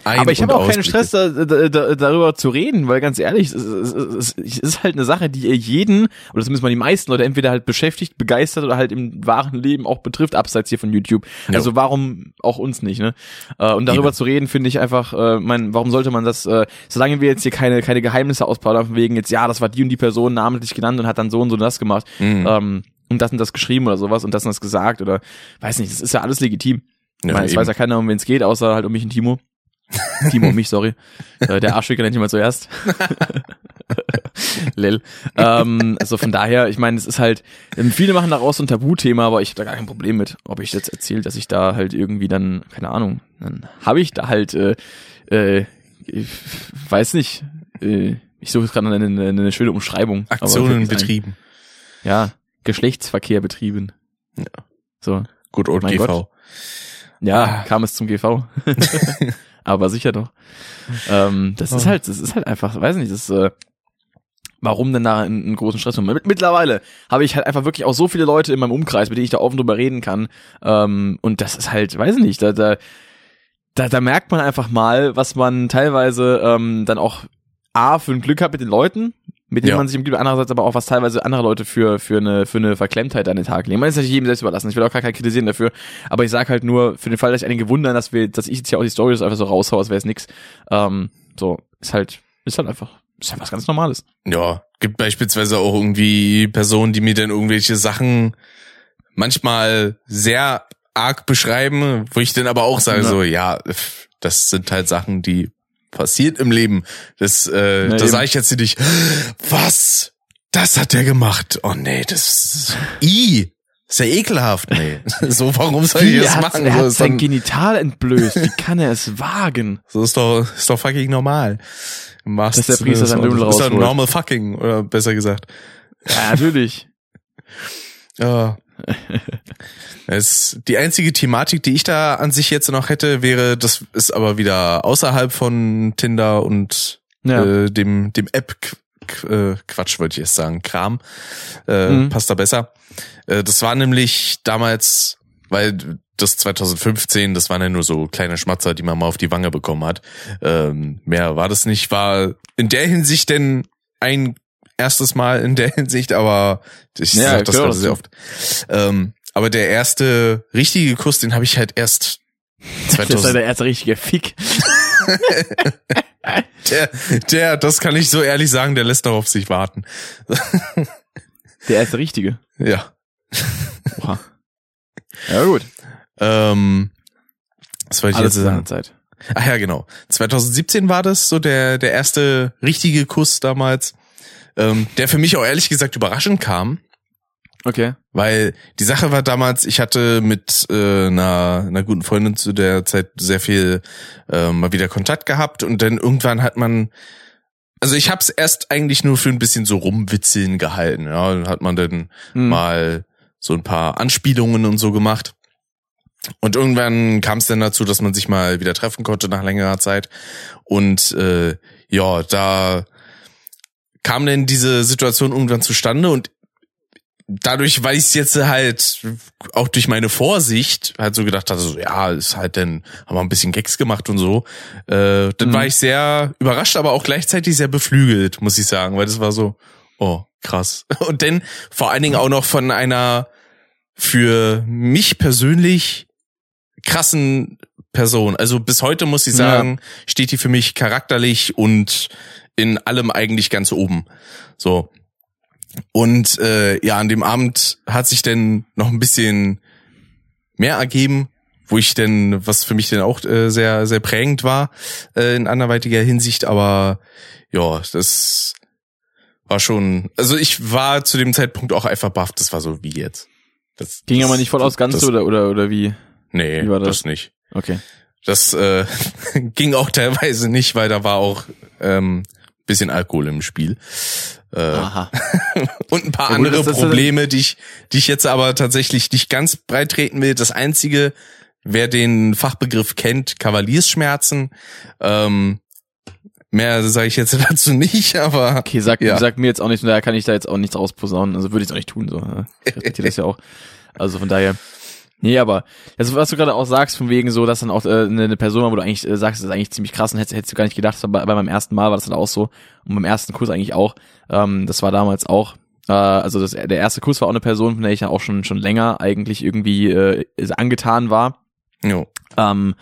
aber ich und habe auch keinen. Stress, da, da, da, darüber zu reden, weil ganz ehrlich, es, es, es, ist halt eine Sache, die ihr jeden, oder zumindest mal die meisten Leute, entweder halt beschäftigt, begeistert oder halt im wahren Leben auch betrifft, abseits hier von YouTube. Also warum auch uns nicht, ne? Äh, Und darüber Eben. zu reden, finde ich einfach, äh, mein, warum sollte man das, äh, solange wir jetzt hier keine, keine Geheimnisse ausplaudern, von wegen jetzt, ja, das war die und die Person namentlich genannt und hat dann so und so das gemacht, Mhm. ähm, und das und das geschrieben oder sowas und das und das gesagt oder weiß nicht, das ist ja alles legitim. Ja, meine, es weiß ja keiner, um wen es geht, außer halt um mich und Timo. *laughs* Timo und mich, sorry. Äh, der Arschficker nennt ich mal zuerst. *laughs* Lil. Ähm, also von daher, ich meine, es ist halt, ähm, viele machen daraus so ein Tabuthema, aber ich habe da gar kein Problem mit, ob ich jetzt erzähle, dass ich da halt irgendwie dann, keine Ahnung, dann habe ich da halt, äh, äh, ich weiß nicht, äh, ich suche gerade eine, eine, eine schöne Umschreibung. Aktionen ein. betrieben. Ja, Geschlechtsverkehr betrieben. Ja. So. Gut, und GV. Gott. Ja, Ah. kam es zum GV. *laughs* Aber sicher doch. Ähm, das ist Oh. halt, das ist halt einfach, weiß nicht, das ist, äh, warum denn da einen, einen großen Stress? Mit, mittlerweile habe ich halt einfach wirklich auch so viele Leute in meinem Umkreis, mit denen ich da offen drüber reden kann. Ähm, und das ist halt, weiß nicht, da, da, da, da merkt man einfach mal, was man teilweise ähm, dann auch A für ein Glück hat mit den Leuten, mit denen Ja. man sich umgibt, andererseits aber auch was teilweise andere Leute für für eine für eine Verklemmtheit an den Tag legen. Man ist natürlich jedem selbst überlassen. Ich will auch gar keinen kritisieren dafür, aber ich sag halt nur für den Fall, dass ich einige wundern, dass wir, dass ich jetzt hier auch die Stories einfach so raushaue, als wäre es nix. Ähm, so ist halt ist halt einfach ist halt was ganz Normales. Ja, gibt beispielsweise auch irgendwie Personen, die mir dann irgendwelche Sachen manchmal sehr arg beschreiben, wo ich dann aber auch sage Ja. so, ja, das sind halt Sachen, die passiert im Leben. Das, äh, Ja, da sage ich jetzt nicht, was? Das hat der gemacht. Oh nee, das i, ist ja ekelhaft. Nee, *laughs* so warum soll ich das machen? er so, hat ist sein dann, Genital entblößt. Wie kann er es wagen? *laughs* so ist doch, ist doch fucking normal. Machst, Dass der Priester sein Lümmel Ist doch rausholt. normal fucking, oder besser gesagt. Ja, natürlich. *laughs* Ja. *laughs* Es, die einzige Thematik, die ich da an sich jetzt noch hätte, wäre, das ist aber wieder außerhalb von Tinder und Ja. äh, dem, dem App äh, Quatsch, wollte ich jetzt sagen, Kram. Äh, Mhm. Passt da besser. Äh, das war nämlich damals, weil das 2015, das waren ja nur so kleine Schmatzer, die man mal auf die Wange bekommen hat. Ähm, mehr war das nicht, war in der Hinsicht denn ein erstes Mal in der *laughs* Hinsicht, aber ich Ja, sag das gerade sehr oft. Ähm, aber der erste richtige Kuss, den habe ich halt erst *laughs* Das ist 2000, der erste richtige Fick. *laughs* der, der, das kann ich so ehrlich sagen, der lässt darauf sich warten. Der erste Richtige. Ja. Oha. Ja, gut. Ähm, was wollte ich Alles jetzt sagen? Zeit. Ach ja, genau. 2017 war das so der, der erste richtige Kuss damals, ähm, der für mich auch ehrlich gesagt überraschend kam. Okay. Weil die Sache war damals, ich hatte mit äh, einer, einer guten Freundin zu der Zeit sehr viel äh, mal wieder Kontakt gehabt und dann irgendwann hat man, also ich hab's erst eigentlich nur für ein bisschen so rumwitzeln gehalten. Ja, dann hat man dann Hm. mal so ein paar Anspielungen und so gemacht. Und irgendwann kam es dann dazu, dass man sich mal wieder treffen konnte nach längerer Zeit. Und äh, ja, da kam denn diese Situation irgendwann zustande und dadurch, weil ich es jetzt halt auch durch meine Vorsicht halt so gedacht hatte, so ja, ist halt dann, haben wir ein bisschen Gags gemacht und so, äh, dann Mhm. war ich sehr überrascht, aber auch gleichzeitig sehr beflügelt, muss ich sagen, weil das war so, oh, krass. *laughs* Und dann vor allen Dingen auch noch von einer für mich persönlich krassen Person. Also bis heute muss ich Ja. sagen, steht die für mich charakterlich und in allem eigentlich ganz oben. So. Und äh, ja, an dem Abend hat sich dann noch ein bisschen mehr ergeben, wo ich denn, was für mich dann auch äh, sehr, sehr prägend war, äh, in anderweitiger Hinsicht, aber ja, das war schon, also ich war zu dem Zeitpunkt auch einfach baff, das war so wie jetzt. Das, Ging das, aber nicht voll aus Ganze das, oder, oder, oder wie? Nee, wie war das? das nicht. Okay. Das äh, *laughs* ging auch teilweise nicht, weil da war auch ähm, bisschen Alkohol im Spiel. Äh, Aha. *laughs* und ein paar Ja, gut, andere ist- Probleme, die ich, die ich jetzt aber tatsächlich nicht ganz breit treten will. Das einzige, wer den Fachbegriff kennt, Kavaliersschmerzen. Ähm, mehr sage ich jetzt *laughs* dazu nicht, aber Okay, sag, Ja. sag mir jetzt auch nicht, von daher kann ich da jetzt auch nichts rausposaunen. Also würde ich es auch nicht tun, so. ne? Ich das ja auch. Also von daher. Nee, aber, also was du gerade auch sagst, von wegen so, dass dann auch äh, eine, eine Person, war, wo du eigentlich äh, sagst, das ist eigentlich ziemlich krass und hättest, hättest du gar nicht gedacht, aber bei meinem ersten Mal war das dann auch so und beim ersten Kurs eigentlich auch. Ähm, das war damals auch, äh, also das, der erste Kurs war auch eine Person, von der ich ja auch schon schon länger eigentlich irgendwie äh, angetan war. jo. Ähm,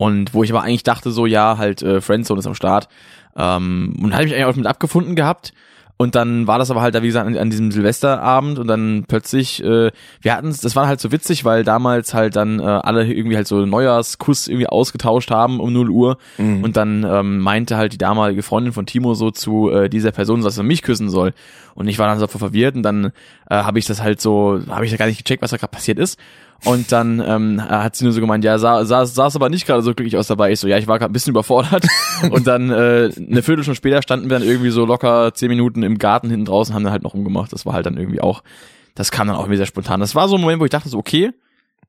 und wo ich aber eigentlich dachte, so, ja, halt, äh, Friendzone ist am Start. Ähm, und hatte mich eigentlich auch mit abgefunden gehabt. Und dann war das aber halt da, wie gesagt, an, an diesem Silvesterabend und dann plötzlich, äh, wir hatten das war halt so witzig, weil damals halt dann äh, alle irgendwie halt so Neujahrskuss irgendwie ausgetauscht haben um 0 Uhr Mhm. und dann ähm, meinte halt die damalige Freundin von Timo so zu äh, dieser Person, dass er mich küssen soll. Und ich war dann so verwirrt und dann äh, habe ich das halt so, habe ich da gar nicht gecheckt, was da gerade passiert ist. Und dann ähm, hat sie nur so gemeint, ja, sah, sah, sah es aber nicht gerade so glücklich aus dabei. Ich so, ja, ich war gerade ein bisschen überfordert. *laughs* und dann äh, eine Viertelstunde später standen wir dann irgendwie so locker zehn Minuten im Garten hinten draußen, haben dann halt noch rumgemacht. Das war halt dann irgendwie auch, das kam dann auch irgendwie sehr spontan. Das war so ein Moment, wo ich dachte so, okay,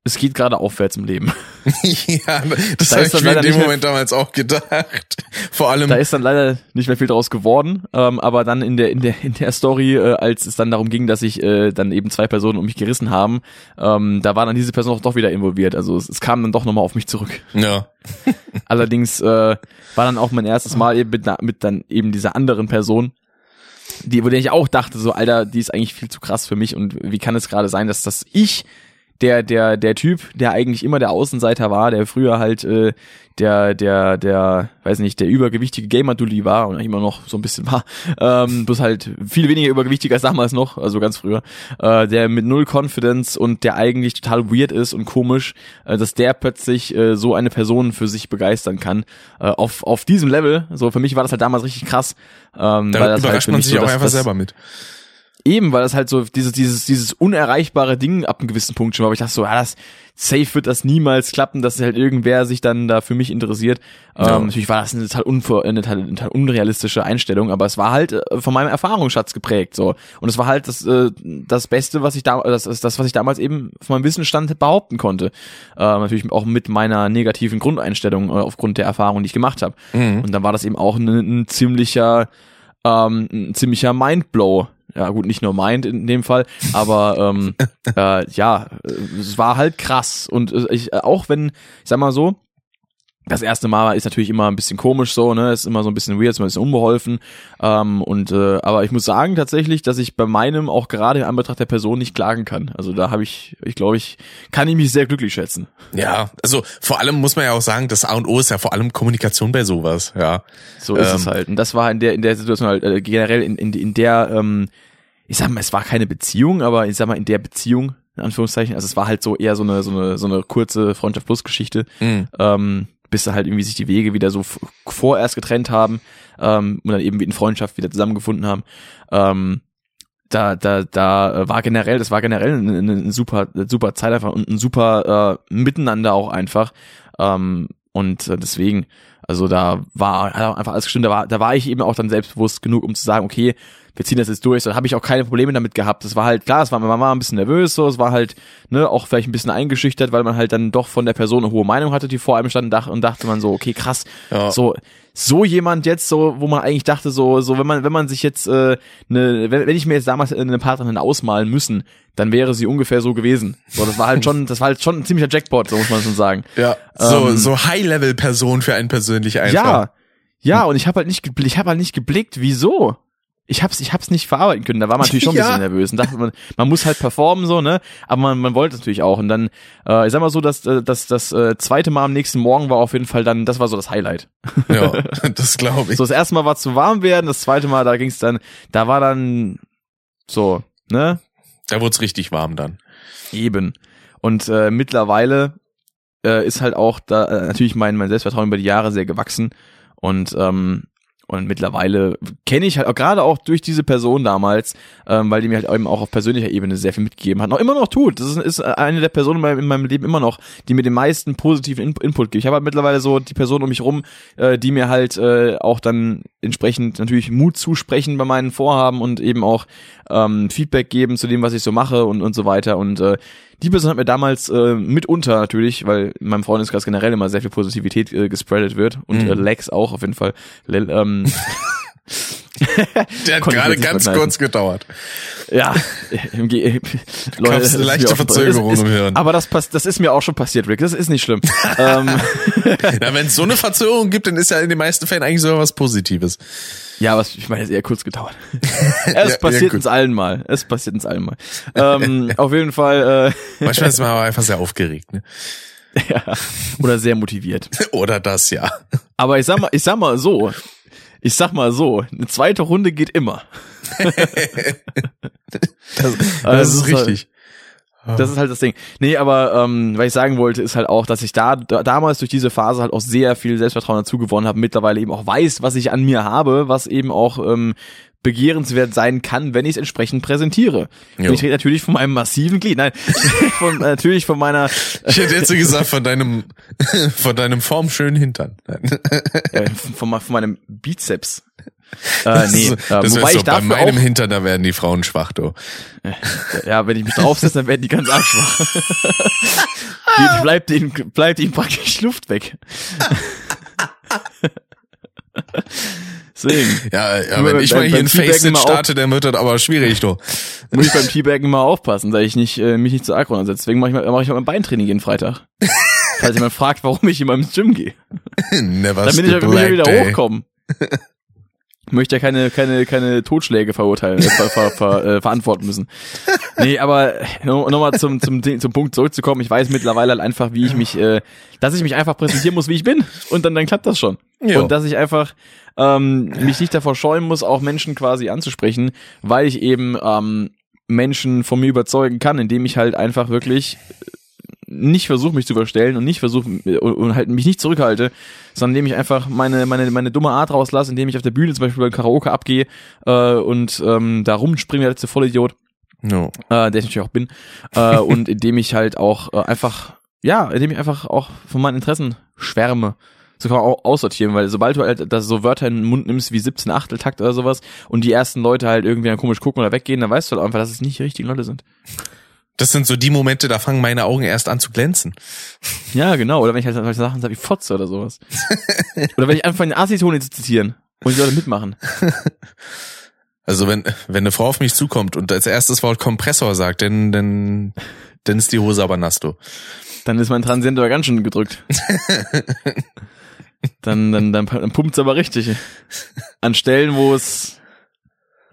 es geht gerade aufwärts im Leben. *laughs* ja, das Da habe ich mir in dem Moment damals auch gedacht. Vor allem, Da ist dann leider nicht mehr viel draus geworden, ähm, aber dann in der in der in der Story, äh, als es dann darum ging, dass sich äh, dann eben zwei Personen um mich gerissen haben, ähm, da war dann diese Person auch doch wieder involviert. Also es, es kam dann doch nochmal auf mich zurück. ja, *laughs* Allerdings äh, war dann auch mein erstes Mal eben mit, mit dann eben dieser anderen Person, die, wo der ich auch dachte, so Alter, die ist eigentlich viel zu krass für mich und wie kann es gerade sein, dass das ich der der der Typ, der eigentlich immer der Außenseiter war, der früher halt äh, der der der weiß nicht der übergewichtige Gamer Dulli war und immer noch so ein bisschen war, ähm, bloß halt viel weniger übergewichtig als damals noch, also ganz früher, äh, der mit null Confidence und der eigentlich total weird ist und komisch, äh, dass der plötzlich äh, so eine Person für sich begeistern kann äh, auf auf diesem Level. So für mich war das halt damals richtig krass, ähm, da weil das halt überrascht für man sich so auch einfach das, selber mit. Eben, weil das halt so dieses, dieses, dieses unerreichbare Ding ab einem gewissen Punkt schon war. Aber ich dachte so, ja, das safe wird das niemals klappen, dass halt irgendwer sich dann da für mich interessiert. Ja. Ähm, natürlich war das eine total, unver eine, total, eine total unrealistische Einstellung, aber es war halt äh, von meinem Erfahrungsschatz geprägt so. Und es war halt das, äh, das Beste, was ich da, das das, was ich damals eben von meinem Wissensstand behaupten konnte. Äh, natürlich auch mit meiner negativen Grundeinstellung äh, aufgrund der Erfahrung, die ich gemacht habe. Mhm. Und dann war das eben auch ein, ein ziemlicher, ähm, ein ziemlicher Mindblow. Ja, gut, nicht nur Mind in dem Fall, aber ähm, *laughs* äh, ja, es war halt krass. Und äh, ich, äh, auch wenn, ich sag mal so, das erste Mal ist natürlich immer ein bisschen komisch so, ne, ist immer so ein bisschen weird, ist immer ein bisschen unbeholfen. Ähm, und äh, aber ich muss sagen tatsächlich, dass ich bei meinem auch gerade in Anbetracht der Person nicht klagen kann. Also da habe ich, ich glaube, ich kann ich mich sehr glücklich schätzen. Ja, also vor allem muss man ja auch sagen, das A und O ist ja vor allem Kommunikation bei sowas, ja. So ist es Ähm. halt. Und das war in der in der Situation halt äh, generell in, in, in der, ähm, ich sag mal, es war keine Beziehung, aber ich sag mal in der Beziehung in Anführungszeichen. Also es war halt so eher so eine so eine so eine kurze Freundschaft plus Geschichte. Mhm. ähm, bis halt irgendwie sich die Wege wieder so vorerst getrennt haben ähm, und dann eben in Freundschaft wieder zusammengefunden haben. Ähm, da, da, da äh, war generell, das war generell eine, eine, super, super Zeit einfach und ein super äh, Miteinander auch einfach. Ähm, und äh, deswegen, also da war einfach alles gestimmt. Da war, da war ich eben auch dann selbstbewusst genug, um zu sagen, okay, wir ziehen das jetzt durch. Da habe ich auch keine Probleme damit gehabt. Das war halt klar, es war man war ein bisschen nervös, so, es war halt ne auch vielleicht ein bisschen eingeschüchtert, weil man halt dann doch von der Person eine hohe Meinung hatte, die vor einem stand und dach- und dachte man so, okay, krass, Ja. so so jemand jetzt so, wo man eigentlich dachte so, so wenn man wenn man sich jetzt äh, ne, wenn, wenn ich mir jetzt damals eine Partnerin ausmalen müssen, dann wäre sie ungefähr so gewesen. So, das war halt schon, das war halt schon ein ziemlicher Jackpot, so muss man schon sagen. Ja. So, Ähm, so High-Level-Person für einen persönlich einfach. Ja, ja, und ich habe halt nicht, gebl- ich habe halt nicht geblickt, wieso. Ich hab's, ich hab's nicht verarbeiten können. Da war man natürlich schon ein *laughs* Ja. bisschen nervös und dachte man, man muss halt performen so, ne? Aber man, man wollte es natürlich auch. Und dann, äh, ich sag mal so, dass äh, das, das äh, zweite Mal am nächsten Morgen war auf jeden Fall dann, das war so das Highlight. Ja, *laughs* das glaube ich. So das erste Mal war zu warm werden, das zweite Mal, da ging's dann, da war dann so, ne? Da wurde es richtig warm dann. Eben. Und äh, mittlerweile äh, ist halt auch da äh, natürlich mein, mein Selbstvertrauen über die Jahre sehr gewachsen. Und ähm, und mittlerweile kenne ich halt auch gerade auch durch diese Person damals, ähm, weil die mir halt eben auch auf persönlicher Ebene sehr viel mitgegeben hat, noch immer noch tut. Das ist, ist eine der Personen in meinem, in meinem Leben immer noch, die mir den meisten positiven In Input gibt. Ich habe halt mittlerweile so die Person um mich rum, äh, die mir halt äh, auch dann entsprechend natürlich Mut zusprechen bei meinen Vorhaben und eben auch ähm, Feedback geben zu dem, was ich so mache und und so weiter. Und äh, die Person hat mir damals äh, mitunter natürlich, weil in meinem Freundeskreis generell immer sehr viel Positivität äh, gespreadet wird und Mhm. äh, Lex auch auf jeden Fall. Lel, ähm, *laughs* *laughs* *laughs* Der hat gerade ganz kurz gedauert. ja, *laughs* im das ist eine leichte Verzögerung ist, im Hirn. Aber das passt, das ist mir auch schon passiert, Rick. Das ist nicht schlimm. *laughs* ähm, Na, wenn es so eine Verzögerung gibt, dann ist ja in den meisten Fällen eigentlich sogar was Positives. ja, was ich meine, ist eher kurz gedauert. es Ja, passiert uns allen mal. Es passiert uns allen mal. Ähm, auf jeden Fall äh, Manchmal ist man aber einfach sehr aufgeregt, ne? ja, oder sehr motiviert. Oder das, ja. Aber ich sag mal, ich sag mal so, ich sag mal so, eine zweite Runde geht immer. *laughs* Das, Also das ist ist halt- richtig. Das ist halt das Ding. Nee, aber ähm, was ich sagen wollte, ist halt auch, dass ich da, da damals durch diese Phase halt auch sehr viel Selbstvertrauen dazu gewonnen habe, mittlerweile eben auch weiß, was ich an mir habe, was eben auch ähm, begehrenswert sein kann, wenn ich es entsprechend präsentiere. Und ich rede natürlich von meinem massiven Glied, nein, *laughs* von, natürlich von meiner, Ich hätte jetzt so gesagt, von deinem, *laughs* von deinem formschönen Hintern. *laughs* äh, von, von meinem Bizeps. Äh, nee, das, äh, das wobei wär ich so, bei dafür meinem auch, Hintern, da werden die Frauen schwach, du. Ja, wenn ich mich draufsetze, dann werden die ganz arg schwach. Die- bleibt ihnen, bleibt ihnen praktisch Luft weg. Deswegen Ja, ja wenn ich mal hier ein auf- starte, dann wird das aber schwierig, du. *laughs* muss ich beim Teabaggen mal aufpassen, dass ich nicht, äh, mich nicht zu arg runtersetze. Deswegen mache ich, mal- mach ich mal mein Beintraining jeden Freitag. *laughs* Falls jemand fragt, warum ich immer ins Gym gehe. Never Damit ich wieder day. *laughs* möchte ja keine, keine, keine Totschläge verurteilen, äh, ver, ver, ver, äh, verantworten müssen. Nee, aber nochmal noch mal zum, zum, zum Punkt zurückzukommen. Ich weiß mittlerweile halt einfach, wie ich mich, äh, dass ich mich einfach präsentieren muss, wie ich bin. Und dann, dann klappt das schon. Jo. Und dass ich einfach ähm, mich nicht davor scheuen muss, auch Menschen quasi anzusprechen, weil ich eben ähm, Menschen von mir überzeugen kann, indem ich halt einfach wirklich nicht versuche mich zu verstellen und nicht versuche und, halt mich nicht zurückhalte, sondern indem ich einfach meine meine meine dumme Art rauslasse, indem ich auf der Bühne zum Beispiel beim Karaoke abgehe äh, und ähm, da rumspringe, der letzte Vollidiot, No. äh, der ich natürlich auch bin, äh, und *laughs* indem ich halt auch äh, einfach ja, indem ich einfach auch von meinen Interessen schwärme. So kann man auch aussortieren, weil sobald du halt das so Wörter in den Mund nimmst wie 17 Achteltakt oder sowas und die ersten Leute halt irgendwie dann komisch gucken oder weggehen, dann weißt du halt einfach, dass es nicht die richtigen Leute sind. Das sind so die Momente, da fangen meine Augen erst an zu glänzen. Ja, genau. Oder wenn ich halt solche Sachen sage wie Fotze oder sowas. *laughs* oder wenn ich anfange, Asitone zu zitieren und die Leute mitmachen. *laughs* Also wenn, wenn eine Frau auf mich zukommt und als erstes Wort Kompressor sagt, dann, dann, dann ist die Hose aber nass, du. Dann ist mein Transient aber ganz schön gedrückt. *laughs* dann, dann, dann, dann pumpt's aber richtig. An Stellen, wo es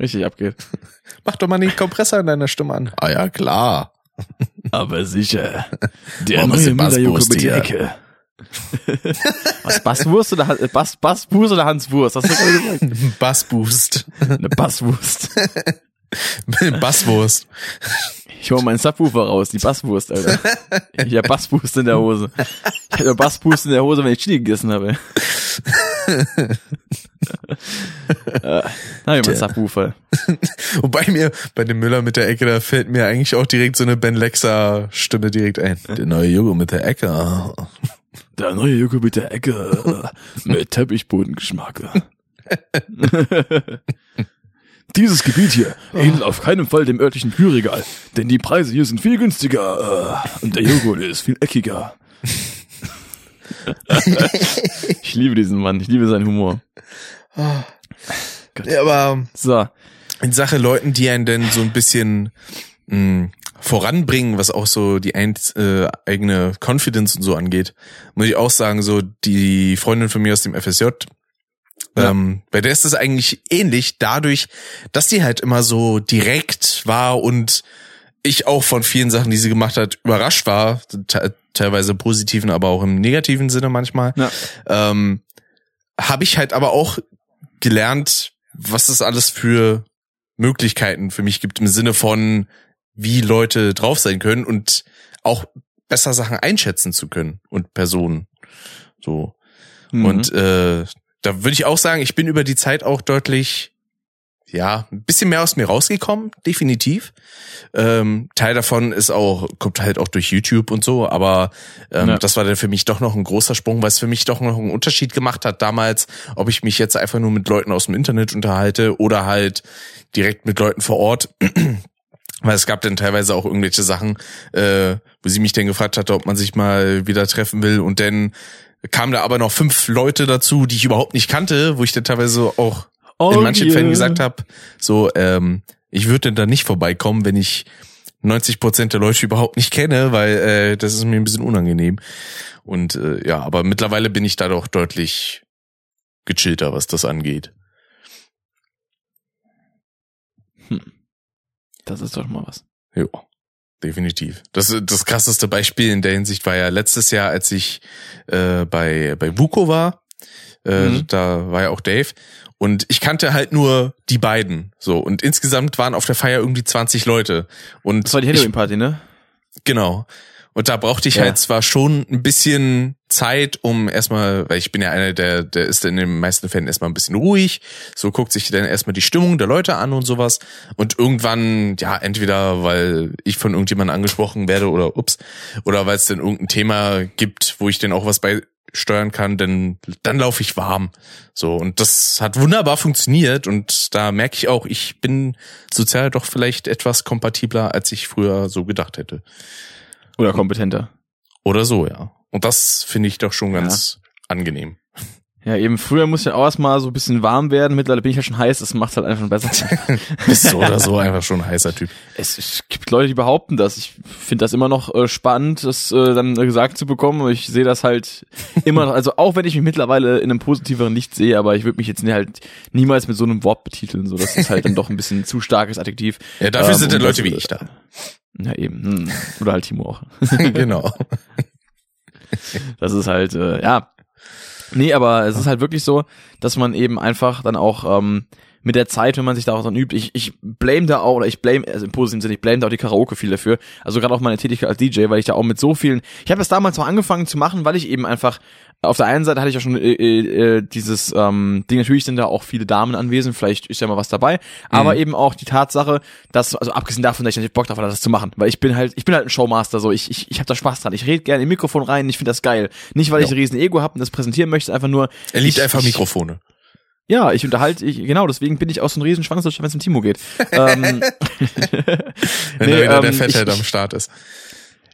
richtig abgeht. *laughs* Mach doch mal den Kompressor in deiner Stimme an. Ah ja, klar. *laughs* Aber sicher. Der Warum ist der Bassboost mit die hier? Ecke. *laughs* Was, Basswurst oder, Bass, Basswurst oder Hans Wurst? Hast du gerade gesagt? Bassboost. Eine Basswurst. *laughs* Basswurst. Ich hol meinen Subwoofer raus, die Basswurst, Alter. Ich hab Bassboost in der Hose. Ich hab Bassboost in der Hose, wenn ich Chili gegessen habe. *laughs* äh, na, ich mein Subwoofer. *laughs* Wobei mir bei dem Müller mit der Ecke, da fällt mir eigentlich auch direkt so eine Ben Lexa Stimme direkt ein. Der neue Junge mit der Ecke. Der neue Jocke mit der Ecke. Mit Teppichbodengeschmack. Dieses Gebiet hier ähnelt auf keinen Fall dem örtlichen Kühlregal, denn die Preise hier sind viel günstiger äh, und der Joghurt ist viel eckiger. *laughs* ich liebe diesen Mann, ich liebe seinen Humor. Ja, aber So, in Sache Leuten, die einen denn so ein bisschen mh, voranbringen, was auch so die ein, äh, eigene Confidence und so angeht, muss ich auch sagen, so die Freundin von mir aus dem FSJ, Ja. ähm, bei der ist es eigentlich ähnlich, dadurch, dass die halt immer so direkt war und ich auch von vielen Sachen, die sie gemacht hat, überrascht war, te teilweise im positiven, aber auch im negativen Sinne manchmal ja. ähm, habe ich halt aber auch gelernt, was es alles für Möglichkeiten für mich gibt im Sinne von, wie Leute drauf sein können und auch besser Sachen einschätzen zu können und Personen. So. Mhm. Und äh, da würde ich auch sagen, ich bin über die Zeit auch deutlich, ja, ein bisschen mehr aus mir rausgekommen, definitiv. Ähm, Teil davon ist auch, kommt halt auch durch YouTube und so, aber ähm, Ja. das war dann für mich doch noch ein großer Sprung, weil es für mich doch noch einen Unterschied gemacht hat damals, ob ich mich jetzt einfach nur mit Leuten aus dem Internet unterhalte oder halt direkt mit Leuten vor Ort. *clears throat* Weil es gab dann teilweise auch irgendwelche Sachen, äh, wo sie mich dann gefragt hatte, ob man sich mal wieder treffen will. Und dann kamen da aber noch fünf Leute dazu, die ich überhaupt nicht kannte, wo ich dann teilweise auch Oh in manchen yeah. Fällen gesagt habe, so, ähm, ich würde denn da nicht vorbeikommen, wenn ich 90 Prozent der Leute überhaupt nicht kenne, weil äh, das ist mir ein bisschen unangenehm. Und äh, ja, aber mittlerweile bin ich da doch deutlich gechillter, was das angeht. Das ist doch mal was. Jo, definitiv. Das, das krasseste Beispiel in der Hinsicht war ja letztes Jahr, als ich äh, bei, bei Buko war. Äh, Mhm. Da war ja auch Dave. Und ich kannte halt nur die beiden. So. Und insgesamt waren auf der Feier irgendwie 20 Leute. Und Das war die Halloween-Party, ne? Genau. Und da brauchte ich Ja. halt zwar schon ein bisschen Zeit, um erstmal, weil ich bin ja einer, der, der ist in den meisten Fällen erstmal ein bisschen ruhig, so guckt sich dann erstmal die Stimmung der Leute an und sowas. Und irgendwann, ja, entweder weil ich von irgendjemandem angesprochen werde oder ups, oder weil es dann irgendein Thema gibt, wo ich dann auch was beisteuern kann, dann, dann laufe ich warm. So, und das hat wunderbar funktioniert und da merke ich auch, ich bin sozial doch vielleicht etwas kompatibler, als ich früher so gedacht hätte. Oder kompetenter. Oder so, ja. Und das finde ich doch schon ganz angenehm. Ja, eben früher musste ich auch erstmal so ein bisschen warm werden. Mittlerweile bin ich ja schon heiß, das macht halt einfach besser. *laughs* Bist so oder so einfach schon ein heißer Typ. es, es gibt Leute, die behaupten das. Ich finde das immer noch äh, spannend, das äh, dann äh, gesagt zu bekommen. Ich sehe das halt immer noch, also auch wenn ich mich mittlerweile in einem positiveren Licht sehe, aber ich würde mich jetzt halt niemals mit so einem Wort betiteln. So, das ist halt dann doch ein bisschen zu starkes Adjektiv. Ja, dafür Ähm, sind ja und Leute wie ich da. Ja, eben. Hm. Oder halt Timo auch. *laughs* *laughs* genau. Das ist halt, äh, ja. Nee, aber es ist halt wirklich so, dass man eben einfach dann auch ähm, mit der Zeit, wenn man sich daraus dann übt, ich, ich blame da auch, oder ich blame, also im positiven Sinne, ich blame da auch die Karaoke viel dafür. Also gerade auch meine Tätigkeit als DJ, weil ich da auch mit so vielen, ich habe es damals auch angefangen zu machen, weil ich eben einfach, auf der einen Seite hatte ich ja schon äh, äh, dieses ähm, Ding, natürlich sind da auch viele Damen anwesend, vielleicht ist ja mal was dabei, aber eben auch die Tatsache, dass, also abgesehen davon, dass ich natürlich Bock drauf hatte, das zu machen, weil ich bin halt, ich bin halt ein Showmaster, so, ich, ich, ich habe da Spaß dran, ich rede gerne im Mikrofon rein, ich finde das geil. Nicht, weil ich Ja. ein riesen Ego habe und das präsentieren möchte, einfach nur, Er liebt ich, einfach ich, Mikrofone. ja, ich unterhalte, ich, genau, deswegen bin ich auch so ein riesen Schwanz, wenn es um Timo geht. *laughs* ähm, *laughs* Wenn Nee, da wieder ähm, der Fetthead ich- am Start ist.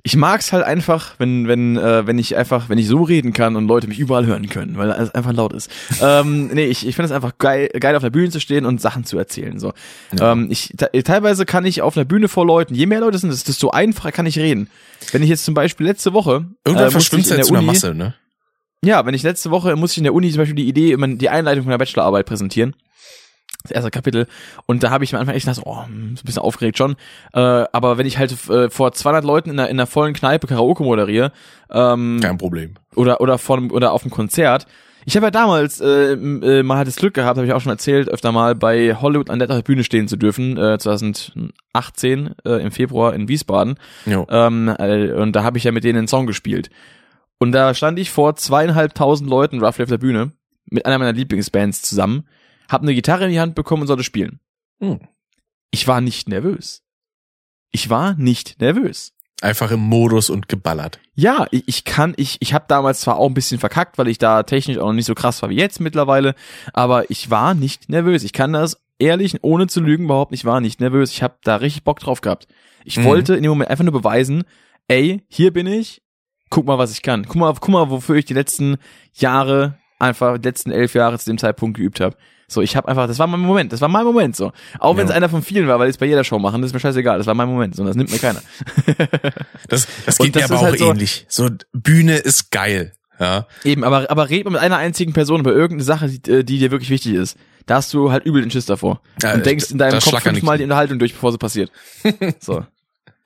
Ich mag's halt einfach, wenn, wenn, äh, wenn ich einfach, wenn ich so reden kann und Leute mich überall hören können, weil es einfach laut ist. *laughs* ähm, nee, ich, ich finde es einfach geil, geil auf der Bühne zu stehen und Sachen zu erzählen. So. Ähm, ich, te- teilweise kann ich auf einer Bühne vor Leuten, je mehr Leute sind, desto so einfacher kann ich reden. Wenn ich jetzt zum Beispiel letzte Woche Irgendwann äh, musste verschwimmt ich in er der Uni- Masse, ne? ja, wenn ich letzte Woche muss ich in der Uni zum Beispiel die Idee, die Einleitung von der Bachelorarbeit präsentieren. Das erste Kapitel. Und da habe ich am Anfang echt gedacht, oh, hm, ist ein bisschen aufgeregt schon. Äh, aber wenn ich halt äh, vor 200 Leuten in einer, in einer vollen Kneipe Karaoke moderiere, ähm, Kein Problem. oder oder vor einem, oder auf einem Konzert. Ich habe ja damals äh, äh, mal halt das Glück gehabt, habe ich auch schon erzählt, öfter mal bei Hollywood an der Bühne stehen zu dürfen, äh, 2018 äh, im Februar in Wiesbaden. Jo. Ähm, äh, und da habe ich ja mit denen einen Song gespielt. Und da stand ich vor zweieinhalbtausend Leuten roughly auf der Bühne mit einer meiner Lieblingsbands zusammen, hab eine Gitarre in die Hand bekommen und sollte spielen. Hm. Ich war nicht nervös. Ich war nicht nervös. Einfach im Modus und geballert. Ja, ich, ich kann, ich, ich habe damals zwar auch ein bisschen verkackt, weil ich da technisch auch noch nicht so krass war wie jetzt mittlerweile, aber ich war nicht nervös. Ich kann das ehrlich, ohne zu lügen, behaupten, ich war nicht nervös. Ich habe da richtig Bock drauf gehabt. Ich Mhm. wollte in dem Moment einfach nur beweisen, ey, hier bin ich, guck mal, was ich kann. Guck mal, guck mal, wofür ich die letzten Jahre, einfach die letzten elf Jahre zu dem Zeitpunkt geübt habe. So, ich habe einfach, das war mein Moment, das war mein Moment so. Auch wenn es Ja. einer von vielen war, weil ich es bei jeder Show machen, das ist mir scheißegal, das war mein Moment, so, das nimmt mir keiner. *laughs* Das, das geht das mir aber auch halt so- ähnlich. So, Bühne ist geil. Ja. Eben, aber, aber red mal mit einer einzigen Person über irgendeine Sache, die, äh, die dir wirklich wichtig ist. Da hast du halt übel den Schiss davor. Ja, und denkst in deinem da Kopf fünfmal die- die Unterhaltung durch, bevor sie passiert. *laughs* so.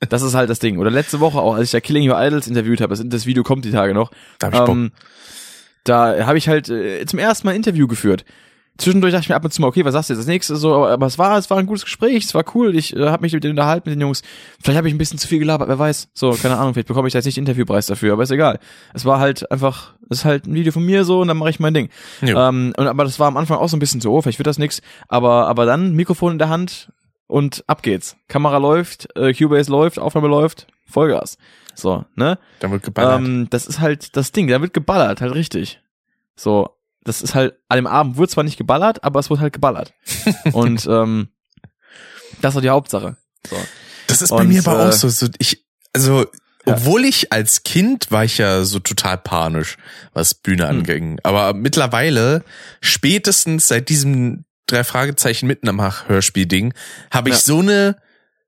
Das ist halt das Ding. Oder letzte Woche auch, als ich ja Killing Your Idols interviewt habe, das, das Video kommt die Tage noch. Da hab ich. Ähm, da habe ich halt äh, zum ersten Mal ein Interview geführt. Zwischendurch dachte ich mir ab und zu mal, okay, was sagst du jetzt als nächstes? So, aber, aber es war, es war ein gutes Gespräch, es war cool. Ich äh, habe mich mit denen unterhalten mit den Jungs. Vielleicht habe ich ein bisschen zu viel gelabert, wer weiß. So, keine Ahnung, vielleicht bekomme ich da jetzt nicht Interviewpreis dafür, aber ist egal. Es war halt einfach, es ist halt ein Video von mir so und dann mache ich mein Ding. Jo. Ähm, und aber das war am Anfang auch so ein bisschen so, oh, vielleicht wird das nix. Aber aber dann Mikrofon in der Hand und ab geht's. Kamera läuft, äh, Cubase läuft, Aufnahme läuft, Vollgas. So, ne? Da wird geballert. Ähm, das ist halt das Ding, da wird geballert, halt richtig. So, das ist halt, an dem Abend wurde zwar nicht geballert, aber es wurde halt geballert. *laughs* und ähm, das war die Hauptsache. So. Das ist bei Und, mir aber äh, auch so, so ich, also, Ja. obwohl ich als Kind war ich ja so total panisch, was Bühne Hm. anging. Aber mittlerweile, spätestens seit diesem drei Fragezeichen mitten am Hörspiel-Ding, habe ich Ja. so eine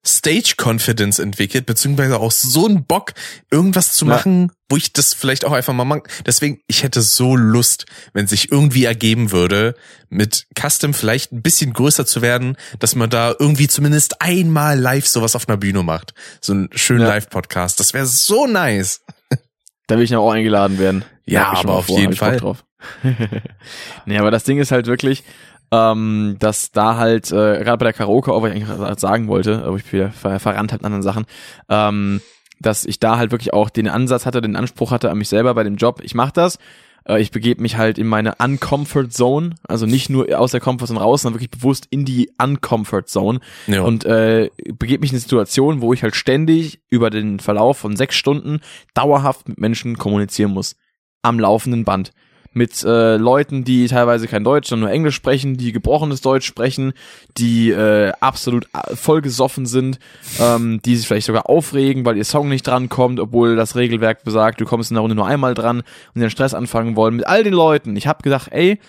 Stage Confidence entwickelt, beziehungsweise auch so einen Bock, irgendwas zu Ja. machen, wo ich das vielleicht auch einfach mal mag. Deswegen, ich hätte so Lust, wenn sich irgendwie ergeben würde, mit Custom vielleicht ein bisschen größer zu werden, dass man da irgendwie zumindest einmal live sowas auf einer Bühne macht. So einen schönen Ja. Live-Podcast. Das wäre so nice. *laughs* Da will ich noch auch eingeladen werden. Ja, aber auf vor, jeden Fall. Drauf. *laughs* nee, aber das Ding ist halt wirklich, ähm, dass da halt, äh, gerade bei der Karaoke, auch was ich eigentlich sagen wollte, aber ich bin wieder ver verrannt halt in anderen Sachen, ähm, dass ich da halt wirklich auch den Ansatz hatte, den Anspruch hatte an mich selber bei dem Job, ich mache das, äh, ich begebe mich halt in meine Uncomfort Zone, also nicht nur aus der Comfort Zone raus, sondern wirklich bewusst in die Uncomfort Zone Ja. und äh, begebe mich in eine Situation, wo ich halt ständig über den Verlauf von sechs Stunden dauerhaft mit Menschen kommunizieren muss. Am laufenden Band. Mit äh, Leuten, die teilweise kein Deutsch, sondern nur Englisch sprechen, die gebrochenes Deutsch sprechen, die äh, absolut äh, vollgesoffen sind, ähm, die sich vielleicht sogar aufregen, weil ihr Song nicht drankommt, obwohl das Regelwerk besagt, du kommst in der Runde nur einmal dran und den Stress anfangen wollen. Mit all den Leuten. Ich habe gedacht, ey,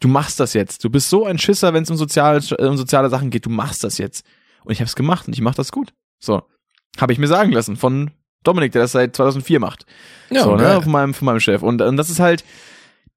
du machst das jetzt. Du bist so ein Schisser, wenn es um soziale, um soziale Sachen geht. Du machst das jetzt. Und ich habe es gemacht und ich mache das gut. So. Habe ich mir sagen lassen von Dominik, der das seit 2004 macht. Ja, so, ne, von meinem, von meinem Chef. Und, und das ist halt,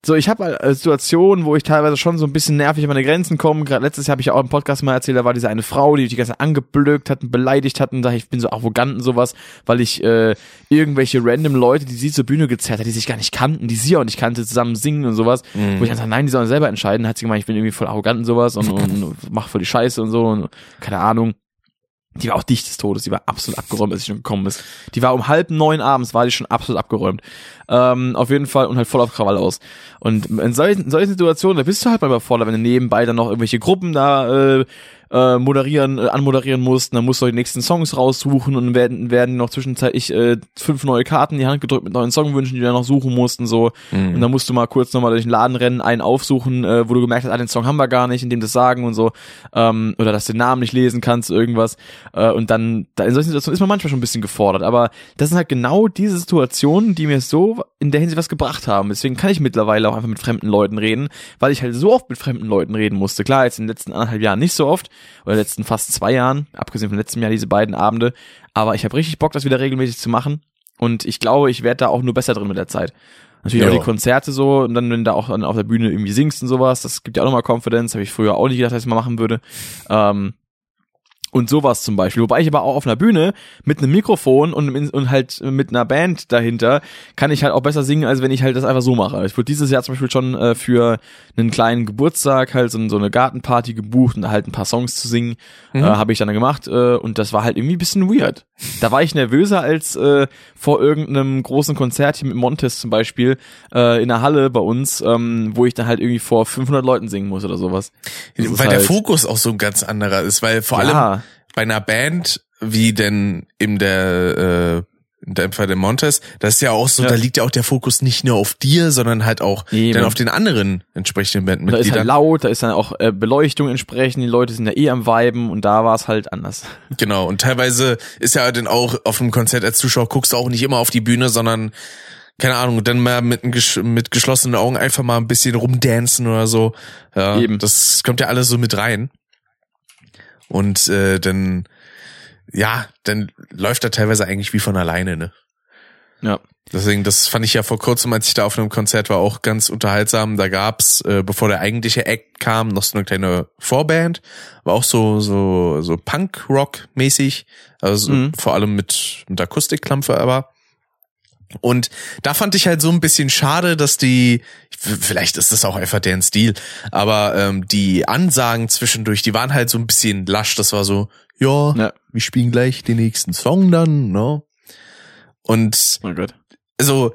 so, ich habe halt Situationen, wo ich teilweise schon so ein bisschen nervig an meine Grenzen komme. Gerade letztes Jahr habe ich ja auch im Podcast mal erzählt, da war diese eine Frau, die mich die ganze Zeit angeblökt hat und beleidigt hat und da ich bin so arrogant und sowas, weil ich äh, irgendwelche random Leute, die sie zur Bühne gezerrt hat, die sich gar nicht kannten, die sie auch nicht kannte, zusammen singen und sowas. Mhm. Wo ich dann sage, nein, die sollen selber entscheiden. Hat sie gemeint, ich bin irgendwie voll arrogant und sowas und, und mach voll die Scheiße und so und keine Ahnung. Die war auch dicht des Todes, die war absolut abgeräumt, als sie schon gekommen ist. Die war um halb neun abends, war die schon absolut abgeräumt. Ähm, auf jeden Fall und halt voll auf Krawall aus. Und in solchen, in solchen Situationen, da bist du halt mal überfordert, wenn du nebenbei dann noch irgendwelche Gruppen da äh, äh, moderieren, äh, anmoderieren musst, dann musst du die nächsten Songs raussuchen und werden, werden noch zwischenzeitlich äh, fünf neue Karten in die Hand gedrückt mit neuen Songwünschen, die du dann noch suchen mussten, so. Mhm. Und dann musst du mal kurz nochmal durch den Laden rennen, einen aufsuchen, äh, wo du gemerkt hast, ah, den Song haben wir gar nicht, in dem das sagen und so. Ähm, oder dass du den Namen nicht lesen kannst, irgendwas. Äh, und dann, da in solchen Situationen ist man manchmal schon ein bisschen gefordert. Aber das sind halt genau diese Situationen, die mir so in der Hinsicht was gebracht haben. Deswegen kann ich mittlerweile auch einfach mit fremden Leuten reden, weil ich halt so oft mit fremden Leuten reden musste. Klar, jetzt in den letzten anderthalb Jahren nicht so oft, oder letzten fast zwei Jahren, abgesehen vom letzten Jahr diese beiden Abende. Aber ich habe richtig Bock, das wieder regelmäßig zu machen. Und ich glaube, ich werde da auch nur besser drin mit der Zeit. Natürlich Ja. auch die Konzerte so und dann, wenn du da auch dann auf der Bühne irgendwie singst und sowas, das gibt ja auch nochmal Confidence, habe ich früher auch nicht gedacht, dass ich mal machen würde. Ähm, und sowas zum Beispiel. Wobei ich aber auch auf einer Bühne mit einem Mikrofon und, und halt mit einer Band dahinter kann ich halt auch besser singen, als wenn ich halt das einfach so mache. Ich wurde dieses Jahr zum Beispiel schon äh, für einen kleinen Geburtstag halt so, so eine Gartenparty gebucht und halt ein paar Songs zu singen. Mhm. Äh, Habe ich dann gemacht äh, und das war halt irgendwie ein bisschen weird. Da war ich nervöser als äh, vor irgendeinem großen Konzert hier mit Montes zum Beispiel äh, in der Halle bei uns, ähm, wo ich dann halt irgendwie vor 500 Leuten singen muss oder sowas. Das Weil der halt- Fokus auch so ein ganz anderer ist, weil vor allem ja, bei einer Band wie denn in der äh, in dem Fall der Montes, das ist ja auch so, Ja. da liegt ja auch der Fokus nicht nur auf dir, sondern halt auch Eben. dann auf den anderen entsprechenden da ist halt Bandmitgliedern. laut, da ist dann auch äh, Beleuchtung entsprechend, die Leute sind ja eh am Viben und da war es halt anders. *laughs* Genau, und teilweise ist ja dann auch auf einem Konzert als Zuschauer guckst du auch nicht immer auf die Bühne, sondern keine Ahnung, dann mal mit, mit geschlossenen Augen einfach mal ein bisschen rumdancen oder so. Ja, Eben. Das kommt ja alles so mit rein. Und äh, dann, ja, dann läuft er teilweise eigentlich wie von alleine, ne? Ja. Deswegen, das fand ich ja vor kurzem, als ich da auf einem Konzert war, auch ganz unterhaltsam. Da gab's, äh, bevor der eigentliche Act kam, noch so eine kleine Vorband. War auch so, so, so Punk-Rock-mäßig. Also Mhm. vor allem mit, mit Akustikklampfe aber. Und da fand ich halt so ein bisschen schade, dass die, vielleicht ist das auch einfach deren Stil, aber ähm, die Ansagen zwischendurch, die waren halt so ein bisschen lasch. Das war so, ja, Ja. wir spielen gleich den nächsten Song dann, ne? Und Oh Gott. also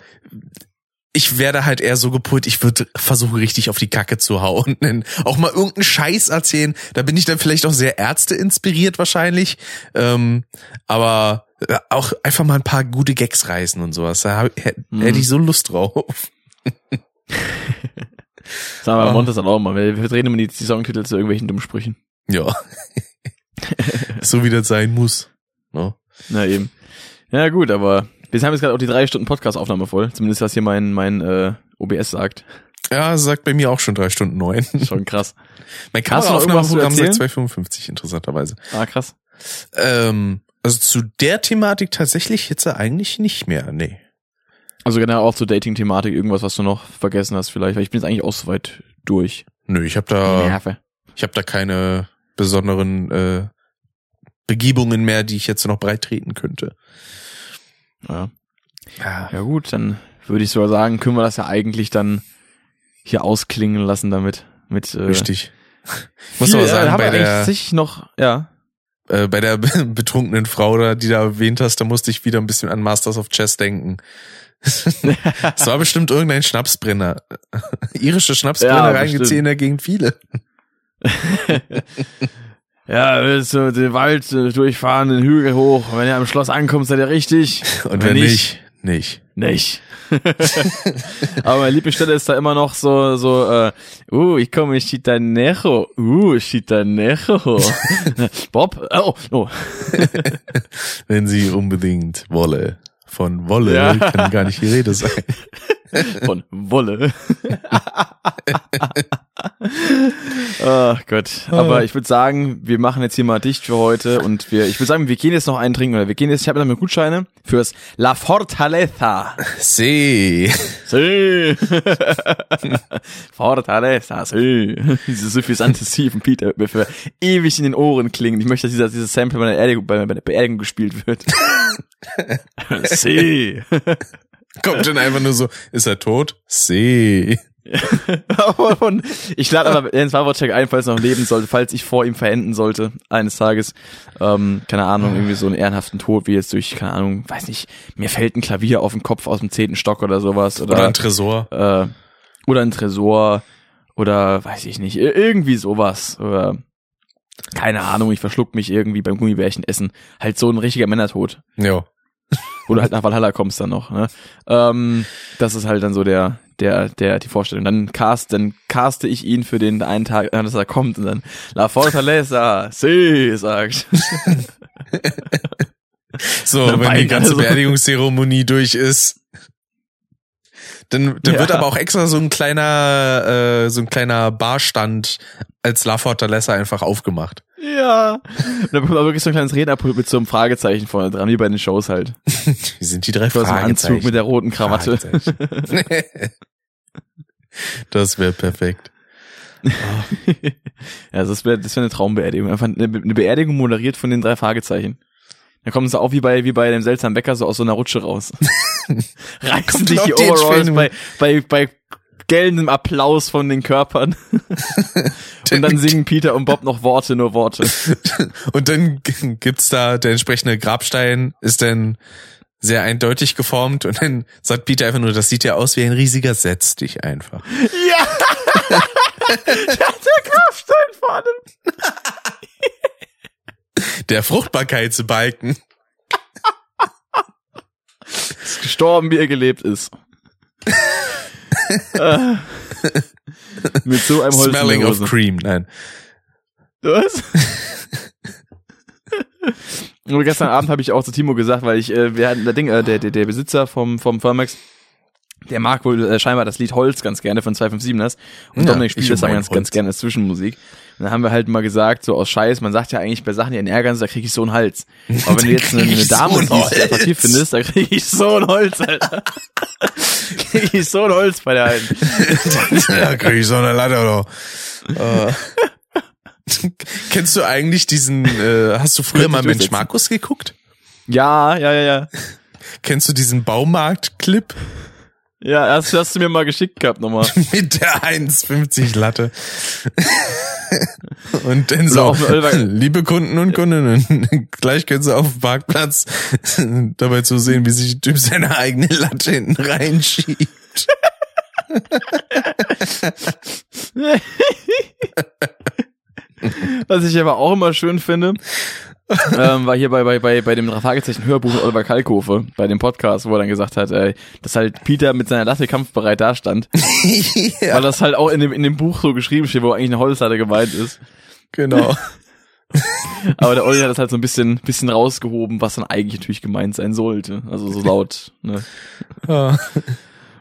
ich werde halt eher so gepult, ich würde versuchen, richtig auf die Kacke zu hauen. *laughs* Auch mal irgendeinen Scheiß erzählen. Da bin ich dann vielleicht auch sehr Ärzte inspiriert wahrscheinlich. Ähm, aber äh, auch einfach mal ein paar gute Gags reißen und sowas. Da hab, hätte Mhm. hätte ich so Lust drauf. *laughs* *laughs* Sagen wir. Montes dann auch mal. Wir, wir drehen immer die, Songtitel zu irgendwelchen dummen Sprüchen. Ja. *laughs* so wie das sein muss. Ne? Na eben. Ja gut, aber wir haben jetzt gerade auch die drei Stunden Podcast-Aufnahme voll. Zumindest was hier mein, mein äh, OBS sagt. Ja, sagt bei mir auch schon drei Stunden neun. *laughs* Schon krass. Mein Kameraaufnahmeprogramm sagt erzählen? 2,55 interessanterweise. Ah, krass. Ähm, also zu der Thematik tatsächlich jetzt eigentlich nicht mehr, nee. Also genau auch zur Dating-Thematik, irgendwas, was du noch vergessen hast vielleicht, weil ich bin jetzt eigentlich auch so weit durch. Nö, ich habe da, Nerve. ich habe da keine besonderen äh, Begebungen mehr, die ich jetzt noch breit treten könnte. Ja. Ja, ja gut, dann würde ich sogar sagen, können wir das ja eigentlich dann hier ausklingen lassen damit. Mit, äh, richtig. *laughs* Muss aber äh, sagen, haben bei der, sich noch, ja. äh, bei der *laughs* betrunkenen Frau, da, die da erwähnt hast, da musste ich wieder ein bisschen an Masters of Chess denken. Es war bestimmt irgendein Schnapsbrenner. Irische Ja, Schnapsbrenner hier in der Gegend viele. *laughs* Ja, willst du den Wald äh, durchfahren, den Hügel hoch. Wenn ihr am Schloss ankommt, seid ihr richtig. Und wenn nicht, nicht. Nicht. *laughs* Aber meine Lieblingsstelle ist da immer noch so, so, äh, uh, ich komme Chitanejo. Uh, Chitanejo. *laughs* Bob, oh, oh. Wenn sie unbedingt wolle. Von Wolle Ja. kann gar nicht die Rede sein. *laughs* Von Wolle. Ach Gott. Aber ich würde sagen, wir machen jetzt hier mal dicht für heute und wir, ich würde sagen, wir gehen jetzt noch einen trinken oder wir gehen jetzt, ich habe noch Gutscheine fürs La Fortaleza. See. Sí. *laughs* Fortaleza, sí. Diese suffisanten Peter mir für ewig in den Ohren klingen. Ich möchte, dass dieser, dieses Sample bei der, Beerdigung, bei, bei der Beerdigung gespielt wird. *laughs* sí. Kommt dann einfach nur so, ist er tot? See. *laughs* Ich lade aber Jens Wawrczek ein, falls er noch leben sollte, falls ich vor ihm verenden sollte, eines Tages. Ähm, keine Ahnung, irgendwie so einen ehrenhaften Tod, wie jetzt durch, keine Ahnung, weiß nicht, mir fällt ein Klavier auf den Kopf aus dem zehnten Stock oder sowas. Oder, Oder ein Tresor. äh, oder ein Tresor oder weiß ich nicht, ir- irgendwie sowas. Oder keine Ahnung, ich verschluck mich irgendwie beim Gummibärchen essen. Halt so ein richtiger Männertod. Ja. Wo du halt nach Valhalla kommst dann noch. Ne? Ähm, das ist halt dann so der, der, der, die Vorstellung. Dann cast, dann caste ich ihn für den einen Tag, dass er kommt und dann La Fortaleza, sí, sagt. So, Na, wenn die ganze so. Beerdigungszeremonie durch ist, Dann, dann Ja. wird aber auch extra so ein kleiner, äh, so ein kleiner Barstand als La Fortaleza einfach aufgemacht. Ja. Und da bekommt auch wirklich so ein kleines Rednerpult mit so einem Fragezeichen vorne dran, wie bei den Shows halt. *laughs* Wie sind die drei So ein Anzug Fragezeichen? mit der roten Krawatte. Fragezeichen. *laughs* das wäre perfekt. *laughs* ja, das wäre das wär eine Traumbeerdigung. Einfach eine, eine Beerdigung moderiert von den drei Fragezeichen. Dann kommen sie auch wie bei, wie bei dem seltsamen Bäcker so aus so einer Rutsche raus. Reißen sich die Overalls bei, bei, bei gellendem Applaus von den Körpern. *laughs* und dann singen Peter und Bob noch Worte, nur Worte. Und dann gibt's da der entsprechende Grabstein, ist dann sehr eindeutig geformt und dann sagt Peter einfach nur, das sieht ja aus wie ein riesiger Setz dich einfach. Ja! *laughs* ja, der Grabstein vor allem. Der Fruchtbarkeitsbalken. Ist gestorben, wie er gelebt ist. *laughs* Mit so einem Holz in Smelling of cream. Nein. Was? Nur *laughs* gestern Abend habe ich auch zu Timo gesagt, weil ich, äh, wir hatten der Ding, äh, der, der, der Besitzer vom, vom Firmax, der mag wohl äh, scheinbar das Lied Holz ganz gerne von 257ers und Ja, Dominik spielt das dann mag ganz, Holz. ganz gerne als Zwischenmusik. Und dann haben wir halt mal gesagt, so aus Scheiß, man sagt ja eigentlich bei Sachen, die einen ärgern, da krieg ich so einen Hals. *laughs* Aber wenn du jetzt eine, eine Dame so siehst, die attraktiv findest, da krieg ich so ein Holz, Alter. *laughs* krieg ich so ein Holz bei der einen. *laughs* ja, krieg ich so eine Latte oder. Äh. Kennst du eigentlich diesen, äh, hast du früher mal Mensch. Markus geguckt? Ja, ja, ja, ja. Kennst du diesen Baumarkt-Clip Ja, hast, hast du mir mal geschickt gehabt nochmal. *laughs* mit der 1,50 Latte? *laughs* Und dann so, liebe Kunden und Kundinnen, *laughs* gleich können Sie auf dem Parkplatz dabei zu sehen, wie sich der Typ seine eigene Latte hinten reinschiebt. Was ich aber auch immer schön finde, *laughs* ähm, war hier bei, bei, bei, bei dem Fragezeichen Hörbuch mit Oliver Kalkofe, bei dem Podcast, wo er dann gesagt hat, äh, dass halt Peter mit seiner Latte kampfbereit dastand, *laughs* ja, weil das halt auch in dem, in dem Buch so geschrieben steht, wo eigentlich eine Holzlatte gemeint ist. genau. *laughs* Aber der Olli hat das halt so ein bisschen, bisschen rausgehoben, was dann eigentlich natürlich gemeint sein sollte. Also so laut, ne? Ja.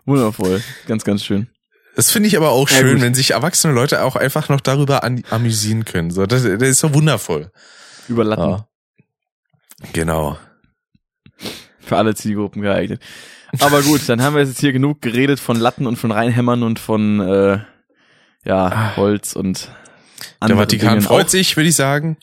Wundervoll. Ganz, ganz schön. Das finde ich aber auch Ja, schön, gut. wenn sich erwachsene Leute auch einfach noch darüber an, amüsieren können. So, das, das ist so wundervoll. Über Latten. Genau. Für alle Zielgruppen geeignet. Aber gut, dann haben wir jetzt hier genug geredet von Latten und von Reinhämmern und von, äh, ja, Holz und Der Vatikan Dingen. freut auch, sich, würde ich sagen.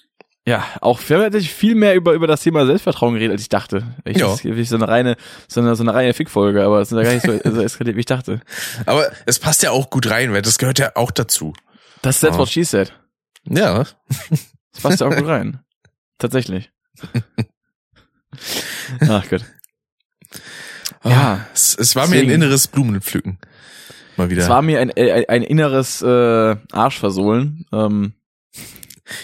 Ja, auch wir haben tatsächlich viel mehr über, über das Thema Selbstvertrauen geredet, als ich dachte. Ich, Ja. Das ist wirklich so eine reine, so eine, so eine reine Fickfolge, aber es ist ja gar nicht so, so eskaliert, wie ich dachte. *laughs* Aber es passt ja auch gut rein, weil das gehört ja auch dazu. Das ist that's Ja. what she said. Ja. Das passt ja auch gut rein. *laughs* Tatsächlich. *laughs* Ach Gott. Ja. Ja. Es, es war mir ein Deswegen- inneres Blumenpflücken. Mal wieder. Es war mir ein, ein, ein inneres äh, Arschversohlen. Ähm,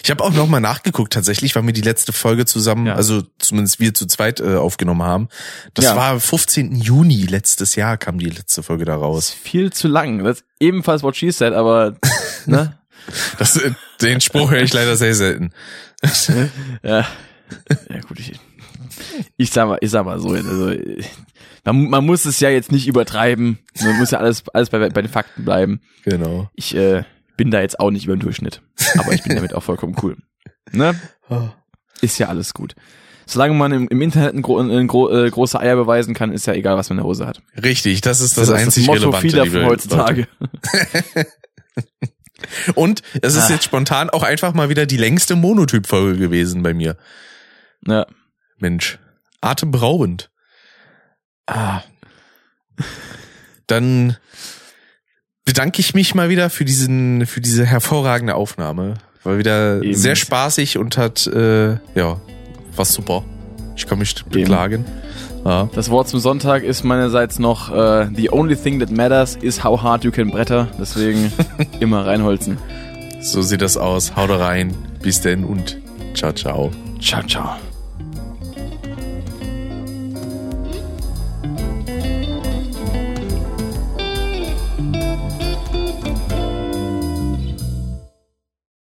ich habe auch noch mal nachgeguckt tatsächlich, weil wir die letzte Folge zusammen, Ja. also zumindest wir zu zweit äh, aufgenommen haben. Das Ja. war 15. Juni letztes Jahr kam die letzte Folge da ist raus. viel zu lang. Das ist ebenfalls what she said, aber *laughs* ne? Das, den Spruch höre ich leider sehr selten. Ja, ja gut, ich, ich sag mal, ich sag mal so, also, man, man muss es ja jetzt nicht übertreiben. Man muss ja alles, alles bei, bei den Fakten bleiben. Genau. Ich äh, bin da jetzt auch nicht über den Durchschnitt. Aber ich bin damit auch vollkommen cool. Ne? Ist ja alles gut. Solange man im, im Internet ein, gro ein gro äh, große Eier beweisen kann, ist ja egal, was man in der Hose hat. Richtig, das ist das, das ist einzig das Motto Relevante, vieler von heutzutage. *laughs* Und es ist Ah. jetzt spontan auch einfach mal wieder die längste Monotyp-Folge gewesen bei mir. Ja. Mensch, atemberaubend. Ah. Dann bedanke ich mich mal wieder für diesen, für diese hervorragende Aufnahme. War wieder Eben. sehr spaßig und hat, äh, ja, war super. Ich kann mich nicht beklagen. Ja. Das Wort zum Sonntag ist meinerseits noch äh, The only thing that matters is how hard you can bretter. Deswegen *laughs* immer reinholzen. So sieht das aus. Haut rein. Bis denn und ciao, ciao. Ciao, ciao.